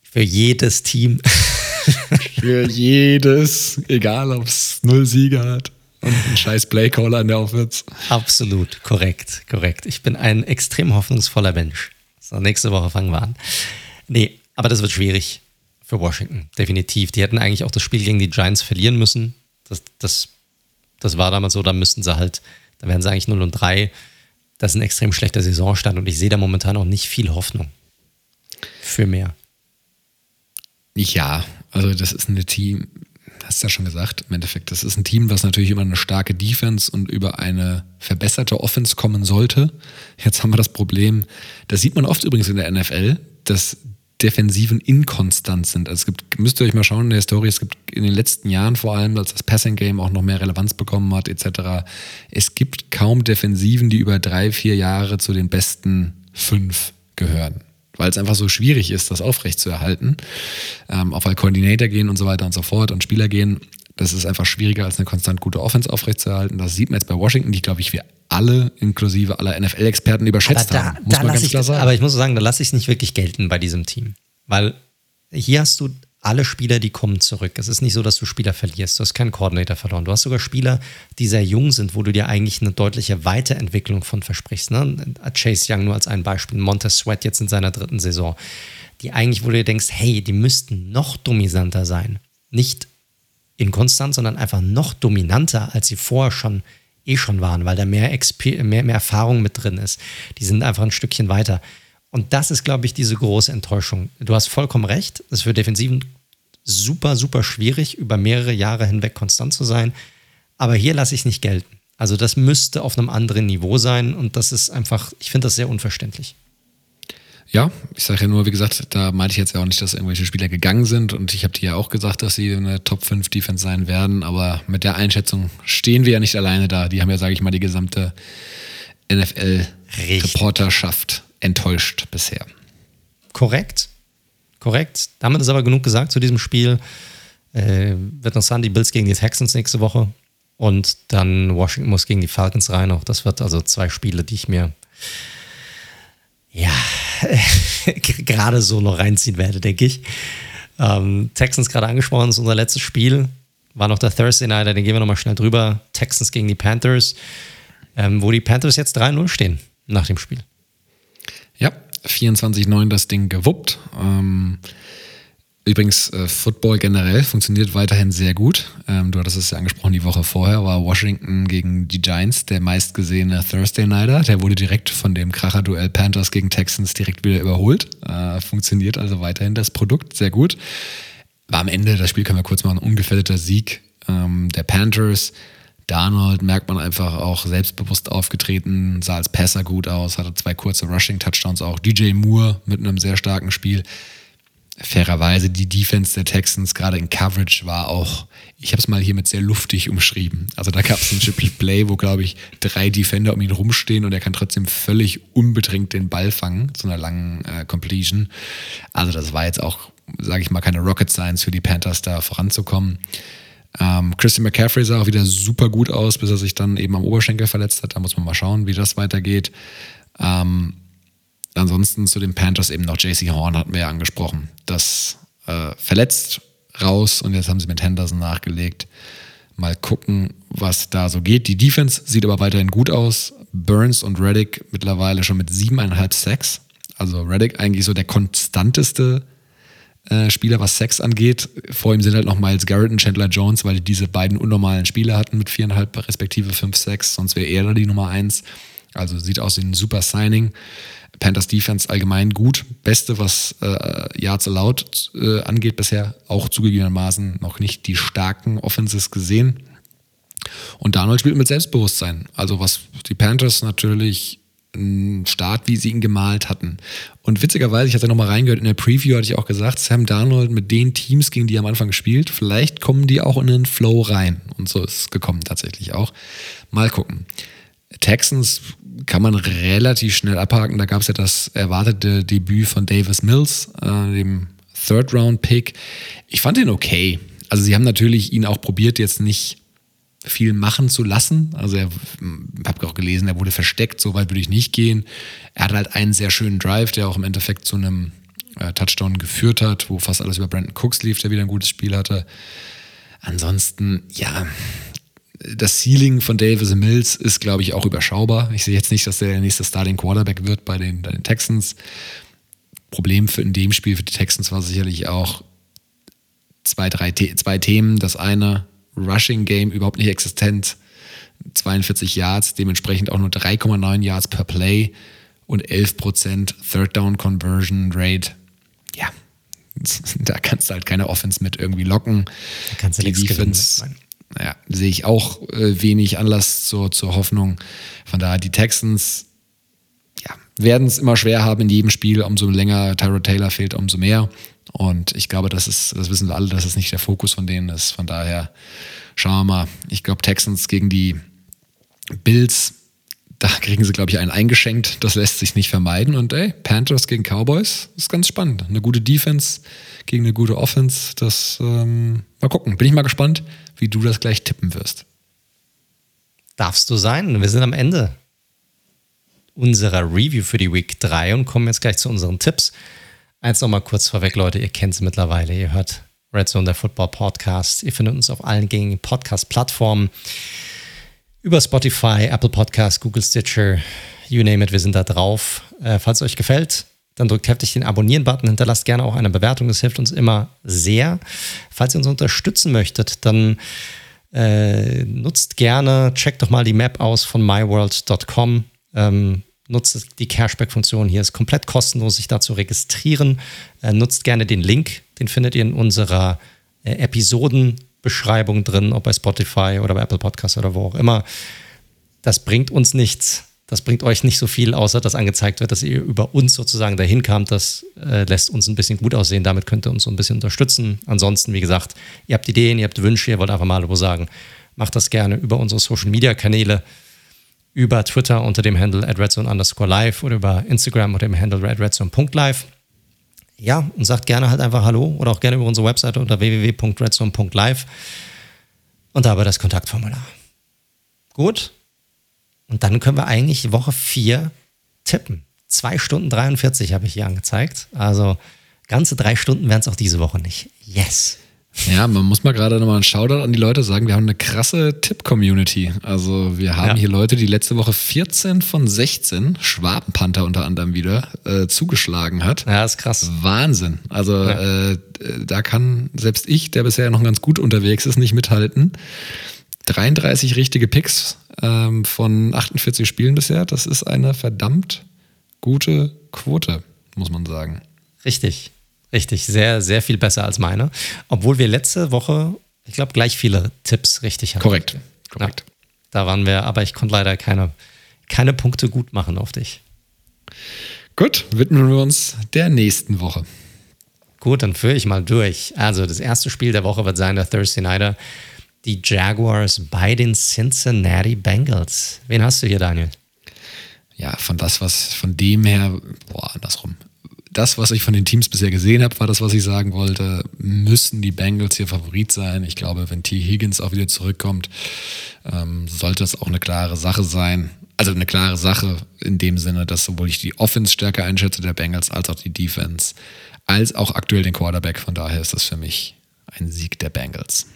Speaker 1: für jedes Team. *laughs*
Speaker 2: für jedes, egal ob es null Sieger hat und einen scheiß Playcaller in der Aufwärts.
Speaker 1: Absolut, korrekt, korrekt. Ich bin ein extrem hoffnungsvoller Mensch. So, nächste Woche fangen wir an. Nee, aber das wird schwierig für Washington, definitiv. Die hätten eigentlich auch das Spiel gegen die Giants verlieren müssen. Das, das, das war damals so, da müssten sie halt, da wären sie eigentlich 0 und 3. Das ist ein extrem schlechter Saisonstand und ich sehe da momentan auch nicht viel Hoffnung für mehr.
Speaker 2: Ja, also das ist ein Team, hast du ja schon gesagt, im Endeffekt, das ist ein Team, was natürlich über eine starke Defense und über eine verbesserte Offense kommen sollte. Jetzt haben wir das Problem, das sieht man oft übrigens in der NFL, dass Defensiven inkonstant sind. Also es gibt, müsst ihr euch mal schauen in der Historie, es gibt in den letzten Jahren vor allem, als das Passing Game auch noch mehr Relevanz bekommen hat, etc., es gibt kaum Defensiven, die über drei, vier Jahre zu den besten fünf gehören weil es einfach so schwierig ist, das aufrechtzuerhalten. Ähm, auch weil Coordinator gehen und so weiter und so fort und Spieler gehen. Das ist einfach schwieriger, als eine konstant gute Offense aufrechtzuerhalten. Das sieht man jetzt bei Washington, die, glaube ich, wir alle, inklusive aller NFL-Experten, überschätzt
Speaker 1: da,
Speaker 2: haben.
Speaker 1: Muss da man ganz klar sagen. Aber ich muss sagen, da lasse ich es nicht wirklich gelten bei diesem Team. Weil hier hast du alle Spieler, die kommen zurück. Es ist nicht so, dass du Spieler verlierst. Du hast keinen Coordinator verloren. Du hast sogar Spieler, die sehr jung sind, wo du dir eigentlich eine deutliche Weiterentwicklung von versprichst. Ne? Chase Young nur als ein Beispiel, Montez Sweat jetzt in seiner dritten Saison, die eigentlich, wo du dir denkst, hey, die müssten noch dominanter sein. Nicht inkonstant, sondern einfach noch dominanter, als sie vorher schon eh schon waren, weil da mehr, mehr, mehr Erfahrung mit drin ist. Die sind einfach ein Stückchen weiter. Und das ist, glaube ich, diese große Enttäuschung. Du hast vollkommen recht. Es ist für Defensiven super, super schwierig, über mehrere Jahre hinweg konstant zu sein. Aber hier lasse ich es nicht gelten. Also das müsste auf einem anderen Niveau sein und das ist einfach, ich finde das sehr unverständlich.
Speaker 2: Ja, ich sage ja nur, wie gesagt, da meinte ich jetzt ja auch nicht, dass irgendwelche Spieler gegangen sind und ich habe dir ja auch gesagt, dass sie eine Top 5 Defense sein werden, aber mit der Einschätzung stehen wir ja nicht alleine da. Die haben ja, sage ich mal, die gesamte NFL-Reporterschaft enttäuscht bisher.
Speaker 1: Korrekt. Korrekt. Damit ist aber genug gesagt zu diesem Spiel. Äh, wird noch Sunday Bills gegen die Texans nächste Woche. Und dann Washington muss gegen die Falcons rein. Auch das wird also zwei Spiele, die ich mir ja *laughs* gerade so noch reinziehen werde, denke ich. Ähm, Texans gerade angesprochen, ist unser letztes Spiel. War noch der Thursday Night, den gehen wir nochmal schnell drüber. Texans gegen die Panthers, ähm, wo die Panthers jetzt 3-0 stehen nach dem Spiel.
Speaker 2: Ja, 24-9 das Ding gewuppt. Ähm, Übrigens, äh, Football generell funktioniert weiterhin sehr gut. Ähm, du hattest es ja angesprochen, die Woche vorher war Washington gegen die Giants der meistgesehene Thursday Nighter. Der wurde direkt von dem Kracher-Duell Panthers gegen Texans direkt wieder überholt. Äh, funktioniert also weiterhin das Produkt sehr gut. War am Ende, das Spiel können wir kurz machen, ungefährdeter Sieg ähm, der Panthers. Darnold merkt man einfach auch selbstbewusst aufgetreten, sah als Passer gut aus, hatte zwei kurze Rushing-Touchdowns auch. DJ Moore mit einem sehr starken Spiel fairerweise die Defense der Texans gerade in Coverage war auch, ich habe es mal hier mit sehr luftig umschrieben. Also da gab es ein Play, wo glaube ich drei Defender um ihn rumstehen und er kann trotzdem völlig unbedingt den Ball fangen zu einer langen äh, Completion. Also das war jetzt auch, sage ich mal, keine Rocket Science für die Panthers da voranzukommen. Ähm, Christian McCaffrey sah auch wieder super gut aus, bis er sich dann eben am Oberschenkel verletzt hat. Da muss man mal schauen, wie das weitergeht. Ähm, ansonsten zu den Panthers eben noch JC Horn hatten wir ja angesprochen. Das äh, verletzt raus und jetzt haben sie mit Henderson nachgelegt. Mal gucken, was da so geht. Die Defense sieht aber weiterhin gut aus. Burns und Reddick mittlerweile schon mit siebeneinhalb Sacks. Also Reddick eigentlich so der konstanteste äh, Spieler, was Sex angeht. Vor ihm sind halt noch Miles Garrett und Chandler Jones, weil die diese beiden unnormalen Spiele hatten mit viereinhalb respektive fünf Sex. Sonst wäre er die Nummer eins. Also sieht aus wie ein super Signing. Panthers Defense allgemein gut. Beste, was äh, Yards allowed äh, angeht, bisher auch zugegebenermaßen noch nicht die starken Offenses gesehen. Und Darnold spielt mit Selbstbewusstsein. Also was die Panthers natürlich Start, wie sie ihn gemalt hatten. Und witzigerweise, ich hatte nochmal reingehört, in der Preview hatte ich auch gesagt, Sam Darnold mit den Teams, gegen die er am Anfang gespielt, vielleicht kommen die auch in den Flow rein. Und so ist es gekommen tatsächlich auch. Mal gucken. Texans kann man relativ schnell abhaken. Da gab es ja das erwartete Debüt von Davis Mills, äh, dem Third-Round-Pick. Ich fand ihn okay. Also sie haben natürlich ihn auch probiert, jetzt nicht viel machen zu lassen. Also ich habe auch gelesen, er wurde versteckt, so weit würde ich nicht gehen. Er hat halt einen sehr schönen Drive, der auch im Endeffekt zu einem äh, Touchdown geführt hat, wo fast alles über Brandon Cooks lief, der wieder ein gutes Spiel hatte. Ansonsten, ja, das Ceiling von Davis Mills ist, glaube ich, auch überschaubar. Ich sehe jetzt nicht, dass der der nächste Starting Quarterback wird bei den, bei den Texans. Problem für in dem Spiel für die Texans war sicherlich auch zwei, drei zwei Themen. Das eine, Rushing Game überhaupt nicht existent. 42 Yards, dementsprechend auch nur 3,9 Yards per Play und 11% Third Down Conversion Rate. Ja, *laughs* da kannst du halt keine Offense mit irgendwie locken.
Speaker 1: Da kannst du die Defense,
Speaker 2: ja, sehe ich auch äh, wenig Anlass zur, zur Hoffnung. Von daher, die Texans ja, werden es immer schwer haben in jedem Spiel. Umso länger Tyrod Taylor fehlt, umso mehr. Und ich glaube, das ist, das wissen wir alle, dass es nicht der Fokus von denen ist. Von daher schauen wir mal. Ich glaube, Texans gegen die Bills, da *laughs* kriegen sie, glaube ich, einen eingeschenkt. Das lässt sich nicht vermeiden. Und ey, Panthers gegen Cowboys ist ganz spannend. Eine gute Defense gegen eine gute Offense. Das ähm, mal gucken. Bin ich mal gespannt, wie du das gleich tippen wirst.
Speaker 1: Darfst du sein. Wir sind am Ende unserer Review für die Week 3 und kommen jetzt gleich zu unseren Tipps. Eins noch mal kurz vorweg, Leute, ihr kennt es mittlerweile. Ihr hört Red Zone, der Football Podcast. Ihr findet uns auf allen gängigen Podcast-Plattformen. Über Spotify, Apple Podcast, Google Stitcher, you name it, wir sind da drauf. Äh, falls es euch gefällt, dann drückt heftig den Abonnieren-Button, hinterlasst gerne auch eine Bewertung, das hilft uns immer sehr. Falls ihr uns unterstützen möchtet, dann äh, nutzt gerne, checkt doch mal die Map aus von myworld.com. Ähm, nutzt die Cashback-Funktion hier, ist komplett kostenlos, sich da zu registrieren. Äh, nutzt gerne den Link, den findet ihr in unserer äh, Episodenbeschreibung drin, ob bei Spotify oder bei Apple Podcasts oder wo auch immer. Das bringt uns nichts das bringt euch nicht so viel, außer dass angezeigt wird, dass ihr über uns sozusagen dahin kamt. Das äh, lässt uns ein bisschen gut aussehen. Damit könnt ihr uns so ein bisschen unterstützen. Ansonsten, wie gesagt, ihr habt Ideen, ihr habt Wünsche, ihr wollt einfach mal wo sagen, macht das gerne über unsere Social Media Kanäle, über Twitter unter dem Handle @redzone underscore live oder über Instagram unter dem Handle @redzone.live. Ja, und sagt gerne halt einfach Hallo oder auch gerne über unsere Webseite unter www.redzone.live und dabei das Kontaktformular. Gut, und dann können wir eigentlich Woche 4 tippen. 2 Stunden 43 habe ich hier angezeigt. Also ganze drei Stunden werden es auch diese Woche nicht. Yes.
Speaker 2: Ja, man muss mal gerade nochmal einen Shoutout an die Leute sagen. Wir haben eine krasse Tipp-Community. Also wir haben ja. hier Leute, die letzte Woche 14 von 16, Schwabenpanther unter anderem wieder, äh, zugeschlagen hat.
Speaker 1: Ja, ist krass.
Speaker 2: Wahnsinn. Also ja. äh, da kann selbst ich, der bisher noch ganz gut unterwegs ist, nicht mithalten. 33 richtige Picks ähm, von 48 Spielen bisher. Das ist eine verdammt gute Quote, muss man sagen.
Speaker 1: Richtig. Richtig, sehr, sehr viel besser als meine. Obwohl wir letzte Woche, ich glaube, gleich viele Tipps richtig hatten.
Speaker 2: Korrekt. Korrekt.
Speaker 1: Ja, da waren wir, aber ich konnte leider keine, keine Punkte gut machen auf dich.
Speaker 2: Gut, widmen wir uns der nächsten Woche.
Speaker 1: Gut, dann führe ich mal durch. Also, das erste Spiel der Woche wird sein der Thursday Nighter. Die Jaguars bei den Cincinnati Bengals. Wen hast du hier, Daniel?
Speaker 2: Ja, von das, was von dem her, boah, andersrum das, was ich von den Teams bisher gesehen habe, war das, was ich sagen wollte. Müssen die Bengals hier Favorit sein? Ich glaube, wenn T. Higgins auch wieder zurückkommt, ähm, sollte es auch eine klare Sache sein. Also eine klare Sache in dem Sinne, dass sowohl ich die Offense stärker einschätze der Bengals als auch die Defense, als auch aktuell den Quarterback. Von daher ist das für mich ein Sieg der Bengals.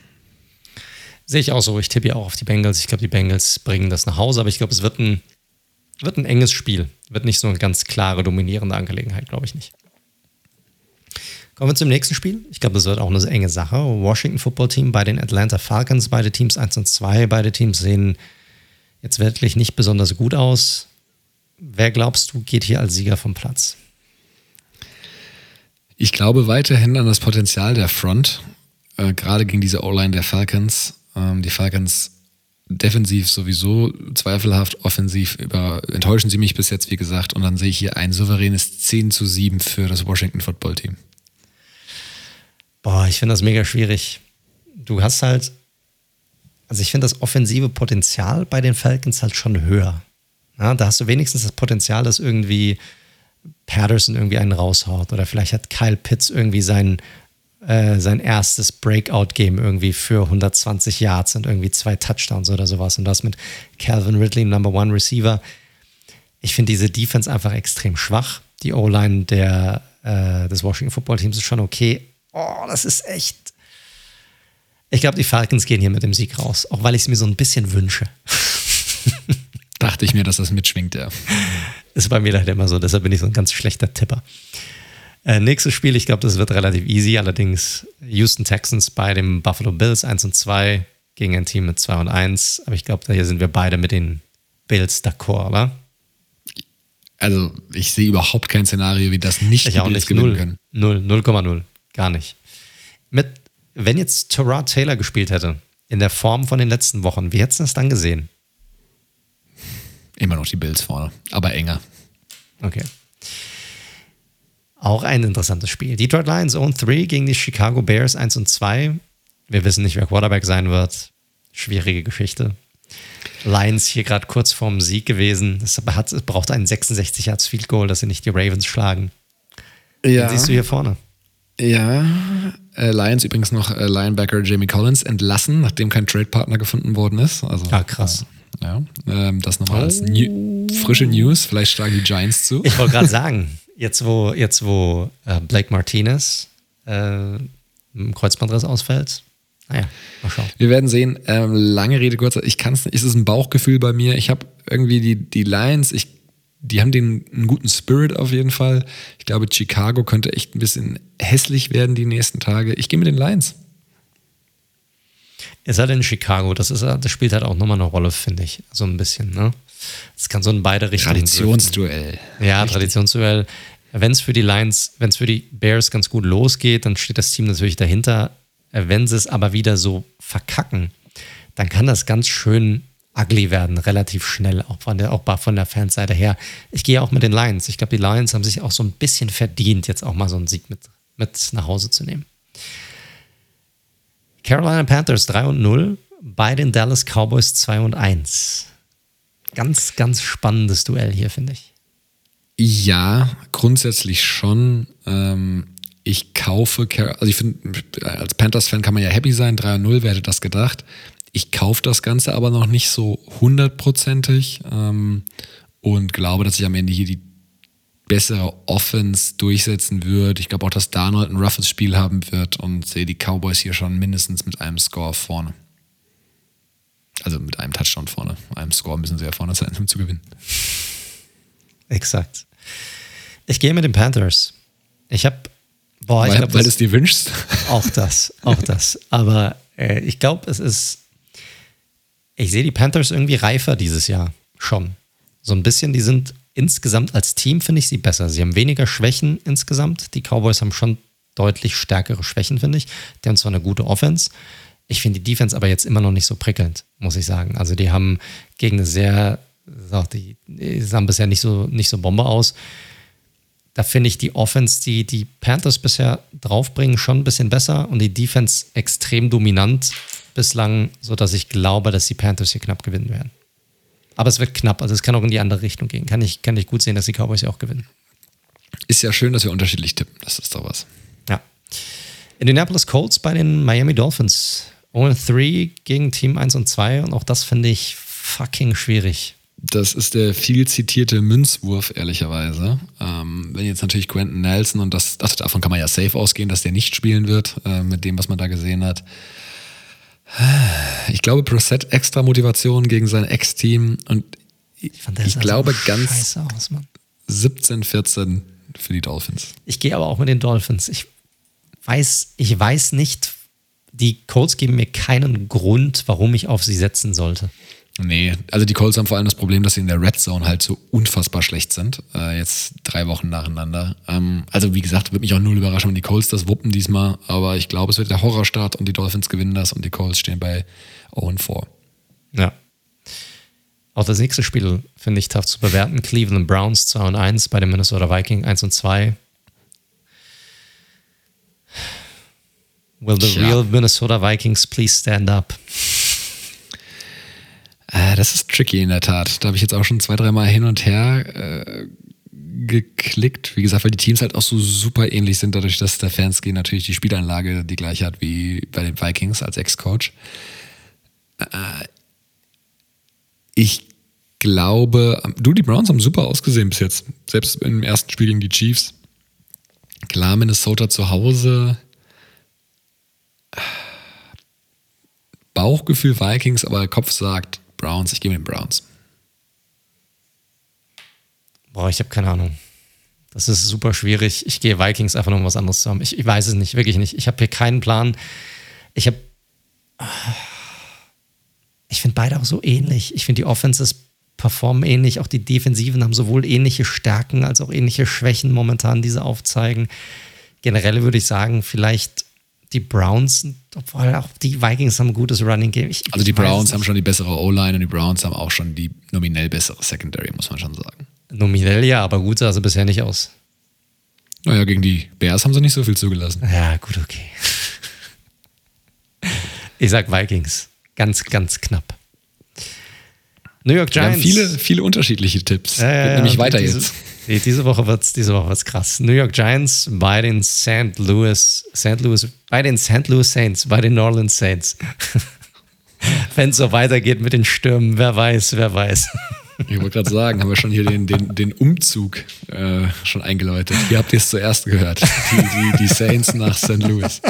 Speaker 1: Sehe ich auch so. Ich tippe ja auch auf die Bengals. Ich glaube, die Bengals bringen das nach Hause, aber ich glaube, es wird ein wird ein enges Spiel. Wird nicht so eine ganz klare, dominierende Angelegenheit, glaube ich nicht. Kommen wir zum nächsten Spiel. Ich glaube, das wird auch eine enge Sache. Washington Football Team bei den Atlanta Falcons. Beide Teams 1 und 2. Beide Teams sehen jetzt wirklich nicht besonders gut aus. Wer glaubst du, geht hier als Sieger vom Platz?
Speaker 2: Ich glaube weiterhin an das Potenzial der Front, äh, gerade gegen diese O-Line der Falcons. Ähm, die Falcons defensiv sowieso zweifelhaft, offensiv über, enttäuschen sie mich bis jetzt, wie gesagt. Und dann sehe ich hier ein souveränes 10 zu 7 für das Washington Football Team.
Speaker 1: Boah, ich finde das mega schwierig. Du hast halt, also ich finde das offensive Potenzial bei den Falcons halt schon höher. Ja, da hast du wenigstens das Potenzial, dass irgendwie Patterson irgendwie einen raushaut oder vielleicht hat Kyle Pitts irgendwie seinen äh, sein erstes Breakout-Game irgendwie für 120 Yards und irgendwie zwei Touchdowns oder sowas. Und das mit Calvin Ridley, Number One Receiver. Ich finde diese Defense einfach extrem schwach. Die O-Line der, äh, des Washington Football Teams ist schon okay. Oh, das ist echt. Ich glaube, die Falcons gehen hier mit dem Sieg raus, auch weil ich es mir so ein bisschen wünsche.
Speaker 2: Dachte ich mir, dass das mitschwingt, ja.
Speaker 1: Ist bei mir leider immer so, deshalb bin ich so ein ganz schlechter Tipper. Äh, nächstes Spiel, ich glaube, das wird relativ easy. Allerdings Houston Texans bei dem Buffalo Bills 1 und 2 gegen ein Team mit 2 und 1. Aber ich glaube, hier sind wir beide mit den Bills d'accord, oder?
Speaker 2: Also, ich sehe überhaupt kein Szenario, wie das nicht
Speaker 1: ich auch nicht. gewinnen können. 0, 0,0. Gar nicht. Mit, wenn jetzt Terrell Taylor gespielt hätte, in der Form von den letzten Wochen, wie hättest du das dann gesehen?
Speaker 2: Immer noch die Bills vorne, aber enger.
Speaker 1: Okay. Auch ein interessantes Spiel. Detroit Lions Own 3 gegen die Chicago Bears 1 und 2. Wir wissen nicht, wer Quarterback sein wird. Schwierige Geschichte. Lions hier gerade kurz vorm Sieg gewesen. Es braucht einen 66 Yards Field Goal, dass sie nicht die Ravens schlagen. Ja. Den siehst du hier vorne.
Speaker 2: Ja, äh, Lions übrigens noch äh, Linebacker Jamie Collins entlassen, nachdem kein Trade-Partner gefunden worden ist. Also,
Speaker 1: ah, krass.
Speaker 2: Äh, ja, ähm, das nochmal als New frische News. Vielleicht schlagen die Giants zu.
Speaker 1: Ich wollte gerade sagen, jetzt wo, jetzt wo äh, Blake Martinez äh, im Kreuzbandriss ausfällt, naja, mal schauen.
Speaker 2: Wir werden sehen. Ähm, lange Rede, kurz. Ich kann es nicht. Es ist ein Bauchgefühl bei mir. Ich habe irgendwie die, die Lions, ich, die haben den einen guten Spirit auf jeden Fall. Ich glaube, Chicago könnte echt ein bisschen hässlich werden die nächsten Tage. Ich gehe mit den Lions.
Speaker 1: Ihr seid in Chicago. Das, ist, das spielt halt auch nochmal eine Rolle, finde ich. So ein bisschen, ne? Es kann so in beide Richtungen.
Speaker 2: Traditionsduell.
Speaker 1: Ja, Richtig. Traditionsduell. Wenn es für die Lions, wenn es für die Bears ganz gut losgeht, dann steht das Team natürlich dahinter. Wenn sie es aber wieder so verkacken, dann kann das ganz schön ugly werden, relativ schnell, auch von der, auch von der Fanseite her. Ich gehe auch mit den Lions. Ich glaube, die Lions haben sich auch so ein bisschen verdient, jetzt auch mal so einen Sieg mit, mit nach Hause zu nehmen. Carolina Panthers 3 und 0, bei den Dallas Cowboys 2 und 1. Ganz, ganz spannendes Duell hier, finde ich.
Speaker 2: Ja, grundsätzlich schon. Ähm, ich kaufe, also ich finde, als Panthers-Fan kann man ja happy sein, 3-0, wer hätte das gedacht. Ich kaufe das Ganze aber noch nicht so hundertprozentig ähm, und glaube, dass ich am Ende hier die bessere Offense durchsetzen wird. Ich glaube auch, dass Darnold ein roughes Spiel haben wird und sehe die Cowboys hier schon mindestens mit einem Score vorne. Also mit einem Touchdown vorne. Einem Score müssen sie ja vorne sein, um zu gewinnen.
Speaker 1: Exakt. Ich gehe mit den Panthers. Ich habe,
Speaker 2: boah, weil, ich glaube, weil du es dir wünschst.
Speaker 1: Auch das, auch das. Aber äh, ich glaube, es ist, ich sehe die Panthers irgendwie reifer dieses Jahr schon. So ein bisschen, die sind insgesamt als Team, finde ich sie besser. Sie haben weniger Schwächen insgesamt. Die Cowboys haben schon deutlich stärkere Schwächen, finde ich. Die haben zwar eine gute Offense. Ich finde die Defense aber jetzt immer noch nicht so prickelnd, muss ich sagen. Also die haben gegen eine sehr, die, die sahen bisher nicht so, nicht so Bombe aus. Da finde ich die Offense, die die Panthers bisher draufbringen, schon ein bisschen besser und die Defense extrem dominant bislang, sodass ich glaube, dass die Panthers hier knapp gewinnen werden. Aber es wird knapp, also es kann auch in die andere Richtung gehen. Kann ich, kann ich gut sehen, dass die Cowboys ja auch gewinnen.
Speaker 2: Ist ja schön, dass wir unterschiedlich tippen. Das ist doch was.
Speaker 1: Ja. Indianapolis Colts bei den Miami Dolphins. 0-3 gegen Team 1 und 2 und auch das finde ich fucking schwierig.
Speaker 2: Das ist der viel zitierte Münzwurf, ehrlicherweise. Ähm, wenn jetzt natürlich Quentin Nelson und das, ach, davon kann man ja safe ausgehen, dass der nicht spielen wird, äh, mit dem, was man da gesehen hat. Ich glaube, Brissett extra Motivation gegen sein Ex-Team und ich, ich glaube so ganz aus, 17, 14 für die Dolphins.
Speaker 1: Ich gehe aber auch mit den Dolphins. Ich weiß, ich weiß nicht, die Colts geben mir keinen Grund, warum ich auf sie setzen sollte.
Speaker 2: Nee, also die Colts haben vor allem das Problem, dass sie in der Red Zone halt so unfassbar schlecht sind. Äh, jetzt drei Wochen nacheinander. Ähm, also wie gesagt, wird mich auch null überraschen, wenn die Colts das wuppen diesmal. Aber ich glaube, es wird der Horrorstart und die Dolphins gewinnen das und die Colts stehen bei 0-4.
Speaker 1: Ja. Auch das nächste Spiel finde ich tough zu bewerten. Cleveland Browns 2 und 1 bei den Minnesota Vikings 1 und 2. Will the Tja. real Minnesota Vikings please stand up?
Speaker 2: Äh, das ist tricky in der Tat. Da habe ich jetzt auch schon zwei, dreimal hin und her äh, geklickt. Wie gesagt, weil die Teams halt auch so super ähnlich sind, dadurch, dass der Fansky natürlich die Spielanlage die gleiche hat wie bei den Vikings als Ex-Coach. Äh, ich glaube, du, die Browns haben super ausgesehen bis jetzt. Selbst im ersten Spiel gegen die Chiefs. Klar, Minnesota zu Hause. Bauchgefühl Vikings, aber Kopf sagt Browns, ich gehe mit den Browns.
Speaker 1: Boah, ich habe keine Ahnung. Das ist super schwierig. Ich gehe Vikings einfach nur um was anderes zu haben. Ich, ich weiß es nicht, wirklich nicht. Ich habe hier keinen Plan. Ich habe. Ich finde beide auch so ähnlich. Ich finde die Offenses performen ähnlich. Auch die Defensiven haben sowohl ähnliche Stärken als auch ähnliche Schwächen momentan, die sie aufzeigen. Generell würde ich sagen, vielleicht die Browns, obwohl auch die Vikings haben ein gutes Running Game. Ich,
Speaker 2: also die Browns haben schon die bessere O-Line und die Browns haben auch schon die nominell bessere Secondary, muss man schon sagen.
Speaker 1: Nominell ja, aber gut sah sie bisher nicht aus.
Speaker 2: Naja, gegen die Bears haben sie nicht so viel zugelassen.
Speaker 1: Ja, gut, okay. *laughs* Ich sag Vikings. Ganz, ganz knapp. New York Giants.
Speaker 2: Wir haben viele, viele unterschiedliche Tipps. Ja, ja, Geht nämlich weiter
Speaker 1: diese,
Speaker 2: jetzt.
Speaker 1: Diese Woche wird es krass. New York Giants bei den St. Louis, St. Louis, bei den St. Louis Saints, bei den New Orleans Saints. *laughs* Wenn es so weitergeht mit den Stürmen, wer weiß, wer weiß.
Speaker 2: Ich wollte gerade sagen, haben wir schon hier den, den, den Umzug äh, schon eingeläutet. Hier habt ihr es zuerst gehört. Die, die, die Saints nach St. Louis.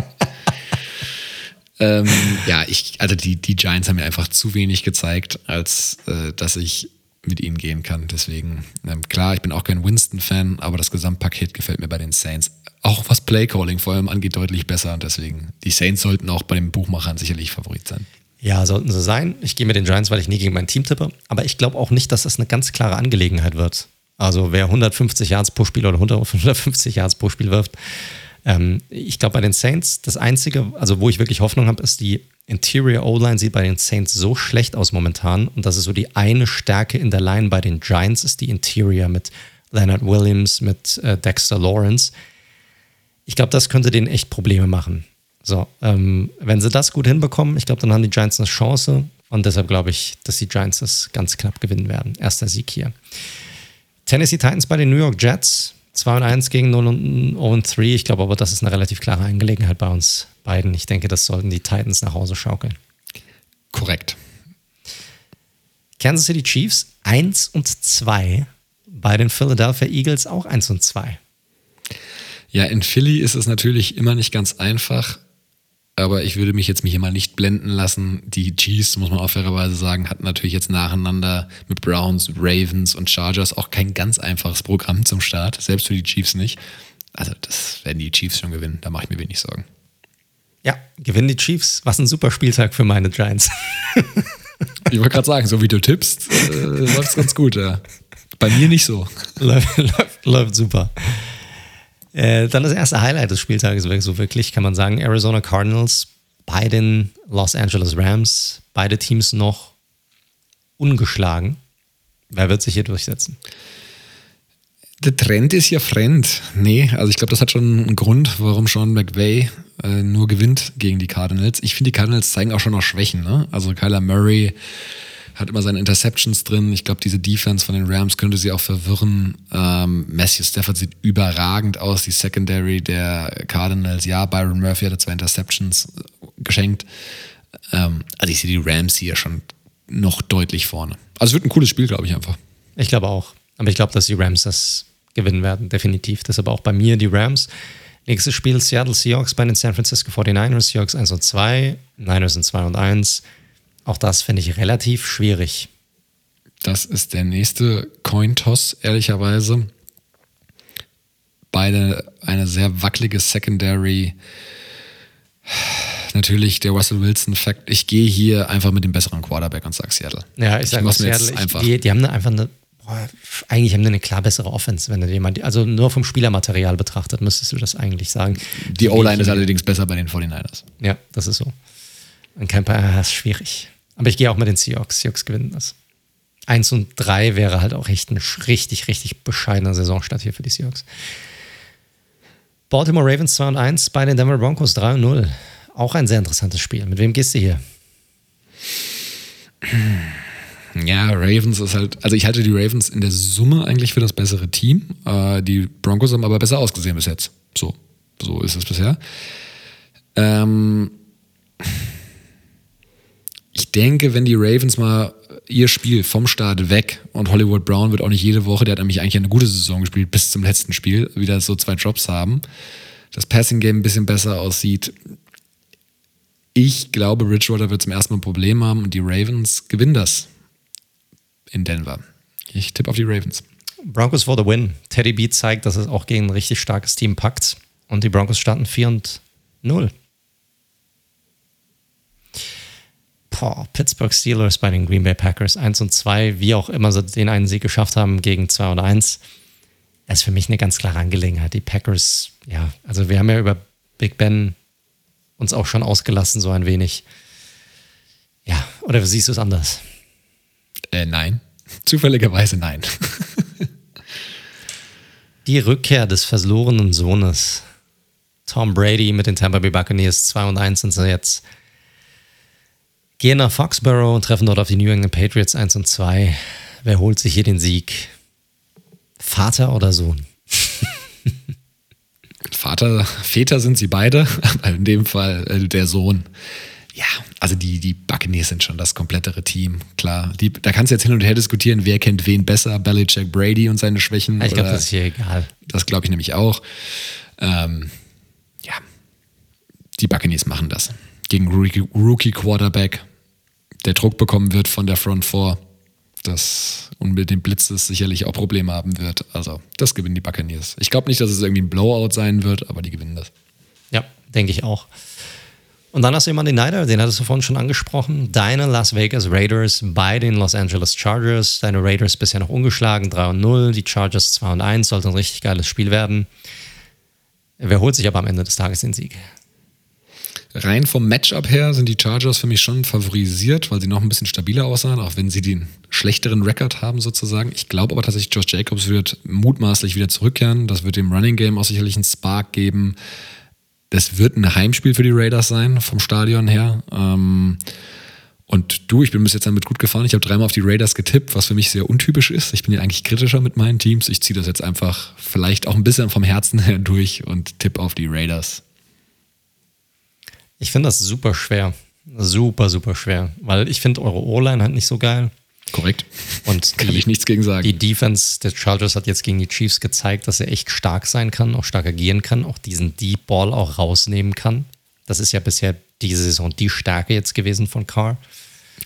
Speaker 2: Ähm, ja, ich, also die, die Giants haben mir einfach zu wenig gezeigt, als äh, dass ich mit ihnen gehen kann. Deswegen, ähm, klar, ich bin auch kein Winston-Fan, aber das Gesamtpaket gefällt mir bei den Saints. Auch was Playcalling vor allem angeht, deutlich besser. Und deswegen, die Saints sollten auch bei den Buchmachern sicherlich Favorit sein.
Speaker 1: Ja, sollten sie sein. Ich gehe mit den Giants, weil ich nie gegen mein Team tippe. Aber ich glaube auch nicht, dass das eine ganz klare Angelegenheit wird. Also wer 150 Yards pro Spiel oder 150 Yards pro Spiel wirft, ähm, ich glaube bei den Saints, das Einzige, also wo ich wirklich Hoffnung habe, ist die Interior O-Line sieht bei den Saints so schlecht aus momentan und das ist so die eine Stärke in der Line bei den Giants ist die Interior mit Leonard Williams, mit äh, Dexter Lawrence. Ich glaube, das könnte denen echt Probleme machen. So, ähm, wenn sie das gut hinbekommen, ich glaube, dann haben die Giants eine Chance und deshalb glaube ich, dass die Giants das ganz knapp gewinnen werden. Erster Sieg hier. Tennessee Titans bei den New York Jets. 2 und 1 gegen 0 und 0 und 3. Ich glaube aber, das ist eine relativ klare Angelegenheit bei uns beiden. Ich denke, das sollten die Titans nach Hause schaukeln.
Speaker 2: Korrekt.
Speaker 1: Kansas City Chiefs 1 und 2 bei den Philadelphia Eagles auch 1 und 2.
Speaker 2: Ja, in Philly ist es natürlich immer nicht ganz einfach, aber ich würde mich jetzt hier mal nicht blenden lassen. Die Chiefs, muss man auch fairerweise sagen, hatten natürlich jetzt nacheinander mit Browns, Ravens und Chargers auch kein ganz einfaches Programm zum Start, selbst für die Chiefs nicht. Also das werden die Chiefs schon gewinnen, da mache ich mir wenig Sorgen.
Speaker 1: Ja, gewinnen die Chiefs. Was ein super Spieltag für meine Giants. *laughs*
Speaker 2: ich wollte gerade sagen, so wie du tippst, äh, läuft es ganz gut. Ja. Bei mir nicht so. *laughs*
Speaker 1: läuft, läuft, läuft super. Äh, dann das erste Highlight des Spieltages, so wirklich, kann man sagen, Arizona Cardinals bei den Los Angeles Rams. Beide Teams noch ungeschlagen. Wer wird sich hier durchsetzen?
Speaker 2: Der Trend ist ja fremd. Nee, also ich glaube, das hat schon einen Grund, warum Sean McVay äh, nur gewinnt gegen die Cardinals. Ich finde, die Cardinals zeigen auch schon noch Schwächen. Ne? Also Kyler Murray hat immer seine Interceptions drin. Ich glaube, diese Defense von den Rams könnte sie auch verwirren. Ähm, Matthew Stafford sieht überragend aus, die Secondary der Cardinals. Ja, Byron Murphy hatte zwei Interceptions äh, geschenkt. Ähm, also ich sehe die Rams hier schon noch deutlich vorne. Also es wird ein cooles Spiel, glaube ich einfach.
Speaker 1: Ich glaube auch. Aber ich glaube, dass die Rams das gewinnen werden, definitiv. Deshalb auch bei mir die Rams. Nächstes Spiel Seattle Seahawks bei den San Francisco 49ers. Seahawks 1 und 2, Niners sind 2 und 1. Auch das finde ich relativ schwierig.
Speaker 2: Das ist der nächste Cointoss, ehrlicherweise. Beide eine sehr wackelige Secondary. Natürlich der Russell Wilson-Fakt. Ich gehe hier einfach mit dem besseren Quarterback und sage Seattle.
Speaker 1: Ja, ich sage Seattle. Ich einfach. Gehe, die haben einfach eine, eigentlich haben die eine klar bessere Offense, wenn du jemand, also nur vom Spielermaterial betrachtet, müsstest du das eigentlich sagen.
Speaker 2: Die O-Line ist allerdings besser bei den 49ers.
Speaker 1: Ja, das ist so. Und kein Paar ist schwierig. Aber ich gehe auch mit den Seahawks. Seahawks gewinnen das. Eins und drei wäre halt auch echt ein richtig, richtig bescheidener Saisonstart hier für die Seahawks. Baltimore Ravens 2 und 1 bei den Denver Broncos 3 und 0. Auch ein sehr interessantes Spiel. Mit wem gehst du hier?
Speaker 2: Ja, Ravens ist halt, also ich halte die Ravens in der Summe eigentlich für das bessere Team. Äh, die Broncos haben aber besser ausgesehen bis jetzt. So, so ist es bisher. Ähm, ich denke, wenn die Ravens mal ihr Spiel vom Start weg und Hollywood Brown wird auch nicht jede Woche, der hat nämlich eigentlich eine gute Saison gespielt, bis zum letzten Spiel, wieder so zwei Drops haben, das Passing Game ein bisschen besser aussieht. Ich glaube, Bridgewater wird zum ersten Mal ein Problem haben und die Ravens gewinnen das in Denver. Ich tippe auf die Ravens.
Speaker 1: Broncos for the win. Teddy B zeigt, dass es auch gegen ein richtig starkes Team packt. Und die Broncos starten 4 und 0. boah, Pittsburgh Steelers bei den Green Bay Packers 1 und 2, wie auch immer sie den einen Sieg geschafft haben gegen 2 und 1. Das ist für mich eine ganz klare Angelegenheit. Die Packers, ja, also wir haben ja über Big Ben uns auch schon ausgelassen, so ein wenig. Ja, oder siehst du es anders?
Speaker 2: Äh, nein. *laughs* Zufälligerweise nein. *laughs*
Speaker 1: Die Rückkehr des verlorenen Sohnes. Tom Brady mit den Tampa Bay Buccaneers 2 und 1 sind sie jetzt gehen nach Foxborough und treffen dort auf die New England Patriots 1 und 2. Wer holt sich hier den Sieg? Vater oder Sohn? *laughs*
Speaker 2: Vater, Väter sind sie beide, *laughs* aber in dem Fall äh, der Sohn. Ja, also die, die Buccaneers sind schon das komplettere Team, klar. Die, da kannst du jetzt hin und her diskutieren, wer kennt wen besser, Belichick, Brady und seine Schwächen.
Speaker 1: Ich glaube, das ist hier egal.
Speaker 2: Das glaube ich nämlich auch. Ähm, ja, die Buccaneers machen das. Gegen Rookie, Rookie Quarterback der Druck bekommen wird von der Front 4. Das und mit den Blitzes sicherlich auch Probleme haben wird. Also, das gewinnen die Buccaneers. Ich glaube nicht, dass es irgendwie ein Blowout sein wird, aber die gewinnen das.
Speaker 1: Ja, denke ich auch. Und dann hast du jemanden, den Nider, den hattest du vorhin schon angesprochen. Deine Las Vegas Raiders bei den Los Angeles Chargers. Deine Raiders bisher noch ungeschlagen, 3 und 0. Die Chargers 2 und 1. Sollte ein richtig geiles Spiel werden. Wer holt sich aber am Ende des Tages den Sieg?
Speaker 2: Rein vom Matchup her sind die Chargers für mich schon favorisiert, weil sie noch ein bisschen stabiler aussahen, auch wenn sie den schlechteren Rekord haben sozusagen. Ich glaube aber tatsächlich, Josh Jacobs wird mutmaßlich wieder zurückkehren. Das wird dem Running Game auch sicherlich einen Spark geben. Das wird ein Heimspiel für die Raiders sein, vom Stadion her. Ähm, und du, ich bin bis jetzt damit gut gefahren. Ich habe dreimal auf die Raiders getippt, was für mich sehr untypisch ist. Ich bin ja eigentlich kritischer mit meinen Teams. Ich ziehe das jetzt einfach vielleicht auch ein bisschen vom Herzen her durch und tippe auf die Raiders.
Speaker 1: Ich finde das super schwer. Super, super schwer. Weil ich finde eure O-Line halt nicht so geil.
Speaker 2: Korrekt.
Speaker 1: Und *laughs*
Speaker 2: Kann
Speaker 1: die,
Speaker 2: ich nichts gegen sagen.
Speaker 1: die Defense der Chargers hat jetzt gegen die Chiefs gezeigt, dass er echt stark sein kann, auch stark agieren kann, auch diesen Deep Ball auch rausnehmen kann. Das ist ja bisher diese Saison die Stärke jetzt gewesen von Carr.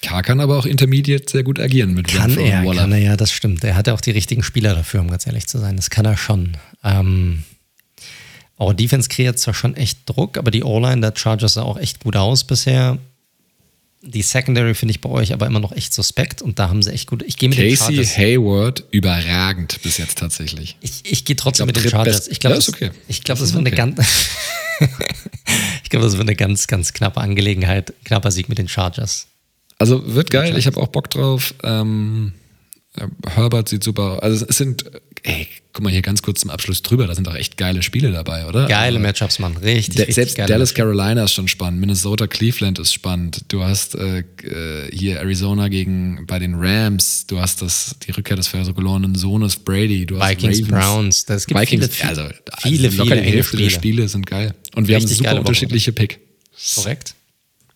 Speaker 2: Carr kann aber auch Intermediate sehr gut agieren mit
Speaker 1: Kann
Speaker 2: Renfro
Speaker 1: er,
Speaker 2: Waller.
Speaker 1: kann er, ja, das stimmt. Er hat ja auch die richtigen Spieler dafür, um ganz ehrlich zu sein. Das kann er schon. Ähm, auch Defense kreiert zwar schon echt Druck, aber die O-Line der Chargers sah auch echt gut aus bisher. Die Secondary finde ich bei euch aber immer noch echt suspekt und da haben sie echt gut. Ich gehe mit den
Speaker 2: Casey
Speaker 1: Chargers.
Speaker 2: Hayward überragend bis jetzt tatsächlich.
Speaker 1: Ich, ich gehe trotzdem
Speaker 2: Ich glaub,
Speaker 1: mit den Chargers. Ich glaube,
Speaker 2: Ja, ist
Speaker 1: das,
Speaker 2: okay.
Speaker 1: ich glaube,
Speaker 2: Das
Speaker 1: das, wird eine
Speaker 2: okay.
Speaker 1: ganz. *laughs* ich glaube, das wird eine ganz, ganz knappe Angelegenheit. Knapper Sieg mit den Chargers.
Speaker 2: Also wird geil, ich habe auch Bock drauf. Ähm, äh, Herbert sieht super aus. Also es sind, ey, guck mal hier ganz kurz zum Abschluss drüber, da sind auch echt geile Spiele dabei, oder?
Speaker 1: Geile Matchups, Mann. Richtig,
Speaker 2: der,
Speaker 1: richtig
Speaker 2: selbst Dallas. Carolina ist schon spannend, Minnesota Cleveland ist spannend. Du hast äh, äh, hier Arizona gegen bei den Rams, du hast das die Rückkehr des verlorenen Sohnes Brady, du hast
Speaker 1: Vikings,
Speaker 2: Ravens,
Speaker 1: Browns. Das gibt
Speaker 2: Vikings,
Speaker 1: viele,
Speaker 2: also
Speaker 1: viele,
Speaker 2: also locker
Speaker 1: viele
Speaker 2: die Hälfte der
Speaker 1: Spiele.
Speaker 2: Spiele sind geil. Und wir
Speaker 1: Richtig
Speaker 2: haben super unterschiedliche Pick.
Speaker 1: Korrekt.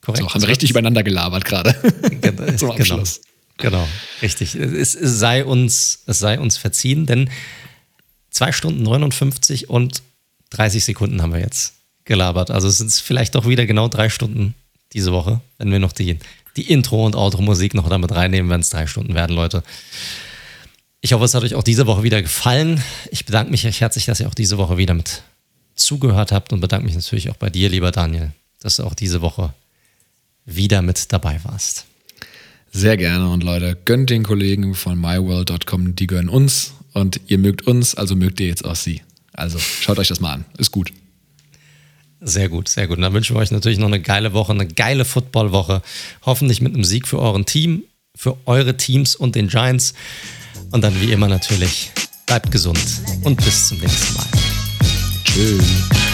Speaker 1: Korrekt.
Speaker 2: So, haben wir richtig übereinander gelabert gerade. *laughs*
Speaker 1: Gen- *laughs*
Speaker 2: Zum Abschluss.
Speaker 1: Genau, genau, richtig. Es, es, sei uns, es sei uns verziehen, denn 2 Stunden 59 und 30 Sekunden haben wir jetzt gelabert. Also es sind vielleicht doch wieder genau drei Stunden diese Woche, wenn wir noch die, die Intro- und Outro-Musik noch damit reinnehmen, wenn es drei Stunden werden, Leute. Ich hoffe, es hat euch auch diese Woche wieder gefallen. Ich bedanke mich recht herzlich, dass ihr auch diese Woche wieder mit zugehört habt und bedanke mich natürlich auch bei dir, lieber Daniel, dass du auch diese Woche wieder mit dabei warst.
Speaker 2: Sehr gerne und Leute, gönnt den Kollegen von myworld.com, die gönnen uns und ihr mögt uns, also mögt ihr jetzt auch sie. Also schaut euch das mal an, ist gut.
Speaker 1: Sehr gut, sehr gut. Und dann wünschen wir euch natürlich noch eine geile Woche, eine geile Footballwoche. Hoffentlich mit einem Sieg für euren Team, für eure Teams und den Giants. Und dann wie immer natürlich, bleibt gesund und bis zum nächsten Mal.
Speaker 2: Tschüss.